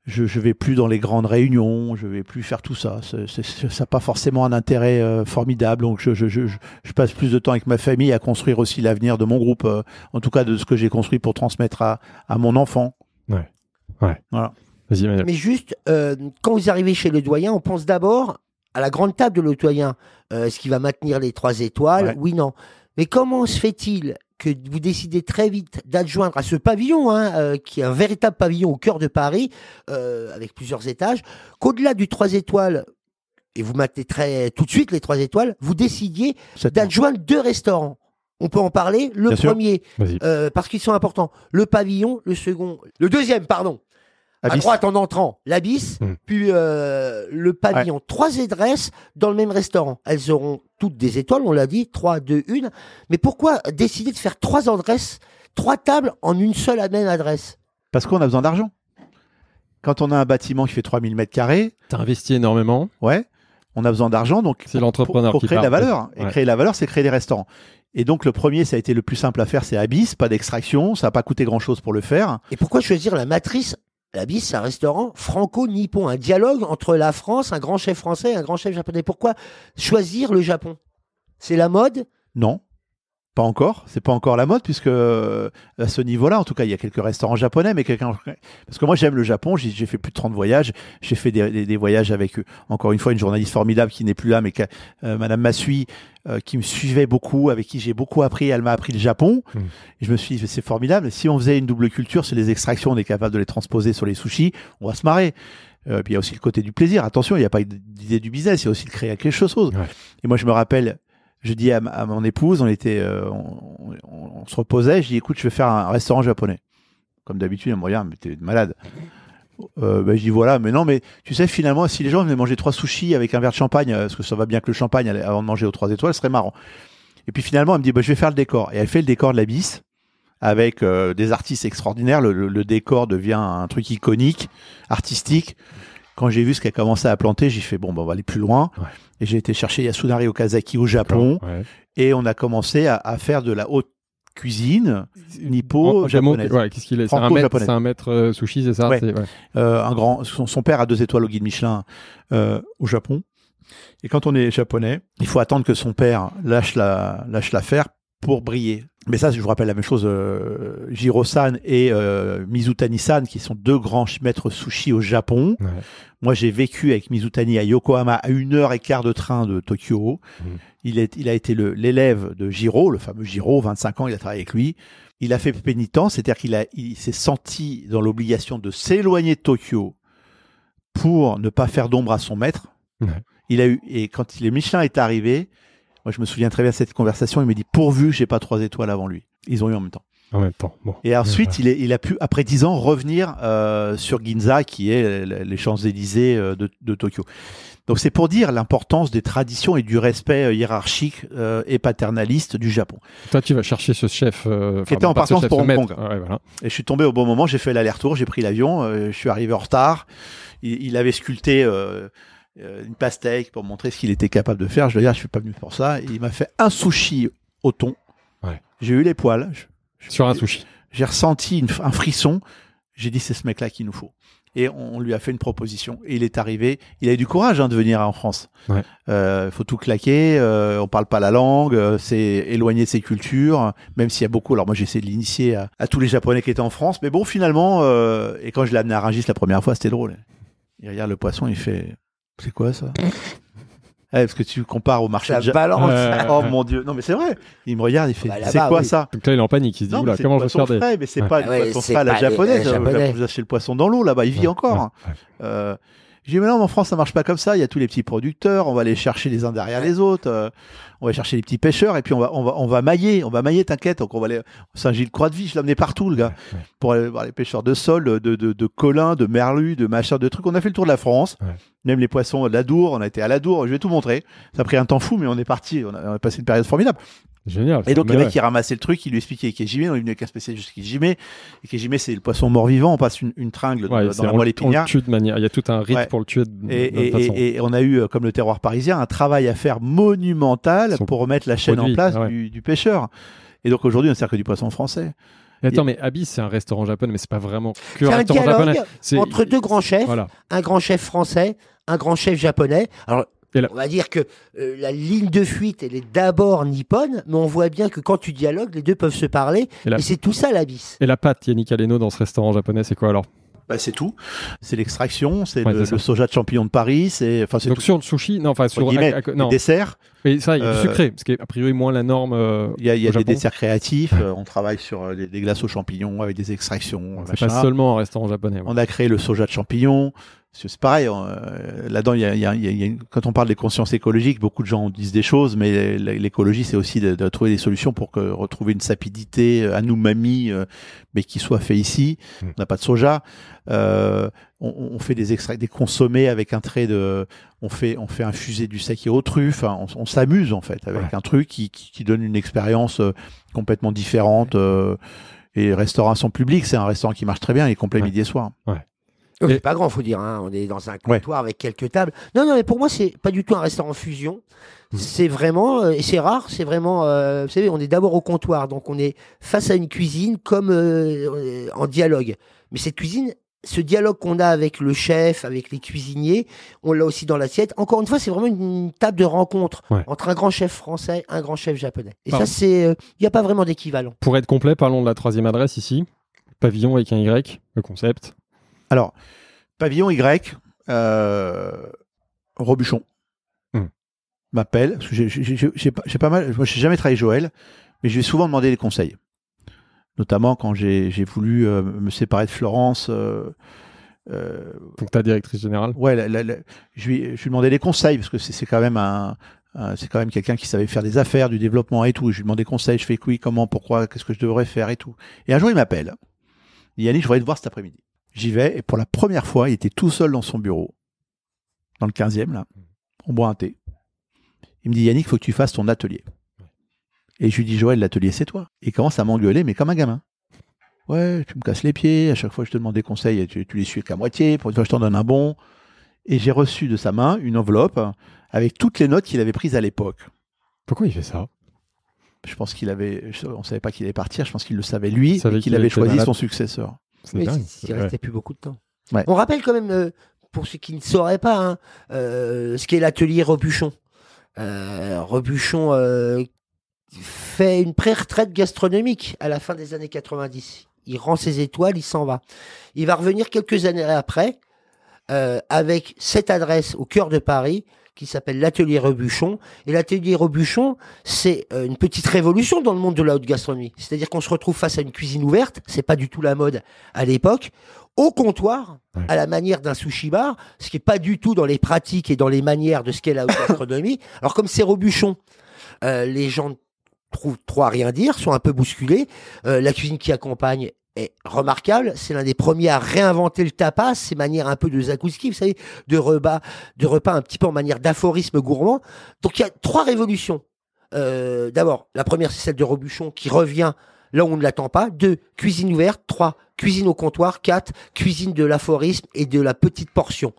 Speaker 2: je, je vais plus dans les grandes réunions, je vais plus faire tout ça. C'est- c'est- c'est- ça n'a pas forcément un intérêt euh, formidable. Donc, je, je, je, je- je passe plus de temps avec ma famille à construire aussi l'avenir de mon groupe, euh, en tout cas de ce que j'ai construit pour transmettre à, à mon enfant.
Speaker 1: Vas-y, Emmanuel.
Speaker 3: Mais juste, euh, quand vous arrivez chez le doyen, on pense d'abord à la grande table de le doyen. Euh, Est-ce qu'il va maintenir les trois étoiles?
Speaker 2: Ouais.
Speaker 3: Oui, non. Mais comment se fait-il que vous décidez très vite d'adjoindre à ce pavillon, hein, euh, qui est un véritable pavillon au cœur de Paris, euh, avec plusieurs étages, qu'au-delà du trois étoiles, et vous maintenez très tout de suite les trois étoiles, vous décidiez d'adjoindre deux restaurants. On peut en parler. Le
Speaker 2: Bien
Speaker 3: premier, euh, parce qu'ils sont importants. Le pavillon, le second, le deuxième, pardon. À
Speaker 2: Abyss.
Speaker 3: droite en entrant, l'abysse,
Speaker 1: Hmm.
Speaker 3: puis euh, le pavillon. Trois adresses dans le même restaurant. Elles auront toutes des étoiles, on l'a dit, trois, deux, une. Mais pourquoi décider de faire trois adresses, trois tables en une seule et même adresse?
Speaker 2: Parce qu'on a besoin d'argent. Quand on a un bâtiment qui fait 3000 mètres carrés,
Speaker 1: T'as investi énormément.
Speaker 2: ouais, on a besoin d'argent. Donc,
Speaker 1: C'est l'entrepreneur
Speaker 2: pour, pour
Speaker 1: qui
Speaker 2: créer de la valeur. Et créer la valeur, c'est créer des restaurants. Et donc, le premier, ça a été le plus simple à faire, c'est Abyss, pas d'extraction, ça n'a pas coûté grand-chose pour le faire.
Speaker 3: Et pourquoi choisir la matrice L'abysse, c'est un restaurant franco-nippon, un dialogue entre la France, un grand chef français et un grand chef japonais. Pourquoi choisir le Japon? C'est la mode?
Speaker 2: Non, pas encore. C'est pas encore la mode, puisque euh, à ce niveau-là, en tout cas, il y a quelques restaurants japonais, mais quelqu'un. Parce que moi, j'aime le Japon. J'ai fait plus de 30 voyages. J'ai fait des, des- des voyages avec, euh, encore une fois, une journaliste formidable qui n'est plus là, mais qui euh, Madame Massui, euh, qui me suivait beaucoup, avec qui j'ai beaucoup appris. Elle m'a appris le Japon. Et je me suis dit, c'est formidable. Si on faisait une double culture sur les extractions, on est capable de les transposer sur les sushis, on va se marrer. Euh, puis il y a aussi le côté du plaisir. Attention, il n'y a pas d'idée du business, il y a aussi de créer quelque chose.
Speaker 1: Ouais.
Speaker 2: Et moi, je me rappelle, je dis à, mon épouse, on était, euh, on, se reposait, je dis, écoute, je vais faire un restaurant japonais. Comme d'habitude, elle me regarde, mais t'es malade. Euh, ben, je dis voilà, mais non, mais tu sais, finalement, si les gens venaient manger trois sushis avec un verre de champagne, euh, parce que ça va bien que le champagne avant de manger aux trois étoiles, ce serait marrant. Et puis finalement, elle me dit, bah, je vais faire le décor. Et elle fait le décor de la avec des artistes extraordinaires. Le décor devient un truc iconique, artistique. Quand j'ai vu ce qu'elle commençait à planter, j'ai fait bon, bah, on va aller plus loin.
Speaker 1: Ouais.
Speaker 2: Et j'ai été chercher Yasunari Okazaki au Japon
Speaker 1: Ouais.
Speaker 2: et on a commencé à, à faire de la haute cuisine nippo japonaise.
Speaker 1: ouais, qu'est-ce qu'il est? C'est un maître, c'est un maître euh, sushi, c'est ça?
Speaker 2: Ouais. Euh, un grand, son, son père a deux étoiles au guide Michelin euh, au Japon. Et quand on est japonais, il faut attendre que son père lâche la lâche l'affaire pour briller. Mais ça, je vous rappelle la même chose. Euh, Jiro-san et euh, Mizutani-san, qui sont deux grands maîtres sushi au Japon.
Speaker 1: Ouais.
Speaker 2: Moi, j'ai vécu avec Mizutani à Yokohama, à une heure et quart de train de Tokyo.
Speaker 1: Mhm.
Speaker 2: Il, est, il a été l'élève de Jiro, le fameux Jiro, 25 ans, il a travaillé avec lui. Il a fait pénitence, c'est-à-dire qu'il a, il s'est senti dans l'obligation de s'éloigner de Tokyo pour ne pas faire d'ombre à son maître.
Speaker 1: Ouais.
Speaker 2: Il a eu, et quand le Michelin est arrivé, moi je me souviens très bien de cette conversation, il me dit pourvu j'ai pas trois étoiles avant lui. Ils ont eu en même temps.
Speaker 1: En même temps. Bon.
Speaker 2: Et ensuite, il, est, il a pu, après dix ans, revenir euh, sur Ginza, qui est les Champs-Élysées euh, de, de Tokyo. Donc c'est pour dire l'importance des traditions et du respect euh, hiérarchique euh, et paternaliste du Japon.
Speaker 1: Toi, tu vas chercher ce chef. euh,
Speaker 2: Qui était en partance pour Hong. Kong.
Speaker 1: Ouais, voilà.
Speaker 2: Et je suis tombé au bon moment, j'ai fait l'aller-retour, j'ai pris l'avion, je suis arrivé en retard. Il, il avait sculpté une pastèque pour montrer ce qu'il était capable de faire. Je lui ai dit, ah, je suis pas venu pour ça. Et il m'a fait un sushi au thon.
Speaker 1: Ouais.
Speaker 2: J'ai eu les poils. Je- je-
Speaker 1: Sur un sushi.
Speaker 2: J'ai ressenti une- un frisson. J'ai dit, c'est ce mec-là qu'il nous faut. Et on lui a fait une proposition. Et il est arrivé. Il a eu du courage hein, de venir en France.
Speaker 1: Ouais.
Speaker 2: Euh, faut tout claquer. Euh, on parle pas la langue. euh, c'est éloigné de ses cultures. Même s'il y a beaucoup. Alors moi, j'ai essayé de l'initier à, à tous les Japonais qui étaient en France. Mais bon, finalement, euh, et quand je l'ai amené à Rungis la première fois, c'était drôle. Il regarde le poisson, il fait, c'est quoi ça? Ouais, Parce que tu compares au marché de Ja-
Speaker 3: balance.
Speaker 2: Oh mon dieu. Non mais c'est vrai. Il me regarde, il fait,
Speaker 3: Bah,
Speaker 2: c'est quoi
Speaker 3: oui.
Speaker 2: ça?
Speaker 1: Donc là, il est en panique. Il se dit,
Speaker 2: non,
Speaker 1: oula, comment
Speaker 2: le
Speaker 1: je vais
Speaker 2: poisson
Speaker 1: faire des.
Speaker 2: frais, mais c'est
Speaker 1: Ouais.
Speaker 2: pas
Speaker 3: Ouais,
Speaker 2: poisson à la japonaise.
Speaker 3: euh,
Speaker 2: Vous- achetez le poisson dans l'eau là-bas, il vit
Speaker 1: Ouais,
Speaker 2: encore. hein.
Speaker 1: ouais, ouais.
Speaker 2: Euh, j'ai dit, mais non, mais en France, ça marche pas comme ça. Il y a tous les petits producteurs, on va aller chercher les uns derrière les autres. euh, on va chercher les petits pêcheurs et puis on va, on va, on va mailler, on va mailler, t'inquiète. Donc on va aller Saint-Gilles-Croix-de-Vie, je l'ai amené partout, le gars, pour aller voir les pêcheurs de sol, de, de, de colins, de merlus, de machin, de trucs. On a fait le tour de la France. Même les poissons de la Dour, on a été à la Dour. Je vais tout montrer. Ça a pris un temps fou, mais on est parti. On a, on a passé une période formidable.
Speaker 1: Génial.
Speaker 2: Et donc le mec qui ramassait le truc, il lui expliquait Kejime, on est venu avec un spécialiste Kejime, et Kejime c'est le poisson mort-vivant, on passe une, une tringle
Speaker 1: Ouais,
Speaker 2: dans la moelle
Speaker 1: on
Speaker 2: épinière.
Speaker 1: le tue de manière. Il y a tout un rite
Speaker 2: Ouais.
Speaker 1: pour le tuer de,
Speaker 2: Et,
Speaker 1: de
Speaker 2: et-
Speaker 1: façon.
Speaker 2: et- et on a eu, euh, comme le terroir parisien, un travail à faire monumental
Speaker 1: Son
Speaker 2: pour remettre la chaîne
Speaker 1: produit,
Speaker 2: en place
Speaker 1: ouais.
Speaker 2: du, du pêcheur. Et donc aujourd'hui, on ne sert que du poisson français.
Speaker 1: Et attends, mais Abyss, c'est un restaurant japonais, mais c'est pas vraiment que
Speaker 3: C'est
Speaker 1: un restaurant japonais.
Speaker 3: entre deux grands chefs,
Speaker 1: Voilà.
Speaker 3: un grand chef français, un grand chef japonais. Alors, on va dire que euh, la ligne de fuite, elle est d'abord nippone, mais on voit bien que quand tu dialogues, les deux peuvent se parler.
Speaker 1: Et la-
Speaker 3: Et c'est tout ça l'abysse.
Speaker 1: Et la pâte Yannick Aleno dans ce restaurant japonais, c'est quoi alors?
Speaker 2: Bah, c'est tout. C'est l'extraction, c'est
Speaker 1: Ouais,
Speaker 2: le, soja de champignon de Paris, c'est enfin c'est
Speaker 1: Donc
Speaker 2: tout.
Speaker 1: sur le sushi, non, enfin sur
Speaker 2: guillemets,
Speaker 1: à-
Speaker 2: les
Speaker 1: non,
Speaker 2: desserts.
Speaker 1: mais ça, il y a du
Speaker 2: Euh,
Speaker 1: sucré, ce qui est a priori moins la norme. euh,
Speaker 2: Il y a, il y a
Speaker 1: au
Speaker 2: des desserts créatifs. euh, on travaille sur des, des glaces aux champignons avec des extractions.
Speaker 1: C'est pas seulement un restaurant japonais. ouais.
Speaker 2: On a créé le soja de champignons. C'est c'est pareil. euh, Là-dedans, y a, y a- y a- quand on parle des consciences écologiques, beaucoup de gens disent des choses, mais l'écologie, c'est aussi de, de trouver des solutions pour que, retrouver une sapidité, euh, un umami, euh, mais qui soit fait ici.
Speaker 1: Mm.
Speaker 2: On n'a pas de soja. Euh, on, on fait des extraits, des consommés avec un trait de. On fait, on fait infuser du saké aux truffes. Enfin, on, on s'amuse en fait avec
Speaker 1: Ouais.
Speaker 2: un truc qui, qui, qui donne une expérience complètement différente. euh, et restauration publique, c'est un restaurant qui marche très bien, il est complet
Speaker 1: Ouais.
Speaker 2: midi et soir.
Speaker 3: Donc, C'est pas grand, faut dire. hein. On est dans un comptoir avec quelques tables. Non, non, mais pour moi, c'est pas du tout un restaurant fusion.
Speaker 1: Mhm.
Speaker 3: C'est vraiment, euh, et c'est rare, c'est vraiment, euh, vous savez, on est d'abord au comptoir, donc on est face à une cuisine comme euh, euh, en dialogue. Mais cette cuisine, ce dialogue qu'on a avec le chef, avec les cuisiniers, on l'a aussi dans l'assiette. Encore une fois, c'est vraiment une table de rencontre
Speaker 1: Ouais.
Speaker 3: entre un grand chef français, un grand chef japonais. Et
Speaker 1: Pardon.
Speaker 3: ça, c'est, il n'y a pas vraiment d'équivalent.
Speaker 1: Pour être complet, parlons de la troisième adresse ici. Pavillon avec un Y, le concept.
Speaker 2: Alors, pavillon Y, euh, Robuchon
Speaker 1: Hmm.
Speaker 2: m'appelle. j'ai- pas, mal. Moi, j'ai jamais travaillé avec Joël, mais je lui ai souvent demandé des conseils. Notamment quand j'ai voulu euh, me séparer de Florence. euh, euh,
Speaker 1: Donc ta directrice générale?
Speaker 2: ouais, la- la- la- je, lui, je lui demandais des conseils parce que c'est quand même un. c'est quand même quelqu'un qui savait faire des affaires, du développement et tout. Je lui demandais des conseils. Je fais oui, comment, pourquoi, qu'est-ce que je devrais faire et tout. Et un jour, il m'appelle. Il dit, Yannick, je voudrais te voir cet après-midi. J'y vais et pour la première fois, il était tout seul dans son bureau, dans le 15e, là. On boit un thé. Il me dit, Yannick, il faut que tu fasses ton atelier. Et je lui dis, Joël, l'atelier, c'est toi. Et il commence à m'engueuler, mais comme un gamin. Ouais, tu me casses les pieds. À chaque fois, je te demande des conseils et tu, tu les suis qu'à moitié. Pour une fois, je t'en donne un bon. Et j'ai reçu de sa main une enveloppe avec toutes les notes qu'il avait prises à l'époque.
Speaker 1: Pourquoi il fait ça?
Speaker 2: Je pense qu'il avait, on savait pas qu'il allait partir. Je pense qu'il le savait lui
Speaker 1: Il savait
Speaker 2: et qu'il avait choisi son successeur.
Speaker 1: C'est dingue.
Speaker 3: il
Speaker 1: Ouais.
Speaker 3: restait plus beaucoup de temps.
Speaker 2: Ouais.
Speaker 3: On rappelle quand même, euh, pour ceux qui ne sauraient pas, hein, euh, ce qu'est l'atelier Rebuchon. Euh, Rebuchon fait une pré-retraite gastronomique à la fin des années 90. Il rend ses étoiles, il s'en va. Il va revenir quelques années après avec cette adresse au cœur de Paris qui s'appelle l'atelier Rebuchon. Et l'atelier Rebuchon, c'est euh, une petite révolution dans le monde de la haute gastronomie. C'est-à-dire qu'on se retrouve face à une cuisine ouverte, c'est pas du tout la mode à l'époque, au comptoir,
Speaker 1: Ouais.
Speaker 3: à la manière d'un sushi bar, ce qui est pas du tout dans les pratiques et dans les manières de ce qu'est la haute gastronomie. Alors comme c'est Rebuchon, euh, les gens trouvent trop à rien dire, sont un peu bousculés. Euh, la cuisine qui accompagne est remarquable. C'est l'un des premiers à réinventer le tapas, ces manières un peu de zakouski, vous savez, de repas, de repas un petit peu en manière d'aphorisme gourmand. Donc il y a trois révolutions. Euh, D'abord, la première, c'est celle de Rebuchon qui revient là où on ne l'attend pas. Deux, cuisine ouverte. Trois, cuisine au comptoir. Quatre, cuisine de l'aphorisme et de la petite portion.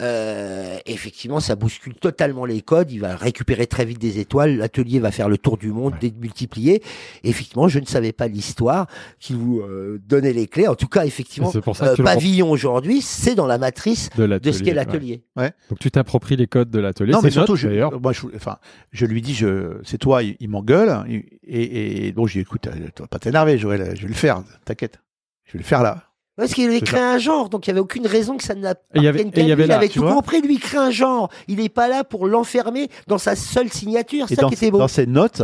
Speaker 3: Euh, effectivement, ça bouscule totalement les codes. Il va récupérer très vite des étoiles. L'atelier va faire le tour du monde, démultiplier. Et effectivement, je ne savais pas l'histoire qui vous euh, donnait les clés. En tout cas, effectivement,
Speaker 1: Et c'est pour ça que
Speaker 3: euh, pavillon aujourd'hui, c'est dans la matrice
Speaker 1: de
Speaker 3: ce qu'est
Speaker 1: ouais.
Speaker 3: l'atelier.
Speaker 1: Donc tu t'appropries les codes de l'atelier.
Speaker 2: Non,
Speaker 1: C'est
Speaker 2: mais surtout,
Speaker 1: note,
Speaker 2: je,
Speaker 1: d'ailleurs.
Speaker 2: moi, je, enfin, je lui dis, je, c'est toi, il, il m'engueule. Et, et bon, je lui dis, écoute, tu vas pas t'énerver, Joël, je vais le faire, t'inquiète. Je vais le faire là.
Speaker 3: Parce qu'il avait créé un genre, donc il n'y avait aucune raison que ça
Speaker 1: il avait-
Speaker 3: n'appartienne
Speaker 1: et il avait.
Speaker 3: Il
Speaker 1: là,
Speaker 3: avait tout compris, lui, il crée un genre. Il n'est pas là pour l'enfermer dans sa seule signature.
Speaker 2: Et
Speaker 3: C'est ça
Speaker 2: dans,
Speaker 3: qui était beau.
Speaker 2: dans ces notes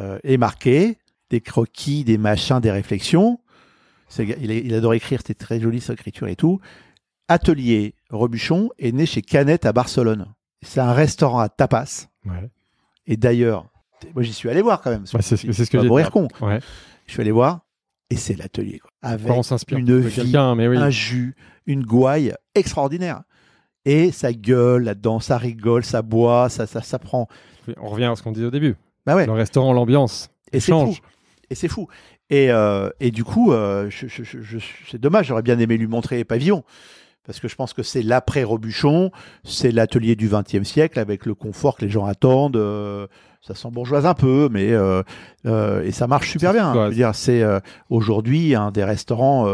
Speaker 2: euh, est marqué des croquis, des machins, des réflexions. Il, il adore écrire, c'était très joli sa écriture et tout. Atelier Rebuchon est né chez Canette à Barcelone. C'est un restaurant à tapas.
Speaker 1: Ouais.
Speaker 2: Et d'ailleurs, moi j'y suis allé voir quand même.
Speaker 1: Ouais, c'est ce- que
Speaker 2: Pas
Speaker 1: j'ai
Speaker 2: mourir
Speaker 1: dit.
Speaker 2: con.
Speaker 1: Ouais.
Speaker 2: Je suis allé voir et c'est l'atelier. Avec
Speaker 1: on s'inspire
Speaker 2: une vie,
Speaker 1: quelqu'un, mais oui.
Speaker 2: un jus, une gouaille extraordinaire. Et ça gueule là-dedans, ça rigole, ça boit, ça, ça, ça prend.
Speaker 1: On revient à ce qu'on disait au début.
Speaker 2: Bah ouais.
Speaker 1: Le restaurant, l'ambiance.
Speaker 2: Et c'est fou. Et c'est fou. Et, euh, et du coup, euh, c'est dommage, j'aurais bien aimé lui montrer les pavillons. Parce que je pense que c'est l'après-Robuchon, c'est l'atelier du XXe siècle avec le confort que les gens attendent. euh, ça sent bourgeoise un peu, mais euh, euh, et ça marche super bien.
Speaker 1: Ouais.
Speaker 2: Je veux dire, c'est aujourd'hui un des restaurants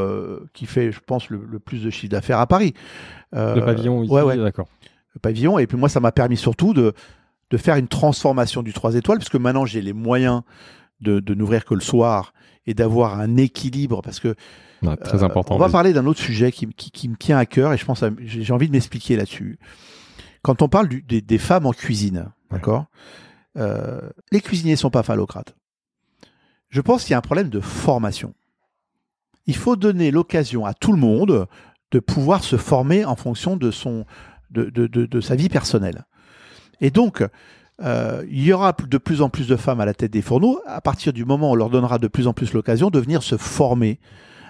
Speaker 2: qui fait, je pense, le, le plus de chiffre d'affaires à Paris.
Speaker 1: Le pavillon, ici,
Speaker 2: ouais, ouais
Speaker 1: d'accord.
Speaker 2: le pavillon. Et puis moi, ça m'a permis surtout de, de faire une transformation du 3 étoiles, puisque maintenant j'ai les moyens de, de n'ouvrir que le soir et d'avoir un équilibre, parce que
Speaker 1: Très
Speaker 2: euh,
Speaker 1: important.
Speaker 2: on va parler d'un autre sujet qui, qui- qui me tient à cœur, et je pense, j'ai envie de m'expliquer là-dessus. Quand on parle du- des, des femmes en cuisine,
Speaker 1: Ouais.
Speaker 2: d'accord, euh, les cuisiniers sont pas phallocrates. Je pense qu'il y a un problème de formation. Il faut donner l'occasion à tout le monde de pouvoir se former en fonction de son de, de- de- de sa vie personnelle. Et donc, euh, il y aura de plus en plus de femmes à la tête des fourneaux à partir du moment où on leur donnera de plus en plus l'occasion de venir se former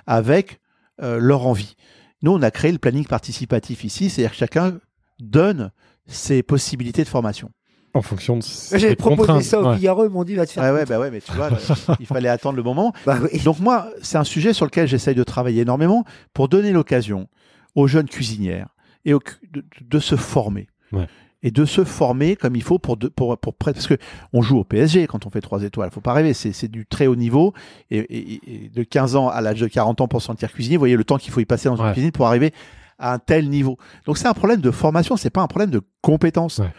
Speaker 2: avec euh, leur envie. Nous, on a créé le planning participatif ici, c'est-à-dire que chacun donne ses possibilités de formation.
Speaker 1: En fonction de ses
Speaker 3: J'ai proposé
Speaker 1: contraintes.
Speaker 3: ça au
Speaker 1: Ouais.
Speaker 3: Figaro, ils m'ont dit va te faire.
Speaker 2: Ouais, ouais, bah ouais, mais tu vois, là, il fallait attendre le moment.
Speaker 3: Bah oui.
Speaker 2: Donc moi, c'est un sujet sur lequel j'essaye de travailler énormément pour donner l'occasion aux jeunes cuisinières et aux cu- de, de se former.
Speaker 1: Ouais.
Speaker 2: Et de se former comme il faut pour, de- pour, pour parce que on joue au PSG quand on fait trois étoiles. Faut pas rêver, c'est c'est du très haut niveau. Et, et- et de 15 ans à l'âge de 40 ans pour sentir cuisinier, vous voyez le temps qu'il faut y passer dans une
Speaker 1: Ouais.
Speaker 2: cuisine pour arriver à un tel niveau. Donc c'est un problème de formation, c'est pas un problème de compétence.
Speaker 1: Ouais.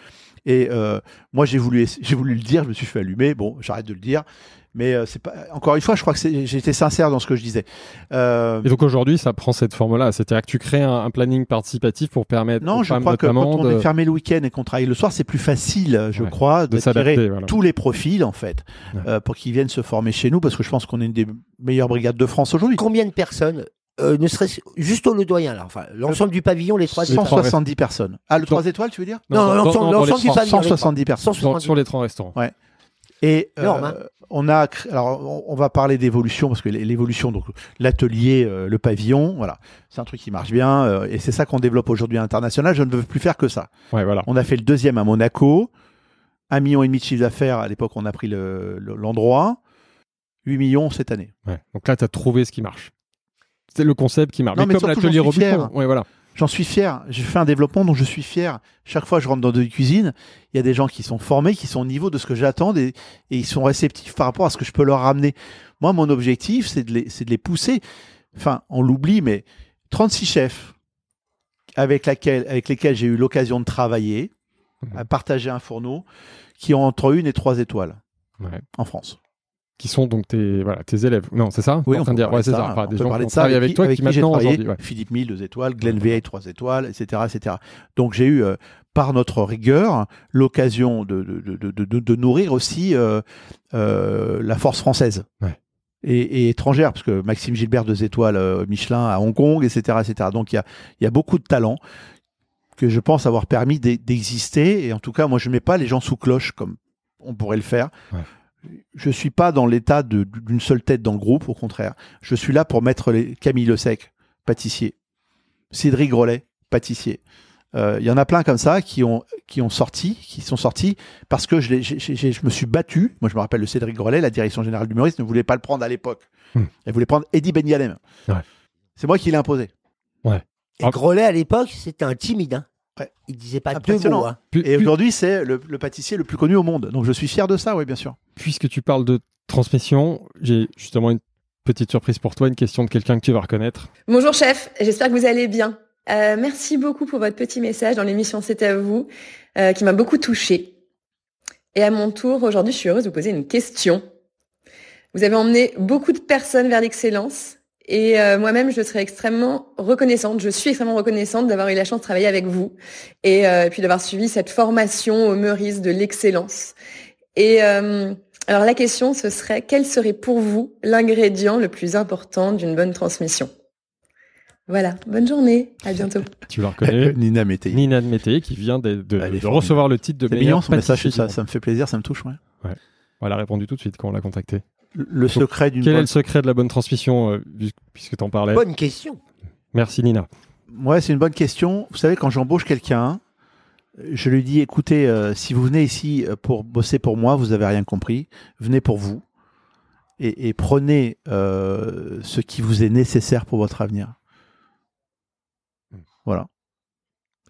Speaker 2: Et euh, moi j'ai voulu j'ai voulu le dire, je me suis fait allumer. Bon, j'arrête de le dire. Mais euh, c'est pas encore une fois, je crois que été sincère dans ce que je disais. Euh,
Speaker 1: Et donc aujourd'hui, ça prend cette forme-là. C'est-à-dire que tu crées un, un planning participatif pour permettre
Speaker 2: non,
Speaker 1: aux
Speaker 2: je crois que quand on est fermé le week-end et qu'on travaille le soir, c'est plus facile, je
Speaker 1: Ouais.
Speaker 2: crois,
Speaker 1: de
Speaker 2: d'attirer.
Speaker 1: Voilà.
Speaker 2: tous les profils en fait,
Speaker 1: Ouais.
Speaker 2: euh, pour qu'ils viennent se former chez nous, parce que je pense qu'on est une des meilleures brigades de France aujourd'hui.
Speaker 3: Combien de personnes, euh, ne serait juste au Le Doyen, là, enfin, l'ensemble du pavillon, les trois
Speaker 1: Les trois
Speaker 2: 170 personnes. Ah, le
Speaker 1: Sur-
Speaker 2: 3 étoiles, tu veux dire?
Speaker 3: Non, l'ensemble- du pavillon. les
Speaker 2: 170
Speaker 3: trois.
Speaker 2: personnes.
Speaker 1: dans-
Speaker 3: 170.
Speaker 1: sur les trois restaurants.
Speaker 2: Et
Speaker 3: Énorme,
Speaker 2: euh,
Speaker 3: hein.
Speaker 2: On a, cré- alors on, on va parler d'évolution parce que l'é- l'évolution, donc l'atelier, euh, le pavillon, voilà, c'est un truc qui marche bien euh, et c'est ça qu'on développe aujourd'hui à l'international. Je ne veux plus faire que ça.
Speaker 1: Ouais, voilà.
Speaker 2: On a fait le deuxième à Monaco, un million et demi de chiffre d'affaires à l'époque. On a pris le- le- l'endroit, 8 millions cette année.
Speaker 1: Ouais. Donc là, tu as trouvé ce qui marche. C'est le concept qui marche.
Speaker 2: Non, mais
Speaker 1: comme l'atelier
Speaker 2: fier.
Speaker 1: Ouais, voilà.
Speaker 2: J'en suis fier. J'ai fait un développement dont je suis fier. Chaque fois que je rentre dans une cuisine, il y a des gens qui sont formés, qui sont au niveau de ce que j'attends et, et ils sont réceptifs par rapport à ce que je peux leur ramener. Moi, mon objectif, c'est de, les- c'est de les pousser. Enfin, on l'oublie, mais 36 chefs avec, laquelle, avec lesquels j'ai eu l'occasion de travailler,
Speaker 1: Mhm.
Speaker 2: à partager un fourneau, qui ont entre une et trois étoiles
Speaker 1: Ouais.
Speaker 2: en France.
Speaker 1: Qui sont donc tes, voilà, tes élèves. Non, c'est ça?
Speaker 2: Oui, on peut
Speaker 1: dire. Ouais, c'est
Speaker 2: ça.
Speaker 1: ça. Enfin,
Speaker 2: On
Speaker 1: des
Speaker 2: peut
Speaker 1: gens
Speaker 2: parler de ça
Speaker 1: travaillé avec toi
Speaker 2: avec
Speaker 1: qui
Speaker 2: qui travaillé?
Speaker 1: ouais.
Speaker 2: Philippe Mille, deux étoiles, Glenn Veil, trois étoiles, etc., etc. Donc j'ai eu, euh, par notre rigueur, l'occasion de, de, de, de, nourrir aussi euh, euh, la force française.
Speaker 1: Ouais.
Speaker 2: Et, et étrangère, parce que Maxime Gilbert, deux étoiles Michelin à Hong Kong, etc. etc. Donc il y a, y a beaucoup de talents que je pense avoir permis d'e- d'exister. Et en tout cas, moi, je ne mets pas les gens sous cloche comme on pourrait le faire.
Speaker 1: Ouais.
Speaker 2: Je suis pas dans l'état de- d'une seule tête dans le groupe, au contraire. Je suis là pour mettre les Camille Le Sec, pâtissier. Cédric Grolet, pâtissier. Euh, Il y en a plein comme ça qui ont, qui ont sorti, qui sont sortis parce que je, me suis battu. Moi, je me rappelle de Cédric Grolet, la direction générale du Maurice ne voulait pas le prendre à l'époque.
Speaker 1: Hmm.
Speaker 2: Elle voulait prendre Eddie Ben.
Speaker 1: Ouais.
Speaker 2: C'est moi qui l'ai imposé.
Speaker 3: Et Grolet, à l'époque, c'était un timide. Hein.
Speaker 2: Ouais.
Speaker 3: Il disait pas deux mots. Hein.
Speaker 2: Et aujourd'hui, c'est le, le pâtissier le plus connu au monde. Donc, je suis fier de ça, oui, bien sûr.
Speaker 1: puisque tu parles de transmission, j'ai justement une petite surprise pour toi, une question de quelqu'un que tu vas reconnaître.
Speaker 5: Bonjour chef, j'espère que vous allez bien. Euh, merci beaucoup pour votre petit message dans l'émission C'est à vous, euh, qui m'a beaucoup touchée. Et à mon tour, aujourd'hui, je suis heureuse de vous poser une question. Vous avez emmené beaucoup de personnes vers l'excellence et euh, moi-même, je serais extrêmement reconnaissante, je suis extrêmement reconnaissante d'avoir eu la chance de travailler avec vous et euh, puis d'avoir suivi cette formation au Meurice de l'excellence. Et euh, alors la question, ce serait quel serait pour vous l'ingrédient le plus important d'une bonne transmission? Voilà, bonne journée, à bientôt.
Speaker 1: Tu la reconnais
Speaker 2: Nina Mété.
Speaker 1: Nina de Mété, qui vient de, recevoir le titre de
Speaker 2: C'est
Speaker 1: meilleur
Speaker 2: mignon son message,
Speaker 1: pâtissier
Speaker 2: ça, ça me fait plaisir, ça me touche. ouais.
Speaker 1: monde. Elle a répondu tout de suite quand on l'a contacté.
Speaker 2: Le- secret d'une
Speaker 1: Quel est le secret de la bonne transmission, euh, puisque tu en parlais?
Speaker 3: Bonne question.
Speaker 1: Merci Nina.
Speaker 2: Ouais, c'est une bonne question. Vous savez, quand j'embauche quelqu'un, Je lui dis, écoutez, euh, si vous venez ici euh, pour bosser pour moi, vous avez rien compris. Venez pour vous et, et prenez euh, ce qui vous est nécessaire pour votre avenir. Voilà.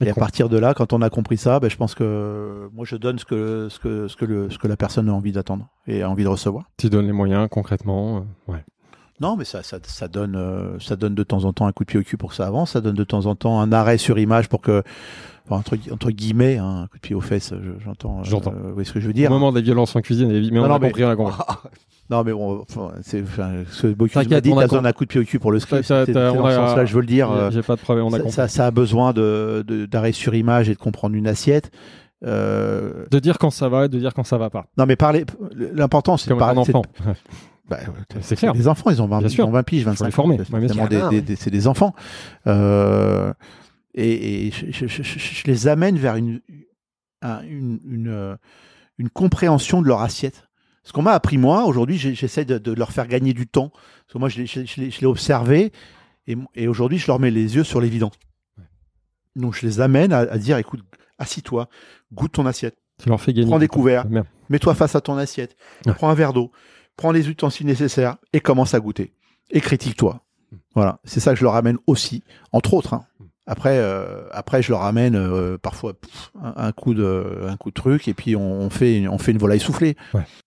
Speaker 2: Et à partir de là, quand on a compris ça, ben, je pense que moi je donne ce que, ce que, ce que, le, ce que la personne a envie d'attendre et a envie de recevoir.
Speaker 1: Tu donnes les moyens concrètement. euh, ouais.
Speaker 2: Non, mais ça, ça, ça donne, euh, ça donne de temps en temps un coup de pied au cul pour que ça avance. Ça donne de temps en temps un arrêt sur image pour que, enfin, entre, gui- entre guillemets, hein, un coup de pied aux fesses, je- j'entends. euh,
Speaker 1: J'entends.
Speaker 2: vous voyez ce que je veux
Speaker 1: Au
Speaker 2: dire
Speaker 1: moment des violences en cuisine, mais
Speaker 2: Non,
Speaker 1: on
Speaker 2: non,
Speaker 1: a
Speaker 2: mais-
Speaker 1: compris, on a compris.
Speaker 2: Non, mais bon, enfin, c'est, ce Bocuse m'a dit, t'as besoin d'un coup de pied au cul pour le script. C'est dans ce
Speaker 1: a-
Speaker 2: sens-là, je veux le dire. euh,
Speaker 1: J'ai pas de problème, on a
Speaker 2: ça,
Speaker 1: compris.
Speaker 2: ça, ça a besoin de, d'arrêt sur image et de comprendre une assiette. Euh,
Speaker 1: De dire quand ça va et de dire quand ça va pas.
Speaker 2: non, mais parler. L'important, c'est de parler.
Speaker 1: enfant.
Speaker 2: Bah,
Speaker 1: C'est clair.
Speaker 2: Les enfants, ils ont 20,
Speaker 1: Bien
Speaker 2: ils ont 20 piges,
Speaker 1: Faut
Speaker 2: 25
Speaker 1: les former.
Speaker 2: ans. C'est des- des- des- c'est des enfants. Euh, et et je, je- je- je- je les amène vers une, un- une, une, euh, une compréhension de leur assiette. Ce qu'on m'a appris, moi, aujourd'hui, j'essaie de, de leur faire gagner du temps. Parce que moi, je l'ai- observé et, et aujourd'hui, je leur mets les yeux sur l'évident. Donc, je les amène à, à dire écoute, assis-toi, goûte ton assiette.
Speaker 1: Tu leur fais gagner.
Speaker 2: Prends des couverts. Mets-toi face à ton assiette,
Speaker 1: Ouais.
Speaker 2: prends un verre d'eau, prends les ustensiles nécessaires et commence à goûter. Et critique-toi. Voilà, c'est ça que je leur amène aussi, entre autres. hein. Après, euh, après, je leur amène euh, parfois pff, un, un coup de, un coup de truc et puis on, on fait, une, on fait une volaille soufflée.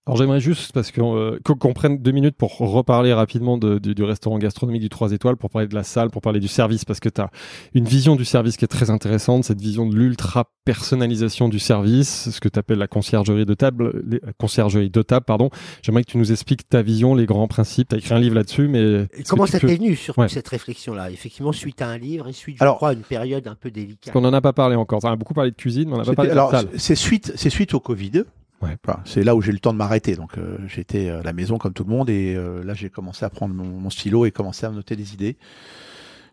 Speaker 1: Alors j'aimerais juste parce que, euh, qu'on qu'on prenne deux minutes pour reparler rapidement de- du, du restaurant gastronomique du 3 étoiles, pour parler de la salle, pour parler du service, parce que tu as une vision du service qui est très intéressante, cette vision de l'ultra personnalisation du service, ce que tu appelles la conciergerie de table, les- la conciergerie de table, pardon. J'aimerais que tu nous expliques ta vision, les grands principes. Tu as écrit un livre là-dessus, mais
Speaker 3: Et Comment ça
Speaker 1: peux-
Speaker 3: t'est venu
Speaker 1: Ouais.
Speaker 3: cette réflexion-là? Effectivement, suite à un livre et suite, je
Speaker 2: Alors-
Speaker 3: crois, une période un peu délicate.
Speaker 1: Parce qu'on n'en a pas parlé encore. On a beaucoup parlé de cuisine, mais on n'a pas
Speaker 2: C'était-
Speaker 1: parlé de la
Speaker 2: alors,
Speaker 1: salle.
Speaker 2: c'est suite, c'est suite au Covid.
Speaker 1: Ouais.
Speaker 2: Voilà, c'est là où j'ai eu le temps de m'arrêter. Donc, euh, j'étais à la maison comme tout le monde et euh, là, j'ai commencé à prendre mon, mon stylo et commencer à noter des idées.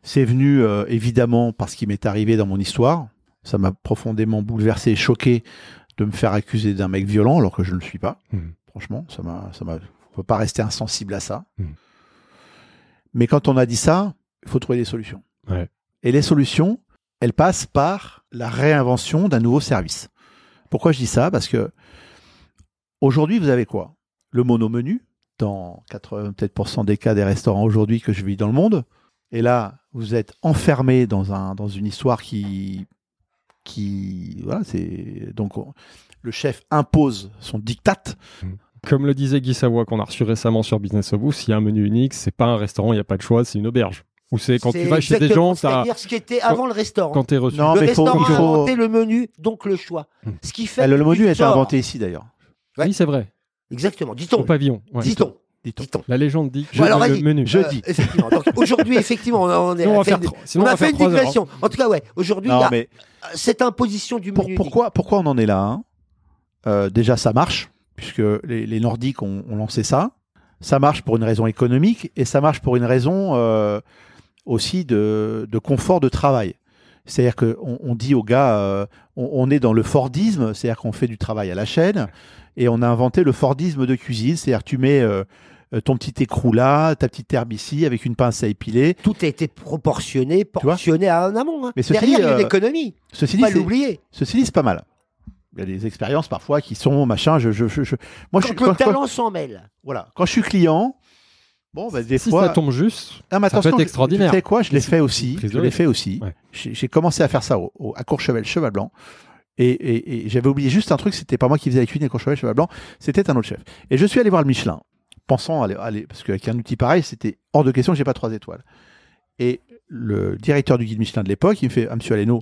Speaker 2: C'est venu euh, évidemment parce qu'il m'est arrivé dans mon histoire. Ça m'a profondément bouleversé et choqué de me faire accuser d'un mec violent alors que je ne le suis pas.
Speaker 1: Mhm.
Speaker 2: Franchement, ça m'a, ça m'a, on peut pas rester insensible à ça.
Speaker 1: Mhm.
Speaker 2: Mais quand on a dit ça, il faut trouver des solutions.
Speaker 1: Ouais.
Speaker 2: Et les solutions, elles passent par la réinvention d'un nouveau service. Pourquoi je dis ça? Parce que aujourd'hui, vous avez quoi? Le monomenu, dans 87% des cas des restaurants aujourd'hui que je vis dans le monde. Et là, vous êtes enfermé dans, un, dans une histoire qui. qui voilà, c'est. Donc, on- le chef impose son diktat.
Speaker 1: Comme le disait Guy Savoie qu'on a reçu récemment sur Business of Vous, s'il y a un menu unique, c'est pas un restaurant, il n'y a pas de choix, c'est une auberge. Ou c'est quand tu vas chez des gens, t'as-
Speaker 3: C'est-à-dire ce qui était avant le restaurant.
Speaker 1: quand t'es reçu.
Speaker 2: Non,
Speaker 3: le
Speaker 2: mais
Speaker 3: restaurant a
Speaker 2: faut-
Speaker 3: inventé le menu, donc le choix.
Speaker 1: Hmm.
Speaker 3: Ce qui fait
Speaker 2: le
Speaker 3: que
Speaker 2: menu
Speaker 3: tu
Speaker 2: a été inventé ici d'ailleurs.
Speaker 3: Ouais.
Speaker 1: Oui, c'est vrai.
Speaker 3: Exactement,
Speaker 1: Au
Speaker 3: dit-on.
Speaker 1: pavillon. ouais.
Speaker 3: Dit-on.
Speaker 1: La légende dit que
Speaker 3: Bon, alors,
Speaker 1: le menu.
Speaker 2: Je
Speaker 3: Euh,
Speaker 2: dis.
Speaker 3: Effectivement. Donc, aujourd'hui, effectivement, on a, on est-
Speaker 1: Sinon, on
Speaker 3: fait une-
Speaker 1: sinon,
Speaker 3: on a fait une
Speaker 1: heures, hein.
Speaker 3: digression. En tout cas, ouais. Aujourd'hui, il y
Speaker 2: Non,
Speaker 3: a
Speaker 2: mais
Speaker 3: cette imposition du menu.
Speaker 2: pourquoi, pourquoi on en est là hein? Euh, Déjà, ça marche, puisque les, les Nordiques ont, ont lancé ça. Ça marche pour une raison économique et ça marche pour une raison euh, aussi de, de confort de travail. C'est-à-dire qu'on on dit aux gars, euh, on, on est dans le Fordisme, c'est-à-dire qu'on fait du travail à la chaîne, et on a inventé le Fordisme de cuisine, c'est-à-dire tu mets euh, ton petit écrou là, ta petite herbe ici, avec une pince à épiler.
Speaker 3: Tout a été proportionné, portionné à un amont. hein.
Speaker 2: Mais ceci
Speaker 3: Derrière, il y a
Speaker 2: dit,
Speaker 3: une
Speaker 2: euh,
Speaker 3: économie.
Speaker 2: Ceci dit,
Speaker 3: pas l'oublier.
Speaker 2: ceci dit, c'est pas mal. Il y a des expériences parfois qui sont machin. Je, je, je, je- moi, je,
Speaker 3: Quand
Speaker 2: suis-
Speaker 3: le
Speaker 2: quand-
Speaker 3: talent s'en mêle.
Speaker 2: Voilà. Quand je suis client, bon, bah, des
Speaker 1: Si
Speaker 2: fois.
Speaker 1: ça tombe juste,
Speaker 2: Ah, mais
Speaker 1: ça peut être extraordinaire.
Speaker 2: Tu sais quoi? Je l'ai fait aussi. Je l'ai fait aussi.
Speaker 1: Ouais.
Speaker 2: J'ai commencé à faire ça au, au- à Courchevel, Cheval Blanc. Et, et- et j'avais oublié juste un truc, c'était pas moi qui faisais la cuisine à Courchevel, Cheval Blanc, c'était un autre chef. Et je suis allé voir le Michelin, pensant aller, aller parce qu'avec un outil pareil, c'était hors de question que j'ai pas trois étoiles. Et le directeur du guide Michelin de l'époque, il me fait, ah, monsieur Aleno,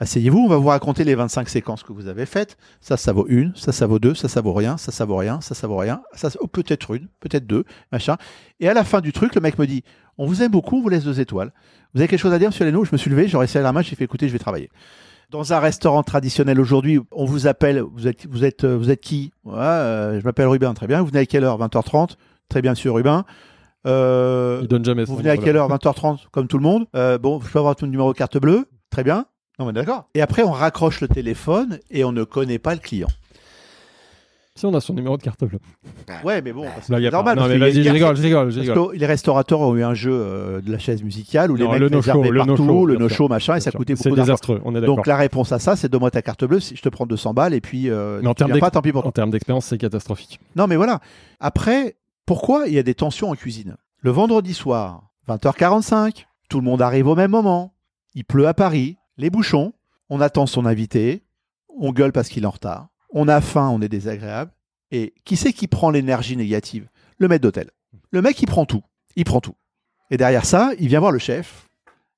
Speaker 2: asseyez-vous, on va vous raconter les 25 séquences que vous avez faites. Ça, ça vaut une, ça, ça vaut deux, ça, ça vaut rien, ça, ça vaut rien, ça, ça vaut rien, ça, oh, peut-être une, peut-être deux, machin. Et à la fin du truc, le mec me dit, on vous aime beaucoup, on vous laisse deux étoiles. Vous avez quelque chose à dire, monsieur Aleno Je me suis levé, j'aurais serré la main, j'ai fait, écoutez, je vais travailler. Dans un restaurant traditionnel aujourd'hui, on vous appelle, vous êtes, vous êtes, euh, vous êtes qui? Ouais, euh, Je m'appelle Rubin, très bien. Vous venez à quelle heure? 20h30 Très bien, monsieur Rubin. Euh,
Speaker 1: il donne jamais
Speaker 2: vous venez à quelle heure? 20h30 comme tout le monde. Euh, bon, je peux avoir ton numéro de carte bleue? Très bien. Non mais d'accord. Et après on raccroche le téléphone et on ne connaît pas le client.
Speaker 1: Si on a son numéro de carte bleue.
Speaker 2: Ouais, mais bon, c'est
Speaker 1: y a
Speaker 2: normal.
Speaker 1: Non,
Speaker 2: parce
Speaker 1: mais vas-y, je
Speaker 2: a-
Speaker 1: rigole, je rigole, je
Speaker 2: les restaurateurs ont eu un jeu euh, de la chaise musicale où les mecs
Speaker 1: le no-show,
Speaker 2: réservaient
Speaker 1: le
Speaker 2: partout,
Speaker 1: no-show,
Speaker 2: le
Speaker 1: bien
Speaker 2: no-show, machin, et ça coûtait.
Speaker 1: C'est
Speaker 2: beaucoup d'argent.
Speaker 1: désastreux, on est d'accord.
Speaker 2: Donc la réponse à ça, c'est donne-moi ta carte bleue, si je te prends 200 balles, et puis euh,
Speaker 1: Mais en termes
Speaker 2: pas, tant pis pour toi.
Speaker 1: En termes d'expérience, c'est catastrophique.
Speaker 2: Non, mais voilà. Après, pourquoi il y a des tensions en cuisine? Le vendredi soir, 20h45, tout le monde arrive au même moment. Il pleut à Paris, les bouchons, on attend son invité, on gueule parce qu'il est en retard, on a faim, on est désagréable. Et qui c'est qui prend l'énergie négative? Le maître d'hôtel. Le mec, il prend tout. Il prend tout. Et derrière ça, il vient voir le chef.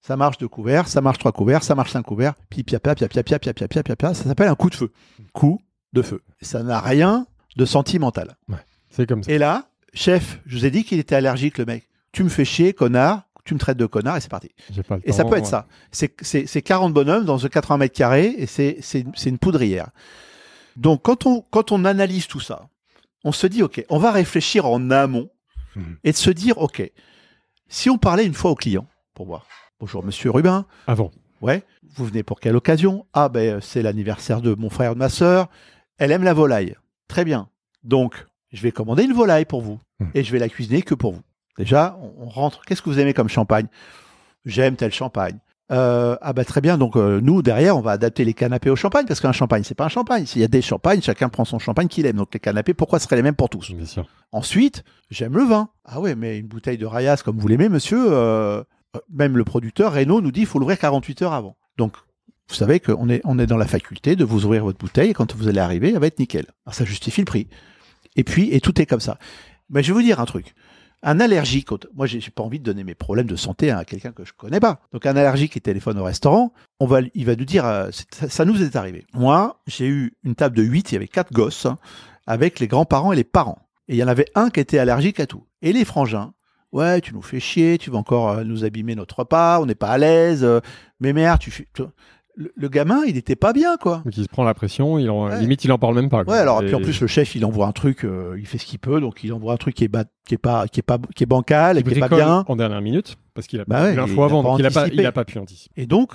Speaker 2: Ça marche deux couverts, ça marche trois couverts, ça marche cinq couverts, puis pia pia pia pia pia pia pia pia pia pia. Ça s'appelle un coup de feu. Coup de feu. Ça n'a rien de sentimental.
Speaker 1: C'est comme ça.
Speaker 2: Et là, chef, je vous ai dit qu'il était allergique, le mec. Tu me fais chier, connard. Tu me traites de connard et c'est parti.
Speaker 1: J'ai pas le
Speaker 2: Et ça peut être
Speaker 1: ouais.
Speaker 2: ça. C'est- C'est c'est 40 bonhommes dans ce 80 mètres carrés et c'est une poudrière. Donc, quand on, quand on analyse tout ça, on se dit, OK, on va réfléchir en amont
Speaker 1: Mhm.
Speaker 2: et de se dire, OK, si on parlait une fois au client pour voir. Bonjour, monsieur Rubin.
Speaker 1: Avant.
Speaker 2: Ouais. Vous venez pour quelle occasion? Ah, ben, c'est l'anniversaire de mon frère et de ma sœur. Elle aime la volaille. Très bien. Donc, je vais commander une volaille pour vous.
Speaker 1: Mhm.
Speaker 2: Et je vais la cuisiner que pour vous. Déjà, on, on rentre. Qu'est-ce que vous aimez comme champagne? J'aime tel champagne. Euh, ah bah très bien, donc euh, nous derrière on va adapter les canapés au champagne parce qu'un champagne c'est pas un champagne. S'il y a des champagnes, chacun prend son champagne qu'il aime. Donc les canapés, pourquoi seraient les mêmes pour tous?
Speaker 1: Bien sûr.
Speaker 2: Ensuite, j'aime le vin. Ah ouais, mais une bouteille de Rayas comme vous l'aimez, monsieur, euh, même le producteur Renault nous dit il faut l'ouvrir 48 heures avant. Donc, vous savez qu'on est, on est dans la faculté de vous ouvrir votre bouteille et quand vous allez arriver, elle va être nickel. Alors, ça justifie le prix. Et puis, et tout est comme ça. Mais je vais vous dire un truc. Un allergique, moi j'ai pas envie de donner mes problèmes de santé à quelqu'un que je connais pas. Donc un allergique qui téléphone au restaurant, on va, il va nous dire, euh, ça nous est arrivé. Moi, j'ai eu une table de 8, il y avait quatre gosses, hein, avec les grands-parents et les parents. Et il y en avait un qui était allergique à tout. Et les frangins, ouais, tu nous fais chier, tu vas encore euh, nous abîmer notre repas, on n'est pas à l'aise, euh, mais merde, tu fais... Le, le gamin, il était pas bien, quoi.
Speaker 1: Donc il se prend la pression, il en,
Speaker 2: Ouais.
Speaker 1: limite il en parle même pas. quoi.
Speaker 2: Ouais, alors
Speaker 1: Et-
Speaker 2: puis en plus le chef, il envoie un truc, euh, il fait ce qu'il peut, donc il envoie un truc qui est, ba- qui est pas, qui est pas, qui est bancal,
Speaker 1: il
Speaker 2: qui est pas bien.
Speaker 1: en dernière minute parce qu'il a
Speaker 2: Bah
Speaker 1: pas eu l'info avant, donc il a pas, il a pas pu anticiper.
Speaker 2: Et donc,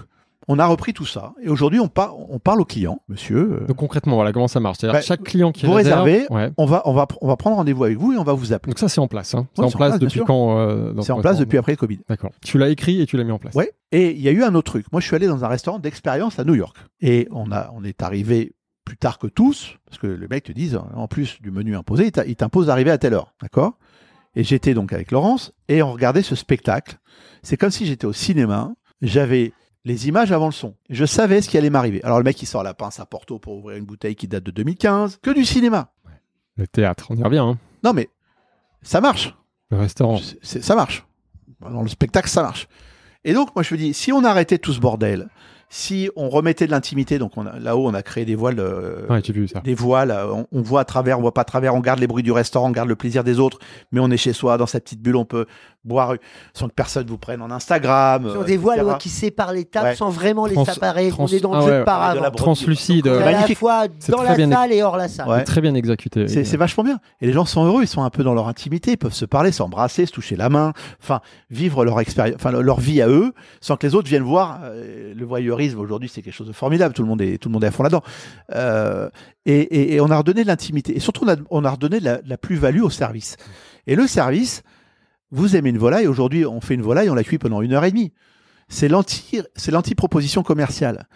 Speaker 2: on a repris tout ça. Et aujourd'hui, on, par- on parle au client, monsieur. euh,
Speaker 1: Donc concrètement, voilà comment ça marche. C'est-à-dire
Speaker 2: Bah,
Speaker 1: chaque client qui
Speaker 2: vous
Speaker 1: réserve,
Speaker 2: réservez,
Speaker 1: ouais.
Speaker 2: on va, on va, on va prendre rendez-vous avec vous et on va vous appeler.
Speaker 1: Donc ça c'est en place. Hein. C'est en place depuis quand euh,
Speaker 2: C'est en place depuis après le Covid.
Speaker 1: D'accord. Tu l'as écrit et tu l'as mis en place.
Speaker 2: Ouais. Et il y a eu un autre truc. Moi, je suis allé dans un restaurant d'expérience à New York. Et on, a, on est arrivé plus tard que tous, parce que les mecs te disent, en plus du menu imposé, il t'impose d'arriver à telle heure. D'accord? Et j'étais donc avec Laurence et on regardait ce spectacle. C'est comme si j'étais au cinéma. J'avais les images avant le son. Je savais ce qui allait m'arriver. Alors le mec, il sort la pince à Porto pour ouvrir une bouteille qui date de 2015. Que du cinéma.
Speaker 1: Le théâtre, on y revient. Hein.
Speaker 2: Non, mais ça marche.
Speaker 1: Le restaurant.
Speaker 2: Ça marche. Dans le spectacle, ça marche. Et donc, moi, je me dis, si on arrêtait tout ce bordel, si on remettait de l'intimité, donc là-haut, on a créé des voiles, euh,
Speaker 1: Ouais, j'ai vu ça.
Speaker 2: des voiles, euh, on, on voit à travers, on voit pas à travers, on garde les bruits du restaurant, on garde le plaisir des autres, mais on est chez soi, dans sa petite bulle, on peut boire sans que personne vous prenne en Instagram.
Speaker 3: Sur
Speaker 2: euh,
Speaker 3: des voiles ouais, qui séparent les tables
Speaker 2: Ouais.
Speaker 3: sans vraiment les séparer. On est dans le
Speaker 1: ah
Speaker 3: jeu
Speaker 1: ouais,
Speaker 3: de paravent.
Speaker 1: Translucide.
Speaker 3: Donc,
Speaker 1: euh,
Speaker 3: est à la
Speaker 2: Magnifique.
Speaker 3: fois
Speaker 1: C'est
Speaker 3: dans
Speaker 1: très
Speaker 3: la
Speaker 1: bien
Speaker 3: salle et hors la salle.
Speaker 2: Ouais.
Speaker 1: Très bien exécuté.
Speaker 2: C'est vachement bien. Et les gens sont heureux, ils sont un peu dans leur intimité, ils peuvent se parler, s'embrasser, se toucher la main, enfin vivre leur expérience, enfin leur vie à eux, sans que les autres viennent voir. Euh, le aujourd'hui, c'est quelque chose de formidable. Tout le monde est, tout le monde est à fond là-dedans. Euh, et, on a redonné de l'intimité. Et surtout, on a, on a redonné de la, plus-value au service. Et le service, vous aimez une volaille. Aujourd'hui, on fait une volaille, on la cuit pendant une heure et demie. C'est l'anti, c'est l'anti-proposition commerciale.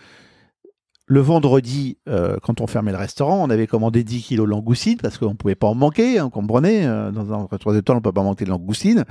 Speaker 2: Le vendredi, euh, quand on fermait le restaurant, on avait commandé 10 kilos de langoustines parce qu'on ne pouvait pas en manquer. Hein, comprenez euh, Dans un restaurant d'étoiles, on ne peut pas manquer de langoustines.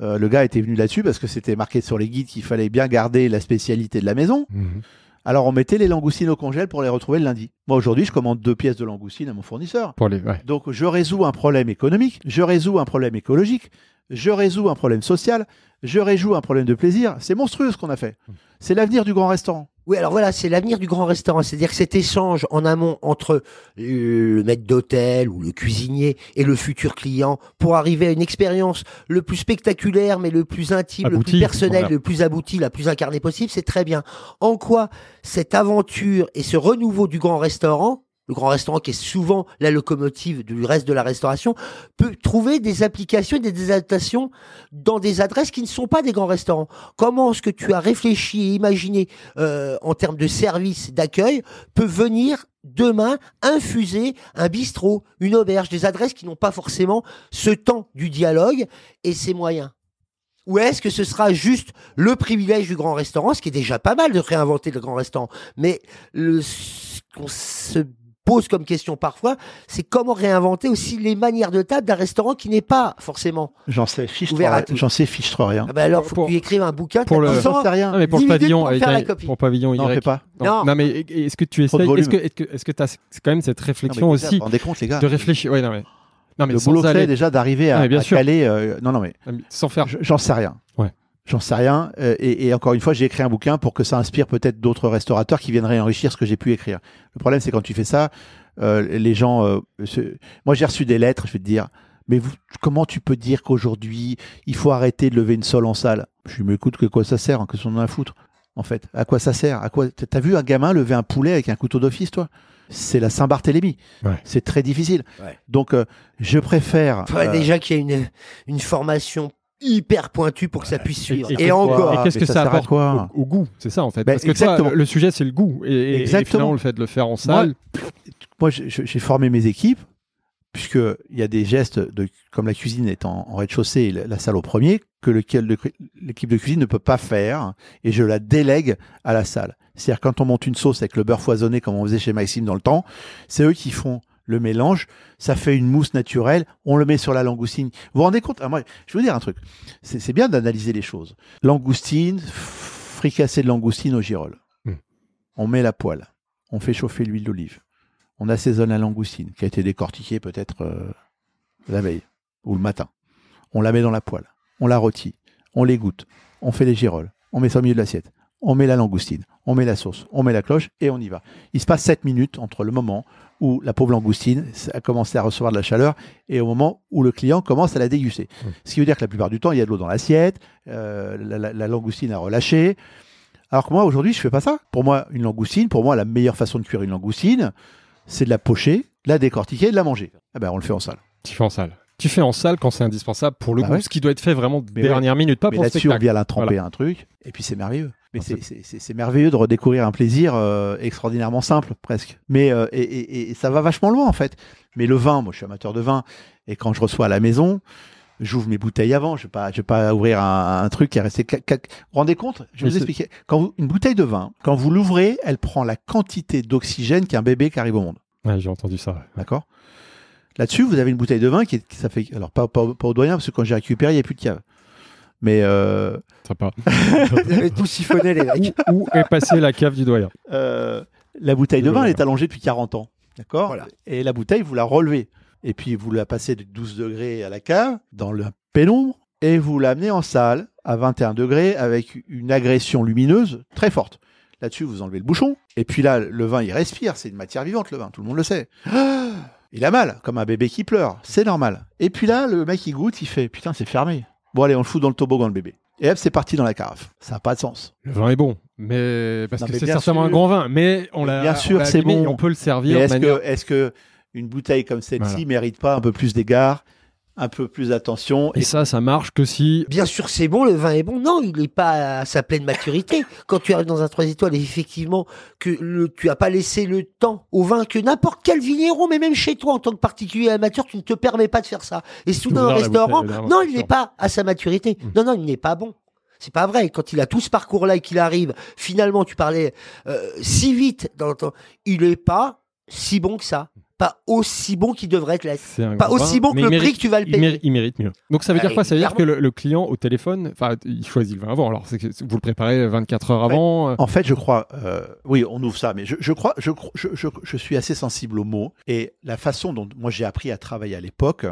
Speaker 2: Euh, le gars était venu là-dessus parce que c'était marqué sur les guides qu'il fallait bien garder la spécialité de la maison.
Speaker 1: Mhm.
Speaker 2: Alors on mettait les langoustines au congèle pour les retrouver le lundi. Moi aujourd'hui, je commande deux pièces de langoustines à mon fournisseur.
Speaker 1: Pour les, ouais.
Speaker 2: Donc je résous un problème économique, je résous un problème écologique, je résous un problème social, je résous un problème de plaisir. C'est monstrueux ce qu'on a fait. C'est l'avenir du grand restaurant.
Speaker 3: Oui, alors voilà, c'est l'avenir du grand restaurant. C'est-à-dire que cet échange en amont entre le maître d'hôtel ou le cuisinier et le futur client pour arriver à une expérience le plus spectaculaire, mais le plus intime, le plus personnel,
Speaker 1: voilà.
Speaker 3: le plus abouti, la plus incarnée possible, c'est très bien. En quoi cette aventure et ce renouveau du grand restaurant le grand restaurant qui est souvent la locomotive du reste de la restauration, peut trouver des applications et des adaptations dans des adresses qui ne sont pas des grands restaurants. Comment est-ce que tu as réfléchi et imaginé euh, en termes de service, d'accueil, peut venir demain infuser un bistrot, une auberge, des adresses qui n'ont pas forcément ce temps du dialogue et ces moyens? Ou est-ce que ce sera juste le privilège du grand restaurant, ce qui est déjà pas mal de réinventer le grand restaurant, mais le, ce qu'on se pose comme question parfois, c'est comment réinventer aussi les manières de table d'un restaurant qui n'est pas forcément.
Speaker 2: J'en sais fiche
Speaker 3: à
Speaker 2: j'en sais fiche trop rien.
Speaker 3: Ah bah alors, faut
Speaker 1: Pour-
Speaker 3: que tu écrives un bouquin.
Speaker 1: pour
Speaker 3: t'as
Speaker 1: le-
Speaker 3: ans,
Speaker 2: rien.
Speaker 1: Non, mais pour
Speaker 3: 10
Speaker 1: le pavillon,
Speaker 3: pour
Speaker 1: avec
Speaker 3: faire la copie.
Speaker 1: pour pavillon
Speaker 2: Non,
Speaker 1: Y.
Speaker 2: pas.
Speaker 3: Non.
Speaker 1: non, mais est-ce que tu essayes, est-ce que, est-ce que, est-ce que tu as quand même cette réflexion
Speaker 2: Non, mais déjà,
Speaker 1: aussi
Speaker 2: Vous vous rendez compte, les gars
Speaker 1: de réfléchir, ouais, non, mais, non, mais
Speaker 2: Le boulot
Speaker 1: aller-
Speaker 2: déjà d'arriver à,
Speaker 1: bien
Speaker 2: à
Speaker 1: sûr.
Speaker 2: caler. euh, non, non, mais
Speaker 1: sans faire,
Speaker 2: j'en sais rien.
Speaker 1: Ouais.
Speaker 2: J'en sais rien. euh, et, et encore une fois, j'ai écrit un bouquin pour que ça inspire peut-être d'autres restaurateurs qui viendraient enrichir ce que j'ai pu écrire. Le problème, c'est quand tu fais ça, euh, les gens. euh, se- Moi, j'ai reçu des lettres. Je vais te dire. Mais vous, comment tu peux dire qu'aujourd'hui il faut arrêter de lever une sole en salle? Je mais écoute, que quoi ça sert? Hein, Que son en a à foutre En fait, à quoi ça sert? À quoi T'as vu un gamin lever un poulet avec un couteau d'office, toi? C'est la Saint-Barthélemy.
Speaker 1: Ouais.
Speaker 2: C'est très difficile.
Speaker 3: Ouais.
Speaker 2: Donc, euh, je préfère.
Speaker 3: Faudrait
Speaker 2: euh,
Speaker 3: déjà qu'il y ait une, une formation hyper pointue pour que ça puisse suivre.
Speaker 1: et,
Speaker 3: Et,
Speaker 1: et
Speaker 3: encore.
Speaker 1: et qu'est-ce que
Speaker 2: ça
Speaker 1: ça, apporte
Speaker 2: quoi
Speaker 1: au, au goût C'est ça en fait.
Speaker 2: Ben,
Speaker 1: Parce que
Speaker 2: exactement.
Speaker 1: toi, le sujet c'est le goût et, et- et
Speaker 2: Exactement.
Speaker 1: finalement le fait de le faire en salle.
Speaker 2: moi, j'ai- j'ai formé mes équipes, puisque il y a des gestes, de, comme la cuisine est en, en rez-de-chaussée et la, la salle au premier, que l'équipe de cuisine ne peut pas faire, et je la délègue à la salle. C'est-à-dire quand on monte une sauce avec le beurre foisonné, comme on faisait chez Maxime dans le temps, c'est eux qui font le mélange, ça fait une mousse naturelle, on le met sur la langoustine. Vous vous rendez compte Ah, moi, Je vais vous dire un truc, c'est bien d'analyser les choses. Langoustine, fricassé de langoustine au girolles.
Speaker 1: Hmm.
Speaker 2: On met la poêle, on fait chauffer l'huile d'olive, on assaisonne la langoustine, qui a été décortiquée peut-être euh, la veille ou le matin. On la met dans la poêle, on la rôtit, on l'égoutte, on fait les girolles, on met ça au milieu de l'assiette, on met la langoustine, on met la sauce, on met la cloche et on y va. Il se passe 7 minutes entre le moment où la pauvre langoustine a commencé à recevoir de la chaleur et au moment où le client commence à la déguster.
Speaker 1: Mmh.
Speaker 2: Ce qui veut dire que la plupart du temps, il y a de l'eau dans l'assiette, euh, la, la- la langoustine a relâché. Alors que moi, aujourd'hui, je fais pas ça. Pour moi, une langoustine, pour moi, la meilleure façon de cuire une langoustine, c'est de la pocher, de la décortiquer et de la manger. Ah ben, on le fait en salle.
Speaker 1: Tu fais en salle. Tu fais en salle quand c'est indispensable pour le
Speaker 2: Bah
Speaker 1: goût,
Speaker 2: ouais.
Speaker 1: ce qui doit être fait vraiment
Speaker 2: ouais.
Speaker 1: dernières minutes, pas
Speaker 2: Mais
Speaker 1: pour le
Speaker 2: là-dessus, on vient la tremper un truc, et puis c'est merveilleux. Mais c'est- merveilleux de redécouvrir un plaisir euh, extraordinairement simple, presque. Mais euh, et, et- et ça va vachement loin, en fait. Mais le vin, moi, je suis amateur de vin, et quand je reçois à la maison, j'ouvre mes bouteilles avant. Je vais pas, je vais pas ouvrir un, un truc qui est resté. Vous vous rendez compte? Je vais vous expliquer. Quand vous- une bouteille de vin, quand vous l'ouvrez, elle prend la quantité d'oxygène qu'un bébé qui arrive au monde.
Speaker 1: Ouais, j'ai entendu ça. ouais.
Speaker 2: D'accord? Là-dessus, vous avez une bouteille de vin qui, est, qui- ça fait. Alors, pas, pas, pas au doyen, parce que quand j'ai récupéré, il n'y a plus de cave. Mais euh,
Speaker 1: Sympa.
Speaker 3: Vous avez tout siphonné, les mecs.
Speaker 1: Où est passée la cave du doyen
Speaker 2: euh, la bouteille de vin, elle est allongée depuis 40 ans. D'accord
Speaker 3: Voilà.
Speaker 2: Et la bouteille, vous la relevez. Et puis, vous la passez de 12 degrés à la cave, dans le pénombre, et vous l'amenez en salle à 21 degrés avec une agression lumineuse très forte. Là-dessus, vous enlevez le bouchon. Et puis là, le vin, il respire. C'est une matière vivante, le vin. Tout le monde le sait. Ah Il a mal, comme un bébé qui pleure. C'est normal. Et puis là, le mec, il goûte, il fait Putain, c'est fermé. Bon, allez, on le fout dans le toboggan, le bébé. Et hop, c'est parti dans la carafe. Ça n'a pas de sens.
Speaker 1: Le vin est bon, mais parce
Speaker 2: Non,
Speaker 1: que
Speaker 2: mais
Speaker 1: c'est
Speaker 2: bien
Speaker 1: certainement
Speaker 2: sûr.
Speaker 1: un grand vin. Mais on l'a.
Speaker 2: bien
Speaker 1: on
Speaker 2: sûr,
Speaker 1: l'a
Speaker 2: c'est bon.
Speaker 1: On peut le
Speaker 2: Mais
Speaker 1: servir de
Speaker 2: est-ce
Speaker 1: manière.
Speaker 2: que, est-ce que une bouteille comme celle-ci
Speaker 1: Voilà.
Speaker 2: mérite pas un peu plus d'égard, un peu plus d'attention
Speaker 1: Et ça, ça marche que si.
Speaker 3: Bien sûr, c'est bon, le vin est bon. Non, il n'est pas à sa pleine maturité. Quand tu arrives dans un 3 étoiles, et effectivement, que le, tu n'as pas laissé le temps au vin que n'importe quel vigneron, mais même chez toi, en tant que particulier amateur, tu ne te permets pas de faire ça. Et soudain, un restaurant, non, il n'est pas à sa maturité.
Speaker 1: Mm.
Speaker 3: Non, non, il n'est pas bon. C'est pas vrai. Quand il a tout ce parcours-là et qu'il arrive, finalement, tu parlais euh, si vite dans le temps, il n'est pas si bon que ça. Pas aussi bon qu'il devrait être. l'être.
Speaker 1: C'est un
Speaker 3: Pas
Speaker 1: grand
Speaker 3: aussi
Speaker 1: vin,
Speaker 3: bon que le
Speaker 1: mérite-
Speaker 3: prix que tu vas le
Speaker 1: Il
Speaker 3: payer.
Speaker 1: mérite, il mérite mieux. Donc ça veut
Speaker 3: Ah,
Speaker 1: dire quoi? Ça veut dire que le, le client au téléphone, enfin, il choisit le vin avant. Alors vous le préparez 24 heures avant. euh,
Speaker 2: En fait, je crois, euh, oui, on ouvre ça, mais je, je crois, je, je, je, je suis assez sensible aux mots et la façon dont moi j'ai appris à travailler à l'époque.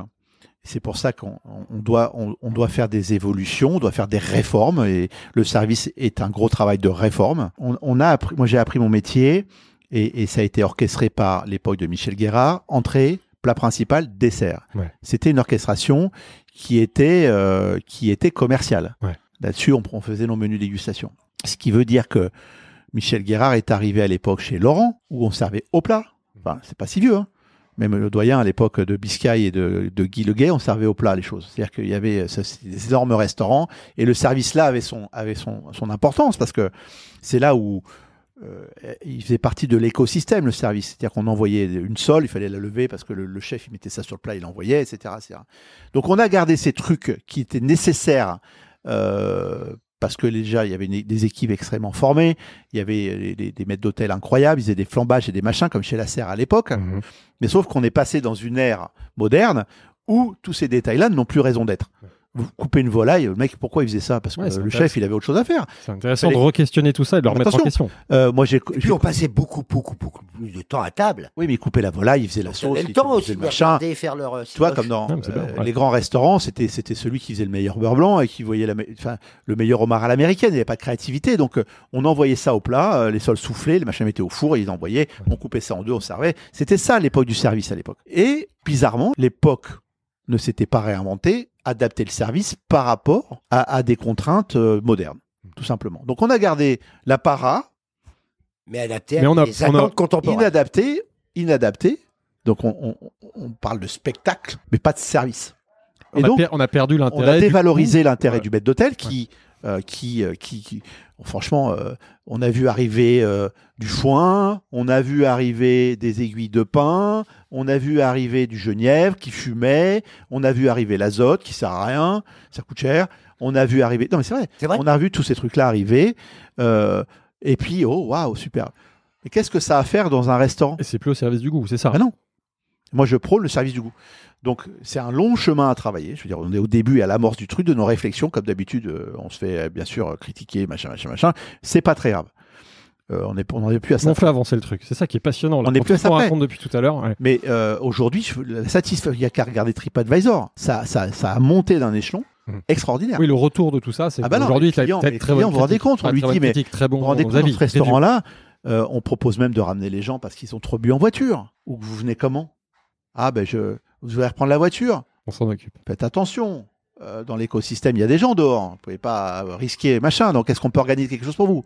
Speaker 2: C'est pour ça qu'on on doit, on, on doit faire des évolutions, on doit faire des réformes et le service est un gros travail de réforme. On, on a appris, moi j'ai appris mon métier et, et ça a été orchestré par l'époque de Michel Guérard. Entrée, plat principal, dessert.
Speaker 1: Ouais.
Speaker 2: C'était une orchestration qui était, euh, qui était commerciale.
Speaker 1: Ouais.
Speaker 2: Là-dessus, on, on faisait nos menus dégustation. Ce qui veut dire que Michel Guérard est arrivé à l'époque chez Laurent, où on servait au plat. enfin, c'est pas si vieux, hein. Même le doyen à l'époque de Biscay et de, de Guy Leguet, on servait au plat les choses. C'est-à-dire qu'il y avait c'était des énormes restaurants et le service là avait son, avait son, son importance parce que c'est là où euh, il faisait partie de l'écosystème, le service. C'est-à-dire qu'on envoyait une sole, il fallait la lever parce que le, le chef, il mettait ça sur le plat, il l'envoyait, etc., etc. Donc on a gardé ces trucs qui étaient nécessaires euh, parce que déjà, il y avait une- des équipes extrêmement formées, il y avait des, des- des maîtres d'hôtel incroyables, ils faisaient des flambages et des machins comme chez la Serre à l'époque.
Speaker 1: Mhm.
Speaker 2: Mais sauf qu'on est passé dans une ère moderne où tous ces détails-là n'ont plus raison d'être. Vous coupez une volaille, le mec, pourquoi il faisait ça? Parce que
Speaker 1: Ouais,
Speaker 2: le chef, il avait autre chose à faire.
Speaker 1: C'est intéressant de re-questionner tout ça et de le remettre en question.
Speaker 2: Euh, moi, j'ai.
Speaker 3: Puis on passait beaucoup, beaucoup, beaucoup de temps à table.
Speaker 2: Oui, mais il coupait la volaille, il faisait la sauce,
Speaker 3: le
Speaker 2: il
Speaker 3: temps
Speaker 2: faisait
Speaker 3: aussi
Speaker 2: le machin.
Speaker 3: faire leur. euh,
Speaker 2: Tu vois, comme dans
Speaker 1: bien,
Speaker 2: euh,
Speaker 1: ouais.
Speaker 2: les grands restaurants, c'était c'était celui qui faisait le meilleur beurre blanc et qui voyait la, me- enfin, le meilleur homard à l'américaine. Il n'y avait pas de créativité, donc euh, on envoyait ça au plat, les sols soufflés, les machins mettaient au four, ils envoyaient, on coupait ça en deux, on servait. C'était ça l'époque du service à l'époque. Et bizarrement, l'époque ne s'était pas réinventée, adapter le service par rapport à, à des contraintes euh, modernes, tout simplement. Donc on a gardé la para,
Speaker 3: Mais adapté
Speaker 1: Mais
Speaker 3: à
Speaker 1: on a-
Speaker 3: des
Speaker 1: on a-
Speaker 3: attentes contemporaines.
Speaker 2: inadapté, inadapté. Donc on, on- on parle de spectacle, mais pas de service.
Speaker 1: On,
Speaker 2: Et
Speaker 1: a,
Speaker 2: donc,
Speaker 1: per- on a perdu
Speaker 2: on
Speaker 1: l'intérêt.
Speaker 2: a
Speaker 1: du
Speaker 2: dévalorisé l'intérêt
Speaker 1: Ouais.
Speaker 2: du maître d'hôtel qui, qui, euh, qui, qui- franchement, euh, on a vu arriver euh, du foin, on a vu arriver des aiguilles de pin, on a vu arriver du genièvre qui fumait, on a vu arriver l'azote qui sert à rien, ça coûte cher, on a vu arriver, non mais c'est vrai,
Speaker 3: C'est vrai.
Speaker 2: on a vu tous ces trucs-là arriver, euh, et puis oh waouh super. Mais qu'est-ce que ça a à faire dans un restaurant?
Speaker 1: Et c'est plus au service du goût, c'est ça?
Speaker 2: ah non. Moi, je prône le service du goût. Donc, c'est un long chemin à travailler. Je veux dire, on est au début, à l'amorce du truc, de nos réflexions. Comme d'habitude, euh, on se fait, euh, bien sûr, critiquer, machin, machin, machin. C'est pas très grave. Euh, on est- on est plus à ça.
Speaker 1: On fait avancer le truc. C'est ça qui est passionnant. Là.
Speaker 2: On est plus à ça
Speaker 1: te
Speaker 2: près.
Speaker 1: racontes depuis tout à l'heure. ouais.
Speaker 2: Mais euh, aujourd'hui, je- la satisfaction, il n'y a qu'à regarder TripAdvisor. Ça, ça, ça a monté d'un échelon
Speaker 1: Mhm.
Speaker 2: extraordinaire.
Speaker 1: Oui, le retour de tout ça, c'est
Speaker 2: Ah bah
Speaker 1: aujourd'hui,
Speaker 2: les
Speaker 1: très bonne
Speaker 2: vous vous rendez compte, on lui dit, mais
Speaker 1: bon
Speaker 2: vous rendez compte, ce restaurant-là, euh, on propose même de ramener les gens parce qu'ils ont trop bu en voiture. Ou que vous venez comment? Ah, ben, je, vous allez reprendre la voiture.
Speaker 1: On s'en occupe.
Speaker 2: faites attention. Euh, dans l'écosystème, il y a des gens dehors. Vous pouvez pas risquer machin. Donc, est-ce qu'on peut organiser quelque chose pour vous?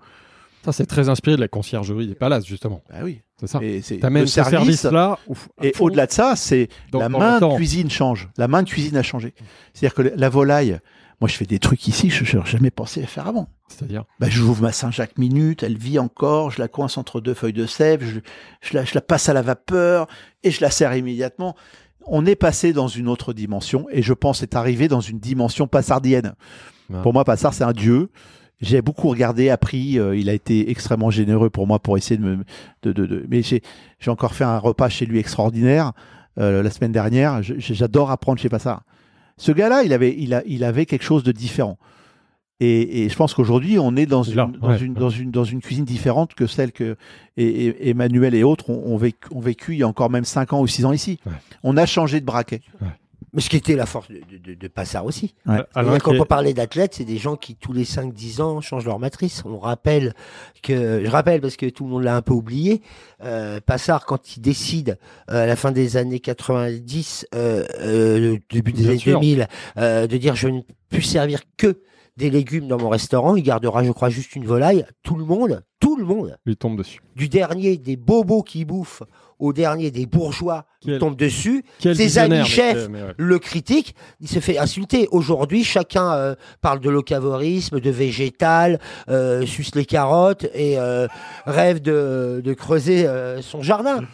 Speaker 1: Ça, c'est très inspiré de la conciergerie des palaces, justement.
Speaker 2: Bah oui.
Speaker 1: C'est ça.
Speaker 2: Et c'est le
Speaker 1: ce
Speaker 2: service.
Speaker 1: service-là. ouf,
Speaker 2: et au-delà de ça, c'est la main de cuisine change. La main de cuisine a changé. C'est-à-dire que la volaille, moi, je fais des trucs ici que je n'aurais jamais pensé à faire avant.
Speaker 1: C'est-à-dire.
Speaker 2: Bah, je j'ouvre ma Saint-Jacques minute, elle vit encore, je la coince entre deux feuilles de sève, je, je la, je la passe à la vapeur et je la sers immédiatement. On est passé dans une autre dimension et je pense est arrivé dans une dimension passardienne.
Speaker 1: Ah.
Speaker 2: Pour moi, Passard, c'est un dieu. J'ai beaucoup regardé, appris. euh, il a été extrêmement généreux pour moi pour essayer de me. De, de, de- mais j'ai encore fait un repas chez lui extraordinaire euh, la semaine dernière. J'adore apprendre chez Passard. Ce gars-là, il avait, il, a, il avait quelque chose de différent. Et, et je pense qu'aujourd'hui, on est dans une,
Speaker 1: Là,
Speaker 2: dans,
Speaker 1: ouais.
Speaker 2: une, dans, une, dans une cuisine différente que celle que et, et- Emmanuel et autres ont, ont vécu, ont vécu il y a encore même 5 ans ou 6 ans ici.
Speaker 1: Ouais.
Speaker 2: On a changé de braquet.
Speaker 3: Mais ce qui était la force de, de, de, de Passard aussi.
Speaker 2: Ouais.
Speaker 3: Et quand on parlait d'athlètes, c'est des gens qui tous les 5-10 ans changent leur matrice. On rappelle que, je rappelle parce que tout le monde l'a un peu oublié, euh, Passard quand il décide euh, à la fin des années 90, euh, euh, début des
Speaker 1: Bien
Speaker 3: années
Speaker 1: sûr.
Speaker 3: 2000, euh, de dire je ne puis servir que des légumes dans mon restaurant, il gardera je crois juste une volaille. Tout le monde, tout le monde,
Speaker 1: lui tombe dessus.
Speaker 3: du dernier des bobos qui bouffent au dernier des bourgeois qui tombent dessus, Ses amis chefs.
Speaker 1: ouais.
Speaker 3: le critique, il se fait insulter. Aujourd'hui, chacun euh, parle de locavorisme, de végétal, euh, suce les carottes et euh, rêve de, de creuser euh, son jardin.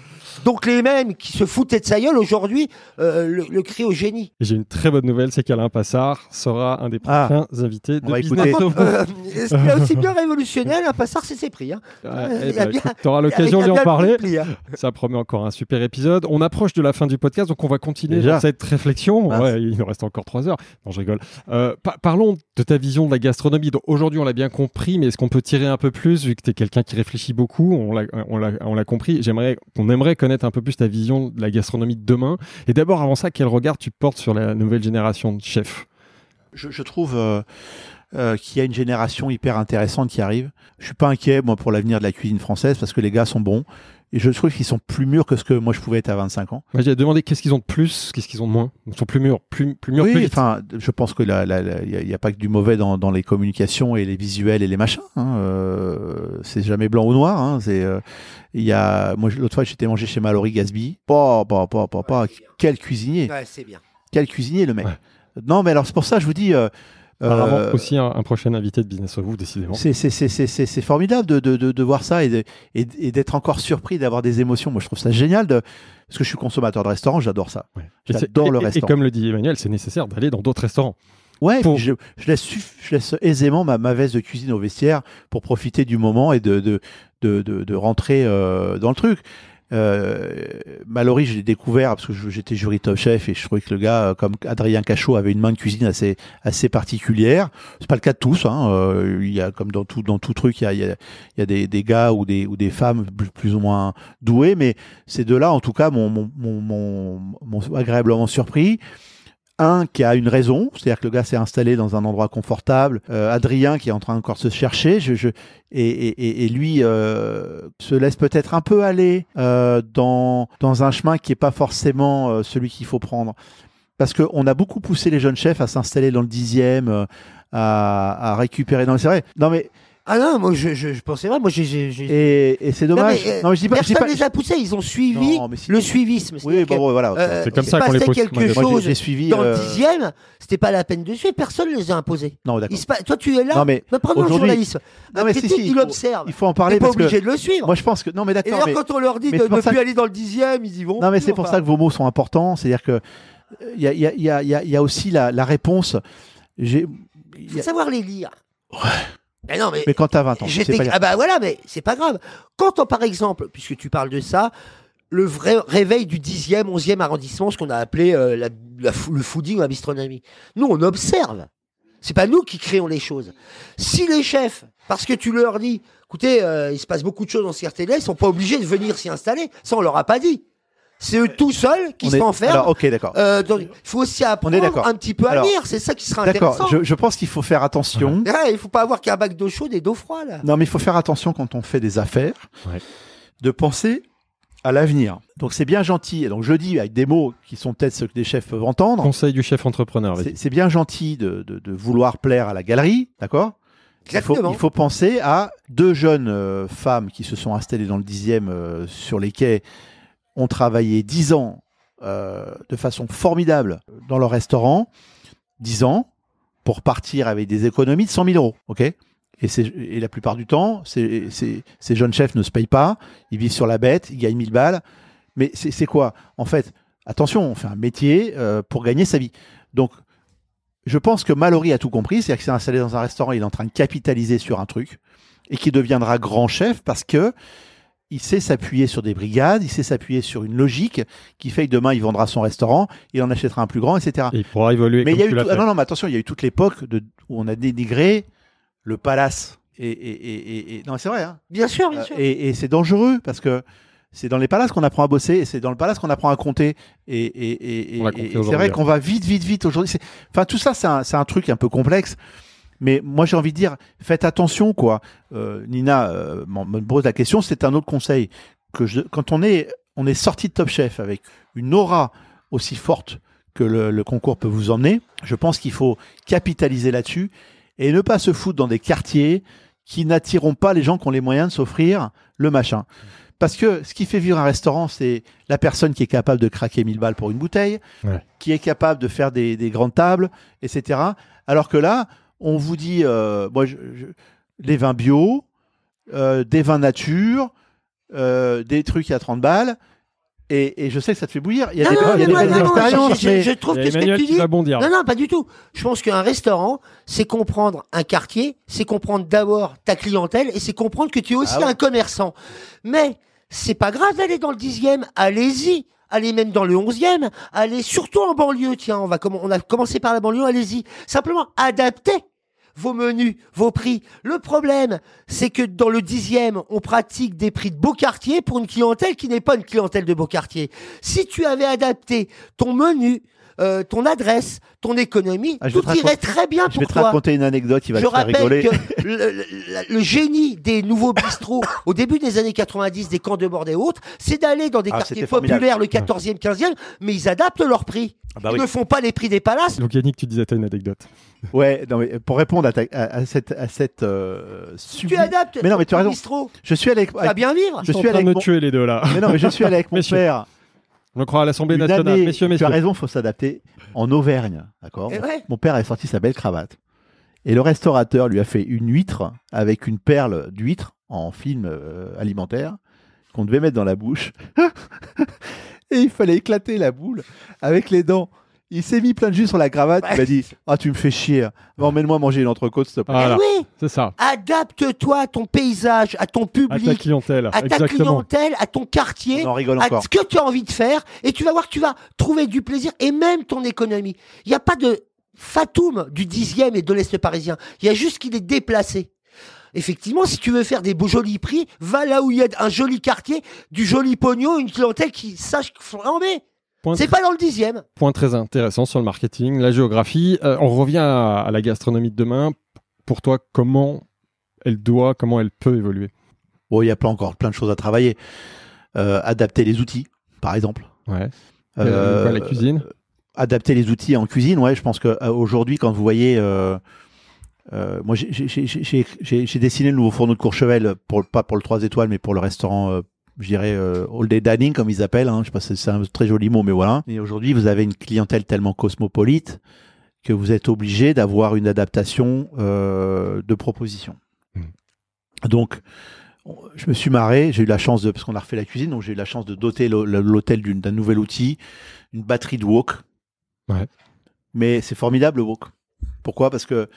Speaker 3: Donc les mêmes qui se foutaient de sa gueule, aujourd'hui, euh, le, le crient au génie.
Speaker 1: J'ai une très bonne nouvelle, c'est qu'Alain Passard sera un des
Speaker 2: Ah.
Speaker 1: prochains invités de
Speaker 2: On va
Speaker 1: Business.
Speaker 3: Euh, ce qui est aussi bien révolutionnaire, un passard, c'est ses prix. Hein.
Speaker 1: Ouais,
Speaker 3: il y a bien-
Speaker 1: écoute, T'auras
Speaker 3: Il y
Speaker 1: l'occasion lui en parler.
Speaker 3: pli, hein.
Speaker 1: Ça promet encore un super épisode. On approche de la fin du podcast, donc on va continuer
Speaker 2: Déjà
Speaker 1: cette réflexion. Ouais, il nous reste encore trois heures. Non, je rigole. Euh, pa- parlons de ta vision de la gastronomie. Aujourd'hui, on l'a bien compris, mais est-ce qu'on peut tirer un peu plus, vu que tu es quelqu'un qui réfléchit beaucoup? On l'a compris. J'aimerais, on aimerait connaître un peu plus ta vision de la gastronomie de demain. Et d'abord, avant ça, quel regard tu portes sur la nouvelle génération de chefs?
Speaker 2: Je, trouve euh, euh, qu'il y a une génération hyper intéressante qui arrive. Je suis pas inquiet moi pour l'avenir de la cuisine française parce que les gars sont bons. Et je trouve qu'ils sont plus mûrs que ce que moi je pouvais être à 25 ans.
Speaker 1: Moi, j'ai demandé qu'est-ce qu'ils ont de plus, qu'est-ce qu'ils ont de moins. Ils sont plus mûrs, plus, plus mûrs,
Speaker 2: Oui, enfin, je pense que il n'y a, il y a pas que du mauvais dans, dans les communications et les visuels et les machins. Hein. Euh, c'est jamais blanc ou noir. Hein. C'est, euh, il y a, moi, l'autre fois, j'étais mangé chez Mallory Gasby. Pas, pas, pas, pas, pas. Quel cuisinier,
Speaker 3: Ouais, c'est bien.
Speaker 2: quel cuisinier le mec.
Speaker 1: Ouais.
Speaker 2: Non, mais alors c'est pour ça, je vous dis. euh, euh,
Speaker 1: aussi un, un prochain invité de Business of Vous, décidément.
Speaker 2: C'est formidable de, de, de, de voir ça et de- et, et d'être encore surpris d'avoir des émotions. Moi, je trouve ça génial de, parce que je suis consommateur de restaurant, j'adore ça.
Speaker 1: Ouais.
Speaker 2: J'adore le
Speaker 1: et-
Speaker 2: restaurant.
Speaker 1: Et comme le dit Emmanuel, c'est nécessaire d'aller dans d'autres restaurants.
Speaker 2: Ouais,
Speaker 1: Pour-
Speaker 2: je, je, laisse, suff- je laisse aisément ma, ma veste de cuisine au vestiaire pour profiter du moment et de, de, de, de, de rentrer euh, dans le truc. Euh, je l'ai découvert parce que j'étais jury top chef et je trouvais que le gars, euh, comme Adrien Cachot, avait une main de cuisine assez, assez particulière. C'est pas le cas de tous. Hein. Euh, il y a comme dans tout, dans tout truc, il y a, il y a, des, des gars ou des, ou des femmes plus, ou moins doués, mais ces deux-là, en tout cas, m'ont m'ont agréablement surpris. Un qui a une raison, c'est-à-dire que le gars s'est installé dans un endroit confortable. Euh, Adrien qui est en train encore de se chercher, je, je, et, et, et- lui euh, se laisse peut-être un peu aller euh, dans, dans un chemin qui n'est pas forcément euh, celui qu'il faut prendre. Parce qu'on a beaucoup poussé les jeunes chefs à s'installer dans le dixième, euh, à, à récupérer. Non, mais c'est vrai. Non, mais
Speaker 3: Ah non, moi je, je, je pensais pas. Moi j'ai. j'ai- j'ai-
Speaker 2: et, et c'est dommage.
Speaker 3: Non, mais, euh,
Speaker 2: je dis pas. je dis
Speaker 3: Personne
Speaker 2: pas-
Speaker 3: les a poussés, ils ont suivi
Speaker 2: Non, mais si-
Speaker 3: le suivisme.
Speaker 2: Oui,
Speaker 3: C'est-à-dire
Speaker 2: bon, bon, voilà.
Speaker 3: que, euh,
Speaker 1: C'est comme
Speaker 3: il
Speaker 1: ça qu'on les pousse.
Speaker 3: quelque
Speaker 1: Moi, j'ai-
Speaker 2: Moi, j'ai-
Speaker 3: chose
Speaker 2: j'ai suivi.
Speaker 3: dans le
Speaker 2: euh,
Speaker 3: dixième, c'était pas la peine de suivre, personne ne les a imposés.
Speaker 2: Non,
Speaker 3: Il
Speaker 2: d'accord.
Speaker 3: se pa- Toi tu es là,
Speaker 2: Non, mais
Speaker 3: va prendre le
Speaker 2: aujourd'hui-
Speaker 3: journalisme.
Speaker 2: Non, mais si,
Speaker 3: critique,
Speaker 2: si,
Speaker 3: il
Speaker 2: il faut-
Speaker 3: observe.
Speaker 2: Il faut en
Speaker 3: T'es
Speaker 2: parler
Speaker 3: pas
Speaker 2: parce que
Speaker 3: obligé de le suivre.
Speaker 2: moi, je pense que non, mais
Speaker 3: Et
Speaker 2: d'accord.
Speaker 3: d'ailleurs,
Speaker 2: mais-
Speaker 3: quand on leur dit
Speaker 2: mais
Speaker 3: de
Speaker 2: c'est pour
Speaker 3: ne
Speaker 2: ça
Speaker 3: plus
Speaker 2: que-
Speaker 3: aller dans le dixième, ils y vont.
Speaker 2: Non, mais c'est pour ça que vos mots sont importants. C'est-à-dire que euh, il y a, il y, a, il y, a, il y a- il y a aussi la, la réponse. J'ai- il
Speaker 3: Il
Speaker 2: y
Speaker 3: faut
Speaker 2: a-
Speaker 3: savoir les lire. Mais non, mais.
Speaker 2: Mais quand t'as 20 ans,
Speaker 3: J'étais- ah bah voilà, mais c'est pas grave. Quand on, par exemple, puisque tu parles de ça, le vrai réveil du 10e, 11e arrondissement, ce qu'on a appelé euh, la- la fou- le fooding ou la bistronomie. Nous, on observe. C'est pas nous qui créons les choses. Si les chefs, parce que tu leur dis, écoutez, euh, il se passe beaucoup de choses dans ce quartier-là, ils sont pas obligés de venir s'y installer. Ça, on leur a pas dit. C'est eux tout seuls qui
Speaker 2: On
Speaker 3: se
Speaker 2: est-
Speaker 3: renferment.
Speaker 2: Alors, ok, d'accord.
Speaker 3: Euh, donc, il faut aussi apprendre
Speaker 2: d'accord.
Speaker 3: un petit peu à
Speaker 2: Alors,
Speaker 3: lire. C'est ça qui sera intéressant.
Speaker 2: D'accord. Je, je pense qu'il faut faire attention.
Speaker 3: Ouais, il faut pas avoir qu'un bac d'eau chaude et d'eau froide. là.
Speaker 2: Non, mais il faut faire attention quand on fait des affaires,
Speaker 1: Ouais.
Speaker 2: de penser à l'avenir. Donc c'est bien gentil. Et donc je dis avec des mots qui sont peut-être ceux que des chefs peuvent entendre.
Speaker 1: Conseil du chef entrepreneur. vas-y.
Speaker 2: C'est c'est bien gentil de, de- de vouloir plaire à la galerie, d'accord? Il faut,
Speaker 3: Exactement.
Speaker 2: il faut penser à deux jeunes euh, femmes qui se sont installées dans le dixième euh, sur les quais, ont travaillé dix ans euh, de façon formidable dans leur restaurant, dix ans pour partir avec des économies de 100 000 euros, et, la plupart du temps, ces jeunes chefs ne se payent pas, ils vivent sur la bête, ils gagnent 1000 balles. Mais c'est c'est quoi? En fait, attention, on fait un métier euh, pour gagner sa vie. Donc, je pense que Mallory a tout compris, c'est-à-dire qu'il s'est installé dans un restaurant, il est en train de capitaliser sur un truc, et qui deviendra grand chef parce que il sait s'appuyer sur des brigades, il sait s'appuyer sur une logique qui fait que demain il vendra son restaurant, il en achètera un plus grand, etc.
Speaker 1: Et il pourra évoluer
Speaker 2: Mais il y a eu tout- ah non, non, mais attention, il y a eu toute l'époque de- où on a dénigré le palace. Et, et, et, et- et- non, c'est vrai. Hein.
Speaker 3: Bien sûr, bien
Speaker 2: Euh,
Speaker 3: sûr.
Speaker 2: Et, et c'est dangereux parce que c'est dans les palaces qu'on apprend à bosser et c'est dans le palace qu'on apprend à compter. Et, et, et, c'est vrai
Speaker 1: hein.
Speaker 2: qu'on va vite, vite, vite aujourd'hui. Enfin, tout ça, c'est un, c'est un truc un peu complexe. Mais moi, j'ai envie de dire, faites attention, quoi. Euh, Nina euh, me pose la question. C'est un autre conseil que je, quand on est, on est sorti de Top Chef avec une aura aussi forte que le, le concours peut vous emmener, je pense qu'il faut capitaliser là-dessus et ne pas se foutre dans des quartiers qui n'attireront pas les gens qui ont les moyens de s'offrir le machin. Parce que ce qui fait vivre un restaurant, c'est la personne qui est capable de craquer 1000 balles pour une bouteille,
Speaker 1: Ouais.
Speaker 2: qui est capable de faire des, des grandes tables, etc. Alors que là, on vous dit, euh, moi, je- je- les vins bio, euh, des vins nature, euh, des trucs à 30 balles. Et, et je sais que ça te fait bouillir. Il y a
Speaker 3: Non,
Speaker 2: des,
Speaker 3: non,
Speaker 2: il y a
Speaker 3: mais
Speaker 2: des
Speaker 3: moi,
Speaker 2: belles
Speaker 3: non,
Speaker 2: expériences,
Speaker 3: je, je-
Speaker 2: mais-
Speaker 3: je trouve
Speaker 1: Il y a
Speaker 3: que ce que tu dis.
Speaker 1: va bondir.
Speaker 3: Non, non, pas du tout. Je pense qu'un restaurant, c'est comprendre un quartier, c'est comprendre d'abord ta clientèle et c'est comprendre que tu es aussi
Speaker 2: Ah ouais.
Speaker 3: un commerçant. Mais c'est pas grave d'aller dans le dixième, allez-y. Allez même dans le onzième, allez surtout en banlieue, tiens, on va a commencé par la banlieue, allez-y. Simplement, adaptez vos menus, vos prix. Le problème, c'est que dans le dixième, on pratique des prix de beau quartier pour une clientèle qui n'est pas une clientèle de beau quartier. Si tu avais adapté ton menu euh, ton adresse, ton économie,
Speaker 2: Ah, je vais
Speaker 3: tout
Speaker 2: te
Speaker 3: irait
Speaker 2: raconter-
Speaker 3: très bien
Speaker 2: Je vais
Speaker 3: pour
Speaker 2: te
Speaker 3: toi.
Speaker 2: raconter une anecdote qui va
Speaker 3: Je
Speaker 2: te faire
Speaker 3: rappelle
Speaker 2: rigoler.
Speaker 3: que le, le- le génie des nouveaux bistrots au début des années 90, des camps de bord et autres, c'est d'aller dans des
Speaker 2: Ah,
Speaker 3: quartiers
Speaker 2: c'était formidable.
Speaker 3: populaires, le 14e, 15e, mais ils adaptent leurs prix.
Speaker 2: Ah bah
Speaker 3: ils
Speaker 2: oui.
Speaker 3: ne font pas les prix des palaces.
Speaker 1: Donc Yannick, tu disais t'as une anecdote.
Speaker 2: Ouais, non, mais pour répondre à, ta- à, à cette, à cette euh,
Speaker 3: Tu
Speaker 2: sublime-
Speaker 3: adaptes
Speaker 2: Mais non, mais tu as
Speaker 3: ton
Speaker 2: raison.
Speaker 3: bistrot.
Speaker 2: Je suis allé avec,
Speaker 3: Tu vas bien vivre.
Speaker 2: je suis
Speaker 1: en train
Speaker 2: allé
Speaker 1: de
Speaker 2: avec
Speaker 1: me
Speaker 2: mon...
Speaker 1: tuer les deux là.
Speaker 2: Mais non, mais je suis allé avec mon
Speaker 1: Messieurs.
Speaker 2: père.
Speaker 1: On le croit à l'Assemblée nationale.
Speaker 2: année-
Speaker 1: messieurs,
Speaker 2: tu
Speaker 1: messieurs.
Speaker 2: as raison, faut s'adapter. En Auvergne, d'accord.
Speaker 3: Ouais.
Speaker 2: Mon père a sorti sa belle cravate. Et le restaurateur lui a fait une huître avec une perle d'huître en film euh, alimentaire qu'on devait mettre dans la bouche. et il fallait éclater la boule avec les dents. Il s'est mis plein de jus sur la cravate. Il m'a dit Ah, tu me fais chier. Va, Emmène-moi manger une entrecôte, s'il te plaît.
Speaker 1: Voilà,
Speaker 3: Eh oui,
Speaker 1: c'est ça.
Speaker 3: adapte-toi à ton paysage, à ton
Speaker 1: À ta
Speaker 3: public,
Speaker 1: clientèle.
Speaker 3: à ta
Speaker 1: Exactement.
Speaker 3: clientèle, à ton quartier.
Speaker 2: On en rigole
Speaker 3: à
Speaker 2: encore.
Speaker 3: ce que tu as envie de faire et tu vas voir que tu vas trouver du plaisir et même ton économie. Il n'y a pas de fatum du dixième et de l'Est parisien. Il y a juste qu'il est déplacé. Effectivement, si tu veux faire des beaux jolis prix, va là où il y a un joli quartier, du joli pognon, une clientèle qui sache flamber.
Speaker 1: Point,
Speaker 3: C'est pas dans le dixième.
Speaker 1: point très intéressant sur le marketing, la géographie. Euh, on revient à, à la gastronomie de demain. Pour toi, comment elle doit, comment elle peut évoluer?
Speaker 2: Bon, il y a plein, encore plein de choses à travailler. Euh, adapter les outils, par exemple.
Speaker 1: Ouais.
Speaker 2: Euh,
Speaker 1: quoi, la cuisine?
Speaker 2: adapter les outils en cuisine, ouais, je pense qu'aujourd'hui, quand vous voyez, euh, euh, moi j'ai- j'ai- j'ai j'ai- j'ai- j'ai dessiné le nouveau fourneau de Courchevel, pour, pas pour le 3 étoiles, mais pour le restaurant, euh, je dirais, euh, all day dining, comme ils appellent, hein, je sais pas si c'est un très joli mot, mais voilà. Et aujourd'hui, vous avez une clientèle tellement cosmopolite que vous êtes obligé d'avoir une adaptation euh, de proposition. Donc, on- je me suis marré, j'ai eu la chance de, parce qu'on a refait la cuisine, donc j'ai eu la chance de doter l'hô- l'hôtel d'un nouvel outil, une batterie de wok.
Speaker 1: Ouais.
Speaker 2: Mais c'est formidable le wok. Pourquoi? Parce que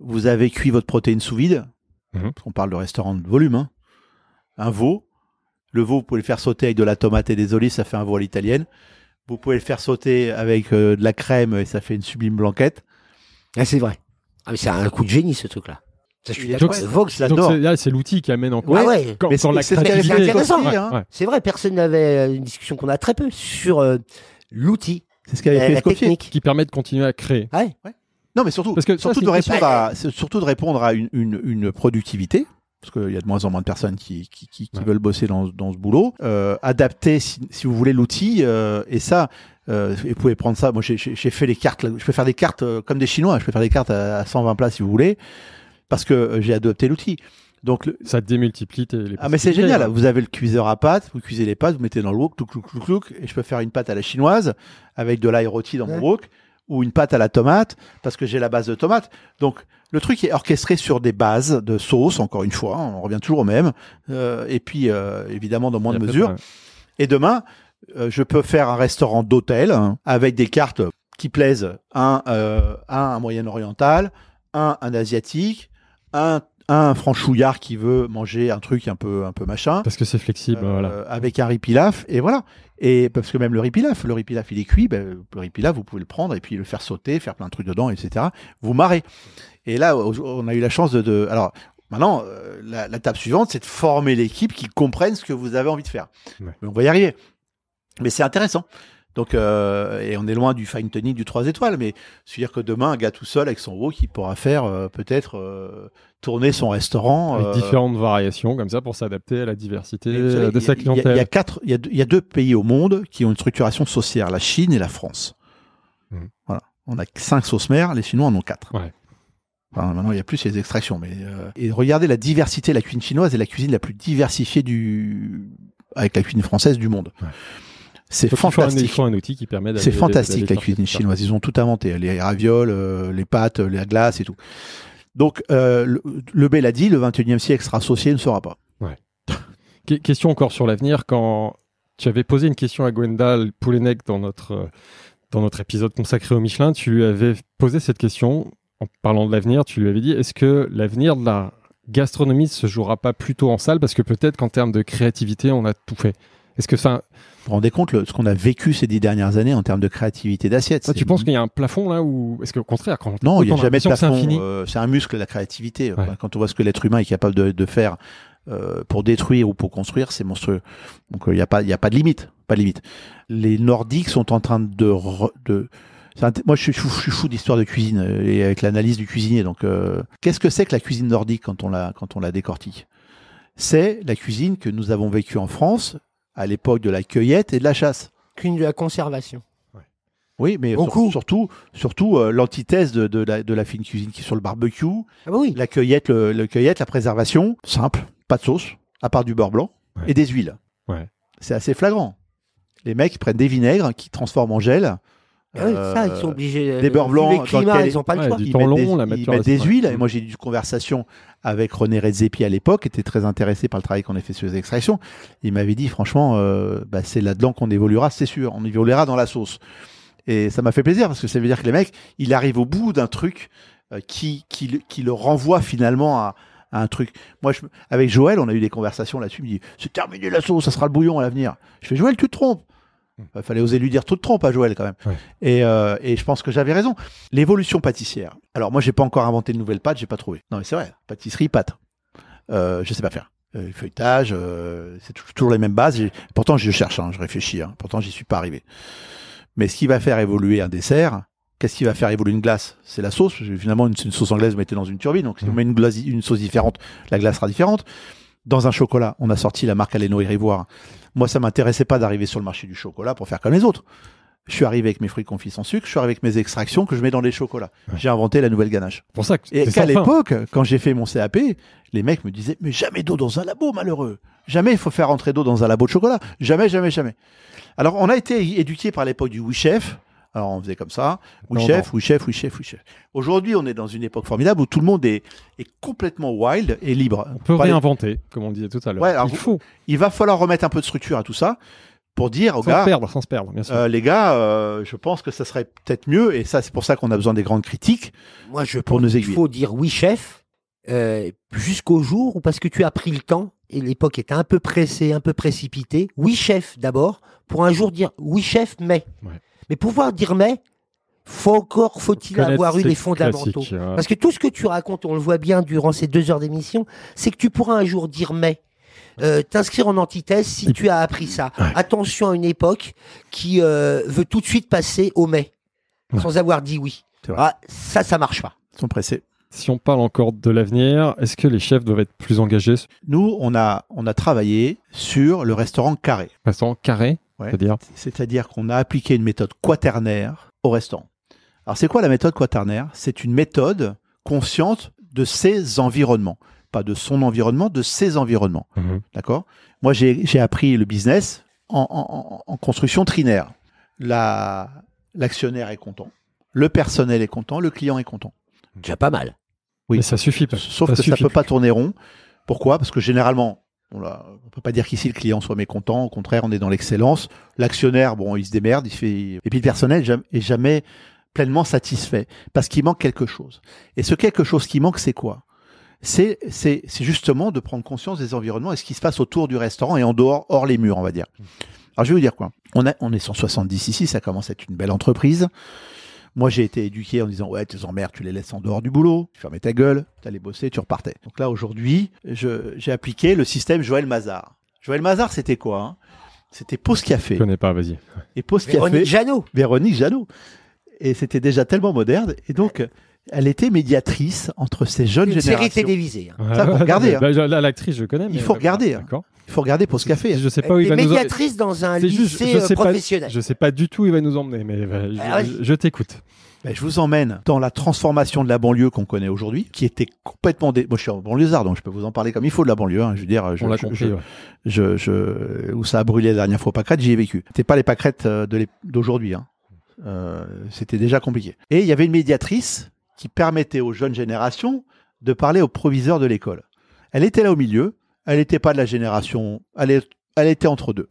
Speaker 2: vous avez cuit votre protéine sous vide.
Speaker 1: Mhm.
Speaker 2: On parle de restaurant de volume. hein. Un veau. Le veau, vous pouvez le faire sauter avec de la tomate et des olives, ça fait un veau à l'italienne. Vous pouvez le faire sauter avec euh, de la crème et ça fait une sublime blanquette.
Speaker 4: Ah, c'est vrai. Ah, mais c'est un coup de génie, ce truc-là.
Speaker 1: Donc,
Speaker 4: Vox,
Speaker 1: Donc c'est là, c'est l'outil qui amène en
Speaker 3: Ouais,
Speaker 1: cause
Speaker 3: ouais.
Speaker 1: quand,
Speaker 2: Mais
Speaker 1: dans
Speaker 2: c'est-
Speaker 3: intéressant,
Speaker 2: aussi,
Speaker 1: Ouais,
Speaker 2: hein.
Speaker 1: ouais.
Speaker 3: C'est vrai, personne n'avait euh, une discussion qu'on a très peu sur euh, l'outil,
Speaker 2: C'est ce qu'avait
Speaker 3: la,
Speaker 2: fait
Speaker 3: la
Speaker 2: Escoffier.
Speaker 3: technique.
Speaker 1: Qui permet de continuer à créer.
Speaker 3: Ouais.
Speaker 2: Non, mais surtout,
Speaker 1: Parce que
Speaker 2: surtout, de répondre à, c'est surtout de répondre à une, une, une productivité, parce qu'il y a de moins en moins de personnes qui, qui, qui, qui
Speaker 1: Ouais.
Speaker 2: veulent bosser dans, dans ce boulot. Euh, adapter, si, si vous voulez, l'outil, euh, et ça, euh, et vous pouvez prendre ça. Moi, j'ai- fait les cartes, là. je peux faire des cartes euh, comme des Chinois, je peux faire des cartes à, à 120 plats si vous voulez, parce que euh, j'ai adopté l'outil. Donc, le-
Speaker 1: Ça démultiplie tes- les
Speaker 2: ah mais c'est génial,
Speaker 1: ouais.
Speaker 2: vous avez le cuiseur à pâte, vous cuisez les pâtes, vous mettez dans le wok, clouc, clouc, clouc, clouc, et je peux faire une pâte à la chinoise avec de l'ail rôti dans mon wok, ou une pâte à la tomate, parce que j'ai la base de tomate. Donc le truc est orchestré sur des bases de sauce, encore une fois, on revient toujours au même, euh, et puis euh, évidemment dans moins de mesure. Et demain, euh, je peux faire un restaurant d'hôtel hein, avec des cartes qui plaisent. Un, euh, un, un moyen-oriental, un, un asiatique, un, un franchouillard qui veut manger un truc un peu, un peu machin.
Speaker 1: Parce que c'est flexible.
Speaker 2: Euh,
Speaker 1: voilà.
Speaker 2: avec un riz pilaf et voilà et parce que même le riz pilaf le riz pilaf il est cuit ben, le riz pilaf vous pouvez le prendre et puis le faire sauter faire plein de trucs dedans etc vous marrez et là on a eu la chance de, de- alors maintenant euh, la, la table suivante c'est de former l'équipe qui comprenne ce que vous avez envie de faire
Speaker 1: Ouais.
Speaker 2: Mais on va y arriver mais c'est intéressant donc, euh, et on est loin du fine tuning du 3 étoiles, mais c'est-à-dire que demain, un gars tout seul avec son wok, il pourra faire euh, peut-être euh, tourner son restaurant.
Speaker 1: Avec différentes variations comme ça pour s'adapter à la diversité
Speaker 2: savez,
Speaker 1: de
Speaker 2: a-
Speaker 1: sa
Speaker 2: il y a-
Speaker 1: clientèle.
Speaker 2: Il y, a quatre, il y a, deux- y a deux pays au monde qui ont une structuration saucière, la Chine et la France.
Speaker 1: Mhm.
Speaker 2: Voilà. On a cinq sauces mères, les Chinois en ont quatre.
Speaker 1: Ouais.
Speaker 2: Enfin, maintenant, il y a plus les extractions, mais et regardez la diversité, la cuisine chinoise est la cuisine la plus diversifiée du avec la cuisine française du monde.
Speaker 1: Ouais.
Speaker 2: C'est
Speaker 1: un-
Speaker 2: fantastique.
Speaker 1: Il faut un outil qui permet
Speaker 2: C'est fantastique la cuisine chinoise. Ils ont tout inventé. Les ravioles, euh, les pâtes, la glace et tout. Donc, euh, le, le a dit, le 21e siècle sera associé, ne sera pas.
Speaker 1: Que- Question encore sur l'avenir. Quand tu avais posé une question à Gwendal Poulenec dans notre, euh, dans notre épisode consacré au Michelin, tu lui avais posé cette question en parlant de l'avenir. Tu lui avais dit est-ce que l'avenir de la gastronomie se jouera pas plutôt en salle? Parce que peut-être qu'en termes de créativité, on a tout fait. Est-ce que ça.
Speaker 2: Vous rendez compte le- ce qu'on a vécu ces dix dernières années en termes de créativité d'assiette
Speaker 1: toi,
Speaker 2: c'est-
Speaker 1: tu penses qu'il y a un plafond là ou est-ce qu'au contraire, quand
Speaker 2: Non, il n'y a jamais de
Speaker 1: que c'est
Speaker 2: plafond. euh, c'est un muscle, la créativité.
Speaker 1: Ouais.
Speaker 2: Quand on voit ce que l'être humain est capable de, de faire euh, pour détruire ou pour construire, c'est monstrueux. Donc, euh, il n'y a, pas- il y a pas de limite. Pas de limite. Les Nordiques sont en train de, re- de moi, je suis fou, fou d'histoire de cuisine euh, et avec l'analyse du cuisinier. Donc, euh, qu'est-ce que c'est que la cuisine nordique quand on la, quand on la décortique? C'est la cuisine que nous avons vécue en France à l'époque de la cueillette et de la chasse.
Speaker 3: Qu'une de la conservation.
Speaker 2: Oui, mais sur- surtout, surtout euh, l'antithèse de, de la, de la fine cuisine qui est sur le barbecue,
Speaker 3: Ah bah oui.
Speaker 2: la cueillette, le, le cueillette, la préservation, simple, pas de sauce, à part du beurre blanc
Speaker 1: Ouais.
Speaker 2: et des huiles.
Speaker 1: Ouais.
Speaker 2: C'est assez flagrant. Les mecs prennent des vinaigres qui transforment en gel.
Speaker 3: Ah oui, ça, ils sont
Speaker 2: Euh,
Speaker 3: obligés.
Speaker 2: des beurres
Speaker 3: vu
Speaker 2: blancs dans
Speaker 3: ils n'ont pas le
Speaker 1: Ouais,
Speaker 3: choix.
Speaker 1: du
Speaker 2: ils mettent
Speaker 1: long,
Speaker 2: des,
Speaker 1: la
Speaker 2: ils mettent des
Speaker 1: ouais.
Speaker 2: huiles. Et moi, j'ai eu une conversation avec René Redzepi à l'époque, était très intéressé par le travail qu'on a fait sur les extractions. Il m'avait dit, franchement, euh, bah, c'est là-dedans qu'on évoluera, c'est sûr. On évoluera dans la sauce. Et ça m'a fait plaisir parce que ça veut dire que les mecs, il arrive au bout d'un truc euh, qui, qui, le- renvoie finalement à, un truc. Moi, avec Joël, on a eu des conversations là-dessus. Il me dit, c'est terminé la sauce, ça sera le bouillon à l'avenir. Je fais, Joël, tu te trompes. Il fallait oser lui dire, tu te trompes à Joël quand même.
Speaker 1: Ouais.
Speaker 2: Et, euh, et je pense que j'avais raison. L'évolution pâtissière. Alors moi, j'ai pas encore inventé de nouvelles pâtes, j'ai pas trouvé. Non, mais c'est vrai. Pâtisserie, pâte. Euh, je sais pas faire. Euh, feuilletage, euh, c'est tou- toujours les mêmes bases. Pourtant, je cherche, hein, je réfléchis. hein. Pourtant, j'y suis pas arrivé. Mais ce qui va faire évoluer un dessert, qu'est-ce qui va faire évoluer une glace? C'est la sauce. Finalement, une, une sauce anglaise, vous mettez dans une turbine. Donc, si on
Speaker 1: Mhm.
Speaker 2: met une, glace, une sauce différente, la glace sera différente. Dans un chocolat, on a sorti la marque Aleno Rivoire. Moi, ça m'intéressait pas d'arriver sur le marché du chocolat pour faire comme les autres. Je suis arrivé avec mes fruits confits sans sucre, je suis arrivé avec mes extractions que je mets dans les chocolats.
Speaker 1: Ouais.
Speaker 2: J'ai inventé la nouvelle ganache.
Speaker 1: Pour ça que
Speaker 2: Et qu'à l'époque, quand j'ai fait mon CAP, les mecs me disaient Mais jamais d'eau dans un labo, malheureux. Jamais il faut faire entrer d'eau dans un labo de chocolat. Jamais, jamais, jamais. Alors, on a été éduqués par l'époque du oui chef. Alors, on faisait comme ça oui
Speaker 1: Non,
Speaker 2: chef, oui chef, oui chef, oui chef. Aujourd'hui, on est dans une époque formidable où tout le monde est, est complètement wild et libre.
Speaker 1: On peut
Speaker 2: Pas les-
Speaker 1: réinventer, comme on disait tout à l'heure.
Speaker 2: Ouais,
Speaker 1: Il faut,
Speaker 2: Il va falloir remettre un peu de structure à tout ça pour dire aux
Speaker 1: sans
Speaker 2: gars
Speaker 1: se perdre, sans se perdre, bien sûr.
Speaker 2: euh, les gars, euh, je pense que ça serait peut-être mieux, et ça, c'est pour ça qu'on a besoin des grandes critiques.
Speaker 3: Moi, je
Speaker 2: Pour
Speaker 3: pense
Speaker 2: nous aiguiller.
Speaker 3: faut dire oui, chef, euh, jusqu'au jour où, parce que tu as pris le temps, et l'époque était un peu pressée, un peu précipitée, oui, chef d'abord, pour un jour dire oui, chef, mais.
Speaker 1: Ouais.
Speaker 3: Mais pouvoir dire mais, faut encore, faut-il avoir eu les fondamentaux?
Speaker 1: euh,
Speaker 3: Parce que tout ce que tu racontes, on le voit bien durant ces deux heures d'émission, c'est que tu pourras un jour dire mais. Euh, t'inscrire en antithèse si tu as appris ça.
Speaker 1: Ouais.
Speaker 3: Attention à une époque qui euh, veut tout de suite passer au mais,
Speaker 1: Ouais.
Speaker 3: sans avoir dit oui. Ah, ça, ça marche pas.
Speaker 2: Ils sont pressés.
Speaker 1: Si on parle encore de l'avenir, est-ce que les chefs doivent être plus engagés?
Speaker 2: Nous, on a, on a travaillé sur le restaurant carré.
Speaker 1: Restaurant carré,
Speaker 2: Ouais.
Speaker 1: c'est-à-dire
Speaker 2: C'est-à-dire qu'on a appliqué une méthode quaternaire au restaurant. Alors, c'est quoi la méthode quaternaire? C'est une méthode consciente de ses environnements. Pas de son environnement, de ses environnements. D'accord? Moi, j'ai j'ai appris le business en, en- en- en construction trinaire. La- L'actionnaire est content, le personnel est content, le client est content.
Speaker 3: Déjà pas mal.
Speaker 2: Oui.
Speaker 1: Mais ça suffit pas.
Speaker 2: Sauf que ça
Speaker 1: suffit
Speaker 2: peut pas tourner rond. Pourquoi? Parce que généralement, on ne peut pas dire qu'ici le client soit mécontent. Au contraire, on est dans l'excellence. L'actionnaire, bon, il se démerde, il fait. Et puis le personnel est jamais pleinement satisfait parce qu'il manque quelque chose. Et ce quelque chose qui manque, c'est quoi? C'est, justement de prendre conscience des environnements et ce qui se passe autour du restaurant et en dehors, hors les murs, on va dire. Alors je vais vous dire quoi? On est 170 ici, ça commence à être une belle entreprise. Moi, j'ai été éduqué en disant Ouais, tes emmerdes, tu les laisses en dehors du boulot, tu fermais ta gueule, tu allais bosser, tu repartais. Donc là, aujourd'hui, je- j'ai appliqué le système Joël Mazar. Joël Mazar, c'était quoi hein? C'était Pause
Speaker 1: Je
Speaker 2: Café.
Speaker 1: connais pas, vas-y.
Speaker 2: Et Pause
Speaker 3: Véronique
Speaker 2: Café,
Speaker 3: Jeannot.
Speaker 2: Véronique Jeannot. Et c'était déjà tellement moderne. Et donc, elle était médiatrice entre ces jeunes
Speaker 3: Une série télévisée. hein.
Speaker 2: Ça, faut regarder, hein.
Speaker 1: Bah, là, l'actrice, je connais. mais-
Speaker 2: Il faut regarder, hein. Il faut regarder Pause Café.
Speaker 1: Je sais pas où il
Speaker 3: Elle
Speaker 1: va
Speaker 3: est
Speaker 1: nous.
Speaker 3: médiatrice dans un
Speaker 1: C'est juste,
Speaker 3: lycée
Speaker 1: je
Speaker 3: euh,
Speaker 1: sais pas,
Speaker 3: professionnel.
Speaker 1: je sais pas du tout où il va nous emmener, mais euh, je,
Speaker 3: Ah ouais.
Speaker 1: je- je t'écoute.
Speaker 2: Ben, je vous emmène dans la transformation de la banlieue qu'on connaît aujourd'hui, qui était complètement... Dé... Moi, je suis en banlieusard, donc je peux vous en parler comme il faut de la banlieue. hein. Je veux dire, je,
Speaker 1: On l'a
Speaker 2: je-
Speaker 1: compris.
Speaker 2: je-
Speaker 1: ouais.
Speaker 2: je, je- où ça a brûlé la dernière fois au pâquerette, j'y ai vécu. C'était pas les pâquerettes euh, d'aujourd'hui. Hein. Euh, C'était déjà compliqué. Et il y avait une médiatrice qui permettait aux jeunes générations de parler au proviseur de l'école. Elle était là au milieu. Elle n'était pas de la génération. Elle, était entre deux.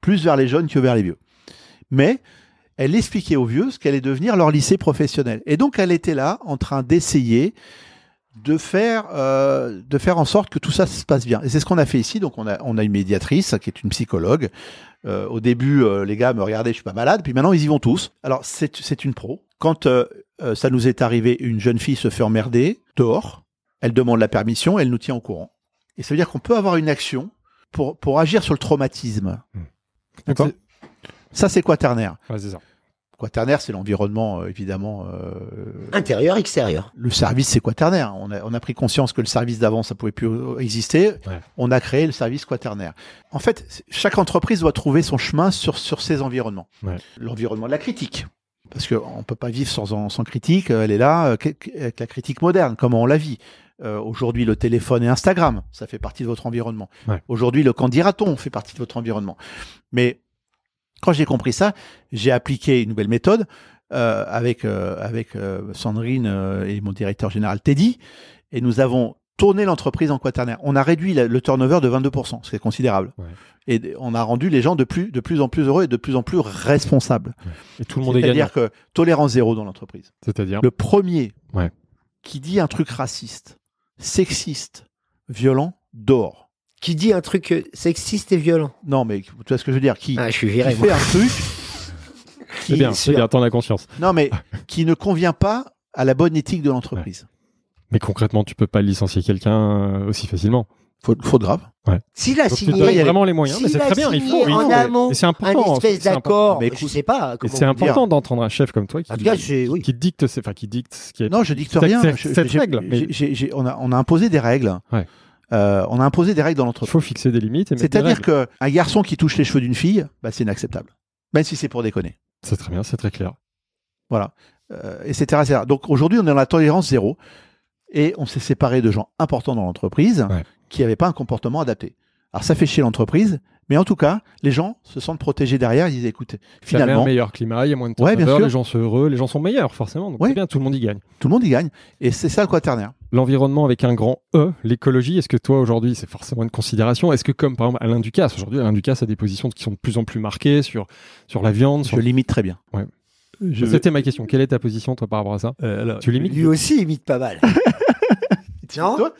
Speaker 2: Plus vers les jeunes que vers les vieux. Mais elle expliquait aux vieux ce qu'allait devenir leur lycée professionnel. Et donc elle était là en train d'essayer de faire, euh, de faire en sorte que tout ça se passe bien. Et c'est ce qu'on a fait ici. Donc on a, on une médiatrice qui est une psychologue. Euh, au début, euh, les gars me regardaient, je suis pas malade. Puis maintenant, ils y vont tous. Alors c'est une pro. Quand ça nous est arrivé, une jeune fille se fait emmerder dehors. Elle demande la permission, elle nous tient au courant. Et ça veut dire qu'on peut avoir une action pour, pour agir sur le traumatisme.
Speaker 1: Donc,
Speaker 2: D'accord Ça, c'est quaternaire.
Speaker 1: ouais, c'est ça.
Speaker 2: Quaternaire, c'est l'environnement, euh, évidemment. euh,
Speaker 3: Intérieur, extérieur.
Speaker 2: le service, c'est quaternaire. On a, on a pris conscience que le service d'avant, ça pouvait plus exister.
Speaker 1: Ouais.
Speaker 2: On a créé le service quaternaire. En fait, chaque entreprise doit trouver son chemin sur, sur ses environnements.
Speaker 1: Ouais.
Speaker 2: L'environnement de la critique. Parce qu'on ne peut pas vivre sans, sans critique. Elle est là euh, avec la critique moderne, comment on la vit. Euh, Aujourd'hui, le téléphone et Instagram, ça fait partie de votre environnement.
Speaker 1: Ouais.
Speaker 2: Aujourd'hui, le qu'en dira-t-on fait partie de votre environnement. Mais quand j'ai compris ça, j'ai appliqué une nouvelle méthode euh, avec euh, avec Sandrine et mon directeur général Teddy, et nous avons tourné l'entreprise en quaternaire. On a réduit la- le turnover de 22%, ce qui est considérable.
Speaker 1: Ouais.
Speaker 2: Et on a rendu les gens de plus de plus en plus heureux et de plus en plus responsables.
Speaker 1: Et tout le monde est gagnant.
Speaker 2: C'est-à-dire que tolérance zéro dans l'entreprise.
Speaker 1: C'est-à-dire
Speaker 2: Le premier
Speaker 1: Ouais.
Speaker 2: qui dit un truc raciste, sexiste, violent, dort.
Speaker 3: Qui dit un truc euh, sexiste et violent.
Speaker 2: Non, mais tu vois ce que je veux dire Qui,
Speaker 3: Ah, je suis
Speaker 2: qui
Speaker 3: viré.
Speaker 2: fait un truc
Speaker 1: C'est
Speaker 2: qui,
Speaker 1: bien, c'est bien, t'en as conscience.
Speaker 2: non mais qui ne convient pas à la bonne éthique de l'entreprise.
Speaker 1: Mais concrètement, tu peux pas licencier quelqu'un euh, aussi facilement.
Speaker 2: Faute, faute grave.
Speaker 3: S'il a
Speaker 1: Donc
Speaker 3: signé,
Speaker 1: donnes
Speaker 2: y aller.
Speaker 1: vraiment les moyens, mais c'est
Speaker 3: a
Speaker 1: très bien. Il faut, il
Speaker 3: en
Speaker 1: faut.
Speaker 3: amont
Speaker 1: Et c'est
Speaker 3: un
Speaker 1: important.
Speaker 3: espèce
Speaker 1: c'est important.
Speaker 3: d'accord,
Speaker 2: Mais
Speaker 3: je sais pas.
Speaker 1: C'est important d'entendre un chef comme toi qui,
Speaker 3: cas, oui.
Speaker 1: dicte, enfin qui dicte ce qui est.
Speaker 2: Non, je dicte rien. Je-
Speaker 1: cette règle, mais-
Speaker 2: on, a, on a imposé des règles.
Speaker 1: Ouais.
Speaker 2: Euh, on a imposé des règles dans
Speaker 1: Il
Speaker 2: l'entreprise.
Speaker 1: faut fixer des limites.
Speaker 2: C'est-à-dire qu'un garçon qui touche les cheveux d'une fille, bah, c'est inacceptable. Même si c'est pour déconner.
Speaker 1: C'est très bien, c'est très clair.
Speaker 2: Voilà. Euh, etc., etc. Donc aujourd'hui, on est dans la tolérance zéro. Et on s'est séparé de gens importants dans l'entreprise
Speaker 1: Ouais.
Speaker 2: qui n'avaient pas un comportement adapté. Alors ça fait chier l'entreprise, mais en tout cas, les gens se sentent protégés derrière. Ils disent, écoute,
Speaker 1: Il y a
Speaker 2: finalement,
Speaker 1: un meilleur climat, il y a moins de
Speaker 2: Ouais, bien
Speaker 1: turnover,
Speaker 2: sûr.
Speaker 1: les gens sont heureux, les gens sont meilleurs forcément. Donc
Speaker 2: Ouais.
Speaker 1: bien, tout le monde y gagne.
Speaker 2: tout le monde y gagne. Et c'est ça le quaternaire.
Speaker 1: L'environnement avec un grand E, l'écologie, est-ce que toi aujourd'hui c'est forcément une considération? Est-ce que comme par exemple Alain Ducasse, aujourd'hui Alain Ducasse a des positions qui sont de plus en plus marquées sur, sur la viande sur...
Speaker 2: Je limite très bien.
Speaker 1: Ouais.
Speaker 2: Je vais-
Speaker 1: C'était ma question. Quelle est ta position toi par rapport à ça
Speaker 2: Euh, alors,
Speaker 1: Tu limites
Speaker 3: Lui aussi imite pas mal. non
Speaker 2: Toi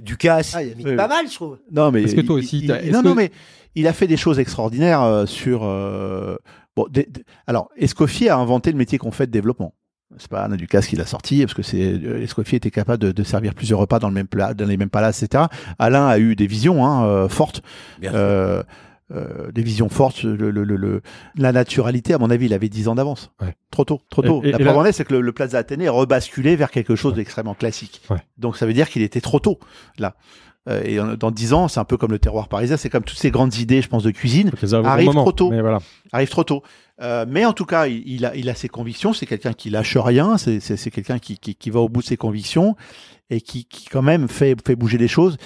Speaker 3: Ducasse,
Speaker 2: Ah,
Speaker 3: il imite
Speaker 2: oui,
Speaker 3: pas mal, je trouve.
Speaker 2: Non, mais
Speaker 1: Est-ce que toi
Speaker 2: il-
Speaker 1: aussi,
Speaker 2: il- il- non,
Speaker 1: que-
Speaker 2: non, mais il a fait des choses extraordinaires euh, sur. euh, bon, des- des- alors, Escoffier a inventé le métier qu'on fait de développement. C'est pas Anna Ducasse qui l'a sorti, parce que c'est Escoffier était capable de, de servir plusieurs repas dans le même plat, dans les mêmes palaces, etc. Alain a eu des visions hein, euh, fortes,
Speaker 3: Bien
Speaker 2: euh, euh, des visions fortes. Le, le- le- le- la naturalité, à mon avis, il avait 10 ans d'avance.
Speaker 1: Ouais.
Speaker 2: Trop tôt, trop tôt.
Speaker 1: Et- et-
Speaker 2: la
Speaker 1: et
Speaker 2: preuve
Speaker 1: là-
Speaker 2: en est, c'est que le, le Plaza Athénée est rebasculé vers quelque chose d'extrêmement classique.
Speaker 1: Ouais.
Speaker 2: Donc ça veut dire qu'il était trop tôt là. Euh, et dans 10 ans, c'est un peu comme le terroir parisien, c'est comme toutes ces grandes idées, je pense, de cuisine,
Speaker 1: arrivent
Speaker 2: trop tôt.
Speaker 1: Mais voilà.
Speaker 2: arrivent trop tôt. Euh, mais en tout cas, il, il a, il a ses convictions, c'est quelqu'un qui lâche rien, c'est quelqu'un qui, qui, qui va au bout de ses convictions et qui, qui quand même fait, fait bouger les choses.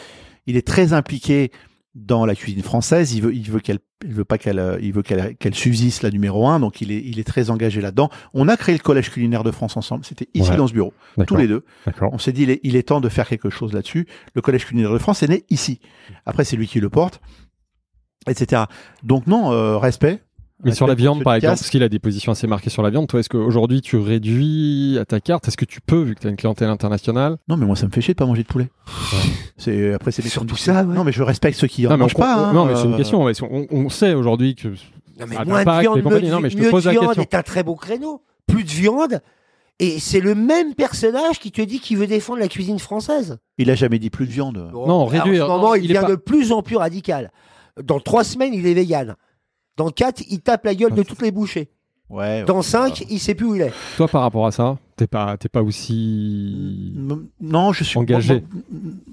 Speaker 2: Il est très impliqué dans la cuisine française, il veut, il veut qu'elle, il veut pas qu'elle, euh, il veut qu'elle, qu'elle subsiste la numéro un, donc il est, il est très engagé là-dedans. On a créé le collège culinaire de France ensemble, c'était ici
Speaker 1: Ouais.
Speaker 2: dans ce bureau, tous les deux.
Speaker 1: D'accord.
Speaker 2: On s'est dit, il est, il est temps de faire quelque chose là-dessus. Le Collège culinaire de France est né ici. Après, c'est lui qui le porte, etc. Donc non, euh, respect.
Speaker 1: Mais sur la viande, par exemple, parce qu'il a des positions assez marquées sur la viande, toi, est-ce qu'aujourd'hui tu réduis à ta carte? Est-ce que tu peux, vu que tu as une clientèle internationale?
Speaker 2: Non, mais moi, ça me fait chier de pas manger de poulet. C'est après c'est des
Speaker 3: Surtout ça, ouais.
Speaker 2: Non, mais je respecte ceux qui
Speaker 1: Non, mais,
Speaker 2: mangent
Speaker 1: on-
Speaker 2: pas. hein,
Speaker 1: non, mais c'est une
Speaker 2: euh,
Speaker 1: question. ouais, On, on sait aujourd'hui que.
Speaker 3: Non, mais
Speaker 1: Ah,
Speaker 3: moins de viande,
Speaker 1: Non, mais je te
Speaker 3: mieux de
Speaker 1: pose la
Speaker 3: viande
Speaker 1: question.
Speaker 3: est un très beau créneau. Plus de viande. Et c'est le même personnage qui te dit qu'il veut défendre la cuisine française.
Speaker 2: Il a jamais dit plus de viande.
Speaker 1: Non, réduire.
Speaker 3: En ce moment,
Speaker 1: Non,
Speaker 3: il, devient
Speaker 1: pas-
Speaker 3: de plus en plus radical. Dans trois semaines, il est vegan. Dans quatre, il tape la gueule de toutes les bouchées.
Speaker 2: Ouais.
Speaker 3: Dans
Speaker 2: ouais,
Speaker 3: cinq,
Speaker 2: ouais.
Speaker 3: il sait plus où il est.
Speaker 1: Toi, par rapport à ça, t'es pas, t'es pas aussi.
Speaker 2: Mm, Non, je suis
Speaker 1: Engagé.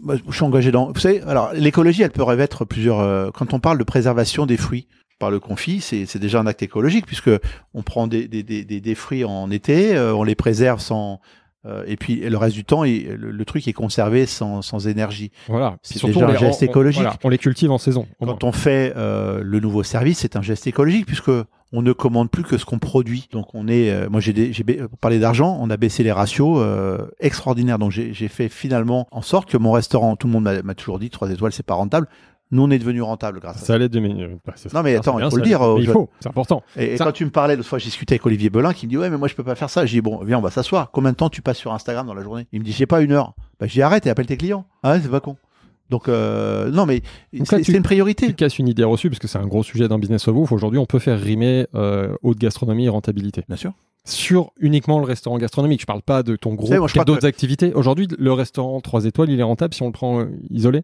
Speaker 2: moi, moi, je suis engagé dans. Vous savez, alors l'écologie, elle peut revêtre plusieurs. euh, quand on parle de préservation des fruits par le confit, c'est c'est déjà un acte écologique puisque on prend des, des, des, des, des fruits en été, euh, on les préserve sans. Euh, et puis le reste du temps, le, le truc est conservé sans, sans énergie.
Speaker 1: Voilà.
Speaker 2: C'est déjà
Speaker 1: on
Speaker 2: un
Speaker 1: les-
Speaker 2: geste
Speaker 1: on- on-
Speaker 2: écologique.
Speaker 1: voilà, on les cultive en saison. moins.
Speaker 2: Quand on fait euh, le nouveau service, c'est un geste écologique puisque on ne commande plus que ce qu'on produit. Donc on est, euh, moi j'ai parler d'argent, on a baissé les ratios euh, extraordinaires. Donc j'ai fait finalement en sorte que mon restaurant, tout le monde m'a m'a toujours dit trois étoiles, c'est pas rentable. Nous on est devenu rentable grâce à ça.
Speaker 1: Ça allait de mes- bah,
Speaker 2: Non, mais
Speaker 1: c'est
Speaker 2: attends,
Speaker 1: bien,
Speaker 2: il faut le dire,
Speaker 1: allait. il faut, c'est important.
Speaker 2: Et, quand tu me parlais, l'autre fois, j'ai discuté avec Olivier Belin qui me dit Ouais, mais moi, je peux pas faire ça. J'ai dit Bon, viens, on va s'asseoir. Combien de temps tu passes sur Instagram dans la journée? Il me dit J'ai pas une heure. Bah, j'ai arrête et appelle tes clients. Ah ouais, c'est pas con. Donc, euh, non, mais c'est une priorité.
Speaker 1: Tu casses une idée reçue, parce que c'est un gros sujet dans Business of Ouf. Aujourd'hui, on peut faire rimer euh, haute gastronomie et rentabilité.
Speaker 2: Bien sûr.
Speaker 1: Sur uniquement le restaurant gastronomique. Je parle pas de ton gros d'autres activités. Aujourd'hui, le restaurant 3 étoiles, il est rentable si on le prend euh, isolé?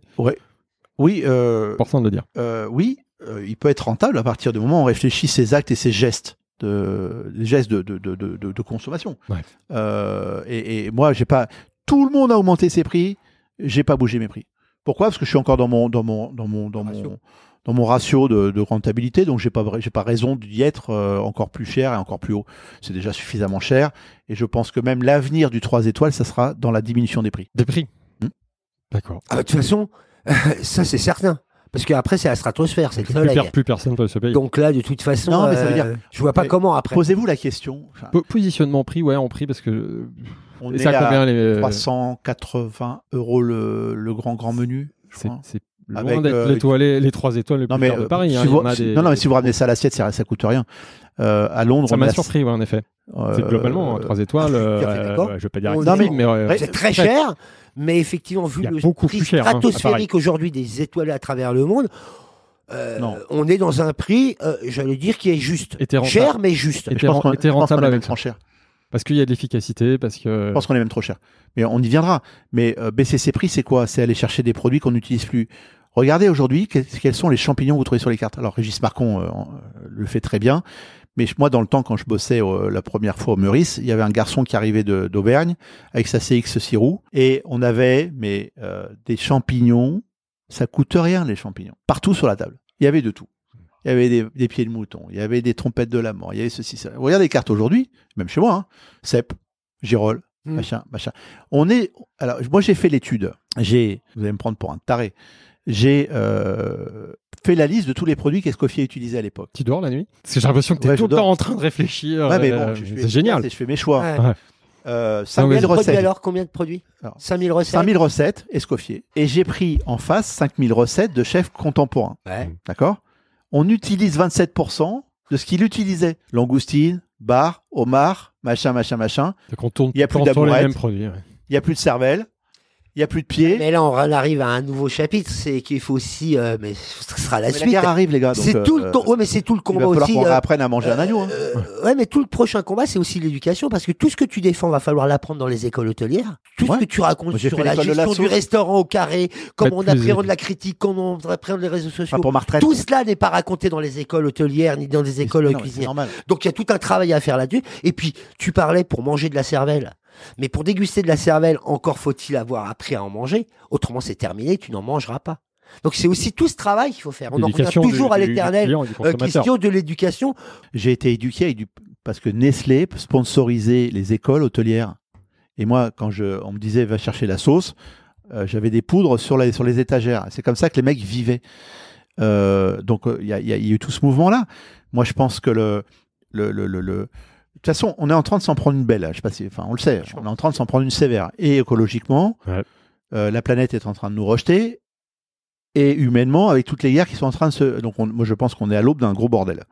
Speaker 2: Oui, euh,
Speaker 1: Important de le dire.
Speaker 2: euh, oui, euh, il peut être rentable à partir du moment où on réfléchit ses actes et ses gestes. de, gestes de, de, de, de, consommation.
Speaker 1: Ouais.
Speaker 2: Euh, et, et moi, j'ai pas. Tout le monde a augmenté ses prix. J'ai pas bougé mes prix. Pourquoi? Parce que je suis encore dans mon dans mon dans mon dans
Speaker 3: Ratio.
Speaker 2: mon dans mon ratio de, de rentabilité, donc j'ai pas j'ai pas raison d'y être encore plus cher et encore plus haut. C'est déjà suffisamment cher. Et je pense que même l'avenir du 3 étoiles, ça sera dans la diminution des prix.
Speaker 1: Des prix?
Speaker 2: Hmm.
Speaker 1: D'accord.
Speaker 3: Ah, de toute façon, ça c'est certain. Parce qu'après, c'est la stratosphère, c'est le
Speaker 1: Plus,
Speaker 3: soleil.
Speaker 1: per- plus personne peut se payer.
Speaker 3: Donc là, de toute façon,
Speaker 2: Non, mais ça veut
Speaker 3: euh,
Speaker 2: dire-
Speaker 3: je vois pas comment après.
Speaker 2: Posez-vous la question. Enfin,
Speaker 1: Po- Positionnement prix, ouais, en prix, parce que. euh,
Speaker 2: on
Speaker 1: et
Speaker 2: est
Speaker 1: ça
Speaker 2: à
Speaker 1: combien les.
Speaker 2: 380 euros le, le grand grand menu.
Speaker 1: C'est loin d'être
Speaker 2: euh,
Speaker 1: les trois étoiles les
Speaker 2: Non
Speaker 1: plus
Speaker 2: mais,
Speaker 1: de
Speaker 2: euh,
Speaker 1: Paris. hein,
Speaker 2: si
Speaker 1: y
Speaker 2: vous, si-
Speaker 1: des-
Speaker 2: non, non, mais si vous ramenez ça à l'assiette, ça, ça coûte rien. Euh, à Londres,
Speaker 1: Ça
Speaker 2: on
Speaker 1: m'a surpris, ouais, en effet.
Speaker 2: euh,
Speaker 1: C'est globalement, hein, trois étoiles. euh, je vais pas dire
Speaker 2: non, mais-
Speaker 1: euh.
Speaker 3: C'est très cher, mais effectivement, vu le prix
Speaker 1: cher, hein,
Speaker 3: stratosphérique aujourd'hui des étoilés à travers le monde, euh, on est dans un prix, euh, j'allais dire, qui est juste.
Speaker 1: Était rentable.
Speaker 3: Cher, mais juste.
Speaker 1: Et- rentable
Speaker 2: même
Speaker 1: avec
Speaker 2: trop cher.
Speaker 1: Parce qu'il y a de l'efficacité, parce que.
Speaker 2: Je pense qu'on est même trop cher. Mais on y viendra. Mais euh, baisser ses prix, c'est quoi? C'est aller chercher des produits qu'on n'utilise plus. Regardez aujourd'hui que- quels sont les champignons que vous trouvez sur les cartes? Alors Régis Marcon euh, le fait très bien. Mais moi, dans le temps, quand je bossais euh, la première fois au Meurice, il y avait un garçon qui arrivait d'Auvergne avec sa CX 6 roues. Et on avait mais, euh, des champignons. Ça coûte rien, les champignons. Partout sur la table. Il y avait de tout. Il y avait des, des pieds de mouton, il y avait des trompettes de la mort, il y avait ceci, ça. Regardez les cartes aujourd'hui, même chez moi, hein. Cep, Girol,
Speaker 3: Mm.
Speaker 2: machin, machin. On est. Alors, moi, j'ai fait l'étude. J'ai. Vous allez me prendre pour un taré. J'ai euh, fait la liste de tous les produits qu'Escoffier utilisait à l'époque.
Speaker 1: Tu dors la nuit? Parce que j'ai l'impression que tu es
Speaker 2: Ouais,
Speaker 1: tout le temps en train de réfléchir.
Speaker 2: Ouais, mais
Speaker 1: euh,
Speaker 2: bon,
Speaker 1: c'est génial.
Speaker 2: Je fais mes choix.
Speaker 3: Ouais.
Speaker 2: Euh,
Speaker 1: Ah
Speaker 2: 5000
Speaker 3: Combien de produits
Speaker 2: recettes.
Speaker 3: alors Combien de produits?
Speaker 2: Alors,
Speaker 3: 5000 recettes
Speaker 2: 5000 recettes, Escoffier. Et j'ai pris en face 5000 recettes de chefs contemporains.
Speaker 3: Ouais.
Speaker 2: D'accord? On utilise 27% de ce qu'il utilisait. Langoustine, bar, homard, machin, machin, machin.
Speaker 1: Donc on tourne
Speaker 2: Il y a
Speaker 1: tout le
Speaker 2: plus
Speaker 1: temps sur les
Speaker 2: d'amourette.
Speaker 1: mêmes produits.
Speaker 2: Il n'y a plus de cervelle. Il n'y a plus de pieds.
Speaker 3: Mais là, on arrive à un nouveau chapitre, c'est qu'il faut aussi, euh, mais ce sera la
Speaker 2: Mais la
Speaker 3: suite.
Speaker 2: guerre arrive, les gars.
Speaker 3: C'est tout le
Speaker 2: euh.
Speaker 3: Ouais, mais c'est tout le
Speaker 2: Il va
Speaker 3: combat
Speaker 2: falloir
Speaker 3: aussi.
Speaker 2: qu'on
Speaker 3: euh,
Speaker 2: réapprenne à manger un agneau. hein.
Speaker 3: euh, ouais, mais tout le prochain combat, c'est aussi l'éducation, parce que tout ce que tu défends, va falloir l'apprendre dans les écoles hôtelières. Tout
Speaker 2: Ouais.
Speaker 3: ce que tu racontes sur la gestion du restaurant au carré, comment on appréhende la critique, comment on appréhende les réseaux sociaux.
Speaker 2: Enfin, pour ma retraite.
Speaker 3: Tout cela n'est pas raconté dans les écoles hôtelières ni dans les écoles cuisinières. Donc il y a tout un travail à faire là-dessus. Et puis, tu parlais pour manger de la cervelle. Mais pour déguster de la cervelle, encore faut-il avoir appris à en manger. Autrement, c'est terminé, tu n'en mangeras pas. Donc c'est aussi tout ce travail qu'il faut faire. On en revient toujours
Speaker 1: du-
Speaker 3: à l'éternel euh, question de l'éducation.
Speaker 2: J'ai été éduqué avec du... parce que Nestlé sponsorisait les écoles hôtelières. Et moi, quand je... on me disait va chercher la sauce, euh, j'avais des poudres sur, la... sur les étagères. C'est comme ça que les mecs vivaient. Euh, donc il y, a- y y eu tout ce mouvement-là. Moi, je pense que le, le, le, le, le- de toute façon, on est en train de s'en prendre une belle. Je sais pas si, enfin, on le sait. On est en train de s'en prendre une sévère. Et écologiquement,
Speaker 1: Ouais.
Speaker 2: euh, la planète est en train de nous rejeter. Et humainement, avec toutes les guerres qui sont en train de se. Donc, on- moi, je pense qu'on est à l'aube d'un gros bordel.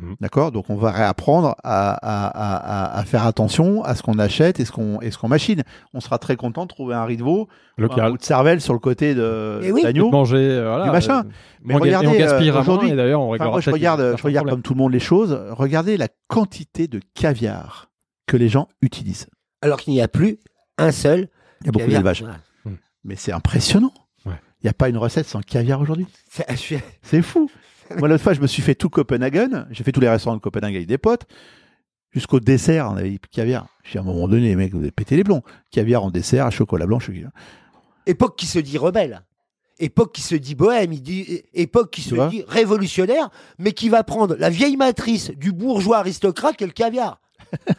Speaker 1: Mhm.
Speaker 2: D'accord? Donc, on va réapprendre à, à, à, faire attention à ce qu'on achète et ce qu'on et ce qu'on machine. On sera très content de trouver un riz de veau, un bout de cervelle sur le côté de
Speaker 3: Eh oui.
Speaker 2: l'agneau.
Speaker 1: Manger, euh, voilà,
Speaker 2: Du machin.
Speaker 1: euh,
Speaker 2: Mais regardez,
Speaker 1: on gaspillera
Speaker 2: euh, aujourd'hui-
Speaker 1: et d'ailleurs, on
Speaker 2: moi, je regarde, je regarde comme tout le monde les choses. Regardez la quantité de caviar que les gens utilisent.
Speaker 3: Alors qu'il n'y a plus un seul.
Speaker 2: Il y a beaucoup
Speaker 3: caviar.
Speaker 2: d'élevage.
Speaker 3: Voilà.
Speaker 2: Mais c'est impressionnant.
Speaker 1: Ouais.
Speaker 2: Il n'y a pas une recette sans caviar aujourd'hui.
Speaker 3: C'est
Speaker 2: fou. Moi, l'autre fois, je me suis fait tout Copenhagen. J'ai fait tous les restaurants de Copenhague avec des potes. Jusqu'au dessert, on avait caviar. J'ai à un moment donné, les mecs, vous avez pété les plombs. Caviar en dessert, à chocolat blanc.
Speaker 3: Époque qui se dit rebelle. Époque qui se dit bohème, il dit, époque qui
Speaker 2: Tu
Speaker 3: se dit révolutionnaire, mais qui va prendre la vieille matrice du bourgeois aristocrate qu'est le caviar.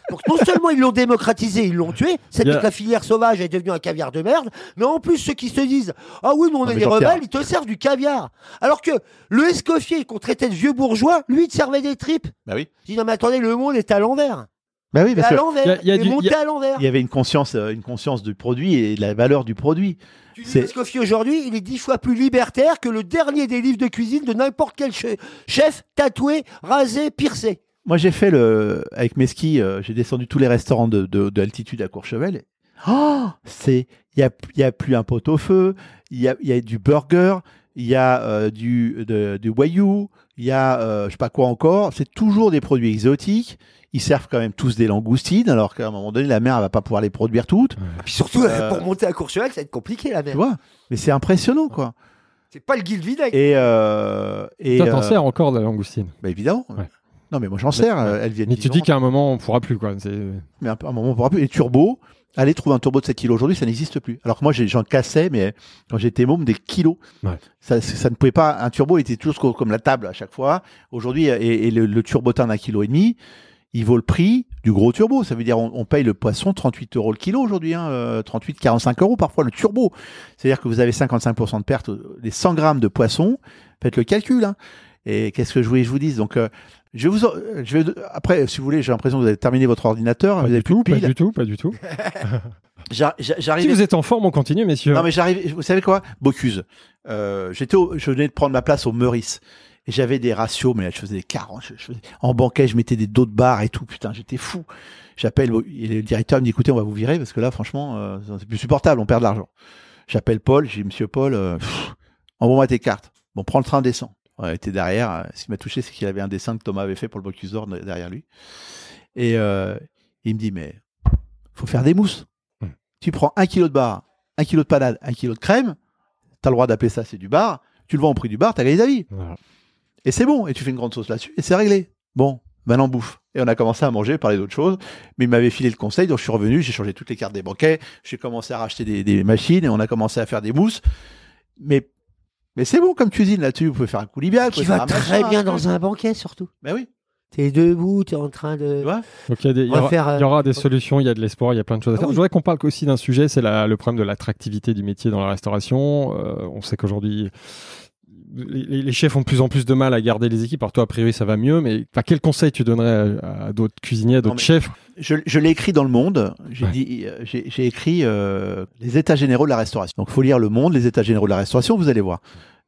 Speaker 3: Donc non seulement ils l'ont démocratisé, ils l'ont tué, c'est
Speaker 1: Il
Speaker 3: que la filière sauvage est devenue un caviar de merde, mais en plus ceux qui se disent Ah oui, nous on
Speaker 2: Non,
Speaker 3: est
Speaker 2: mais
Speaker 3: des rebelles, ils te servent du caviar. Alors que le escoffier qu'on traitait de vieux bourgeois, lui il te servait des tripes.
Speaker 2: Bah oui.
Speaker 3: Je dis non mais attendez, le monde est à l'envers.
Speaker 2: Bah oui,
Speaker 3: Il
Speaker 2: parce
Speaker 3: à
Speaker 2: que
Speaker 3: l'envers,
Speaker 1: il y a- il y a
Speaker 3: il est
Speaker 1: du-
Speaker 3: monté
Speaker 1: il y a-
Speaker 3: à l'envers.
Speaker 2: il y avait une conscience, euh, une conscience du produit et de la valeur du produit.
Speaker 3: Tu dis Escoffier aujourd'hui, il est dix fois plus libertaire que le dernier des livres de cuisine de n'importe quel che- chef tatoué, rasé, piercé.
Speaker 2: Moi, j'ai fait le, avec mes skis, euh, j'ai descendu tous les restaurants de, de, d'altitude à Courchevel. Oh, c'est, il y a, il y a plus un pot au feu, il y a, il y a du burger, il y a euh, du, de, du wagyu, il y a, euh, je sais pas quoi encore. C'est toujours des produits exotiques. Ils servent quand même tous des langoustines, alors qu'à un moment donné, la mer, elle va pas pouvoir les produire toutes.
Speaker 3: Puis surtout,
Speaker 2: Euh,
Speaker 3: pour monter à Courchevel, ça va être compliqué la
Speaker 2: Tu
Speaker 3: mer.
Speaker 2: vois? Mais c'est impressionnant, quoi.
Speaker 3: C'est pas le guilde vinaigre.
Speaker 2: Et, euh, et,
Speaker 1: Toi, t'en
Speaker 2: euh,
Speaker 1: sers encore de la langoustine.
Speaker 2: bah, évidemment.
Speaker 1: Ouais.
Speaker 2: Non, mais moi j'en sers. euh, Elles viennent.
Speaker 1: Mais tu dis qu'à un moment, on pourra plus, quoi.
Speaker 2: Mais un, peu- un moment, on pourra plus. Les turbos, aller trouver un turbo de 7 kilos aujourd'hui, ça n'existe plus. Alors que moi, j'ai- j'en cassais, mais quand j'étais môme, des kilos.
Speaker 1: Ouais.
Speaker 2: Ça, ça ne pouvait pas. Un turbo était toujours co- comme la table à chaque fois. Aujourd'hui, et, et le, le turbotin d'un kilo et demi, il vaut le prix du gros turbo. Ça veut dire on, on paye le poisson 38 euros le kilo aujourd'hui, hein, euh, 38, 45 euros parfois le turbo. C'est-à-dire que vous avez 55% de perte. Les 100 grammes de poisson, faites le calcul. hein. Et qu'est-ce que je voulais que je vous dise? Donc, euh, je vous, en- je vais après, si vous voulez, j'ai l'impression que vous avez terminé votre ordinateur,
Speaker 1: Pas
Speaker 2: vous
Speaker 1: du
Speaker 2: avez plus
Speaker 1: tout,
Speaker 2: de
Speaker 1: pas du tout, pas du tout.
Speaker 2: J'a- j'a-
Speaker 1: Si vous êtes en forme, on continue, messieurs.
Speaker 2: Non mais j'arrive. Vous savez quoi? Bocuse. Euh, J'étais, au- je venais de prendre ma place au Meurice et j'avais des ratios, mais là, je faisais des 40. je- je faisais- en banquet, je mettais des dos de bar et tout. Putain, j'étais fou. J'appelle et le directeur me dit écoutez, on va vous virer parce que là, franchement, euh, c'est plus supportable. On perd de l'argent. J'appelle Paul. J'ai dit Monsieur Paul, euh, envoie-moi tes cartes. Bon, prends le train, descend. Il était derrière. Euh, Ce qui m'a touché, c'est qu'il avait un dessin que Thomas avait fait pour le Bocuse d'or derrière lui. Et euh, il me dit mais faut faire des mousses. Tu prends un kilo de bar, un kilo de panade, un kilo de crème. T'as le droit d'appeler ça c'est du bar. Tu le vends au prix du bar, gagné ta vie.
Speaker 1: Voilà.
Speaker 2: Et c'est bon. Et tu fais une grande sauce là-dessus et c'est réglé. Bon, maintenant bouffe. Et on a commencé à manger, parler d'autres choses. Mais il m'avait filé le conseil, donc je suis revenu, j'ai changé toutes les cartes des banquets, j'ai commencé à racheter des, des machines et on a commencé à faire des mousses. Mais mais c'est bon comme cuisine là-dessus. Vous pouvez faire un coulibiac. vous
Speaker 3: Qui va très
Speaker 2: machin,
Speaker 3: bien dans un banquet, surtout.
Speaker 2: Ben oui.
Speaker 3: T'es debout, t'es en train de.
Speaker 1: Donc il y, y
Speaker 3: faire, euh,
Speaker 1: il y aura des solutions, il y a de l'espoir, il y a plein de choses à
Speaker 3: Ah
Speaker 1: faire.
Speaker 3: oui.
Speaker 1: Je voudrais qu'on parle aussi d'un sujet, c'est le problème de l'attractivité du métier dans la restauration. Euh, on sait qu'aujourd'hui, les, chefs ont de plus en plus de mal à garder les équipes. Alors toi, a priori, ça va mieux, mais quel conseil tu donnerais à, à d'autres cuisiniers, à d'autres chefs?
Speaker 2: Je, je l'ai écrit dans le Monde. J'ai
Speaker 1: Ouais.
Speaker 2: dit, euh, j'ai j'ai écrit euh, les États généraux de la restauration. Donc, faut lire le Monde, les États généraux de la restauration. Vous allez voir.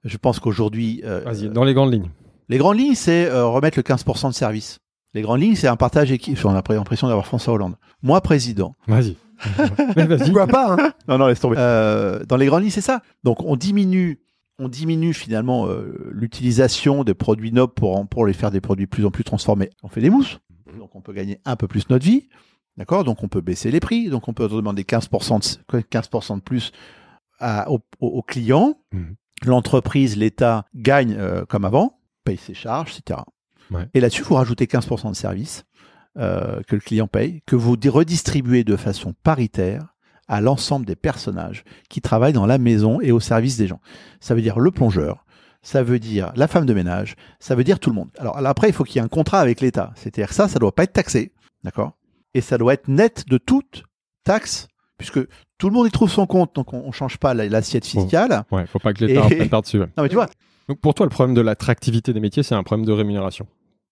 Speaker 2: Je pense qu'aujourd'hui, euh,
Speaker 1: Vas-y, dans les grandes lignes.
Speaker 2: les grandes lignes, c'est euh, remettre le 15% de service. Les grandes lignes, c'est un partage équipe. On a l'impression d'avoir François Hollande. Moi, président.
Speaker 1: Vas-y. Mais vas-y.
Speaker 3: Pourquoi pas, hein?
Speaker 2: Non, non, laisse tomber. Euh, dans les grandes lignes, c'est ça. Donc, on diminue, on diminue finalement euh, l'utilisation des produits nobles pour, en- pour les faire des produits de plus en plus transformés. On fait des mousses. Donc, on peut gagner un peu plus notre vie. D'accord? Donc, on peut baisser les prix. Donc, on peut demander 15% de, 15% de plus à- aux, clients.
Speaker 1: Mhm.
Speaker 2: L'entreprise, l'État gagne euh, comme avant, paye ses charges, etc.
Speaker 1: Ouais.
Speaker 2: Et là-dessus, vous rajoutez 15% de service euh, que le client paye, que vous di- redistribuez de façon paritaire à l'ensemble des personnages qui travaillent dans la maison et au service des gens. Ça veut dire le plongeur, ça veut dire la femme de ménage, ça veut dire tout le monde. Alors après, il faut qu'il y ait un contrat avec l'État. C'est-à-dire que ça, ça doit pas être taxé, d'accord? Et ça doit être net de toute taxe, puisque tout le monde y trouve son compte, donc on, ne change pas la- l'assiette fiscale.
Speaker 1: Ouais, faut pas que l'État
Speaker 2: Et-
Speaker 1: reprenne par-dessus. ouais.
Speaker 2: Non, mais tu vois,
Speaker 1: Donc pour toi, le problème de l'attractivité des métiers, c'est un problème de rémunération.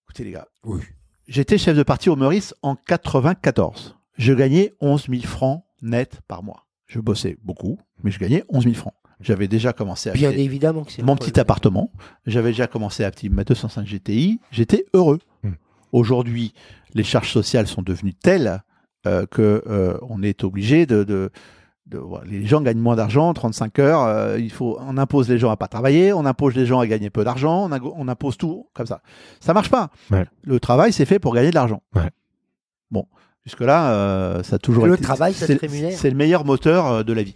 Speaker 2: écoutez les gars,
Speaker 4: Oui.
Speaker 2: j'étais chef de parti au Meurice en 94. Je gagnais 11 000 francs net par mois. Je bossais beaucoup, mais je gagnais 11 000 francs. J'avais déjà commencé à
Speaker 3: Bien
Speaker 2: acheter
Speaker 3: évidemment que
Speaker 2: mon petit appartement. J'avais déjà commencé à acheter ma 205 GTI. J'étais heureux.
Speaker 1: Hmm.
Speaker 2: Aujourd'hui, les charges sociales sont devenues telles euh, que euh, on est obligé de, de, de- voilà, les gens gagnent moins d'argent, 35 heures. euh, il faut, on impose les gens à pas travailler, on impose les gens à gagner peu d'argent, on, impose tout comme ça. Ça marche pas.
Speaker 1: Ouais.
Speaker 2: Le travail, c'est fait pour gagner de l'argent.
Speaker 1: Ouais.
Speaker 2: Bon, jusque là, ça a toujours
Speaker 3: Le
Speaker 2: été.
Speaker 3: travail, ça
Speaker 2: c'est- le meilleur moteur euh, de la vie.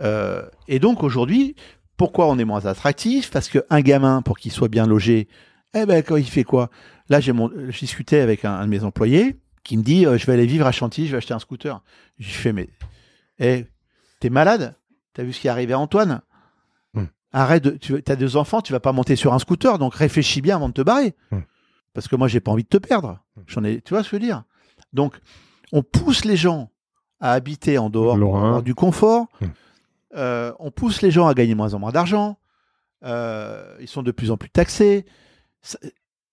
Speaker 2: Euh, et donc aujourd'hui, pourquoi on est moins attractif? Parce qu'un gamin, pour qu'il soit bien logé, eh ben, quand il fait quoi? Là, j'ai discutais avec un, un de mes employés qui me dit euh, Je vais aller vivre à Chantilly, je vais acheter un scooter. Je lui fais Mais, eh, t'es malade? T'as vu ce qui est arrivé à Antoine?
Speaker 1: Hmm.
Speaker 2: Arrête, de, tu as deux enfants, tu vas pas monter sur un scooter, donc réfléchis bien avant de te barrer.
Speaker 1: Hmm.
Speaker 2: Parce que moi, j'ai pas envie de te perdre. J'en ai, tu vois ce que je veux dire? Donc, on pousse les gens à habiter en dehors du confort.
Speaker 1: Hmm.
Speaker 2: Euh, on pousse les gens à gagner moins en moins d'argent. Euh, ils sont de plus en plus taxés.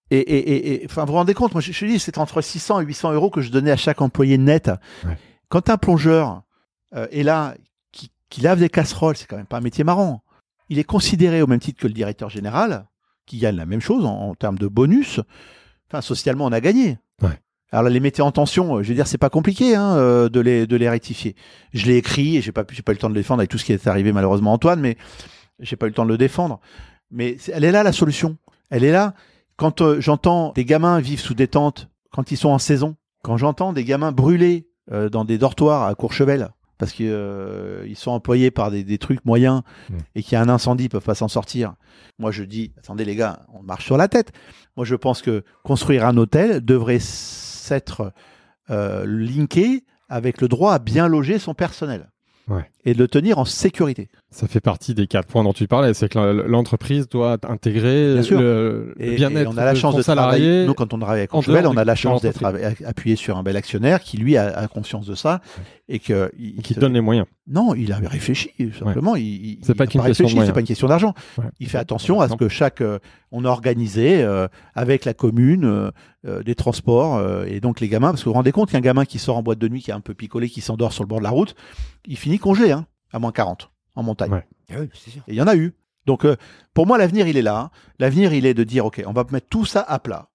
Speaker 2: Et, et, et- et- enfin, vous vous rendez compte, moi je, je dis, c'est entre 600 et 800 euros que je donnais à chaque employé net.
Speaker 1: Ouais.
Speaker 2: Quand un plongeur euh, est là, qui, qui lave des casseroles, c'est quand même pas un métier marrant. Il est considéré au même titre que le directeur général, qui gagne la même chose en, en termes de bonus. Enfin, socialement, on a gagné.
Speaker 1: Ouais.
Speaker 2: Alors là, les métiers en tension, euh, je veux dire, c'est pas compliqué hein, euh, de, les, de les rectifier. Je l'ai écrit et j'ai pas, j'ai pas eu le temps de le défendre avec tout ce qui est arrivé malheureusement Antoine, mais j'ai pas eu le temps de le défendre. Mais c'est- elle est là la solution. Elle est là. Quand euh, j'entends des gamins vivre sous des tentes quand ils sont en saison, quand j'entends des gamins brûler euh, dans des dortoirs à Courchevel, parce qu'ils euh, sont employés par des, des trucs moyens
Speaker 1: Mm.
Speaker 2: et qu'il y a un incendie, ils peuvent pas s'en sortir. Moi, je dis, attendez les gars, on marche sur la tête. Moi, je pense que construire un hôtel devrait s'être euh, linké avec le droit à bien loger son personnel.
Speaker 1: Ouais.
Speaker 2: Et de le tenir en sécurité.
Speaker 1: Ça fait partie des quatre points dont tu parlais, c'est que l'entreprise doit intégrer
Speaker 2: Bien sûr.
Speaker 1: le, le bien-être
Speaker 2: a la
Speaker 1: de
Speaker 2: chance
Speaker 1: son
Speaker 2: de
Speaker 1: salarié.
Speaker 2: travailler. Nous, quand on travaille avec
Speaker 1: dehors
Speaker 2: on a la chance d'être a- appuyé sur un bel actionnaire qui, lui, a, a conscience de ça et que il-
Speaker 1: qui te donne les moyens.
Speaker 2: Non, il avait réfléchi. Simplement, il-
Speaker 1: C'est pas
Speaker 2: a. C'est pas une question d'argent.
Speaker 1: Ouais.
Speaker 2: Il fait attention à ce que chaque, euh, on a organisé euh, avec la commune euh, euh, des transports euh, et donc les gamins, parce que vous vous rendez compte qu'un gamin qui sort en boîte de nuit, qui est un peu picolé, qui s'endort sur le bord de la route, il finit congé, hein, à moins 40 en montagne.
Speaker 1: Ouais.
Speaker 3: Ah.
Speaker 2: Et il y en a eu. Donc, euh, pour moi, l'avenir, il est là. L'avenir, il est de dire, OK, on va mettre tout ça à plat.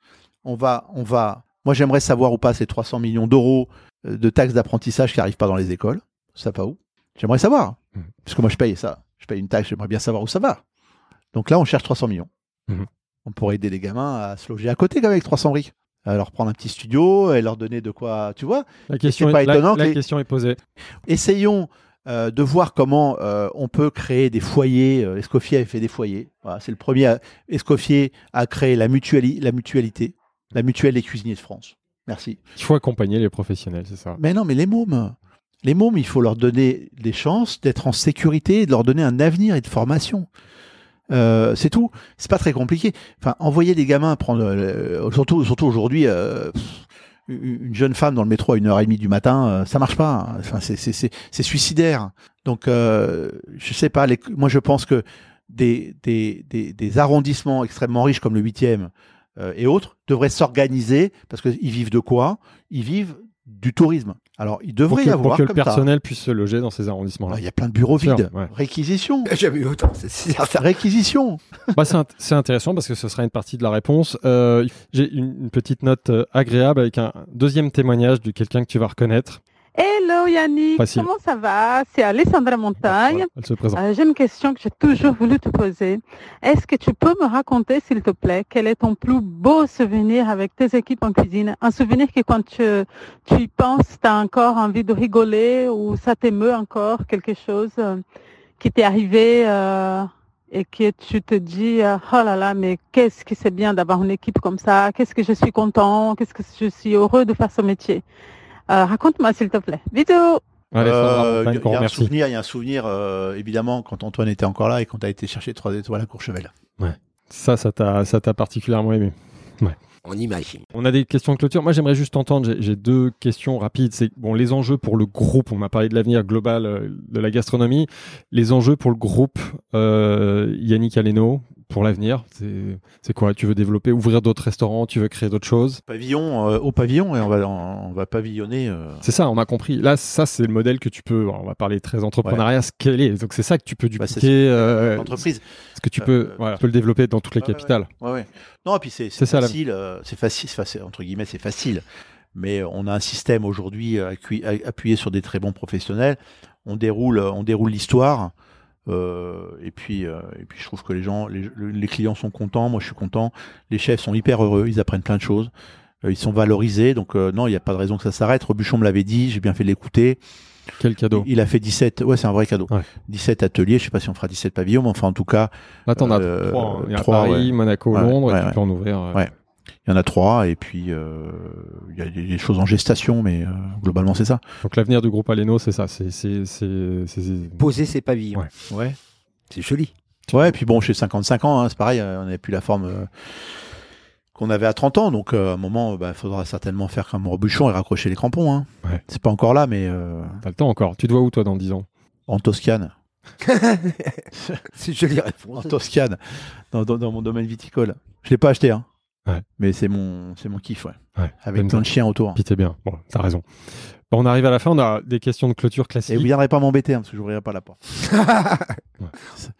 Speaker 2: On va, on va. Moi, j'aimerais savoir où passent ces 300 millions d'euros euh, de taxes d'apprentissage qui n'arrivent pas dans les écoles. Ça va où? J'aimerais savoir.
Speaker 1: Mhm.
Speaker 2: Parce que moi, je paye ça. Je paye une taxe, j'aimerais bien savoir où ça va. Donc là, on cherche 300 millions.
Speaker 1: Mhm.
Speaker 2: On pourrait aider les gamins à se loger à côté, quand même, avec 300 briques. À leur prendre un petit studio et leur donner de quoi, tu vois.
Speaker 1: La question,
Speaker 2: c'est pas
Speaker 1: est, la-
Speaker 2: étonnant
Speaker 1: la,
Speaker 2: que les-
Speaker 1: question est posée.
Speaker 2: Essayons euh, de voir comment euh, on peut créer des foyers. Euh, Escoffier a fait des foyers. Voilà, c'est le premier. à- Escoffier a créé la, mutuali- la mutualité, la mutuelle des cuisiniers de France. Merci.
Speaker 1: Il faut accompagner les professionnels, c'est ça?
Speaker 2: Mais non, mais les mômes, les mômes, il faut leur donner des chances d'être en sécurité, de leur donner un avenir et de formation. Euh, c'est tout. C'est pas très compliqué. Enfin, envoyer des gamins prendre, euh, surtout, surtout aujourd'hui, euh, une jeune femme dans le métro à une heure et demie du matin, euh, ça marche pas. Enfin, c'est, suicidaire. Donc, euh, je sais pas. Les, moi, je pense que des, des, des, des arrondissements extrêmement riches comme le 8e euh, et autres devraient s'organiser parce qu'ils vivent de quoi? Ils vivent du tourisme. Alors, il
Speaker 1: Pour
Speaker 2: devrait
Speaker 1: que,
Speaker 2: y
Speaker 1: pour
Speaker 2: avoir
Speaker 1: que le
Speaker 2: ça.
Speaker 1: personnel puisse se loger dans ces arrondissements-là.
Speaker 2: Ah, Il y a plein de bureaux
Speaker 1: Sûr,
Speaker 2: vides.
Speaker 1: ouais.
Speaker 2: Réquisition.
Speaker 3: J'ai jamais eu autant. c'est.
Speaker 2: Réquisition.
Speaker 1: Bah, c'est int- c'est intéressant parce que ce sera une partie de la réponse. Euh, J'ai une, une petite note euh, agréable avec un deuxième témoignage de quelqu'un que tu vas reconnaître.
Speaker 6: Hello Yannick,
Speaker 1: Facile.
Speaker 6: comment ça va? C'est Alessandra Montagne.
Speaker 1: Voilà, elle se présente.
Speaker 6: Euh, J'ai une question que j'ai toujours voulu te poser. Est-ce que tu peux me raconter, s'il te plaît, quel est ton plus beau souvenir avec tes équipes en cuisine? Un souvenir que quand tu, tu y penses, tu as encore envie de rigoler ou ça t'émeut encore, quelque chose euh, qui t'est arrivé euh, et que tu te dis, euh, oh là là, mais qu'est-ce que c'est bien d'avoir une équipe comme ça? Qu'est-ce que je suis content? Qu'est-ce que je suis heureux de faire ce métier? Euh, Raconte-moi, s'il te plaît. Bisous
Speaker 2: Euh, Il y, a un souvenir, il y a un souvenir, euh, évidemment, quand Antoine était encore là et quand tu as été chercher trois étoiles à Courchevel.
Speaker 1: Ça, ça t'a ça t'a particulièrement aimé.
Speaker 4: On imagine.
Speaker 1: On a des questions de clôture. Moi, j'aimerais juste entendre. j'ai- J'ai deux questions rapides. C'est bon, les enjeux pour le groupe. On m'a parlé de l'avenir global euh, de la gastronomie. Les enjeux pour le groupe euh, Yannick Aleno pour l'avenir. C'est quoi? Tu veux développer, ouvrir d'autres restaurants Tu veux créer d'autres choses?
Speaker 2: Pavillon, euh, au pavillon, et on va, on, va pavillonner. euh,
Speaker 1: C'est ça, on a compris. Là, ça, c'est le modèle que tu peux. On va parler très entrepreneuriat, scaler. Donc, c'est ça que tu peux
Speaker 2: Bah,
Speaker 1: dupliquer. euh,
Speaker 2: l'entreprise.
Speaker 1: ce que tu peux,
Speaker 2: Euh,
Speaker 1: voilà, tu peux le développer dans toutes les capitales.
Speaker 2: Ouais, ouais. Non, et puis c'est facile, c'est facile, c'est facile, entre guillemets, c'est facile. Mais on a un système aujourd'hui appuyé sur des très bons professionnels. On déroule, on déroule l'histoire. Euh, et puis, euh, et puis, je trouve que les gens, les, les clients sont contents. Moi, je suis content. Les chefs sont hyper heureux. Ils apprennent plein de choses. Euh, ils sont valorisés. Donc, euh, non, il n'y a pas de raison que ça s'arrête. Rebuchon me l'avait dit. J'ai bien fait de l'écouter.
Speaker 1: Quel cadeau.
Speaker 2: Il a fait 17. Ouais, c'est un vrai cadeau.
Speaker 1: Ouais.
Speaker 2: 17 ateliers. Je sais pas si on fera 17 pavillons, mais enfin, en tout cas,
Speaker 1: Là, t'en as
Speaker 2: euh,
Speaker 1: trois. hein. A Paris,
Speaker 2: ouais.
Speaker 1: Monaco,
Speaker 2: Ouais,
Speaker 1: Londres, et tu peux en ouvrir. euh,
Speaker 2: Ouais. Il y en a trois, et puis euh, il y a des choses en gestation, mais euh, globalement c'est ça.
Speaker 1: Donc l'avenir du groupe Aleno, c'est ça. C'est
Speaker 3: Poser ses pavillons.
Speaker 1: Ouais.
Speaker 2: Ouais.
Speaker 3: C'est joli.
Speaker 2: Ouais, et puis bon, chez 55 ans, hein, c'est pareil, euh, on n'avait plus la forme euh, qu'on avait à 30 ans, donc euh, à un moment, il bah, faudra certainement faire comme Robuchon et raccrocher les crampons. Hein.
Speaker 1: Ouais.
Speaker 2: C'est pas encore là, mais euh,
Speaker 1: T'as le temps encore. Tu te vois où toi dans 10 ans?
Speaker 2: en Toscane.
Speaker 3: C'est une jolie
Speaker 2: En
Speaker 3: réponse.
Speaker 2: Toscane, dans, dans- dans mon domaine viticole. Je l'ai pas acheté, hein.
Speaker 1: Ouais.
Speaker 2: Mais c'est mon, c'est mon kiff, ouais.
Speaker 1: Ouais.
Speaker 2: Avec plein de chiens autour.
Speaker 1: Puis t'es bien. Bon, t'as raison. Bon, on arrive à la fin. On a des questions de clôture
Speaker 2: Et
Speaker 1: classiques.
Speaker 2: vous viendrez pas m'embêter, hein, parce que j'ouvrirai pas la porte.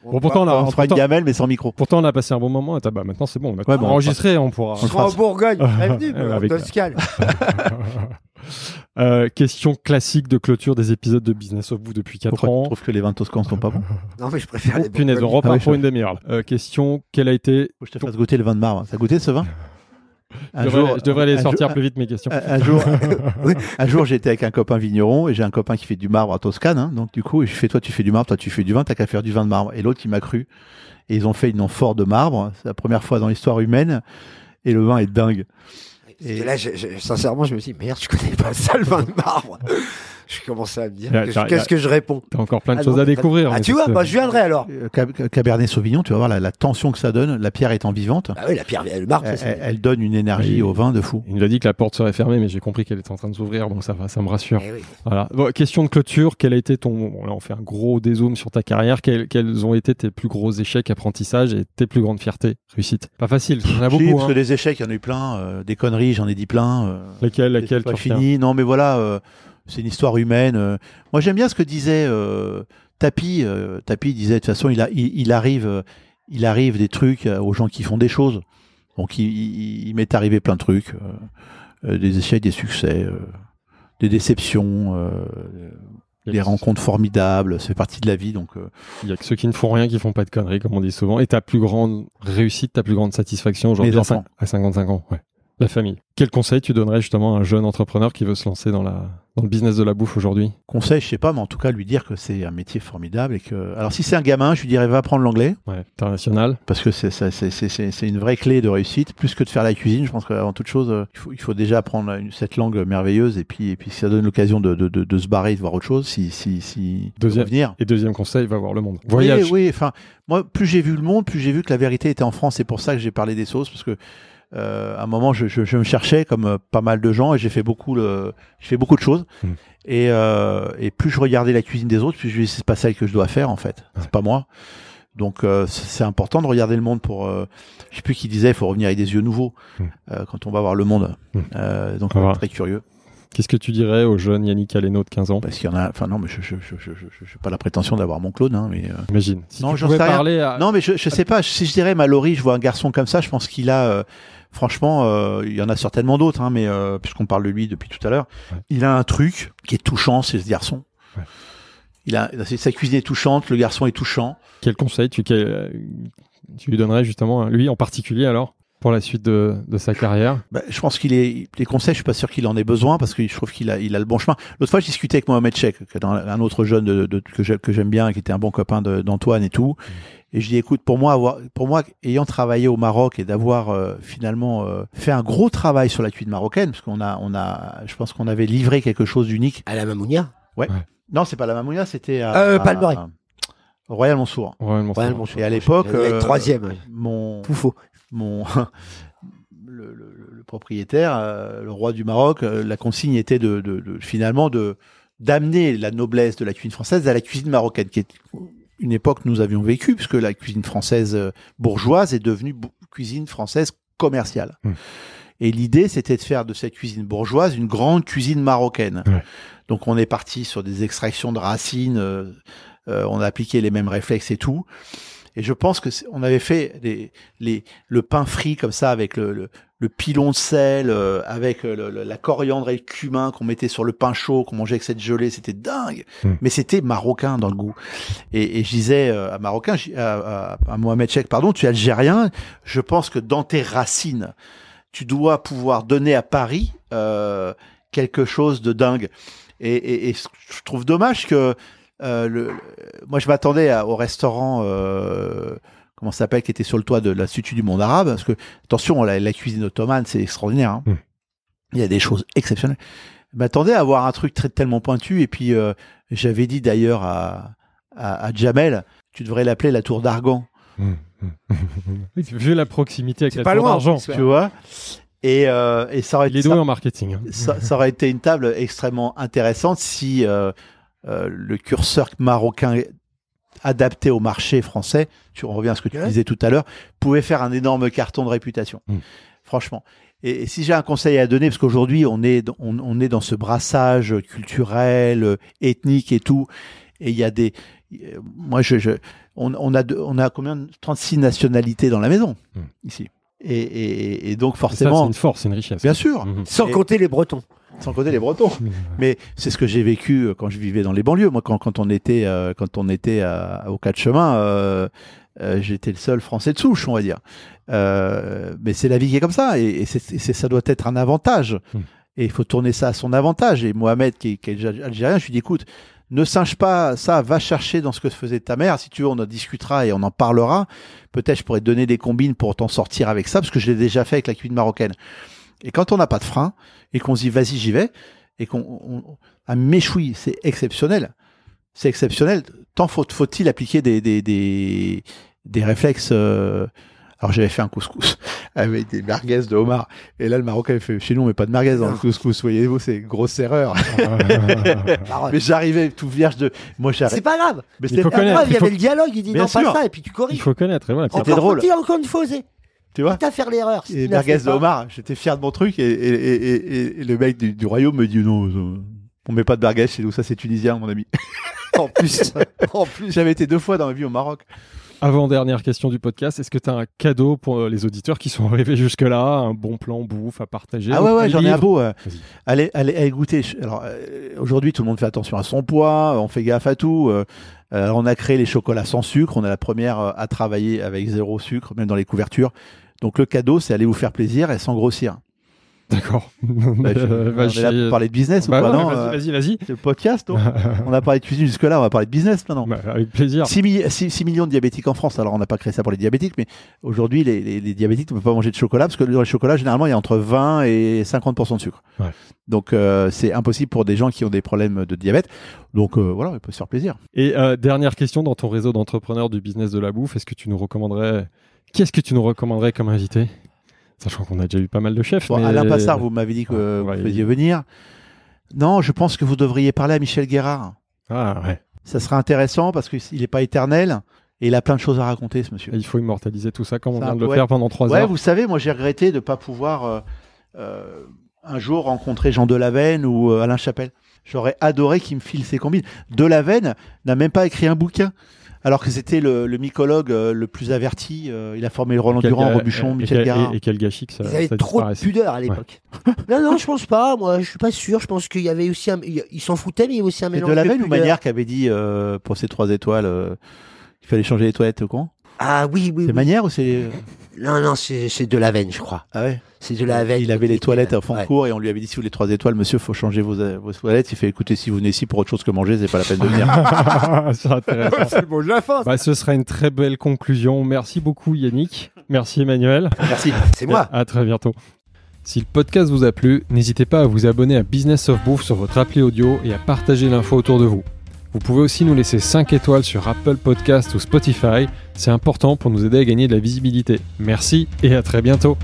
Speaker 1: Bon, pourtant, on a,
Speaker 2: on fera une gamelle, mais sans micro.
Speaker 1: pourtant, on a passé un bon moment. Et t'as- bah, maintenant, c'est bon. On a
Speaker 2: Ouais, bon,
Speaker 1: enregistré. On pourra.
Speaker 3: On sera en Bourgogne. Bienvenue,
Speaker 1: avec-
Speaker 3: Toscane.
Speaker 1: Euh, question classique de clôture des épisodes de Business of Vous depuis 4
Speaker 2: Pourquoi tu
Speaker 1: ans.
Speaker 2: trouves que les vins toscans sont pas bons
Speaker 3: Non, mais je préfère
Speaker 1: Oh,
Speaker 3: les
Speaker 1: punaise, on repart
Speaker 2: Ah oui,
Speaker 1: pour
Speaker 2: je-
Speaker 1: une demi-heure. Euh, question quel a été
Speaker 2: Faut que je te fasse goûter le vin de marbre. Ça a goûté ce vin? Un
Speaker 1: je, devrais,
Speaker 2: jour,
Speaker 1: je devrais les sortir
Speaker 2: jour-
Speaker 1: plus vite mes questions.
Speaker 2: un, un jour, un jour, j'étais avec un copain vigneron et j'ai un copain qui fait du marbre à Toscane. hein. donc du coup, je fais toi, tu fais du marbre, toi, tu fais du vin, t'as qu'à faire du vin de marbre. Et l'autre, il m'a cru. Et ils ont fait une amphore de marbre. C'est la première fois dans l'histoire humaine. Et le vin est dingue.
Speaker 4: Et là, je- je- sincèrement, je me suis dit, merde, je connais pas ça, le vin de marbre. Je commençais à me dire, qu'est-ce que je réponds
Speaker 1: T'as encore plein de
Speaker 4: Ah
Speaker 1: choses
Speaker 4: non,
Speaker 1: à découvrir.
Speaker 3: Ah,
Speaker 1: mais
Speaker 3: tu vois, bah, je viendrai alors.
Speaker 2: Euh, Cab- Cabernet Sauvignon, tu vas voir la, la tension que ça donne. La pierre étant vivante,
Speaker 4: Bah oui, la pierre,
Speaker 2: elle,
Speaker 4: c'est-
Speaker 2: elle- elle donne une énergie
Speaker 1: Oui.
Speaker 2: au vin de fou.
Speaker 1: Il nous a dit que la porte serait fermée, mais j'ai compris qu'elle était en train de s'ouvrir, donc ça va, ça me rassure.
Speaker 4: Eh oui.
Speaker 1: Voilà. Bon, question de clôture, quel a été ton. Bon, là, on fait un gros dézoom sur ta carrière. Quels, quels ont été tes plus gros échecs, apprentissages et tes plus grandes fiertés, réussites Pas facile, il y en a
Speaker 2: Si,
Speaker 1: beaucoup.
Speaker 2: parce
Speaker 1: hein.
Speaker 2: que des échecs, il y en a eu plein. euh, des conneries, j'en ai dit plein. euh,
Speaker 1: Lesquels,
Speaker 2: c'est
Speaker 1: lesquels
Speaker 2: pas fini. Non, mais voilà, euh, c'est une histoire humaine. euh. Moi, j'aime bien ce que disait euh, Tapi. euh, Tapi disait de toute façon, il, a, il, il arrive, il arrive des trucs aux gens qui font des choses. Donc, il, il- il m'est arrivé plein de trucs, euh, des échecs, des succès, des déceptions, des rencontres formidables. C'est partie de la vie. Donc,
Speaker 1: Il y a que ceux qui ne font rien qui font pas de conneries, comme on dit souvent. Et ta plus grande réussite, ta plus grande satisfaction aujourd'hui à cin-
Speaker 2: enfants.
Speaker 1: à 55 ans ouais. La famille. Quel conseil tu donnerais justement à un jeune entrepreneur qui veut se lancer dans, la, dans le business de la bouffe aujourd'hui?
Speaker 2: Conseil, je sais pas, mais en tout cas, lui dire que c'est un métier formidable et que. Alors, si c'est un gamin, je lui dirais va apprendre l'anglais.
Speaker 1: ouais. International
Speaker 2: parce que c'est ça- c'est- c'est- une vraie clé de réussite, plus que de faire la cuisine. Je pense qu'avant toute chose, euh, il faut, il faut déjà apprendre une- cette langue merveilleuse et puis, et puis ça donne l'occasion de, de, de, de se barrer, de voir autre chose, si, si, si
Speaker 1: Deuxième-
Speaker 2: venir.
Speaker 1: Et deuxième conseil, va voir le monde. Voyage.
Speaker 2: Oui, oui, enfin, moi, plus j'ai vu le monde, plus j'ai vu que la vérité était en France. C'est pour ça que j'ai parlé des sauces, parce que euh, à un moment, je, je, je me cherchais comme euh, pas mal de gens et j'ai fait beaucoup, le, j'ai fait beaucoup de choses.
Speaker 1: Mm.
Speaker 2: Et, euh, et plus je regardais la cuisine des autres, plus je me disais c'est pas celle que je dois faire en fait.
Speaker 1: Ouais.
Speaker 2: C'est pas moi. Donc euh, c'est important de regarder le monde pour. Euh, je sais plus qui disait, il faut revenir avec des yeux nouveaux
Speaker 1: Mm.
Speaker 2: euh, quand on va voir le monde.
Speaker 1: Mm.
Speaker 2: Euh, donc
Speaker 1: On va
Speaker 2: très curieux.
Speaker 1: Qu'est-ce que tu dirais au jeune Yannick Aleno de 15 ans?
Speaker 2: Parce qu'il y en a. Enfin non, mais je je je je, je, je- pas la prétention d'avoir mon clone, hein, mais. euh,
Speaker 1: Imagine. Si
Speaker 2: Non,
Speaker 1: tu pouvais parler à...
Speaker 2: Non, mais je, je sais pas. Si je dirais Mallory, je vois un garçon comme ça, je pense qu'il a, euh, franchement, euh, il y en a certainement d'autres, hein, mais euh, puisqu'on parle de lui depuis tout à l'heure,
Speaker 1: Ouais.
Speaker 2: il a un truc qui est touchant, c'est ce garçon.
Speaker 1: Ouais.
Speaker 2: Il a, sa cuisine est touchante, le garçon est touchant.
Speaker 1: Quel conseil tu, lui donnerais justement, à lui en particulier alors, pour la suite de, de sa carrière?
Speaker 2: Bah, je pense qu'il est, les conseils, je suis pas sûr qu'il en ait besoin parce que je trouve qu'il a, il a le bon chemin. L'autre fois, je discutais avec Mohamed Cheikh, un, autre jeune de, de- que j'ai- que j'aime bien, qui était un bon copain d'Antoine et tout. Et je dis, écoute, pour moi, avoir, pour moi, ayant travaillé au Maroc et d'avoir euh, finalement euh, fait un gros travail sur la cuisine marocaine, parce qu'on a, on a, je pense qu'on avait livré quelque chose d'unique.
Speaker 4: À la Mamounia?
Speaker 2: Non, c'est pas la Mamounia, c'était à,
Speaker 3: Euh,
Speaker 2: Royal.
Speaker 1: Ouais,
Speaker 4: Ouais, bon, je-
Speaker 2: Et à l'époque, euh,
Speaker 4: troisième. ouais.
Speaker 2: Mon,
Speaker 4: Poufo.
Speaker 2: mon le, le- le propriétaire, euh, le roi du Maroc, euh, la consigne était de, de- de- finalement de d'amener la noblesse de la cuisine française à la cuisine marocaine, qui est une époque que nous avions vécue, puisque la cuisine française euh, bourgeoise est devenue cuisine française commerciale.
Speaker 1: Hmm.
Speaker 2: Et l'idée, c'était de faire de cette cuisine bourgeoise une grande cuisine marocaine.
Speaker 1: Ouais.
Speaker 2: Donc on est parti sur des extractions de racines, euh, euh, on a appliqué les mêmes réflexes et tout. Et je pense que on avait fait les, les, le pain frit comme ça avec le, le, le pilon de sel, euh, avec euh, le- le- la coriandre et le cumin qu'on mettait sur le pain chaud, qu'on mangeait avec cette gelée, c'était dingue.
Speaker 1: Mm.
Speaker 2: Mais c'était marocain dans le goût. Et, et je disais euh, à Marocain, à, à, à Mohamed Cheikh, pardon, tu es algérien, je pense que dans tes racines, tu dois pouvoir donner à Paris euh, quelque chose de dingue. Et, et, et je trouve dommage que le, moi je m'attendais au restaurant comment ça s'appelle qui était sur le toit de l'Institut du monde arabe parce que attention la, la cuisine ottomane c'est extraordinaire hein.
Speaker 1: Mm.
Speaker 2: il y a des choses exceptionnelles je m'attendais à avoir un truc très tellement pointu et puis euh, j'avais dit d'ailleurs à, à, à Jamel tu devrais l'appeler la tour d'Argan
Speaker 1: hum. Oui, Vu la proximité avec la
Speaker 3: pas
Speaker 1: tour d'argent,
Speaker 2: tu vois et, euh, et ça aurait
Speaker 1: il est en marketing. hein.
Speaker 2: ça, ça aurait été une table extrêmement intéressante si euh, euh, le curseur marocain adapté au marché français, tu reviens à ce que tu
Speaker 3: Ouais.
Speaker 2: disais tout à l'heure, pouvait faire un énorme carton de réputation.
Speaker 1: Mm.
Speaker 2: Franchement. Et, et si j'ai un conseil à donner, parce qu'aujourd'hui on est dans- on, on est dans ce brassage culturel, ethnique et tout, et il y a des, euh, moi je, je on, on a de- on a combien de- 36 nationalités dans la maison
Speaker 1: Mm.
Speaker 2: ici. Et, et, et donc
Speaker 1: ça, c'est
Speaker 2: forcément,
Speaker 1: une force, c'est une richesse.
Speaker 2: bien sûr.
Speaker 1: Mhm.
Speaker 3: Sans
Speaker 2: Et-
Speaker 3: compter les Bretons.
Speaker 2: Sans compter les Bretons. Mais c'est ce que j'ai vécu euh, quand je vivais dans les banlieues. Moi, quand, quand on était, euh, quand on était à- au quatre chemins, euh, euh, j'étais le seul Français de souche, on va dire. Euh, mais c'est la vie qui est comme ça, et, et c'est, ça doit être un avantage. Et il faut tourner ça à son avantage. Et Mohamed, qui, est- qui est algérien, je lui dis, écoute, ne singe pas ça, va chercher dans ce que faisait ta mère. Si tu veux, on en discutera et on en parlera. Peut-être je pourrais te donner des combines pour t'en sortir avec ça, parce que je l'ai déjà fait avec la cuisine marocaine. Et quand on n'a pas de frein, et qu'on se dit, vas-y, j'y vais, et qu'on on- un méchoui, c'est exceptionnel. C'est exceptionnel. Tant faut, faut-il appliquer des, des, des, des réflexes. euh, Alors j'avais fait un couscous avec des merguez de homard. Et là, le Marocain avait fait, chez nous, on met pas de merguez dans le couscous. Voyez-vous, c'est une grosse erreur. Mais j'arrivais tout vierge de. Moi,
Speaker 3: C'est
Speaker 2: j'arrive.
Speaker 3: pas grave.
Speaker 2: Mais
Speaker 1: Il
Speaker 2: c'était
Speaker 3: preuve, il y
Speaker 1: il faut-
Speaker 3: avait le dialogue, il dit
Speaker 2: Bien
Speaker 3: non, pas
Speaker 2: sûr.
Speaker 3: ça, et puis tu
Speaker 1: Il
Speaker 3: corriges.
Speaker 1: faut connaître. et voilà.
Speaker 2: C'était drôle.
Speaker 3: faut-il encore une fois oser.
Speaker 2: Tu vois
Speaker 3: Quitte à faire l'erreur. si
Speaker 2: Et merguez de homard. J'étais fier de mon truc. Et, et, et, et- et le mec du, du royaume me dit non, euh, on met pas de merguez chez nous. Ça, c'est tunisien, mon ami.
Speaker 4: En plus, en plus.
Speaker 2: J'avais été deux fois dans ma vie au Maroc.
Speaker 1: Avant-dernière question du podcast, est-ce que tu as un cadeau pour euh, les auditeurs qui sont arrivés jusque-là Un bon plan bouffe à partager
Speaker 2: Ah ouais, ouais, j'en ai un beau. euh, allez, allez, allez goûter. Alors, euh, aujourd'hui, tout le monde fait attention à son poids, on fait gaffe à tout. euh, on a créé les chocolats sans sucre. On est la première à travailler avec zéro sucre, même dans les couvertures. Donc, le cadeau, c'est aller vous faire plaisir et sans grossir.
Speaker 1: D'accord.
Speaker 2: Bah, je-
Speaker 1: Euh,
Speaker 2: on est là pour parler de business
Speaker 1: Bah
Speaker 2: ou pas non
Speaker 1: vas-y,
Speaker 2: euh,
Speaker 1: vas-y, vas-y.
Speaker 2: C'est le podcast, On a parlé de cuisine jusque-là, on va parler de business maintenant.
Speaker 1: Bah, avec plaisir.
Speaker 2: 6, millions de diabétiques en France. Alors, on n'a pas créé ça pour les diabétiques, mais aujourd'hui, les, les- les diabétiques ne peuvent pas manger de chocolat parce que dans le chocolat, généralement, il y a entre 20 et 50% de sucre.
Speaker 1: Ouais.
Speaker 2: Donc, euh, c'est impossible pour des gens qui ont des problèmes de diabète. Donc, euh, voilà, il peut se faire plaisir.
Speaker 1: Et euh, dernière question dans ton réseau d'entrepreneurs du business de la bouffe, est-ce que tu nous recommanderais Qu'est-ce que tu nous recommanderais comme invité? Sachant qu'on a déjà eu pas mal de chefs.
Speaker 2: Bon,
Speaker 1: mais...
Speaker 2: Alain Passard, vous m'avez dit que
Speaker 1: Ouais,
Speaker 2: vous
Speaker 1: ouais.
Speaker 2: faisiez venir. Non, je pense que vous devriez parler à Michel Guérard.
Speaker 1: Ah ouais.
Speaker 2: Ça serait intéressant parce qu'il n'est pas éternel et il a plein de choses à raconter, ce monsieur.
Speaker 1: Il faut immortaliser tout ça comme on vient de le faire pendant trois
Speaker 2: Ouais,
Speaker 1: heures.
Speaker 2: vous savez, moi j'ai regretté de ne pas pouvoir euh, euh, un jour rencontrer Jean Delaveine ou euh, Alain Chapelle. J'aurais adoré qu'il me file ses combines. Delaveine n'a même pas écrit un bouquin. Alors que c'était le, le mycologue euh, le plus averti, Euh, il a formé Roland
Speaker 1: Quel
Speaker 2: Durand, Robuchon, Michel
Speaker 1: et,
Speaker 2: Garard.
Speaker 1: et, et quel gâchis que ça,
Speaker 3: Ils avaient
Speaker 1: ça
Speaker 3: trop de pudeur à l'époque. non, non, je pense pas. Moi, je suis pas sûr. Je pense qu'il y avait aussi un. Ils s'en foutaient, mais il y avait aussi un mélange de
Speaker 2: ou
Speaker 3: pudeur.
Speaker 2: Manière qui avait dit euh, pour ses trois étoiles euh, qu'il fallait changer les toilettes au con
Speaker 3: Ah oui, oui.
Speaker 2: C'est
Speaker 3: oui.
Speaker 2: Manière ou c'est.
Speaker 3: Non, non, c'est c'est de la veine, je crois.
Speaker 2: Ah ouais?
Speaker 3: C'est de la veine.
Speaker 2: Il avait les toilettes à fond
Speaker 3: Ouais.
Speaker 2: cours et on lui avait dit si vous voulez trois étoiles, monsieur, faut changer vos, vos toilettes. Il fait écoutez, si vous venez ici pour autre chose que manger, c'est pas la peine de venir.
Speaker 1: c'est intéressant.
Speaker 4: C'est le mot de la fin.
Speaker 1: Bah, ce sera une très belle conclusion. Merci beaucoup Yannick. Merci Emmanuel.
Speaker 2: Merci.
Speaker 4: C'est moi.
Speaker 1: À très bientôt. Si le podcast vous a plu, n'hésitez pas à vous abonner à Business of Bouffe sur votre appli audio et à partager l'info autour de vous. Vous pouvez aussi nous laisser 5 étoiles sur Apple Podcast ou Spotify, c'est important pour nous aider à gagner de la visibilité. Merci et à très bientôt.